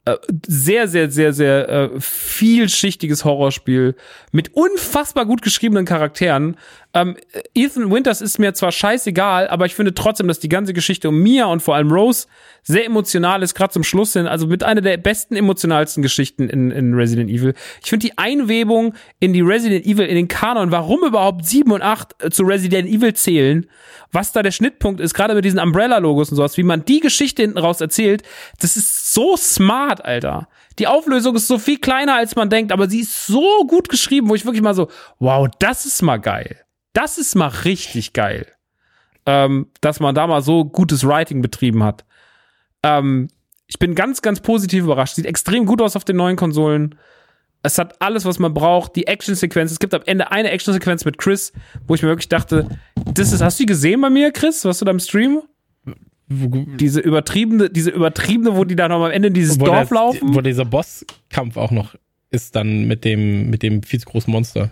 Speaker 2: äh, sehr, sehr, sehr, sehr äh, vielschichtiges Horrorspiel mit unfassbar gut geschriebenen Charakteren. Ähm, Ethan Winters ist mir zwar scheißegal, aber ich finde trotzdem, dass die ganze Geschichte um Mia und vor allem Rose sehr emotional ist, gerade zum Schluss hin. Also mit einer der besten, emotionalsten Geschichten in, in Resident Evil. Ich finde die Einwebung in die Resident Evil, in den Kanon, warum überhaupt 7 und 8 äh, zu Resident Evil zählen, was da der Schnittpunkt ist, gerade mit diesen Umbrella-Logos und sowas, wie man die Geschichte hinten raus erzählt, das ist so smart, Alter. Die Auflösung ist so viel kleiner, als man denkt, aber sie ist so gut geschrieben, wo ich wirklich mal so, wow, das ist mal geil. Das ist mal richtig geil. Ähm, dass man da mal so gutes Writing betrieben hat. Ähm, ich bin ganz, ganz positiv überrascht. Sieht extrem gut aus auf den neuen Konsolen. Es hat alles, was man braucht. Die Action-Sequenz. Es gibt am Ende eine Action-Sequenz mit Chris, wo ich mir wirklich dachte, das ist, hast du die gesehen bei mir, Chris? Was du da im Stream? Diese übertriebene, diese übertriebene, wo die da noch am Ende in dieses
Speaker 4: wo
Speaker 2: Dorf
Speaker 4: der,
Speaker 2: laufen.
Speaker 4: Wo dieser Bosskampf auch noch ist dann mit dem, mit dem viel zu großen Monster.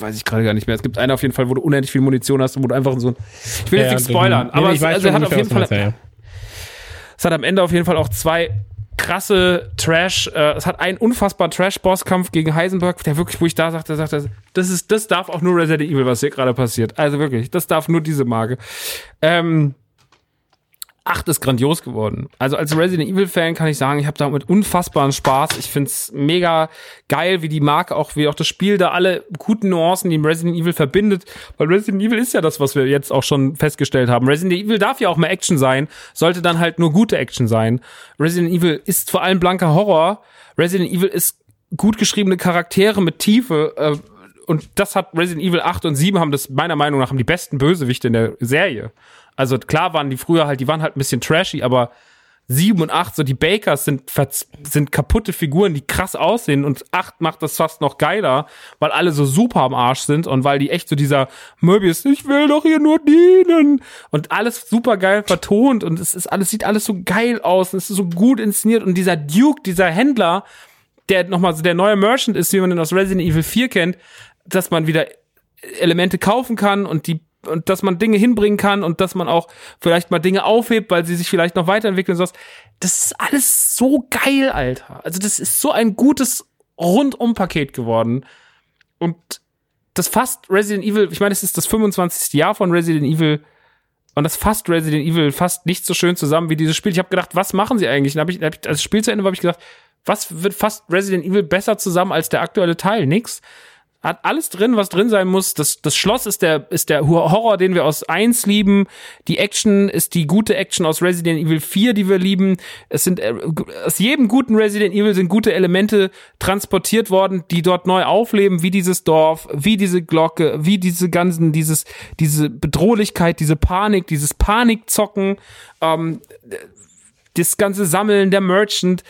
Speaker 2: Weiß ich gerade gar nicht mehr. Es gibt eine auf jeden Fall, wo du unendlich viel Munition hast und wo du einfach so ein. Ich will jetzt
Speaker 4: Ja,
Speaker 2: nicht
Speaker 4: du-
Speaker 2: spoilern, aber es, also er hat auf jeden Fall.
Speaker 4: ja,
Speaker 2: Es hat am Ende auf jeden Fall auch zwei krasse Trash, äh, es hat einen unfassbar Trash-Bosskampf gegen Heisenberg, der wirklich, wo ich da sagte, sagte, das ist, das darf auch nur Resident Evil, was hier gerade passiert. Also wirklich, das darf nur diese Marke. Ähm, 8 ist grandios geworden. Also als Resident Evil Fan kann ich sagen, ich habe damit unfassbaren Spaß. Ich find's mega geil, wie die Marke auch, wie auch das Spiel da alle guten Nuancen, die Resident Evil verbindet. Weil Resident Evil ist ja das, was wir jetzt auch schon festgestellt haben. Resident Evil darf ja auch mehr Action sein, sollte dann halt nur gute Action sein. Resident Evil ist vor allem blanker Horror. Resident Evil ist gut geschriebene Charaktere mit Tiefe. Äh, und das hat Resident Evil 8 und 7 haben das meiner Meinung nach haben die besten Bösewichte in der Serie. Also klar waren die früher halt, die waren halt ein bisschen trashy, aber 7 und 8, so die Bakers sind, sind kaputte Figuren, die krass aussehen und 8 macht das fast noch geiler, weil alle so super am Arsch sind und weil die echt so dieser Möbius, ich will doch hier nur dienen und alles super geil vertont und es ist alles, sieht alles so geil aus und es ist so gut inszeniert und dieser Duke, dieser Händler, der nochmal so der neue Merchant ist, wie man ihn aus Resident Evil 4 kennt, dass man wieder Elemente kaufen kann und die und dass man Dinge hinbringen kann und dass man auch vielleicht mal Dinge aufhebt, weil sie sich vielleicht noch weiterentwickeln und sowas. Das ist alles so geil, Alter. Also das ist so ein gutes Rundum-Paket geworden. Und das fasst Resident Evil, ich meine, es ist das 25. Jahr von Resident Evil und das fasst Resident Evil fast nicht so schön zusammen wie dieses Spiel. Ich habe gedacht, was machen sie eigentlich? Und hab ich, als Spiel zu Ende habe ich gedacht, was wird fast Resident Evil besser zusammen als der aktuelle Teil? Nix. Hat alles drin, was drin sein muss. Das, das Schloss ist der, ist der Horror, den wir aus 1 lieben. Die Action ist die gute Action aus Resident Evil 4, die wir lieben. Es sind, äh, aus jedem guten Resident Evil sind gute Elemente transportiert worden, die dort neu aufleben, wie dieses Dorf, wie diese Glocke, wie diese ganzen, dieses, diese Bedrohlichkeit, diese Panik, dieses Panikzocken, ähm, das ganze Sammeln der Merchant.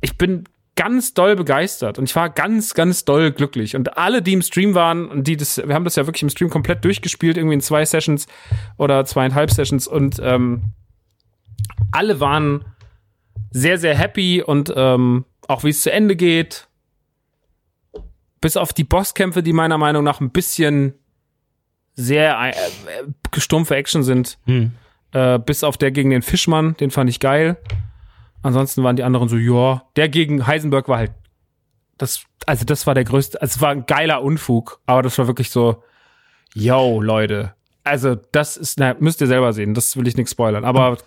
Speaker 2: Ich bin ganz doll begeistert und ich war ganz, ganz doll glücklich. Und alle, die im Stream waren und die das, wir haben das ja wirklich im Stream komplett durchgespielt, irgendwie in zwei Sessions oder zweieinhalb Sessions und ähm, alle waren sehr, sehr happy und ähm, auch wie es zu Ende geht. Bis auf die Bosskämpfe, die meiner Meinung nach ein bisschen sehr äh, äh stumpfe Action sind. Hm. Äh, bis auf der gegen den Fischmann, den fand ich geil. Ansonsten waren die anderen so, ja, der gegen Heisenberg war halt, das, also das war der größte, also es war ein geiler Unfug, aber das war wirklich so, yo, Leute. Also das ist, na, müsst ihr selber sehen, das will ich nicht spoilern, aber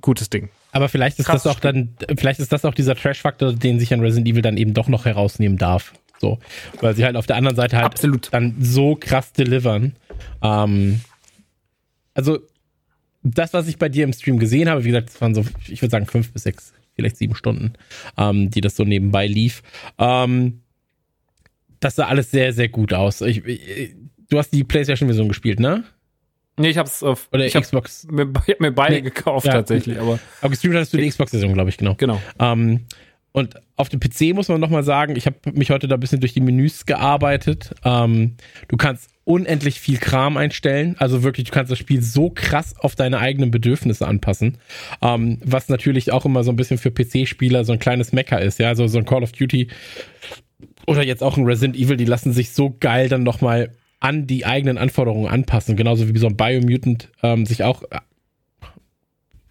Speaker 2: gutes Ding.
Speaker 4: Aber vielleicht ist Krass das auch dann, vielleicht ist das auch dieser Trash-Faktor, den sich an Resident Evil dann eben doch noch herausnehmen darf. So, weil sie halt auf der anderen Seite halt
Speaker 2: Absolut.
Speaker 4: dann so krass delivern. Ähm, also das, was ich bei dir im Stream gesehen habe, wie gesagt, das waren so, ich würde sagen, fünf bis sechs, vielleicht sieben Stunden, ähm, die das so nebenbei lief. Ähm, das sah alles sehr, sehr gut aus. Ich, ich, du hast die PlayStation-Version gespielt, ne?
Speaker 2: Nee, ich hab's auf
Speaker 4: Oder
Speaker 2: ich
Speaker 4: Xbox.
Speaker 2: Hab mir, ich hab mir beide nee, gekauft ja, tatsächlich, aber.
Speaker 4: Aber gestreamt hattest du die Xbox-Version, glaube ich, genau.
Speaker 2: Genau.
Speaker 4: Ähm, und auf dem PC muss man nochmal sagen, ich habe mich heute da ein bisschen durch die Menüs gearbeitet. Ähm, du kannst unendlich viel Kram einstellen. Also wirklich, du kannst das Spiel so krass auf deine eigenen Bedürfnisse anpassen. Ähm, was natürlich auch immer so ein bisschen für PC-Spieler so ein kleines Mecker ist. Ja, also so ein Call of Duty oder jetzt auch ein Resident Evil, die lassen sich so geil dann nochmal an die eigenen Anforderungen anpassen. Genauso wie so ein Biomutant ähm, sich auch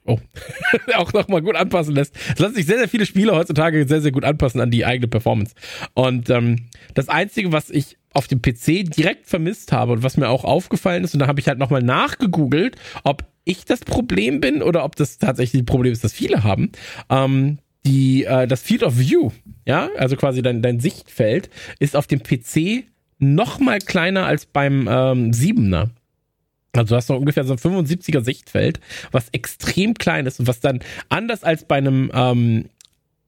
Speaker 4: Oh. auch nochmal gut anpassen lässt. Es lassen sich sehr, sehr viele Spiele heutzutage sehr, sehr gut anpassen an die eigene Performance. Und ähm, das Einzige, was ich auf dem PC direkt vermisst habe und was mir auch aufgefallen ist, und da habe ich halt nochmal nachgegoogelt, ob ich das Problem bin oder ob das tatsächlich ein Problem ist, das viele haben. Ähm, die, äh, das Field of View, ja, also quasi dein, dein Sichtfeld, ist auf dem PC noch mal kleiner als beim ähm, 7er. Also du hast noch ungefähr so ein 75er Sichtfeld, was extrem klein ist und was dann anders als bei einem, ähm,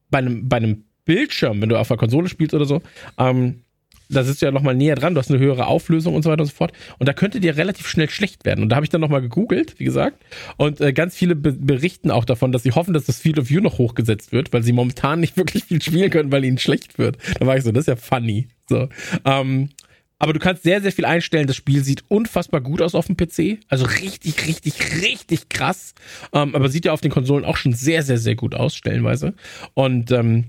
Speaker 4: bei einem, bei einem Bildschirm, wenn du auf der Konsole spielst oder so, ähm, da sitzt du ja nochmal näher dran, du hast eine höhere Auflösung und so weiter und so fort. Und da könnte dir relativ schnell schlecht werden. Und da habe ich dann nochmal gegoogelt, wie gesagt. Und äh, ganz viele be berichten auch davon, dass sie hoffen, dass das Field of View noch hochgesetzt wird, weil sie momentan nicht wirklich viel spielen können, weil ihnen schlecht wird. Da war ich so, das ist ja funny. So. Ähm, aber du kannst sehr, sehr viel einstellen. Das Spiel sieht unfassbar gut aus auf dem PC. Also richtig, richtig, richtig krass. Ähm, aber sieht ja auf den Konsolen auch schon sehr, sehr, sehr gut aus, stellenweise. Und ähm,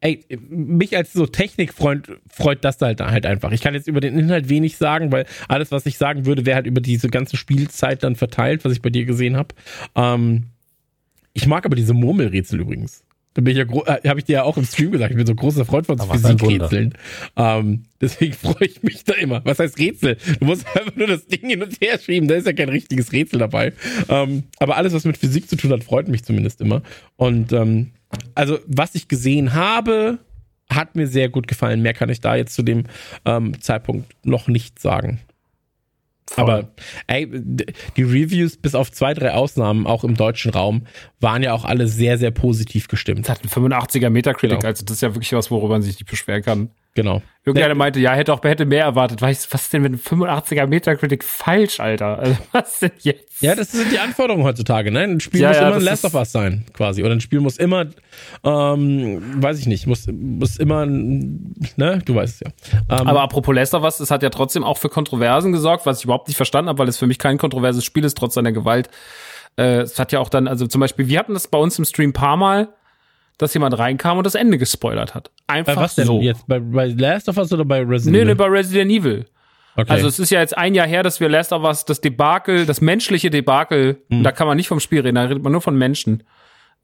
Speaker 4: ey, mich als so Technikfreund freut das halt, halt einfach. Ich kann jetzt über den Inhalt wenig sagen, weil alles, was ich sagen würde, wäre halt über diese ganze Spielzeit dann verteilt, was ich bei dir gesehen habe. Ähm, ich mag aber diese Murmelrätsel übrigens. Da bin ich ja, äh, habe ich dir ja auch im Stream gesagt, ich bin so ein großer Freund von Physikrätseln. Ähm, deswegen freue ich mich da immer. Was heißt Rätsel? Du musst einfach nur das Ding hin und her schieben, da ist ja kein richtiges Rätsel dabei. Ähm, aber alles, was mit Physik zu tun hat, freut mich zumindest immer. Und ähm, also, was ich gesehen habe, hat mir sehr gut gefallen. Mehr kann ich da jetzt zu dem ähm, Zeitpunkt noch nicht sagen. Voll. Aber ey, die Reviews, bis auf zwei, drei Ausnahmen, auch im deutschen Raum, waren ja auch alle sehr, sehr positiv gestimmt.
Speaker 2: Es hat einen 85er Metacritic, genau. also das ist ja wirklich was, worüber man sich nicht beschweren kann.
Speaker 4: Genau.
Speaker 2: Irgendeiner meinte, ja, hätte auch hätte mehr erwartet. Weißt was ist denn mit einem 85er Metakritik falsch, Alter? Also, was denn jetzt?
Speaker 4: Ja, das sind die Anforderungen heutzutage, ne? Ein Spiel ja, muss ja, immer ein Last of Us sein, quasi. Oder ein Spiel muss immer, ähm, weiß ich nicht, muss, muss immer, ne? Du weißt es ja.
Speaker 2: Ähm, Aber apropos Last of Us, es hat ja trotzdem auch für Kontroversen gesorgt, was ich überhaupt nicht verstanden habe, weil es für mich kein kontroverses Spiel ist, trotz seiner Gewalt. Äh, es hat ja auch dann, also zum Beispiel, wir hatten das bei uns im Stream paar Mal, dass jemand reinkam und das Ende gespoilert hat. Einfach
Speaker 4: bei was denn
Speaker 2: so.
Speaker 4: jetzt? Bei, bei Last of Us oder bei Resident
Speaker 2: Evil? Nee, nee, bei Resident Evil. Okay. Also es ist ja jetzt ein Jahr her, dass wir Last of Us, das Debakel, das menschliche Debakel, hm. da kann man nicht vom Spiel reden, da redet man nur von Menschen.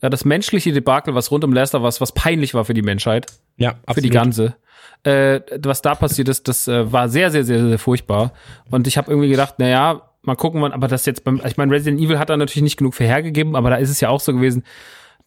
Speaker 2: Ja, das menschliche Debakel, was rund um Last of Us, was peinlich war für die Menschheit.
Speaker 4: Ja,
Speaker 2: absolut. Für die ganze. Äh, was da passiert ist, das äh, war sehr, sehr, sehr, sehr furchtbar. Und ich habe irgendwie gedacht, na ja, mal gucken, aber das jetzt beim, ich meine, Resident Evil hat da natürlich nicht genug für hergegeben, aber da ist es ja auch so gewesen,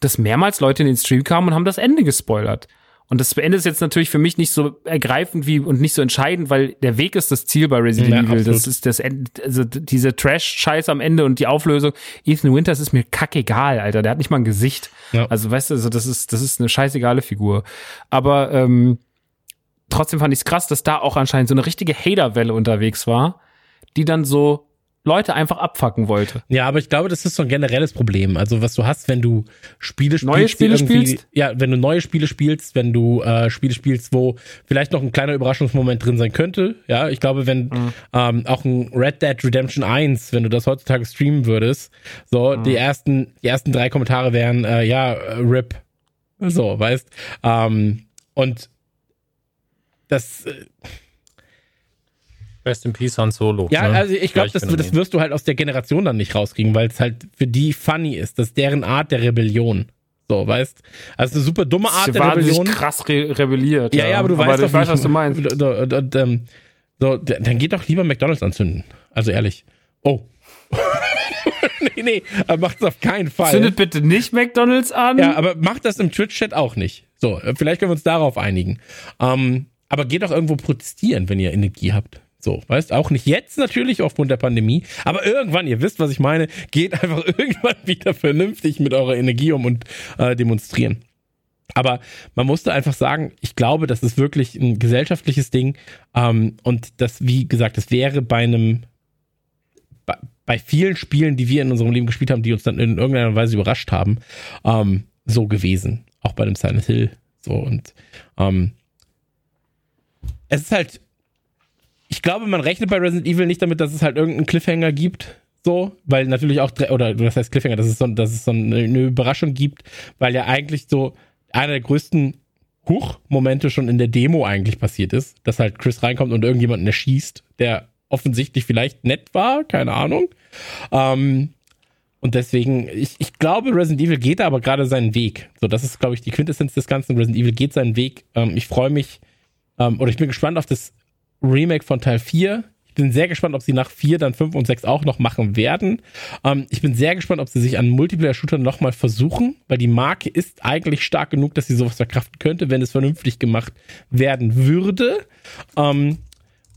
Speaker 2: dass mehrmals Leute in den Stream kamen und haben das Ende gespoilert. Und das Ende ist jetzt natürlich für mich nicht so ergreifend wie und nicht so entscheidend, weil der Weg ist das Ziel bei Resident
Speaker 4: Ja,
Speaker 2: Evil.
Speaker 4: absolut.
Speaker 2: Das ist das Ende, also diese Trash-Scheiße am Ende und die Auflösung. Ethan Winters ist mir kackegal, Alter. Der hat nicht mal ein Gesicht.
Speaker 4: Ja.
Speaker 2: Also weißt du, also das ist, das ist eine scheißegale Figur. Aber ähm, trotzdem fand ich es krass, dass da auch anscheinend so eine richtige Haterwelle unterwegs war, die dann so Leute einfach abfacken wollte.
Speaker 4: Ja, aber ich glaube, das ist so ein generelles Problem. Also was du hast, wenn du Spiele spielst,
Speaker 2: Neue Spiele spielst?
Speaker 4: ja, wenn du neue Spiele spielst, wenn du äh, Spiele spielst, wo vielleicht noch ein kleiner Überraschungsmoment drin sein könnte. Ja, ich glaube, wenn ähm, auch ein Red Dead Redemption 1, wenn du das heutzutage streamen würdest, so die ersten, die ersten drei Kommentare wären, äh, ja, äh, RIP. So, weißt. Ähm, und das, äh,
Speaker 3: Rest in Peace Han Solo.
Speaker 4: Ja,
Speaker 3: ne?
Speaker 4: also ich glaube, das, das wirst du halt aus der Generation dann nicht rauskriegen, weil es halt für die funny ist. Das ist deren Art der Rebellion. So, weißt? Also eine super dumme Art
Speaker 2: Sie
Speaker 4: der Rebellion.
Speaker 2: krass re rebelliert.
Speaker 4: Ja, ja, aber du weißt
Speaker 2: ich
Speaker 4: doch,
Speaker 2: weiß, was du meinst.
Speaker 4: Und, und, und, ähm, so, d- dann geht doch lieber McDonalds anzünden. Also ehrlich. Oh. nee, nee, äh, macht's auf keinen Fall.
Speaker 2: Zündet bitte nicht McDonalds an.
Speaker 4: Ja, aber macht das im Twitch-Chat auch nicht. So, vielleicht können wir uns darauf einigen. Ähm, aber geht doch irgendwo protestieren, wenn ihr Energie habt. So, weißt auch nicht jetzt natürlich aufgrund der Pandemie, aber irgendwann, ihr wisst, was ich meine, geht einfach irgendwann wieder vernünftig mit eurer Energie um und äh, demonstrieren. Aber man musste einfach sagen, ich glaube, das ist wirklich ein gesellschaftliches Ding. Ähm, und das, wie gesagt, das wäre bei einem, bei, bei vielen Spielen, die wir in unserem Leben gespielt haben, die uns dann in irgendeiner Weise überrascht haben, ähm, so gewesen. Auch bei dem Silent Hill. So und ähm, es ist halt, ich glaube, man rechnet bei Resident Evil nicht damit, dass es halt irgendeinen Cliffhanger gibt. So, weil natürlich auch, oder das heißt Cliffhanger, dass es so, dass es so eine, eine Überraschung gibt, weil ja eigentlich so einer der größten Huch-Momente schon in der Demo eigentlich passiert ist, dass halt Chris reinkommt und irgendjemanden erschießt, der offensichtlich vielleicht nett war, keine Ahnung. Ähm, und deswegen, ich, ich glaube, Resident Evil geht da aber gerade seinen Weg. So, das ist, glaube ich, die Quintessenz des Ganzen. Resident Evil geht seinen Weg. Ähm, ich freue mich, ähm, oder ich bin gespannt auf das Remake von Teil 4. Ich bin sehr gespannt, ob sie nach 4 dann 5 und 6 auch noch machen werden. Ähm, ich bin sehr gespannt, ob sie sich an Multiplayer-Shootern nochmal versuchen, weil die Marke ist eigentlich stark genug, dass sie sowas verkraften könnte, wenn es vernünftig gemacht werden würde. Ähm,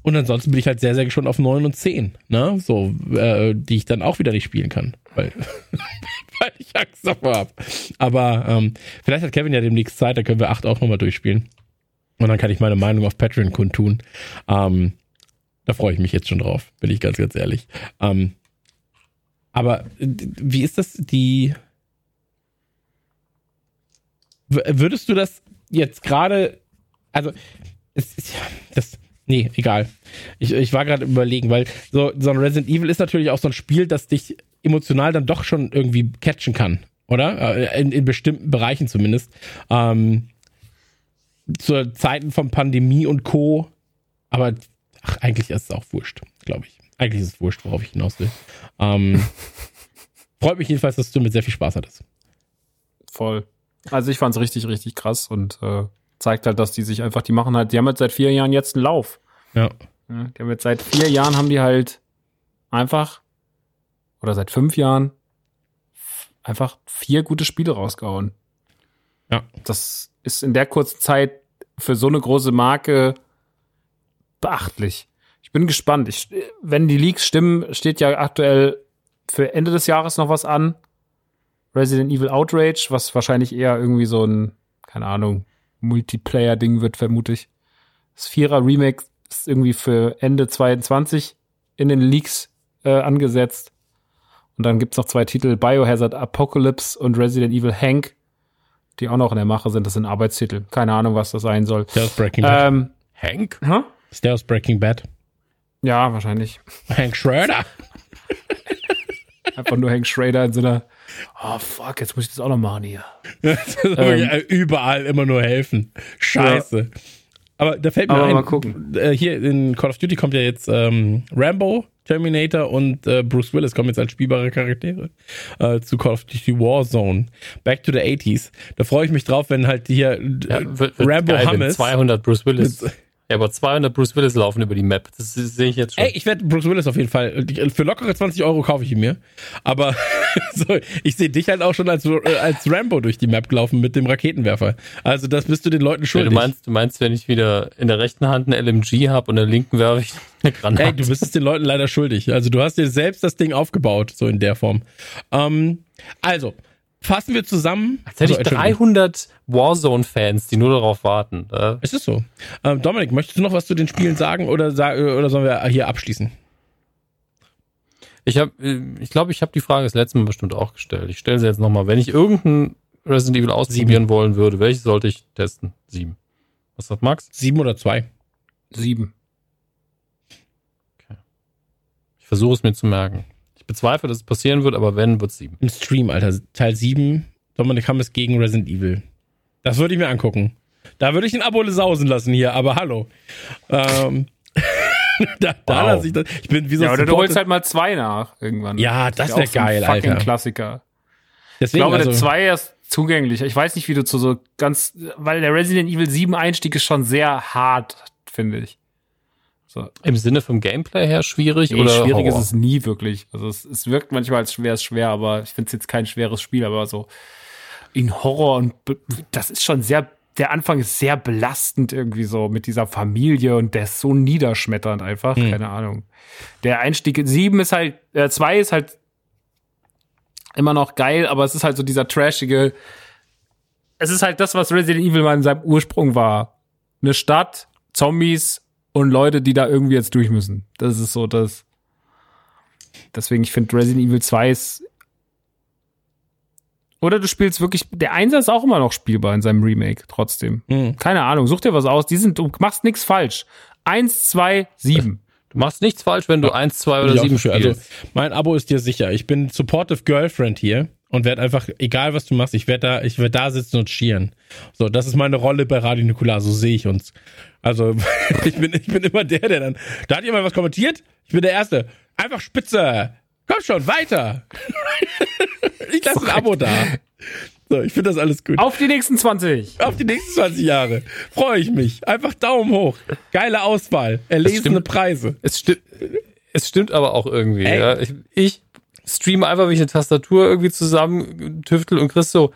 Speaker 4: und ansonsten bin ich halt sehr, sehr gespannt auf 9 und 10, ne? So, äh, die ich dann auch wieder nicht spielen kann, weil, weil ich Angst davor habe. Aber ähm, vielleicht hat Kevin ja demnächst Zeit, da können wir 8 auch nochmal durchspielen. Und dann kann ich meine Meinung auf Patreon kundtun. Ähm, da freue ich mich jetzt schon drauf, bin ich ganz, ganz ehrlich. Ähm, aber äh, wie ist das, die. Würdest du das jetzt gerade. Also, es ist ja. Das, nee, egal. Ich, ich war gerade überlegen, weil so, so ein Resident Evil ist natürlich auch so ein Spiel, das dich emotional dann doch schon irgendwie catchen kann, oder? Äh, In, in bestimmten Bereichen zumindest. Ähm, zu Zeiten von Pandemie und Co. Aber ach, eigentlich ist es auch wurscht, glaube ich. Eigentlich ist es wurscht, worauf ich hinaus will. Ähm, freut mich jedenfalls, dass du mit sehr viel Spaß hattest.
Speaker 2: Voll. Also ich fand's richtig, richtig krass und äh, zeigt halt, dass die sich einfach, die machen halt, die haben jetzt seit vier Jahren jetzt einen Lauf.
Speaker 4: Ja.
Speaker 2: Ja, die haben jetzt seit vier Jahren haben die halt einfach, oder seit fünf Jahren, einfach vier gute Spiele rausgehauen.
Speaker 4: Ja.
Speaker 2: Das ist in der kurzen Zeit für so eine große Marke beachtlich. Ich bin gespannt. Ich, wenn die Leaks stimmen, steht ja aktuell für Ende des Jahres noch was an. Resident Evil Outrage, was wahrscheinlich eher irgendwie so ein, keine Ahnung, Multiplayer-Ding wird, vermute ich. Das Vierer-Remake ist irgendwie für Ende 22 in den Leaks äh, angesetzt. Und dann gibt's noch zwei Titel, Biohazard Apocalypse und Resident Evil Hank, die auch noch in der Mache sind. Das sind Arbeitstitel. Keine Ahnung, was das sein soll.
Speaker 4: Der aus Breaking Bad.
Speaker 2: Ähm,
Speaker 3: Hank?
Speaker 2: hä?
Speaker 4: ist der aus Breaking Bad?
Speaker 2: Ja, wahrscheinlich.
Speaker 4: Hank Schroeder.
Speaker 2: Einfach nur Hank Schrader in so einer, oh fuck, jetzt muss ich das auch noch machen hier.
Speaker 4: Ähm, Überall immer nur helfen. Scheiße. Aber da fällt mir
Speaker 2: Aber
Speaker 4: ein,
Speaker 2: mal gucken.
Speaker 4: Äh, hier in Call of Duty kommt ja jetzt ähm, Rambo, Terminator und äh, Bruce Willis kommen jetzt als spielbare Charaktere äh, zu Call of Duty Warzone. Back to the 80s. Da freue ich mich drauf, wenn halt hier äh,
Speaker 3: Ja,
Speaker 4: Rambo
Speaker 3: geil, wenn
Speaker 4: Hummus
Speaker 3: 200 Bruce Willis Ja, aber 200 Bruce Willis laufen über die Map. Das sehe ich jetzt schon.
Speaker 4: Ey, ich werde Bruce Willis auf jeden Fall. Für lockere 20 Euro kaufe ich ihn mir. Aber so, ich sehe dich halt auch schon als, äh, als Rambo durch die Map gelaufen mit dem Raketenwerfer. Also das bist du den Leuten schuldig.
Speaker 3: Ja, du meinst, du meinst, wenn ich wieder in der rechten Hand eine LMG habe und in der linken werfe ich eine Granate.
Speaker 4: Ey, du bist es den Leuten leider schuldig. Also du hast dir selbst das Ding aufgebaut, so in der Form. Ähm, also, fassen wir zusammen.
Speaker 3: Als hätte
Speaker 4: also,
Speaker 3: ich 300 Warzone-Fans, die nur darauf warten.
Speaker 4: Äh. Es ist so. Ähm, Dominik, möchtest du noch was zu den Spielen sagen oder, oder sollen wir hier abschließen?
Speaker 3: Ich habe, ich glaube, ich habe die Frage das letzte Mal bestimmt auch gestellt. Ich stelle sie jetzt nochmal. Wenn ich irgendein Resident Evil ausprobieren Sieben. wollen würde, welches sollte ich testen? Sieben. Was sagt Max?
Speaker 4: Sieben oder zwei?
Speaker 2: Sieben.
Speaker 3: Okay. Ich versuche es mir zu merken. Ich bezweifle, dass es passieren wird, aber wenn, wird es sieben.
Speaker 4: Im Stream, Alter. Teil sieben. Dominik Hammes gegen Resident Evil. Das würde ich mir angucken. Da würde ich den Abo sausen lassen hier, aber hallo. Ähm, da, da wow. lasse ich das. Ich bin wie so
Speaker 2: Ja, oder du holst halt mal zwei nach irgendwann.
Speaker 4: Ja, das, das wäre geil, so Alter.
Speaker 2: Klassiker. Deswegen, ich glaube, also, der 2 ist zugänglich. Ich weiß nicht, wie du zu so ganz, weil der Resident Evil 7 Einstieg ist schon sehr hart, finde ich.
Speaker 3: So. Im Sinne vom Gameplay her schwierig nee, oder?
Speaker 2: Schwierig Horror? ist es nie wirklich. Also es, es wirkt manchmal als schwer, schwer, aber ich finde es jetzt kein schweres Spiel, aber so in Horror und das ist schon sehr, der Anfang ist sehr belastend irgendwie so mit dieser Familie und der ist so niederschmetternd einfach, hm. keine Ahnung. Der Einstieg in sieben ist halt, äh, zwei ist halt immer noch geil, aber es ist halt so dieser trashige, es ist halt das, was Resident Evil mal in seinem Ursprung war. Eine Stadt, Zombies, und Leute, die da irgendwie jetzt durch müssen. Das ist so das. Deswegen, ich finde Resident Evil 2 ist. Oder du spielst wirklich. Der Einser ist auch immer noch spielbar in seinem Remake, trotzdem. Mhm. Keine Ahnung, such dir was aus. Die sind, du machst nichts falsch. Eins, zwei, sieben.
Speaker 3: Du machst nichts falsch, wenn du eins, zwei oder sieben
Speaker 4: spielst. Also, mein Abo ist dir sicher. Ich bin Supportive Girlfriend hier und werde einfach, egal was du machst, ich werde da, ich werde da sitzen und schieren. So, das ist meine Rolle bei Radio Nukular, so sehe ich uns. Also, ich bin, ich bin immer der, der dann, da hat jemand was kommentiert, ich bin der Erste. Einfach spitze. Komm schon, weiter. ich lasse ein Abo da. So, ich finde das alles gut.
Speaker 2: Auf die nächsten 20.
Speaker 4: Auf die nächsten 20 Jahre. Freue ich mich. Einfach Daumen hoch. Geile Auswahl. Erlesene Preise.
Speaker 3: Es stimmt, es stimmt aber auch irgendwie. Ja. Ich, ich streame einfach, wie ich eine Tastatur irgendwie zusammen tüftel und Chris so,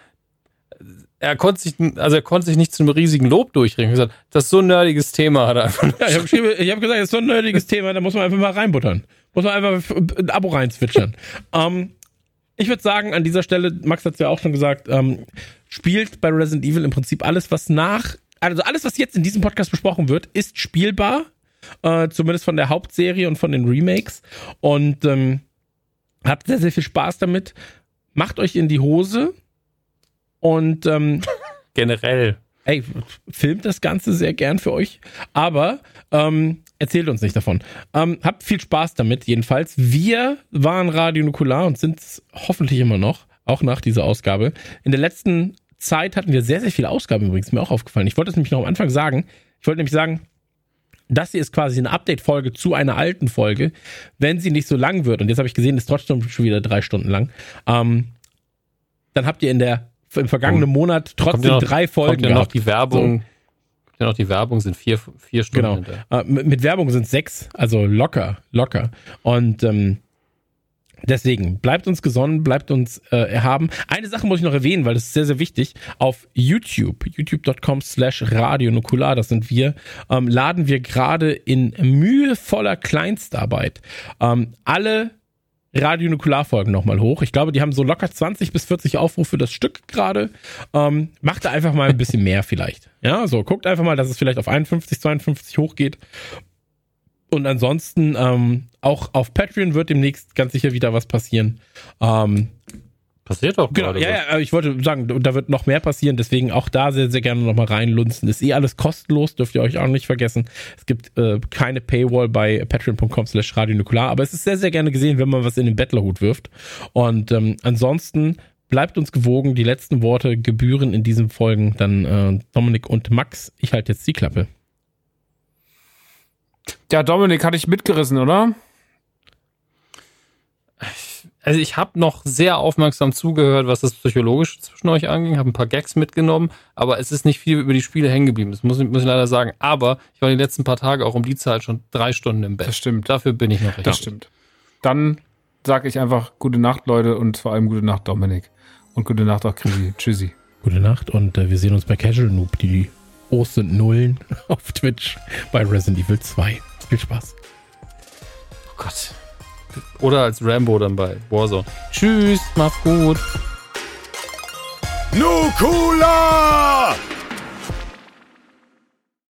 Speaker 3: er konnte sich, also er konnte sich nicht zu einem riesigen Lob durchringen. Er hat gesagt, das ist so ein nerdiges Thema, hat er einfach.
Speaker 4: Ja, ich habe hab gesagt, das ist so ein nerdiges Thema, da muss man einfach mal reinbuttern. Muss man einfach ein Abo reinzwitschern. ähm, ich würde sagen, an dieser Stelle, Max hat es ja auch schon gesagt, ähm, spielt bei Resident Evil im Prinzip alles, was nach, also alles, was jetzt in diesem Podcast besprochen wird, ist spielbar. Äh, zumindest von der Hauptserie und von den Remakes. Und ähm, Habt sehr, sehr viel Spaß damit. Macht euch in die Hose und ähm,
Speaker 3: generell.
Speaker 4: Ey, filmt das Ganze sehr gern für euch, aber ähm, erzählt uns nicht davon. Ähm, habt viel Spaß damit, jedenfalls. Wir waren Radio Nukular und sind es hoffentlich immer noch, auch nach dieser Ausgabe. In der letzten Zeit hatten wir sehr, sehr viele Ausgaben übrigens, mir auch aufgefallen. Ich wollte es nämlich noch am Anfang sagen. Ich wollte nämlich sagen, das hier ist quasi eine Update-Folge zu einer alten Folge, wenn sie nicht so lang wird. Und jetzt habe ich gesehen, ist trotzdem schon wieder drei Stunden lang. Ähm, dann habt ihr in der im vergangenen Monat trotzdem noch, drei Folgen
Speaker 3: kommt ja noch die Werbung. So. Ja noch die Werbung sind vier vier Stunden.
Speaker 4: Genau. Äh, mit, mit, Werbung sind sechs, also locker locker. Und ähm, Deswegen bleibt uns gesonnen, bleibt uns äh, erhaben. Eine Sache muss ich noch erwähnen, weil das ist sehr, sehr wichtig. Auf YouTube, youtube.com slash radionukular, das sind wir, ähm, laden wir gerade in mühevoller Kleinstarbeit ähm, alle Radionukularfolgen nochmal hoch. Ich glaube, die haben so locker 20 bis 40 Aufrufe das Stück gerade. Ähm, macht da einfach mal ein bisschen mehr vielleicht. Ja, so guckt einfach mal, dass es vielleicht auf 51, 52 hochgeht. Und ansonsten ähm, auch auf Patreon wird demnächst ganz sicher wieder was passieren. Ähm,
Speaker 3: Passiert doch
Speaker 4: genau, ja, ja, ich wollte sagen, da wird noch mehr passieren, deswegen auch da sehr, sehr gerne nochmal reinlunzen. Ist eh alles kostenlos, dürft ihr euch auch nicht vergessen. Es gibt äh, keine Paywall bei patreon.com slash radionukular, aber es ist sehr, sehr gerne gesehen, wenn man was in den Bettlerhut wirft. Und ähm, ansonsten bleibt uns gewogen, die letzten Worte gebühren in diesen Folgen dann äh, Dominik und Max. Ich halte jetzt die Klappe.
Speaker 2: Ja, Dominik hatte ich mitgerissen, oder?
Speaker 3: ich, also ich habe noch sehr aufmerksam zugehört, was das Psychologische zwischen euch anging, habe ein paar Gags mitgenommen, aber es ist nicht viel über die Spiele hängen geblieben. Das muss, ich- muss ich leider sagen. Aber ich war die letzten paar Tage auch um die Zeit schon drei Stunden im Bett.
Speaker 2: Das stimmt.
Speaker 3: Dafür bin ich noch richtig.
Speaker 2: Das stimmt. Dann sage ich einfach gute Nacht, Leute, und vor allem gute Nacht, Dominik. Und gute Nacht auch, Chrissy. Tschüssi.
Speaker 4: Gute Nacht und äh, wir sehen uns bei Casual Noob, die O's sind Nullen auf Twitch bei Resident Evil 2. Viel Spaß.
Speaker 3: Oh Gott. Oder als Rambo dann bei Warzone. Tschüss, macht's gut.
Speaker 1: Nukula!